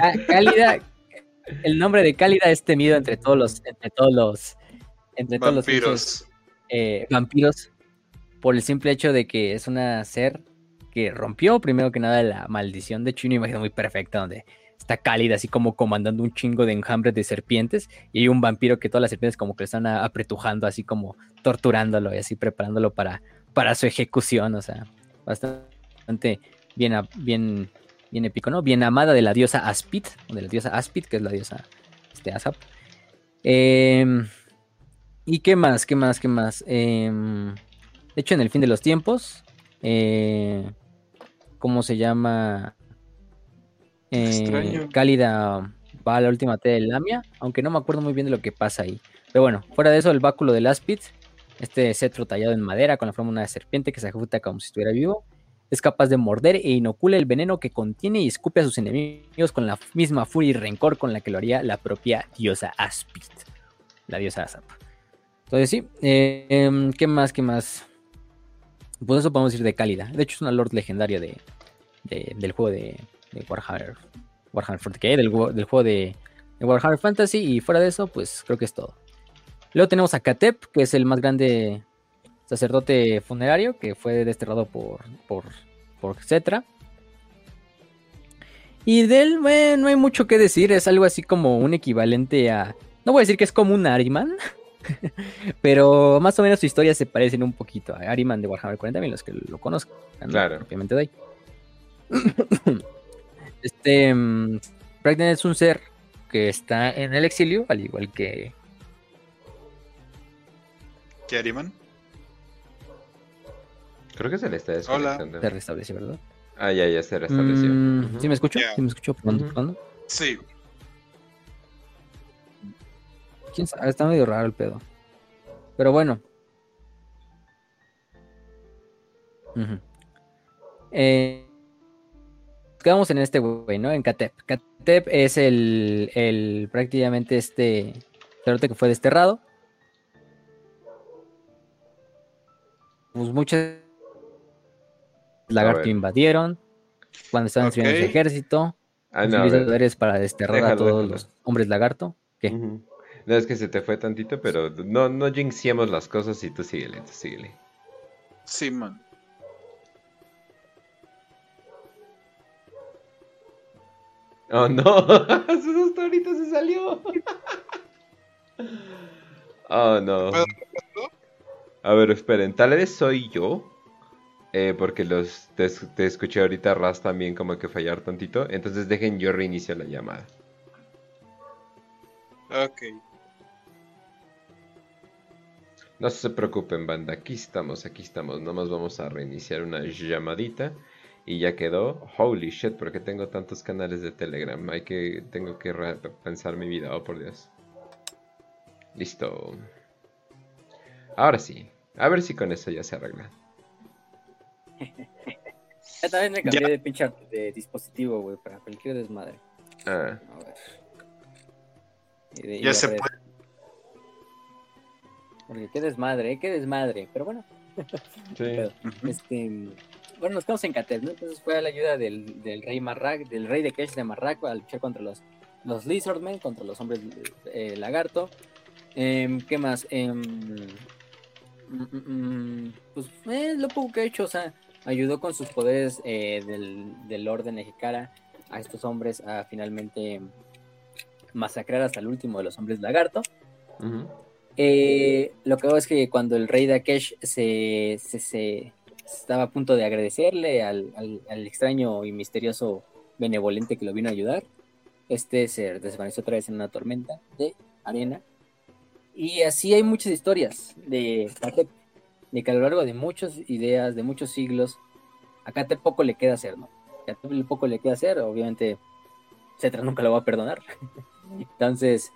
ah, Cálida, el nombre de Cálida es temido entre todos los, entre todos los, entre todos los eh, vampiros por el simple hecho de que es una ser que rompió primero que nada la maldición. De hecho, una imagen muy perfecta donde está cálida, así como comandando un chingo de enjambres de serpientes. Y hay un vampiro que todas las serpientes como que le están apretujando, así como torturándolo y así preparándolo para, para su ejecución. O sea, bastante bien, bien, bien épico, ¿no? Bien amada de la diosa Aspid, de la diosa Aspid, que es la diosa este, Asap. Eh, ¿Y qué más? ¿Qué más? ¿Qué más? Em, de hecho, en el fin de los tiempos, eh, ¿cómo se llama? Eh, Cálida va a la última T de Lamia, aunque no me acuerdo muy bien de lo que pasa ahí. Pero bueno, fuera de eso, el báculo del Aspid, este cetro tallado en madera con la forma de una serpiente que se ejecuta como si estuviera vivo, es capaz de morder e inocula el veneno que contiene y escupe a sus enemigos con la misma furia y rencor con la que lo haría la propia diosa Aspid, la diosa Asap. Entonces sí, eh, em, ¿qué más? ¿Qué más? Pues eso podemos decir de cálida. De hecho es una lord legendaria de, del juego de, Warhammer, Warhammer 40K, del, del juego de, Warhammer Fantasy. Y fuera de eso, pues creo que es todo. Luego tenemos a Katep, que es el más grande sacerdote funerario, que fue desterrado por, por, por Cetra. Y de él, bueno, no hay mucho que decir, es algo así como un equivalente a... No voy a decir que es como un Ariman, Pero más o menos su historia se parecen un poquito a Ariman de Warhammer 40.000, los que lo conozcan. Claro. Obviamente de ahí. este. Um, es un ser que está en el exilio, al igual que. ¿Qué Ariman? Creo que se le está desconectando. Se restableció, ¿verdad? Ah, ya, ya se restableció. Mm, ¿Sí me escucho? ¿Sí me escucho? Sí. Está medio raro el pedo. Pero bueno. Eh, quedamos en este güey, ¿no? En Katep. Katep es el, el prácticamente este sacerdote que fue desterrado. Pues muchas lagarto invadieron cuando estaban en su ejército. Ah, no, poderes para desterrar a todos los hombres lagarto. ¿Qué? No es que se te fue tantito, pero no, no jinxiemos las cosas y tú síguele, tú síguele. Sí, man. Oh no, su ahorita se salió. oh no. A ver, esperen, tal vez soy yo. Eh, porque los te, te, escuché ahorita Ras también como que fallar tantito. Entonces dejen yo reinicio la llamada. Ok. No se preocupen, banda. Aquí estamos, aquí estamos. Nomás vamos a reiniciar una llamadita. Y ya quedó. Holy shit, ¿por qué tengo tantos canales de Telegram? Hay que. Tengo que pensar mi vida, oh por Dios. Listo. Ahora sí. A ver si con eso ya se arregla. ya también me cambié de pinche de dispositivo, güey, para cualquier desmadre. Ah. Ya se puede. Porque qué desmadre, qué desmadre. Pero bueno. Sí. este, bueno, nos quedamos en Catep, ¿no? Entonces fue a la ayuda del, del rey Marrak, del rey de Kesh de Marrak, a luchar contra los, los Lizardmen, contra los hombres eh, lagarto. Em, ¿Qué más? Em, mm, mm, mm, pues eh, lo poco que ha hecho, o sea, ayudó con sus poderes eh, del, del orden Ejekara a estos hombres a finalmente masacrar hasta el último de los hombres lagarto. Lo que hago es que cuando el rey de Akesh se, se, estaba a punto de agradecerle al, al, extraño y misterioso benevolente que lo vino a ayudar, este se desvaneció otra vez en una tormenta de arena. Y así hay muchas historias de de que a lo largo de muchas ideas, de muchos siglos, a Catep poco le queda hacer, ¿no? A Catep poco le queda hacer, obviamente Cetra nunca lo va a perdonar. Entonces,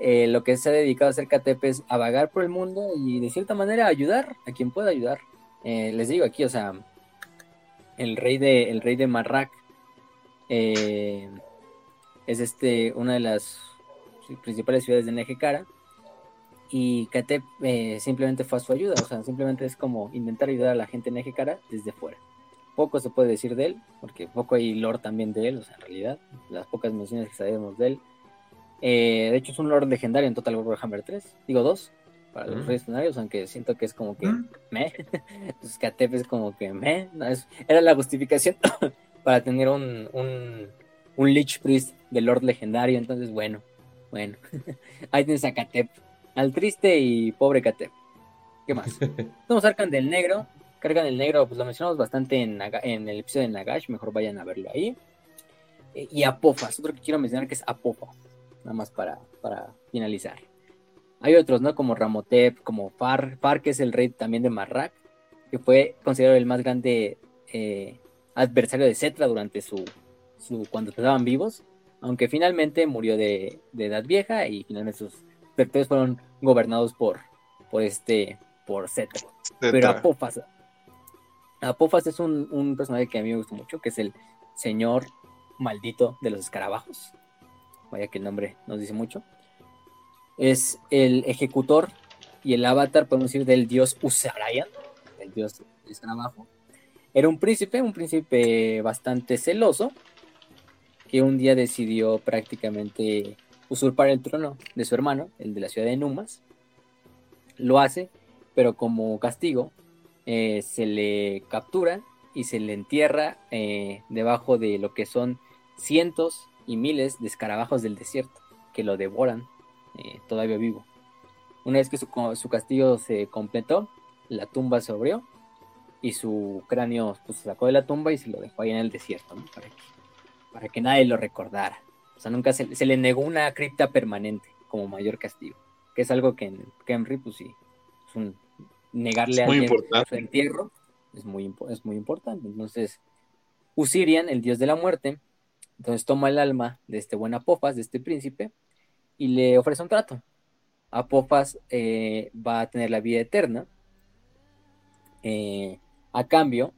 eh, lo que se ha dedicado a hacer Catep es a vagar por el mundo y de cierta manera ayudar a quien pueda ayudar. Eh, les digo aquí, o sea, el rey de, el rey de Marrak eh, es este, una de las principales ciudades de Nejecara y Catep simplemente fue a su ayuda, o sea, simplemente es como intentar ayudar a la gente en Nejecara desde fuera. Poco se puede decir de él, porque poco hay lore también de él, o sea, en realidad, las pocas menciones que sabemos de él eh, de hecho, es un Lord legendario en Total Warhammer 3. Digo 2 para los mm. reyes aunque siento que es como que mm. me. Katep es como que me. era la justificación para tener un, un, un Lich Priest de Lord legendario. Entonces, bueno, bueno. Ahí tienes a Katep. Al triste y pobre Katep. ¿Qué más? Tenemos Arcan del Negro. Cargan del Negro, pues lo mencionamos bastante en, en el episodio de Nagash. Mejor vayan a verlo ahí. Eh, y Apofas, otro que quiero mencionar que es Apofas nada más para, para finalizar. Hay otros, ¿no? Como Ramotep, como Far, Far, que es el rey también de Marrak, que fue considerado el más grande eh, adversario de Cetra durante su, su cuando estaban vivos, aunque finalmente murió de, edad vieja y finalmente sus territorios fueron gobernados por, por este, por Cetra. Pero Apophas, Apophas es un, un personaje que a mí me gusta mucho, que es el señor maldito de los escarabajos vaya que el nombre nos dice mucho, es el ejecutor y el avatar, podemos decir, del dios Usarayan, el dios del escarabajo. Era un príncipe, un príncipe bastante celoso, que un día decidió prácticamente usurpar el trono de su hermano, el de la ciudad de Numas. Lo hace, pero como castigo eh, se le captura y se le entierra eh, debajo de lo que son cientos y miles de escarabajos del desierto que lo devoran eh, todavía vivo. Una vez que su, su, castillo se completó, la tumba se abrió y su cráneo pues, se sacó de la tumba y se lo dejó ahí en el desierto, para, que, para que nadie lo recordara. O sea, nunca se, le negó una cripta permanente como mayor castigo, que es algo que en Kemri, pues sí, es un, negarle a alguien su entierro es muy, es muy importante. Entonces, Usirian, el dios de la muerte, entonces toma el alma de este buen Apofas, de este príncipe, y le ofrece un trato. Apofas eh, va a tener la vida eterna eh, a cambio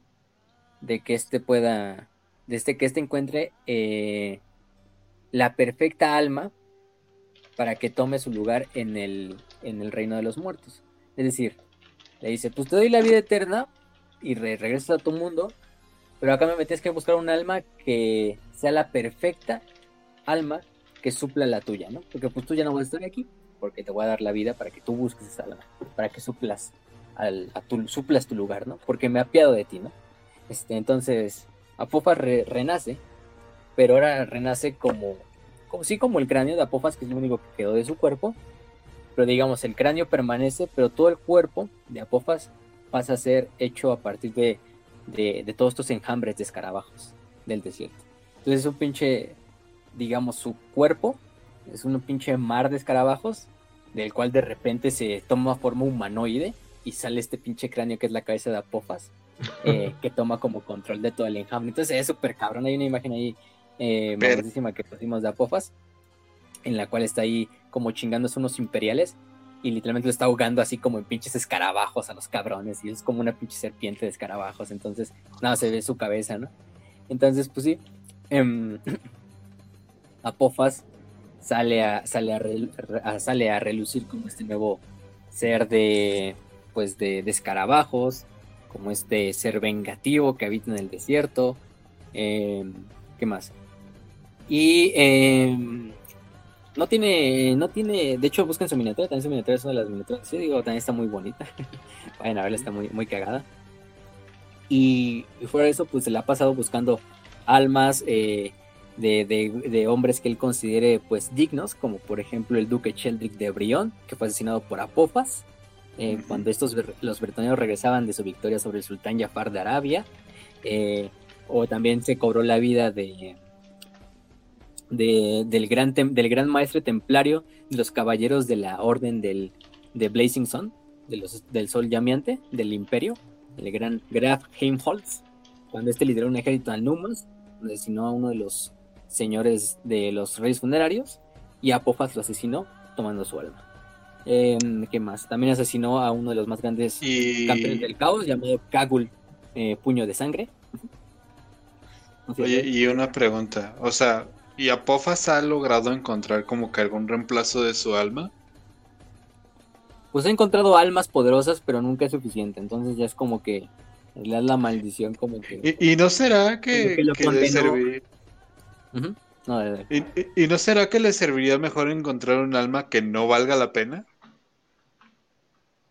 de que éste pueda, de este, que éste encuentre eh, la perfecta alma para que tome su lugar en el, en el reino de los muertos. Es decir, le dice, pues te doy la vida eterna y regresas a tu mundo, pero acá me tienes que buscar un alma que sea la perfecta alma que supla la tuya, ¿no? Porque pues tú ya no vas a estar aquí, porque te voy a dar la vida para que tú busques esa alma, para que suplas, al, tu, suplas tu lugar, ¿no? Porque me apiado de ti, ¿no? Este, entonces, Apofas renace, pero ahora renace como, como, sí, como el cráneo de Apofas, que es lo único que quedó de su cuerpo, pero digamos, el cráneo permanece, pero todo el cuerpo de Apofas pasa a ser hecho a partir de de, todos estos enjambres de escarabajos del desierto. Entonces es un pinche, digamos, su cuerpo es un pinche mar de escarabajos, del cual de repente se toma forma humanoide y sale este pinche cráneo que es la cabeza de Apofas, eh, que toma como control de todo el enjambre. Entonces es súper cabrón, hay una imagen ahí eh, que pusimos de Apofas, en la cual está ahí como chingándose unos imperiales y literalmente lo está ahogando así como en pinches escarabajos a los cabrones y es como una pinche serpiente de escarabajos, entonces nada, se ve su cabeza, ¿no? Entonces, pues sí. Em, Apophas sale a, sale a, sale a relucir como este nuevo ser de, pues de, escarabajos, como este ser vengativo que habita en el desierto. Em, ¿Qué más? Y em, no tiene, no tiene, de hecho buscan su miniatura, también su miniatura es una de las miniaturas, sí, digo, también está muy bonita. Vayan a verla, está muy, muy cagada. Y, fuera de eso, pues se la ha pasado buscando almas eh, de, hombres que él considere pues dignos, como por ejemplo el duque Sheldrick de Brión, que fue asesinado por Apophas, eh, cuando estos los bretoneros regresaban de su victoria sobre el sultán Jafar de Arabia, eh, o también se cobró la vida de, del, gran del gran maestre templario de los caballeros de la orden del, de Blazing Sun, de los, del sol llameante, del imperio, el gran Graf Heimholz, cuando este lideró un ejército al Numas, asesinó a uno de los señores de los reyes funerarios y Apophas lo asesinó tomando su alma. Em, ¿Qué más? También asesinó a uno de los más grandes campeones del caos llamado Kagul eh, Puño de Sangre. Oye, y una pregunta, o sea, ¿y Apophas ha logrado encontrar como que algún reemplazo de su alma? Pues ha encontrado almas poderosas, pero nunca es suficiente, entonces ya es como que es la maldición como que... ¿Y, no será que, que, ¿Y, no será que le serviría mejor encontrar un alma que no valga la pena?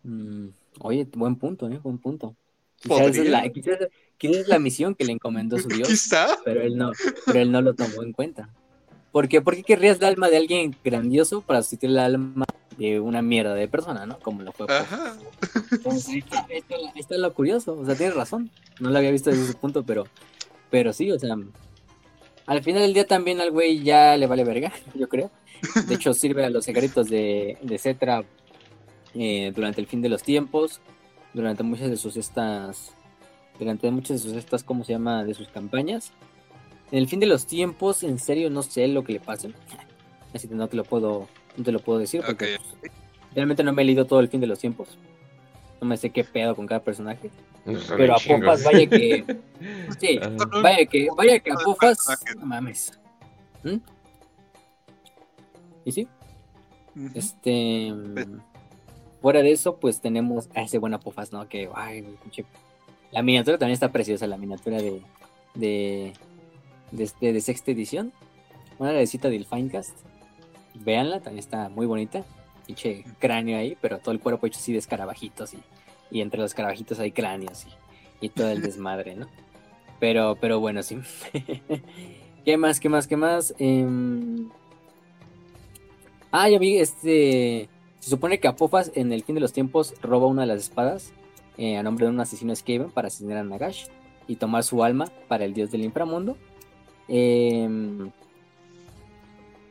Mm, oye, buen punto, ¿eh? Buen punto. Quizás es, la, es la misión que le encomendó su Dios. Quizá. Pero él no, pero él no lo tomó en cuenta. ¿Por qué? ¿Por qué querrías el alma de alguien grandioso para sustituir el alma de una mierda de persona, ¿no? Como lo fue. Ajá. ahí, está, lo curioso. O sea, tienes razón. No lo había visto desde ese punto, pero, pero sí, o sea, al final del día también al güey ya le vale verga, yo creo. De hecho, sirve a los secretos de, de Cetra eh, durante el fin de los tiempos, durante muchas de sus estas, durante muchas de sus estas, ¿cómo se llama? De sus campañas. En el fin de los tiempos, en serio, no sé lo que le pase. Así que no te lo puedo, no te lo puedo decir porque pues, realmente no me he leído todo el fin de los tiempos. No me sé qué pedo con cada personaje. Pero a Pofas, vaya que. Sí, vaya que, vaya que a Pofas. No mames. ¿Mm? ¿Y sí? Este. Fuera de eso, pues tenemos a ese buen Apofas, ¿no? Que, ay, La miniatura también está preciosa, la miniatura de. de. de, este, de sexta edición. Una de del Finecast. Véanla, también está muy bonita. Pinche cráneo ahí, pero todo el cuerpo hecho así de escarabajitos y y entre los carabajitos hay cráneos y, todo el desmadre, ¿no? Pero, pero bueno, sí. ¿Qué más? ¿Qué más? ¿Qué más? Em, ah, ya vi, este... Se supone que Apofas en el fin de los tiempos roba una de las espadas eh, a nombre de un asesino Skaven para asesinar a Nagash y tomar su alma para el dios del inframundo. Em,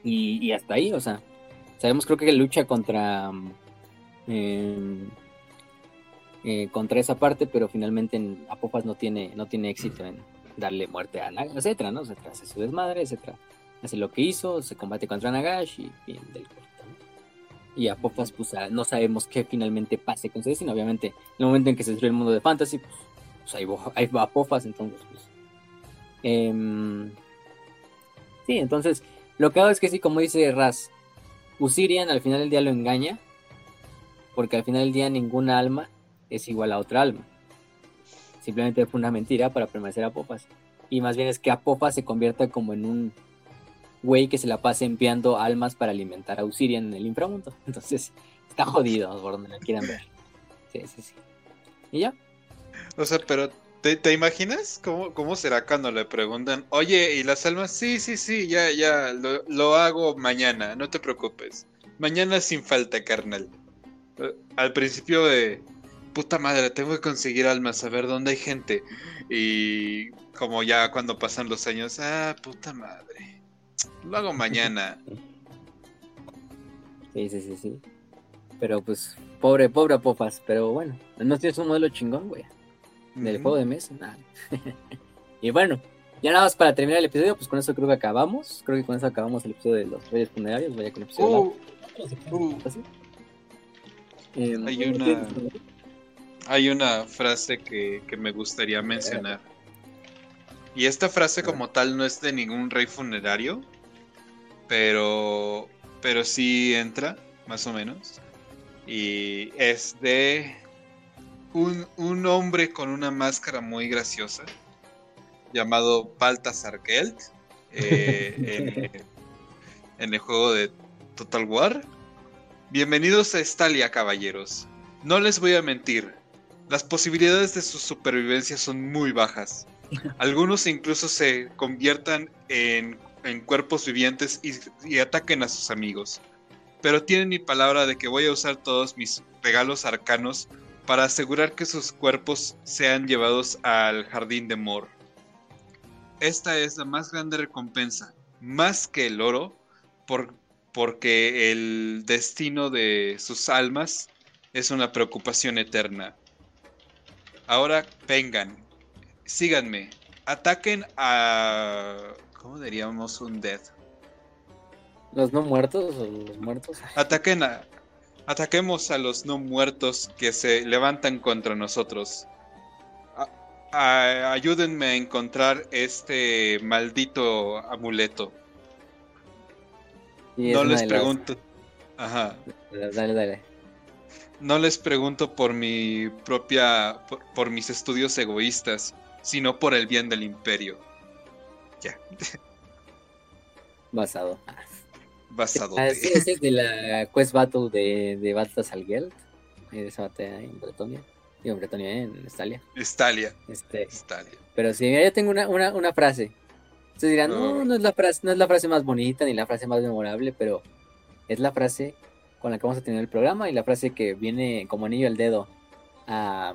y, hasta ahí, o sea, sabemos creo que lucha contra... Em, eh, contra esa parte, pero finalmente en no tiene, no tiene éxito en darle muerte a Nagash, etcétera, ¿no? Etcétera, hace su desmadre, etcétera. Hace lo que hizo, se combate contra Nagash y fin del corto, Y Apophas, pues no sabemos qué finalmente pase con destino. Obviamente, en el momento en que se destruye el mundo de Fantasy, pues, pues ahí, va Apophas, entonces, pues. Em, sí, entonces, lo que hago es que sí, como dice Raz, Usirian al final del día lo engaña, porque al final del día ninguna alma es igual a otra alma. Simplemente fue una mentira para permanecer a Popas. Y más bien es que Apophas se convierta como en un güey que se la pase enviando almas para alimentar a Usirian en el inframundo. Entonces, está jodido por donde la quieran ver. Sí, sí, sí. ¿Y ya? O sea, pero ¿te, imaginas cómo, cómo, será cuando le preguntan, oye, ¿y las almas? Sí, sí, sí, ya, ya, lo, lo hago mañana, no te preocupes. Mañana sin falta, carnal. Eh, al principio de, puta madre, tengo que conseguir almas, a ver dónde hay gente. Y como ya cuando pasan los años, ah, puta madre, lo hago mañana. Sí, sí, sí, sí. Pero pues, pobre, pobre Popas, pero bueno, no tienes un modelo chingón, güey. Del juego de mesa, nada. y bueno, ya nada más para terminar el episodio, pues con eso creo que acabamos. Creo que con eso acabamos el episodio de los Reyes Funerarios. Vaya con el episodio. Uh, uh. Em, hay una hay una frase que, me gustaría mencionar. Y esta frase como tal no es de ningún rey funerario, pero, pero sí entra, más o menos. Y es de un, un hombre con una máscara muy graciosa llamado Baltasar Geld eh, en, en el juego de Total War. Bienvenidos a Stalia, caballeros. No les voy a mentir, las posibilidades de su supervivencia son muy bajas. Algunos incluso se conviertan en, en cuerpos vivientes y, y ataquen a sus amigos. Pero tienen mi palabra de que voy a usar todos mis regalos arcanos para asegurar que sus cuerpos sean llevados al jardín de Mor. Esta es la más grande recompensa, más que el oro, por, porque el destino de sus almas es una preocupación eterna. Ahora vengan, síganme, ataquen a... ¿Cómo diríamos un dead? ¿Los no muertos o los muertos? Ataquen a... Ataquemos a los no muertos que se levantan contra nosotros. A- a- ayúdenme a encontrar este maldito amuleto. Sí, No les las- pregunto. Ajá. Dale, dale. No les pregunto por mi propia. por, por mis estudios egoístas, sino por el bien del imperio. Ya. Basado. Basado. Ah, sí, ese es de la Quest Battle de, de Baltasar Geld. Esa batalla en Bretonia. Digo, en Bretonia, eh, en Estalia. Estalia. Este, Estalia. pero sí, mira, yo tengo una, una, una frase. Ustedes dirán, No. no, no es, la frase, no es la frase más bonita ni la frase más memorable, pero es la frase con la que vamos a tener el programa y la frase que viene como anillo al dedo a,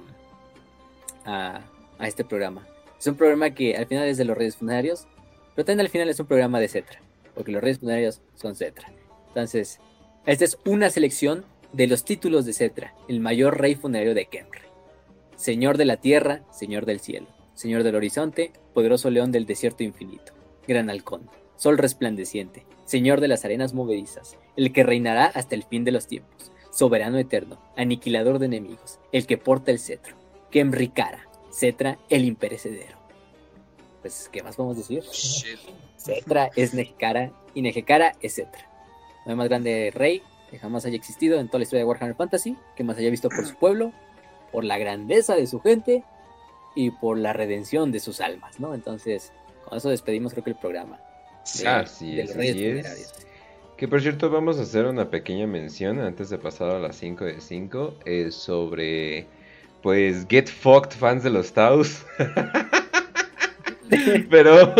a, a este programa. Es un programa que al final es de los Reyes Funerarios, pero también al final es un programa de Cetra, porque los Reyes Funerarios son Cetra. Entonces, esta es una selección de los títulos de Cetra, el mayor rey funerario de Kemre. Señor de la tierra, Señor del cielo, Señor del horizonte, poderoso león del desierto infinito, gran halcón, sol resplandeciente, Señor de las arenas movedizas, el que reinará hasta el fin de los tiempos, soberano eterno, aniquilador de enemigos, el que porta el cetro, Kemrikara, Cetra, el imperecedero. Pues, ¿qué más podemos decir? Shit. Cetra es Nejekara y Nejekara es Cetra. No hay más grande rey que jamás haya existido en toda la historia de Warhammer Fantasy, que más haya visto por su pueblo, por la grandeza de su gente y por la redención de sus almas, ¿no? Entonces, con eso despedimos creo que el programa. de- de es, así. Que por cierto, vamos a hacer una pequeña mención antes de pasar a las 5 de 5 eh, sobre, pues, Get Fucked fans de los Taos. Pero,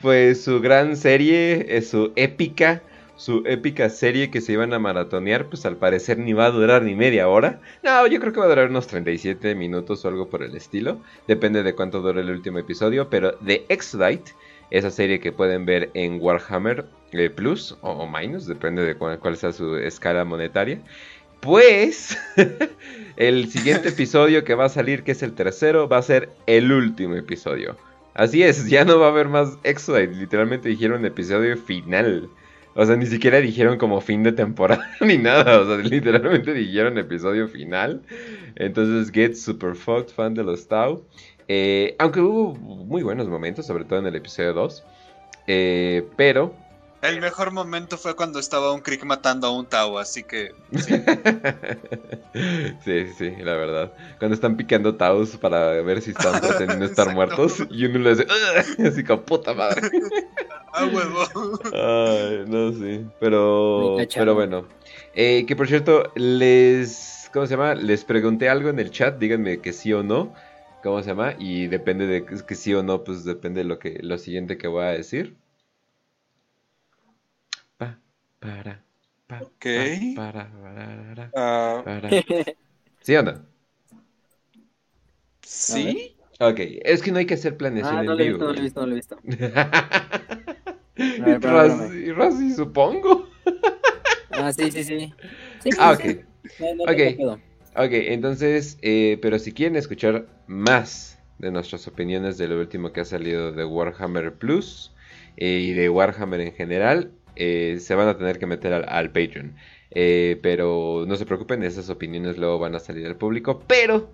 pues, su gran serie, es su épica, su épica serie que se iban a maratonear, pues al parecer ni va a durar ni media hora. No, yo creo que va a durar unos 37 minutos o algo por el estilo. Depende de cuánto dure el último episodio. Pero The Exodite, esa serie que pueden ver en Warhammer eh, Plus o, o Minus, depende de cuál sea su escala monetaria. Pues el siguiente episodio que va a salir, que es el tercero, va a ser el último episodio. Así es, ya no va a haber más Exodite. Literalmente dijeron episodio final. O sea, ni siquiera dijeron como fin de temporada ni nada. O sea, literalmente dijeron episodio final. Entonces, Get Super Fucked, fan de los Tau. Eh, aunque hubo muy buenos momentos, sobre todo en el episodio 2. Eh, pero El mejor momento fue cuando estaba un Crick matando a un Tau, así que. sí. sí, sí, la verdad. Cuando están picando taus para ver si están pretendiendo estar muertos. Y uno le hace "Ugh", así como puta madre. ¡Ah, huevo! Ay, no, sí. Pero, pero bueno. Eh, que por cierto, les. ¿Cómo se llama? Les pregunté algo en el chat. Díganme que sí o no. ¿Cómo se llama? Y depende de que que sí o no, pues depende de lo que lo siguiente que voy a decir. Pa, para, pa, Ok. pa, para, para, Ah, para. ¿Sí o no? ¿Sí? Ok, es que no hay que hacer planeación Ah, en no lo he vivo. visto, no lo he visto, no lo he visto. Y ver, espérame, Razi, Razi, supongo. Ah, sí, sí, sí. Sí, Ah, sí, ok. sí. No, no Ok. tengo pedo. Ok, entonces, eh, pero si quieren escuchar más de nuestras opiniones de lo último que ha salido de Warhammer Plus eh, y de Warhammer en general, eh, se van a tener que meter al, al Patreon. Eh, pero no se preocupen, esas opiniones luego van a salir al público. Pero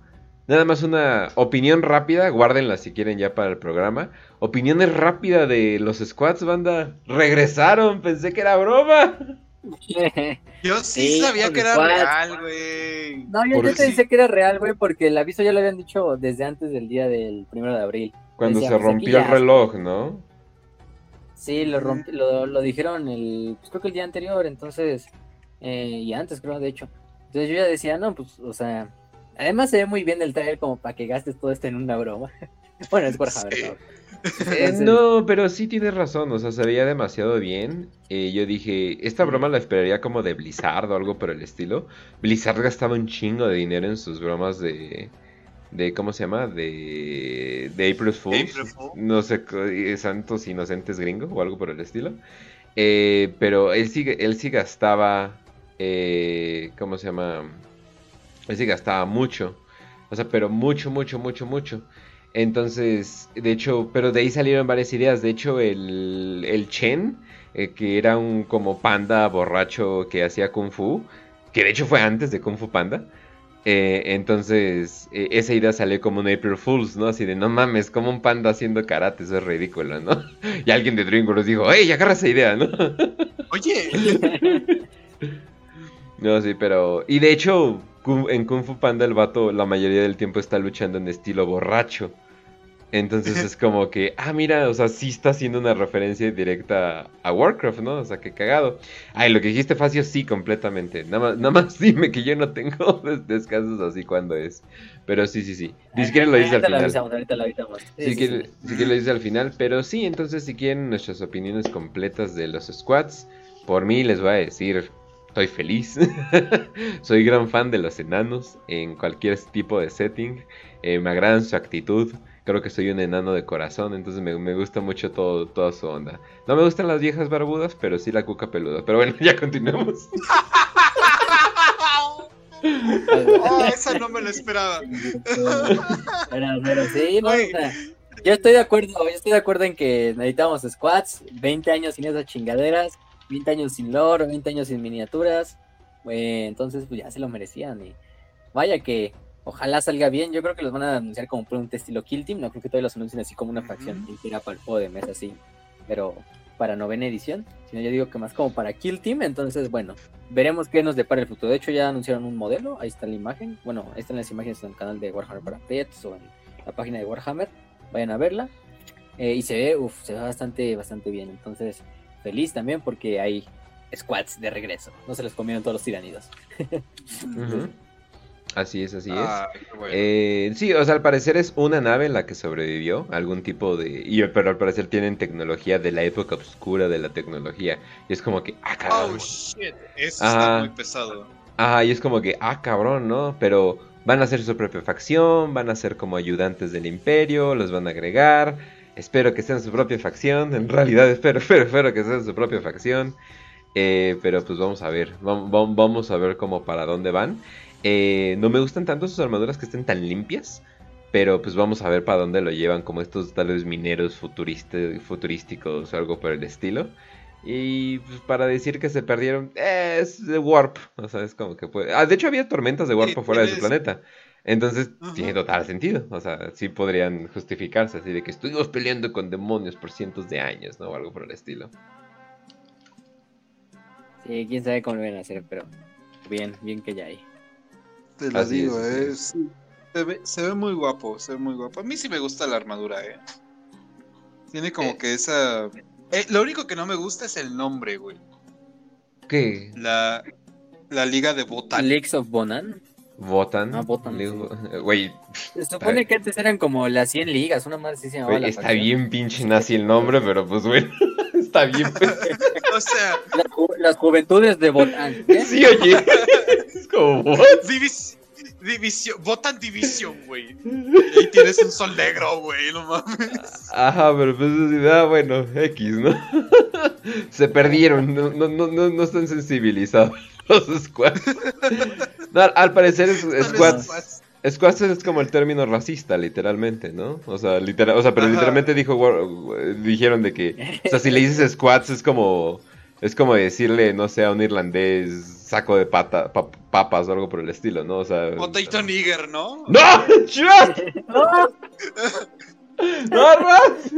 Nada más una opinión rápida, guárdenla si quieren ya para el programa. Opiniones rápidas de los squads, banda. Regresaron, pensé que era broma. Yo sí, sabía que era real, güey. No, yo, yo pensé que era real, güey, porque el aviso ya lo habían dicho desde antes del día del primero de abril. Cuando se rompió el reloj, ¿no? Sí, lo, lo, lo, dijeron el, pues creo que el día anterior, entonces, eh, y antes creo, de hecho. Entonces yo ya decía, no, pues, o sea, además se ve muy bien el trailer como para que gastes todo esto en una broma. bueno, es por Javier, eh, no, pero sí tienes razón, o sea, se veía demasiado bien. Eh, yo dije, esta broma la esperaría como de Blizzard o algo por el estilo. Blizzard gastaba un chingo de dinero en sus bromas de, de ¿cómo se llama? De, de April Fools. No sé, eh, Santos Inocentes Gringo o algo por el estilo. pero él sí, él sí gastaba, ¿cómo se llama? Él sí gastaba mucho. O sea, pero mucho, mucho, mucho, mucho. Entonces, de hecho, pero de ahí salieron varias ideas. De hecho, el, el Chen, eh, que era un como panda borracho que hacía kung fu, que de hecho fue antes de Kung Fu Panda. Eh, entonces, e, esa idea salió como un April Fools, ¿no? Así de, no mames, como un panda haciendo karate, eso es ridículo, ¿no? Y alguien de DreamWorks dijo, ¡Ey, agarra esa idea, ¿no? Oye. no, sí, pero... Y de hecho, en Kung Fu Panda el vato la mayoría del tiempo está luchando en estilo borracho. Entonces es como que, ah, mira, o sea, sí está haciendo una referencia directa a Warcraft, ¿no? O sea, qué cagado. Ay, lo que dijiste, Facio, sí, completamente. Nada más, nada más dime que yo no tengo descansos así cuando es. Pero sí, sí, sí. Si quieren lo dice al final. Si quieren lo dice al final. Pero sí, entonces si quieren nuestras opiniones completas de los squads, por mí les voy a decir, estoy feliz. Soy gran fan de los enanos en cualquier tipo de setting. Eh, me agradan su actitud creo que soy un enano de corazón, entonces me, gusta mucho todo, toda su onda. No me gustan las viejas barbudas, pero sí la cuca peluda. Pero bueno, ya continuemos. oh, esa no me la esperaba. pero, pero sí, no, yo estoy de acuerdo, yo estoy de acuerdo en que necesitamos squats, 20 años sin esas chingaderas, 20 años sin lore, 20 años sin miniaturas. Eh, entonces, pues ya se lo merecían. Y vaya que Ojalá salga bien. Yo creo que los van a anunciar como un estilo Kill Team. No creo que todavía los anuncien así como una facción entera para el juego de mesa, así. Pero para novena edición. Sino yo digo que más como para Kill Team. Entonces, bueno, veremos qué nos depara el futuro. De hecho, ya anunciaron un modelo. Ahí está la imagen. Bueno, ahí están las imágenes en el canal de Warhammer para Pets o en la página de Warhammer. Vayan a verla. Eh, y se ve, uff, se ve bastante, bastante bien. Entonces, feliz también porque hay squads de regreso. No se les comieron todos los tiranidos. Así es, así es. Eh, sí, o sea, al parecer es una nave en la que sobrevivió, algún tipo de... Y, pero al parecer tienen tecnología de la época oscura de la tecnología. Y es como que, ah, cabrón. Oh, shit, eso está muy pesado. Ah, y es como que, ah, cabrón, ¿no? Pero van a hacer su propia facción, van a ser como ayudantes del imperio, los van a agregar. Espero que sean su propia facción. En realidad espero, espero, espero que sean su propia facción. Eh, pero pues vamos a ver, vamos, vamos a ver cómo para dónde van. Eh, no me gustan tanto sus armaduras que estén tan limpias. Pero pues vamos a ver para dónde lo llevan, como estos tal vez mineros futurísticos o algo por el estilo. Y pues, para decir que se perdieron, es de Warp. O sea, es como que puede. Ah, de hecho, había tormentas de Warp fuera de su planeta. Entonces, tiene total sentido. O sea, sí podrían justificarse así de que estuvimos peleando con demonios por cientos de años, ¿no? O algo por el estilo. Sí, quién sabe cómo lo van a hacer, pero bien, bien que ya hay. Te lo digo, es, se, ve, muy guapo, se ve muy guapo. A mí sí me gusta la armadura, ¿eh? Tiene como eh. que esa... Eh, lo único que no me gusta es el nombre, güey. ¿Qué? La, la liga de Botan. Leagues of Bonan. Votan. Ah, Botan. Güey. Se supone que antes eran como las 100 ligas, una más sí se llamaba. está bien pinche nazi el nombre, pero pues bueno, está bien. o sea. las juventudes de Botan. ¿eh? Sí, oye. Es como, división, Botan Division, güey. Y ahí tienes un sol negro, güey, no mames. Ajá, pero pues ah, bueno, X, ¿no? Se perdieron, no, no, no, no están sensibilizados los squads. al parecer squads, squads es como el término racista, literalmente, ¿no? O sea, literal, o sea pero literalmente dijo, dijeron de que, o sea, si le dices squads es como Es como decirle, no sé, a un irlandés saco de pata, pa- papas o algo por el estilo, ¿no? O sea. Potato Nigger, ¿no? ¡No! ¡No, Ross!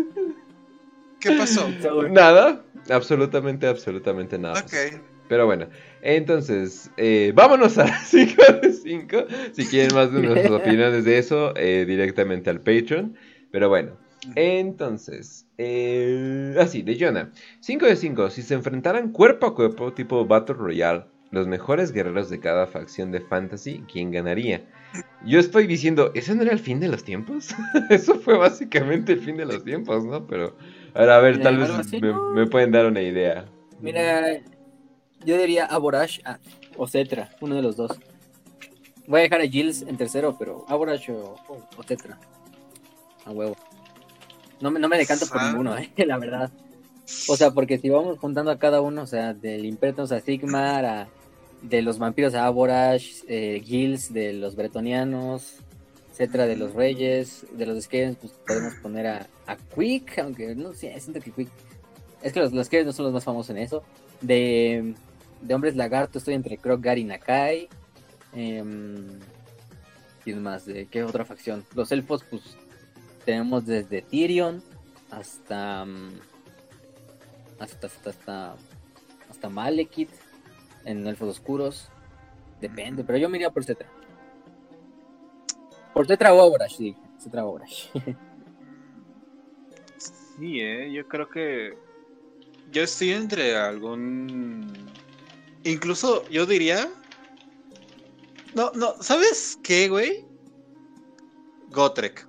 ¿Qué pasó? Nada, absolutamente, absolutamente nada. Ok. Pero bueno, entonces, eh, vámonos a 5 de 5. Si quieren más de nuestras opiniones de eso, eh, directamente al Patreon. Pero bueno, entonces, eh, así, de Jonah. 5 de 5. Si se enfrentaran cuerpo a cuerpo, tipo Battle Royale, los mejores guerreros de cada facción de Fantasy, ¿quién ganaría? Yo estoy diciendo, ¿eso no era el fin de los tiempos? Eso fue básicamente el fin de los tiempos, ¿no? Pero, a ver, Eh, tal vez así, me, ¿no? me pueden dar una idea. Mira, yo diría Aborash ah, o Cetra, uno de los dos. Voy a dejar a Gilles en tercero, pero Aborash o, o- o Cetra. A huevo. No me, no me decanto por ninguno, eh, la verdad. O sea, porque si vamos juntando a cada uno, o sea, del Impertos a Sigmar, a, de los vampiros a Aborash, eh, Gilles de los bretonianos, Cetra de los reyes, de los Skavens, pues podemos poner a, a Quick, aunque no sé, siento que Quick. Es que los, los Skavens no son los más famosos en eso. De, de hombres lagarto estoy entre Krogar y Nakai. Em, ¿Quién más? ¿De qué otra facción? Los elfos, pues tenemos desde Tyrion hasta mm, hasta hasta hasta, hasta Malekith en elfos oscuros. Depende, pero yo me por Cetra. Por Cetra o Aurash, sí. Cetra o. Sí, eh, yo creo que yo estoy entre algún incluso yo diría No, no, ¿sabes qué, güey? Gotrek.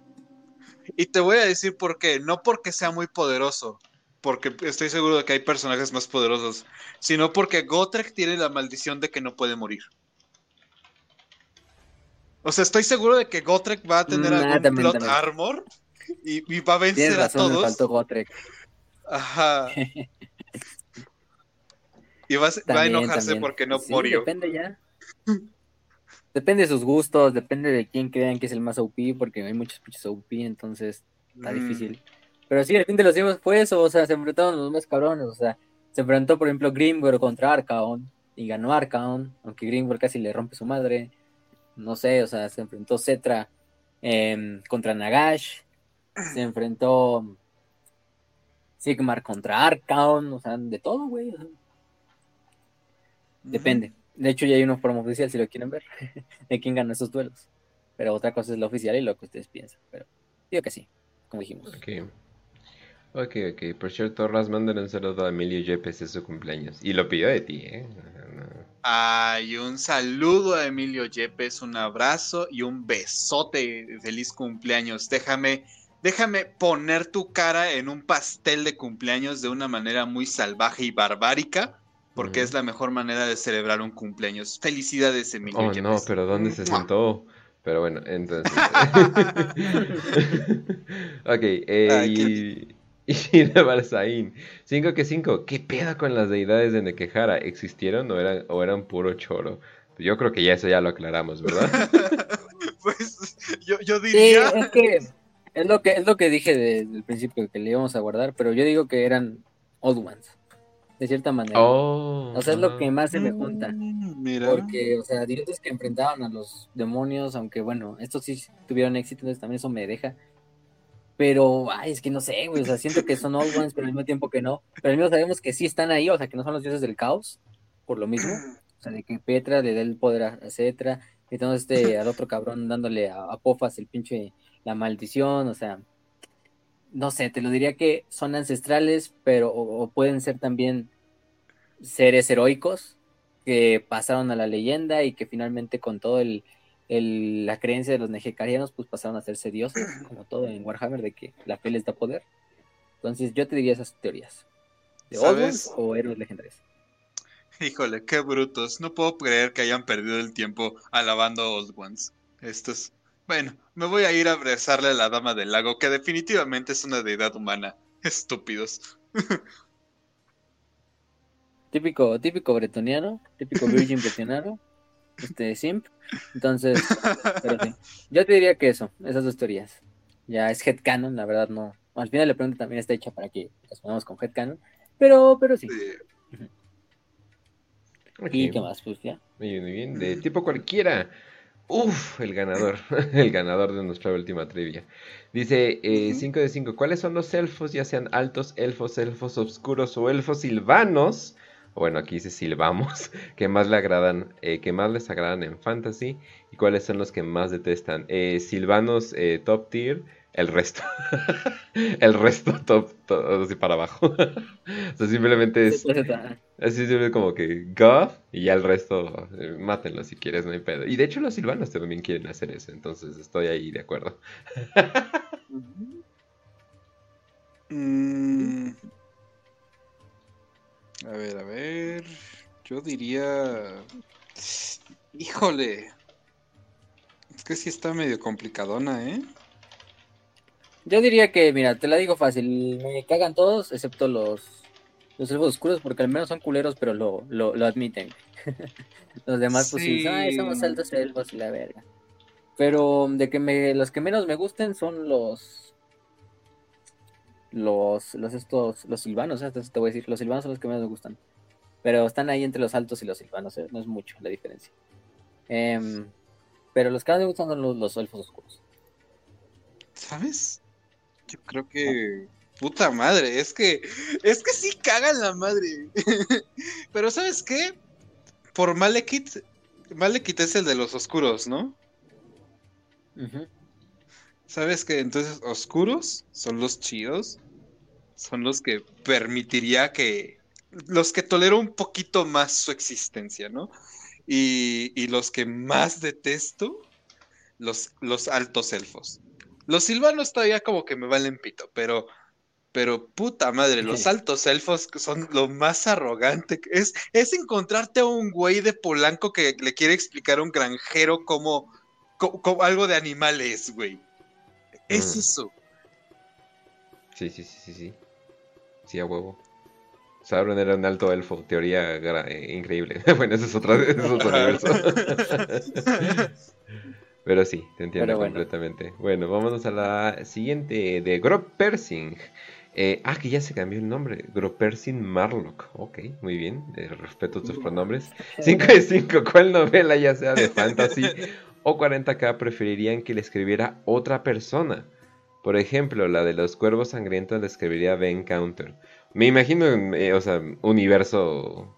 Y te voy a decir por qué, no porque sea muy poderoso, porque estoy seguro de que hay personajes más poderosos, sino porque Gotrek tiene la maldición de que no puede morir. O sea, estoy seguro de que Gotrek va a tener Mm, ah, algún también, plot también. armor y, y va a vencer a razón, me todos. faltó Gotrek. Ajá. Y va, a- va a También, enojarse porque no Sí, murió. Depende ya. Depende de sus gustos, depende de quién crean que es el más OP, porque hay muchos pinches OP, entonces está Mm. difícil. Pero sí, el fin de los tiempos fue eso, o sea, se enfrentaron los más cabrones, o sea, se enfrentó, por ejemplo, Grimgor contra Arcaon, y ganó Arcaon, aunque Grimgor casi le rompe su madre. No sé, o sea, se enfrentó Cetra em, contra Nagash, se enfrentó Sigmar contra Arcaon, o sea, de todo, güey. o sea, Depende. De hecho, ya hay una forma oficial, si lo quieren ver, de quién gana esos duelos. Pero otra cosa es lo oficial y lo que ustedes piensan. Pero digo que sí, como dijimos. Ok. Ok, ok. Por cierto, Ras, mándale un saludo a Emilio Yepes, es su cumpleaños. Y lo pidió de ti, ¿eh? No, no. Ay, un saludo a Emilio Yepes, un abrazo y un besote. Feliz cumpleaños. Déjame, déjame poner tu cara en un pastel de cumpleaños de una manera muy salvaje y barbárica, porque es la mejor manera de celebrar un cumpleaños. Felicidades, Emilio Oh, Yepes. no, pero ¿dónde se sentó? Pero bueno, entonces. ok, eh, Ay, y. Y de Balsaín. 5 que 5. ¿Qué pedo con las deidades de Nekehara? ¿Existieron o eran, o eran puro choro? Yo creo que ya eso ya lo aclaramos, ¿verdad? pues yo, yo Sí, diría. es que es lo que es lo que dije desde el principio que le íbamos a guardar, pero yo digo que eran old ones, de cierta manera. Oh. O sea, es lo que más se me junta. Mm, Mira. Porque, o sea, directos que enfrentaban a los demonios, aunque bueno, estos sí tuvieron éxito, entonces también eso me deja. Pero, ay, es que no sé, güey, o sea, siento que son old ones, pero al mismo tiempo que no. Pero al mismo sabemos que sí están ahí, o sea, que no son los dioses del caos, por lo mismo. O sea, de que Petra le da el poder a Cetra, y entonces este, al otro cabrón dándole a, a Pofas el pinche, la maldición, o sea, no sé, te lo diría que son ancestrales, pero, o, o pueden ser también seres heroicos que pasaron a la leyenda y que finalmente con todo el, el- la creencia de los nejecarianos, pues pasaron a hacerse dioses, como todo en Warhammer, de que la fe les da poder. Entonces yo te diría esas teorías. ¿De ¿Sabes? O héroes legendarios? Híjole, qué brutos. No puedo creer que hayan perdido el tiempo alabando a Old Ones. Estos. Bueno, me voy a ir a abrazarle a la dama del lago, que definitivamente es una deidad humana. Estúpidos. Típico, típico bretoniano, típico virgin bretoniano, este simp. Entonces, pero sí. Yo te diría que eso, esas dos teorías. Ya es headcanon, la verdad no. Al final la pregunta también está hecha para que respondamos con headcanon. Pero, pero sí. Sí. ¿Y qué más? Pues ya. Muy bien, muy bien. De tipo cualquiera. Uf, el ganador. el ganador de nuestra última trivia. Dice 5 eh, de 5. ¿Cuáles son los elfos, ya sean altos elfos, elfos oscuros o elfos silvanos? Bueno, aquí dice silvamos. Que más le agradan, eh, que más les agradan en fantasy. ¿Y cuáles son los que más detestan? Eh, silvanos top tier el resto. el resto top, así para abajo. o sea, simplemente es. Así se como que Goth y ya el resto, eh, mátenlo si quieres, no hay pedo. Y de hecho, los silvanos también quieren hacer eso, entonces estoy ahí de acuerdo. Mm. A ver, a ver. Yo diría. Híjole. Es que sí está medio complicadona, ¿eh? Yo diría que, mira, te la digo fácil, me cagan todos, excepto los, los elfos oscuros, porque al menos son culeros, pero lo, lo, admiten. los demás, pues sí, ay, somos altos elfos y la verga. Pero de que me, los que menos me gusten son los. Los, los estos, los silvanos, ¿eh? te voy a decir, los silvanos son los que menos me gustan. Pero están ahí entre los altos y los silvanos, ¿eh? no es mucho la diferencia. Em, pero los que más me gustan son los, los elfos oscuros. ¿Sabes? Yo creo que. Puta madre, es que. Es que sí cagan la madre. Pero ¿sabes qué? Por Malekith. Malekith es el de los oscuros, ¿no? ¿Sabes qué? Entonces, oscuros son los chidos. Son los que permitiría que. Los que tolero un poquito más su existencia, ¿no? Y, y los que más detesto, los, los altos elfos. Los silvanos todavía como que me valen pito, pero, pero puta madre, los altos elfos son lo más arrogante. Es, es encontrarte a un güey de Polanco que le quiere explicar a un granjero cómo, algo de animales, güey. Es mm. eso. Sí, sí, sí, sí, sí. Sí, a huevo. Sauron era un alto elfo, teoría eh, increíble. bueno, ese es, otro, ese es otro universo. Pero sí, te entiendo completamente. Bueno. vámonos a la siguiente de Grop Persing. Eh, ah, que ya se cambió el nombre. Gropersin Marlock. Ok, muy bien. Eh, respeto tus pronombres. 5 de 5. ¿Cuál novela, ya sea de fantasy o 40k, preferirían que le escribiera otra persona? Por ejemplo, la de los cuervos sangrientos le escribiría Ben Counter. Me imagino, eh, o sea, universo.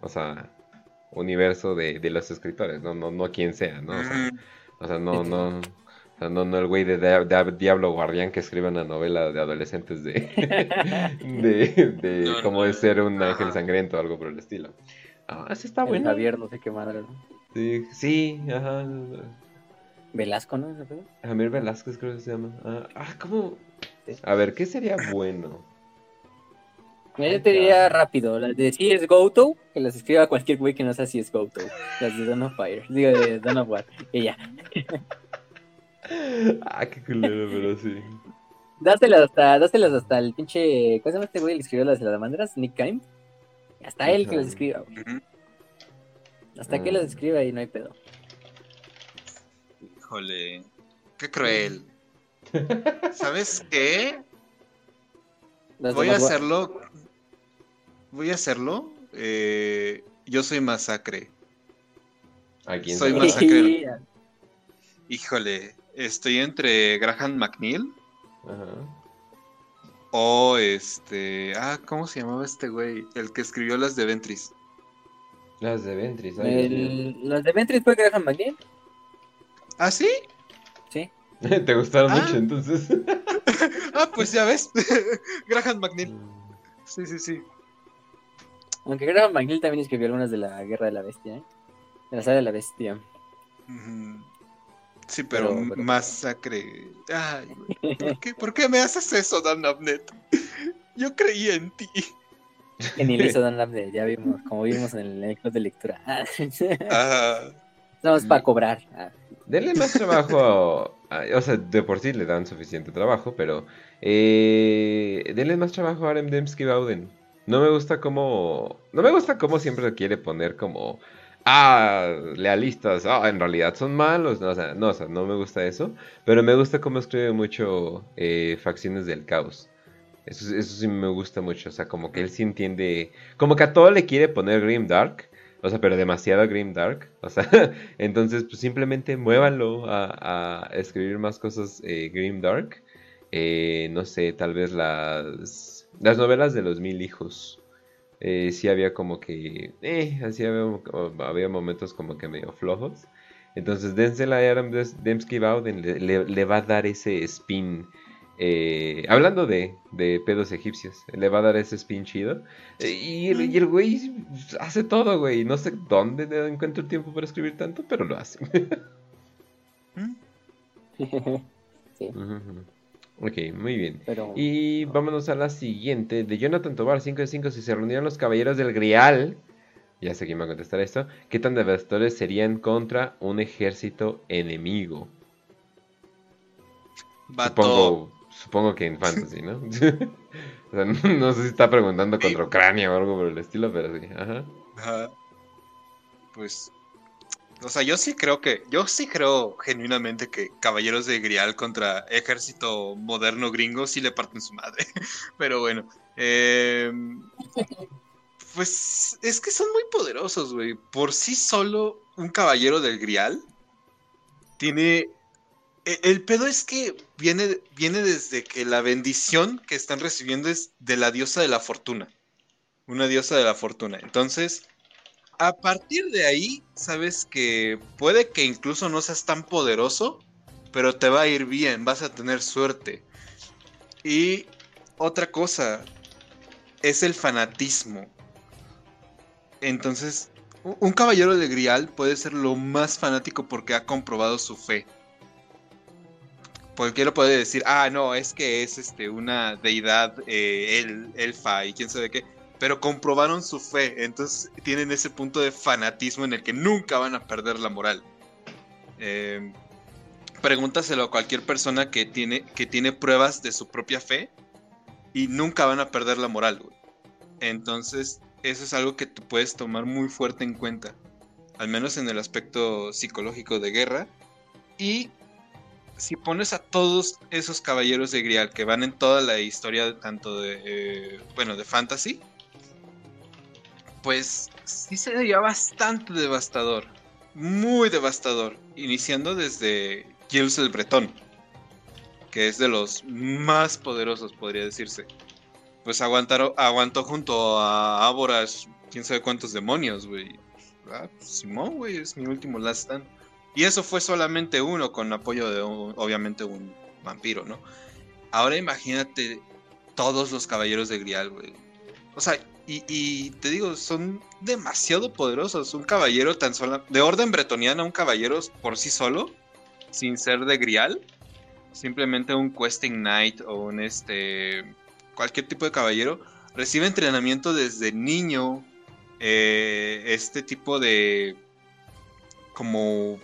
O sea, universo de, de los escritores, no, no, no quien sea, ¿no? O sea, o sea, no, no, o sea, no, no el güey de, Diablo Guardián que escribe una novela de adolescentes de, de, de cómo es ser un ángel sangriento o algo por el estilo. Ah, ese está bueno. Javier, no sé qué madre, ¿no? Sí, sí, ajá. Velasco, ¿no? Javier Velázquez creo que se llama. Ah, ah ¿cómo? A ver, ¿qué sería bueno? Yo te diría rápido, las de si es Goto, que las escriba cualquier güey que no sea si es Goto. Las de Dawn of Fire, digo de Dawn of War, y ya. ah, qué culero, pero sí. Dáselas hasta, dáselas hasta el pinche. ¿Cómo se llama este güey que escribió las salamandras? Nick Kime. Hasta él que las escriba, Hasta que las escriba y no hay pedo. Híjole. Qué cruel. ¿Sabes qué? Voy a hacerlo voy a hacerlo. Eh, yo soy masacre. ¿A quién soy masacre? Híjole, estoy entre Graham McNeil. O este. Ah, ¿cómo se llamaba este güey? El que escribió las de Ventris. Las de Ventris, Las de Ventris fue Graham McNeil. ¿Ah, sí? Sí. ¿Te gustaron mucho ah. entonces? ah, pues ya ves. Graham McNeil. Mm. Sí, sí, sí. Aunque Graham McNeil también escribió algunas de la Guerra de la Bestia, ¿eh? De la saga de la Bestia. Sí, pero, masacre. Ay, ¿por qué? me haces eso, Dan Abnet? Yo creí en ti. Que ni hizo Dan Abnet, ya vimos, como vimos en el club de lectura. Ajá. Estamos para cobrar. Ah. Denle más trabajo. o sea, de por sí le dan suficiente trabajo, pero. Eh, denle más trabajo a Arem Demsky Bauden. No me gusta cómo. No me gusta cómo siempre quiere poner como. Ah, lealistas. Ah, en realidad son malos. No, o sea, no, o sea, no me gusta eso. Pero me gusta cómo escribe mucho eh, facciones del caos. Eso, eso sí me gusta mucho. O sea, como que él sí entiende. Como que a todo le quiere poner Grim Dark. O sea, pero demasiado grim dark. O sea, entonces pues simplemente muévanlo a, a escribir más cosas eh, grim dark. Eh, no sé, tal vez las, las novelas de los mil hijos. Eh, sí había como que... Eh, así había, había momentos como que medio flojos. Entonces, dénsela a Adam Dembski Bowden, le, le, va a dar ese spin. Eh, hablando de, de, pedos egipcios, le va a dar ese spin chido. Eh, y, y, el güey hace todo, güey. No sé dónde encuentro el tiempo para escribir tanto, pero lo hace. sí. Ok, muy bien. Y vámonos a la siguiente. De Jonathan Tobar, 5 de 5. Si se reunieran los caballeros del Grial ya sé quién va a contestar esto, ¿qué tan devastadores serían contra un ejército enemigo? Supongo, supongo que en fantasy, ¿no? o sea, no, sé si está preguntando contra Ucrania o algo por el estilo, pero sí. Ajá. Ajá. Pues o sea, yo sí creo que, yo sí creo genuinamente que Caballeros de Grial contra ejército moderno gringo sí le parten su madre. Pero bueno, eh, pues es que son muy poderosos, güey. Por sí solo, un caballero del Grial tiene. E, el pedo es que viene, viene desde que la bendición que están recibiendo es de la diosa de la fortuna. Una diosa de la fortuna. Entonces, a partir de ahí, sabes que puede que incluso no seas tan poderoso, pero te va a ir bien, vas a tener suerte. Y otra cosa es el fanatismo. Entonces, un caballero de Grial puede ser lo más fanático porque ha comprobado su fe. Cualquiera puede decir, ah, no, es que es este una deidad eh, el, elfa y quién sabe qué. Pero comprobaron su fe, entonces tienen ese punto de fanatismo en el que nunca van a perder la moral. Eh, pregúntaselo a cualquier persona que tiene, que tiene pruebas de su propia fe y nunca van a perder la moral, Entonces, eso es algo que tú puedes tomar muy fuerte en cuenta, al menos en el aspecto psicológico de guerra. Y si pones a todos esos caballeros de Grial que van en toda la historia, tanto de, eh, bueno, de fantasy, pues sí sería bastante devastador, muy devastador, iniciando desde Gilles el Bretón, que es de los más poderosos, podría decirse pues aguantaron, aguantó junto a Áboras quién sabe cuántos demonios, güey. Ah, pues, Simón, güey, es mi último last stand. Y eso fue solamente uno con apoyo de, obviamente, un vampiro, ¿no? Ahora imagínate todos los caballeros de Grial, güey. O sea, y, te digo, son demasiado poderosos. Un caballero tan solo, de orden bretoniana, un caballero por sí solo, sin ser de Grial, simplemente un questing knight o un este cualquier tipo de caballero, recibe entrenamiento desde niño. Eh, este tipo de. Como.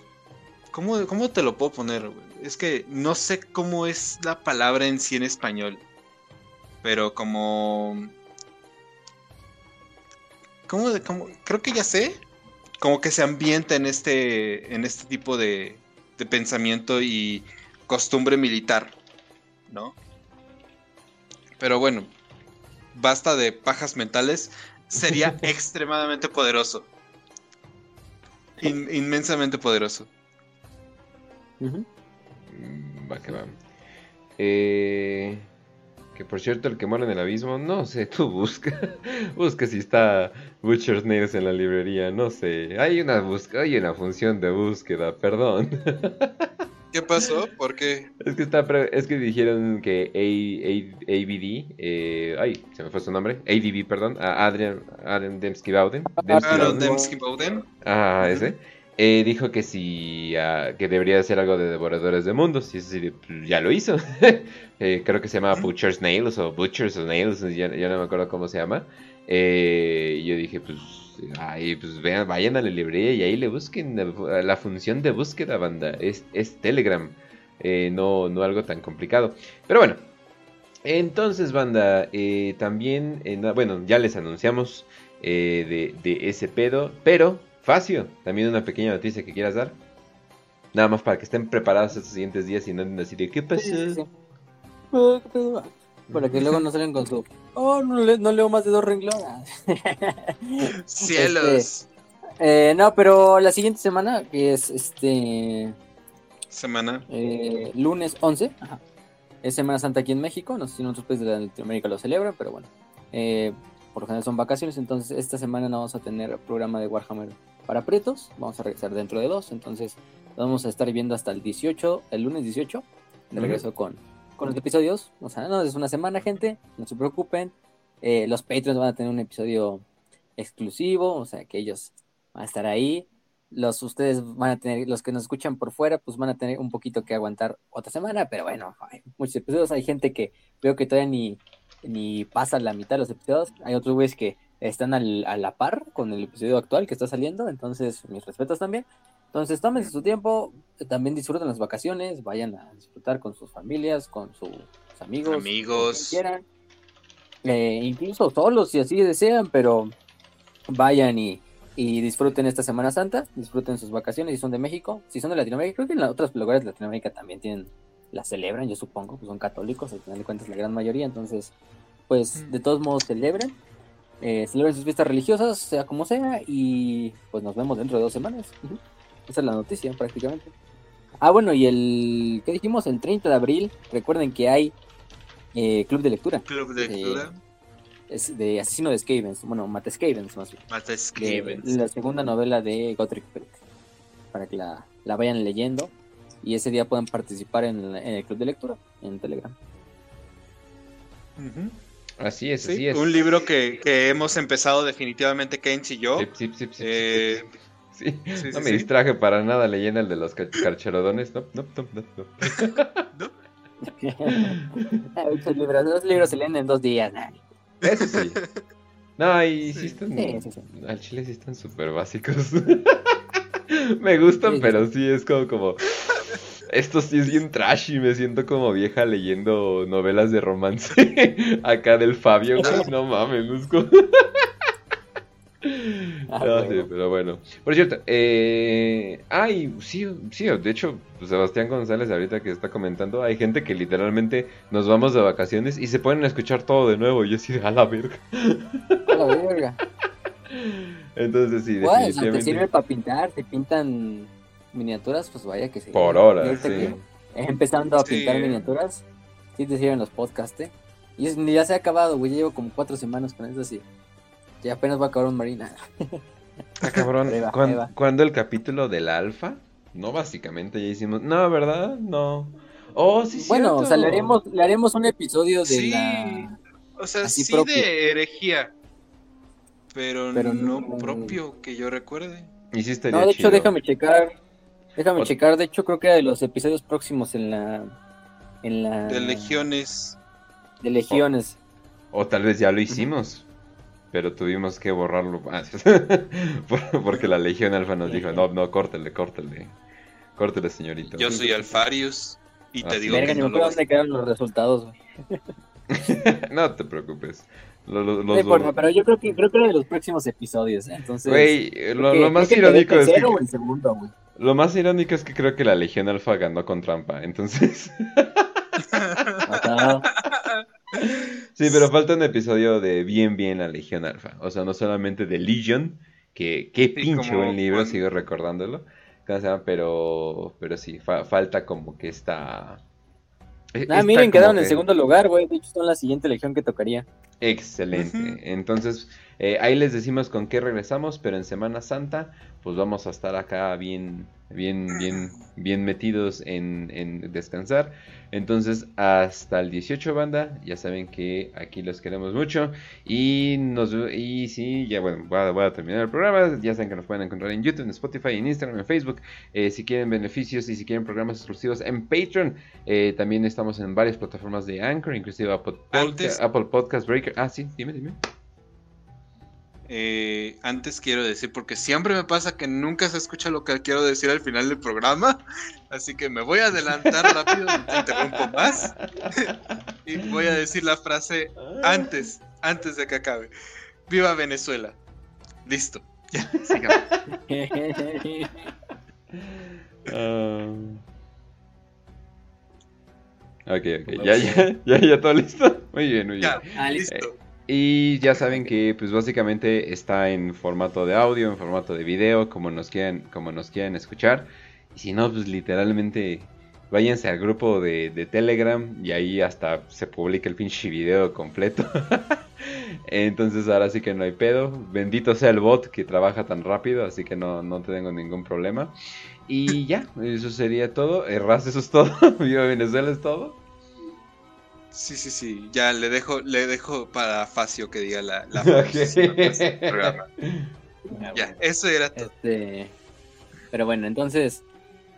¿Cómo, ¿Cómo, te lo puedo poner? Es que no sé cómo es la palabra en sí en español. Pero como. ¿Cómo, cómo? Creo que ya sé. Como que se ambienta en este. En este tipo de. de pensamiento y costumbre militar. ¿No? Pero bueno, basta de pajas mentales. Sería extremadamente poderoso. inmensamente poderoso. Mm, va que va. Eh, que por cierto, el que muere en el abismo, no sé, tú busca. busca si está Butcher's Nails en la librería, no sé. Hay una busca, hay una función de búsqueda, perdón. ¿Qué pasó? ¿Por qué? Es que, está es que dijeron que A, ABD, eh, ay, se me fue su nombre, ADB, perdón, Adrian, Adrian Dembski. Adrian Dembski Bowden. Ah, ese. Eh, dijo que si ah, que debería hacer algo de devoradores de mundos y eso pues, ya lo hizo eh, creo que se llama Butcher's Nails o Butcher's Nails ya, no me acuerdo cómo se llama eh, y yo dije pues Ahí, pues vean, vayan a la librería y ahí le busquen la, función de búsqueda, banda. Es, Telegram, no, no algo tan complicado. Pero bueno, entonces, banda, también, bueno, ya les anunciamos eh, de, ese pedo. Pero, Facio, también una pequeña noticia que quieras dar. Nada más para que estén preparados estos siguientes días y no anden así de ¿qué pasó? Para que luego no salgan con su. Oh, no, leo más de dos renglones. Cielos. Eh, no, pero la siguiente semana, que es este Semana. eh, lunes 11, ajá, es Semana Santa aquí en México. No sé si en otros países de Latinoamérica lo celebran, pero bueno. eh, por lo general son vacaciones, entonces esta semana no vamos a tener programa de Warhammer para pretos. Vamos a regresar dentro de dos, entonces vamos a estar viendo hasta el 18, el lunes 18, de regreso con, con los episodios. O sea, no es una semana, gente, no se preocupen. Eh, los Patreons van a tener un episodio exclusivo, o sea que ellos van a estar ahí. Los ustedes van a tener, los que nos escuchan por fuera, pues van a tener un poquito que aguantar otra semana, pero bueno, hay muchos episodios, hay gente que veo que todavía ni, ni pasa la mitad de los episodios, hay otros güeyes que están al- a la par con el episodio actual que está saliendo, entonces mis respetos también. Entonces tómense su tiempo, también disfruten las vacaciones, vayan a disfrutar con sus familias, con sus amigos, Amigos. quieran. Eh, incluso solos si así desean, pero vayan y, y disfruten esta Semana Santa, disfruten sus vacaciones si son de México, si son de Latinoamérica, creo que en los otros lugares de Latinoamérica también tienen, la celebran, yo supongo, pues son católicos, al final de cuentas la gran mayoría, entonces, pues de todos modos celebren, eh, celebren sus fiestas religiosas, sea como sea, y pues nos vemos dentro de dos semanas. Esa es la noticia prácticamente. Ah, bueno, y el, ¿qué dijimos? El 30 de abril, recuerden que hay eh, club de lectura. Club de Sí. lectura. Es de Asesino de Skavens, bueno, Matt Skavens más bien. De Skavens. la segunda novela de Gotrek Frick, para que la, la vayan leyendo y ese día puedan participar en, la- en el club de lectura en Telegram. Así es, Sí, así es. un libro que, que hemos empezado definitivamente Keynes y yo. Sip, sip, sip, Eh. Sí, sí, no sí, me sí. distraje para nada leyendo el de los ca- carcharodones. No, no, no, no, no. Esos libros, los libros se leen en dos días. nah. Eso sí. No, y sí, Sí. están. Sí, sí, sí. Al chile sí están súper básicos. me gustan, Sí, sí. pero sí es como, como. Esto sí es bien trashy. Me siento como vieja leyendo novelas de romance. Acá del Fabio, güey. No mames, no es como- Ah, sí, pero bueno. Por cierto, eh... ay, sí, sí, de hecho, pues, Sebastián González ahorita que está comentando, hay gente que literalmente nos vamos de vacaciones y se ponen a escuchar todo de nuevo y yo así de a la verga. A la verga. Entonces sí, Bueno, o sea, te definitivamente. sirve para pintar, te pintan miniaturas, pues vaya que sí. Por ahorita sí. que Empezando a Sí. pintar miniaturas, sí te sirven los podcasts, ¿eh? Y es- ya se ha acabado, güey, ya llevo como cuatro semanas con eso así. Ya apenas va a acabar un marina. Ah, cabrón, Ahí va, ¿cuán- ahí va. ¿cuándo el capítulo del alfa? No, básicamente ya hicimos. No, ¿verdad? No. Oh, sí, Bueno, o sea, le haremos, le haremos un episodio de Sí. la... O sea, Así sí propio. de herejía. Pero, Pero no, no- propio, que yo recuerde. Estaría No, de hecho, chido. déjame checar. Déjame checar. De hecho, creo que era de los episodios próximos en la... En la... De legiones. De legiones. O tal vez ya lo hicimos, pero tuvimos que borrarlo. Ah, por- Porque la Legión Alfa nos dijo, no, no, córtele, córtele. Córtele, señorito. Yo soy Alfarius. Y te Ah, digo Verga, que ni no me lo dónde quedaron los resultados, güey. no te preocupes. Lo- lo- No los pero yo creo que creo que era de los próximos episodios, ¿eh? Entonces... Güey, lo, que- más irónico es que o el segundo, güey. Lo más irónico es que creo que la Legión Alfa ganó con trampa. Entonces, sí, pero falta un episodio de bien bien la Legión Alfa. O sea, no solamente de Legion, que qué pinche buen libro, cuando- sigo recordándolo. Pero, pero sí, fa- falta como que esta. e- Ah, miren, quedaron en segundo lugar, güey. De hecho, son la siguiente legión que tocaría. Excelente. Entonces, eh, ahí les decimos con qué regresamos, pero en Semana Santa, pues vamos a estar acá bien, bien, bien, bien metidos en, en descansar. Entonces, hasta el 18, banda, ya saben que aquí los queremos mucho. Y nos y sí, ya bueno, voy a, voy a terminar el programa. Ya saben que nos pueden encontrar en YouTube, en Spotify, en Instagram, en Facebook. Eh, si quieren beneficios y si quieren programas exclusivos en Patreon, eh, también estamos en varias plataformas de Anchor, inclusive Apple, Podca- Antes- Apple Podcast Ah, sí, dime, dime. Eh, antes quiero decir, porque siempre me pasa que nunca se escucha lo que quiero decir al final del programa, así que me voy a adelantar rápido, no te interrumpo más, y voy a decir la frase antes, antes de que acabe. ¡Viva Venezuela! Listo. Ya, sigamos. Ah. Ok, ok. Ya, ya, ya, ya todo listo. Muy bien, muy bien. Ya, Ah, listo. Y ya saben que pues básicamente está en formato de audio, en formato de video, como nos quieran, como nos quieran escuchar. Y si no, pues literalmente váyanse al grupo de, de Telegram y ahí hasta se publica el pinche video completo. Entonces ahora sí que no hay pedo. Bendito sea el bot que trabaja tan rápido, así que no, no tengo ningún problema. Y ya, eso sería todo. Erras, eso es todo. Viva Venezuela es todo. Sí, sí, sí. Ya le dejo, le dejo para Facio que diga la, la del programa. Ya, eso era todo. Este, pero bueno, entonces,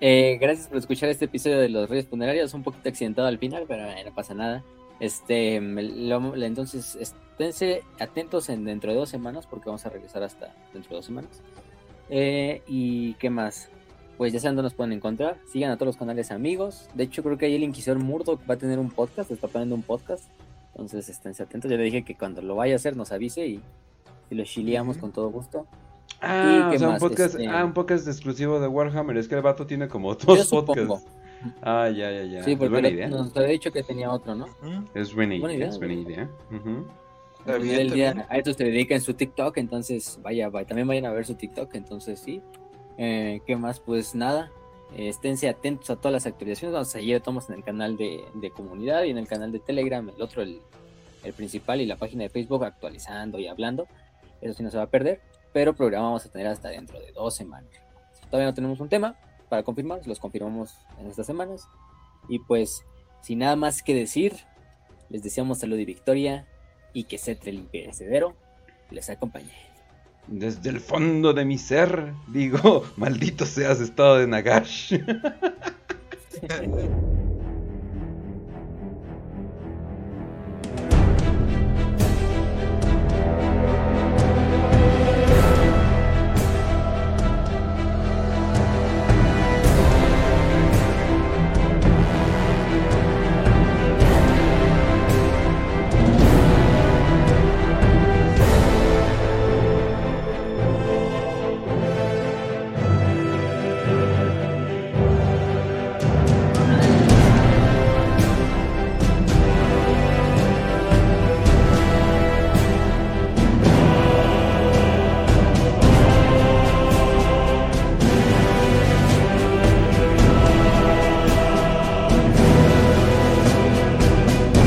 eh, gracias por escuchar este episodio de los Reyes Funerarios. Un poquito accidentado al final, pero no pasa nada. Este, entonces, esténse atentos en dentro de dos semanas, porque vamos a regresar hasta dentro de dos semanas. Eh, y qué más, pues ya saben dónde nos pueden encontrar. Sigan a todos los canales amigos. De hecho, creo que ahí el Inquisidor Murdo va a tener un podcast, está poniendo un podcast. Entonces, esténse atentos. Ya le dije que cuando lo vaya a hacer nos avise y, lo chileamos con todo gusto. Ah, o sea, un podcast, este, ah, un podcast exclusivo de Warhammer. Es que el vato tiene como dos podcasts. Ah, ya, ya, ya. Sí, porque idea. nos había dicho que tenía otro, ¿no? Es buena idea, es buena idea. El día a esto se dedica en su TikTok, entonces vaya, vaya, también vayan a ver su TikTok, entonces sí. Eh, ¿Qué más? Pues nada, eh, esténse atentos a todas las actualizaciones. Vamos a seguir tomamos en el canal de, comunidad y en el canal de Telegram, el otro, el, principal y la página de Facebook actualizando y hablando. Eso sí no se va a perder, pero programa vamos a tener hasta dentro de dos semanas. Todavía no tenemos un tema para confirmar, los confirmamos en estas semanas. Y pues, sin nada más que decir, les deseamos salud y victoria y que Cetre el imperecedero les acompañe. Desde el fondo de mi ser, digo, maldito seas estado de Nagash.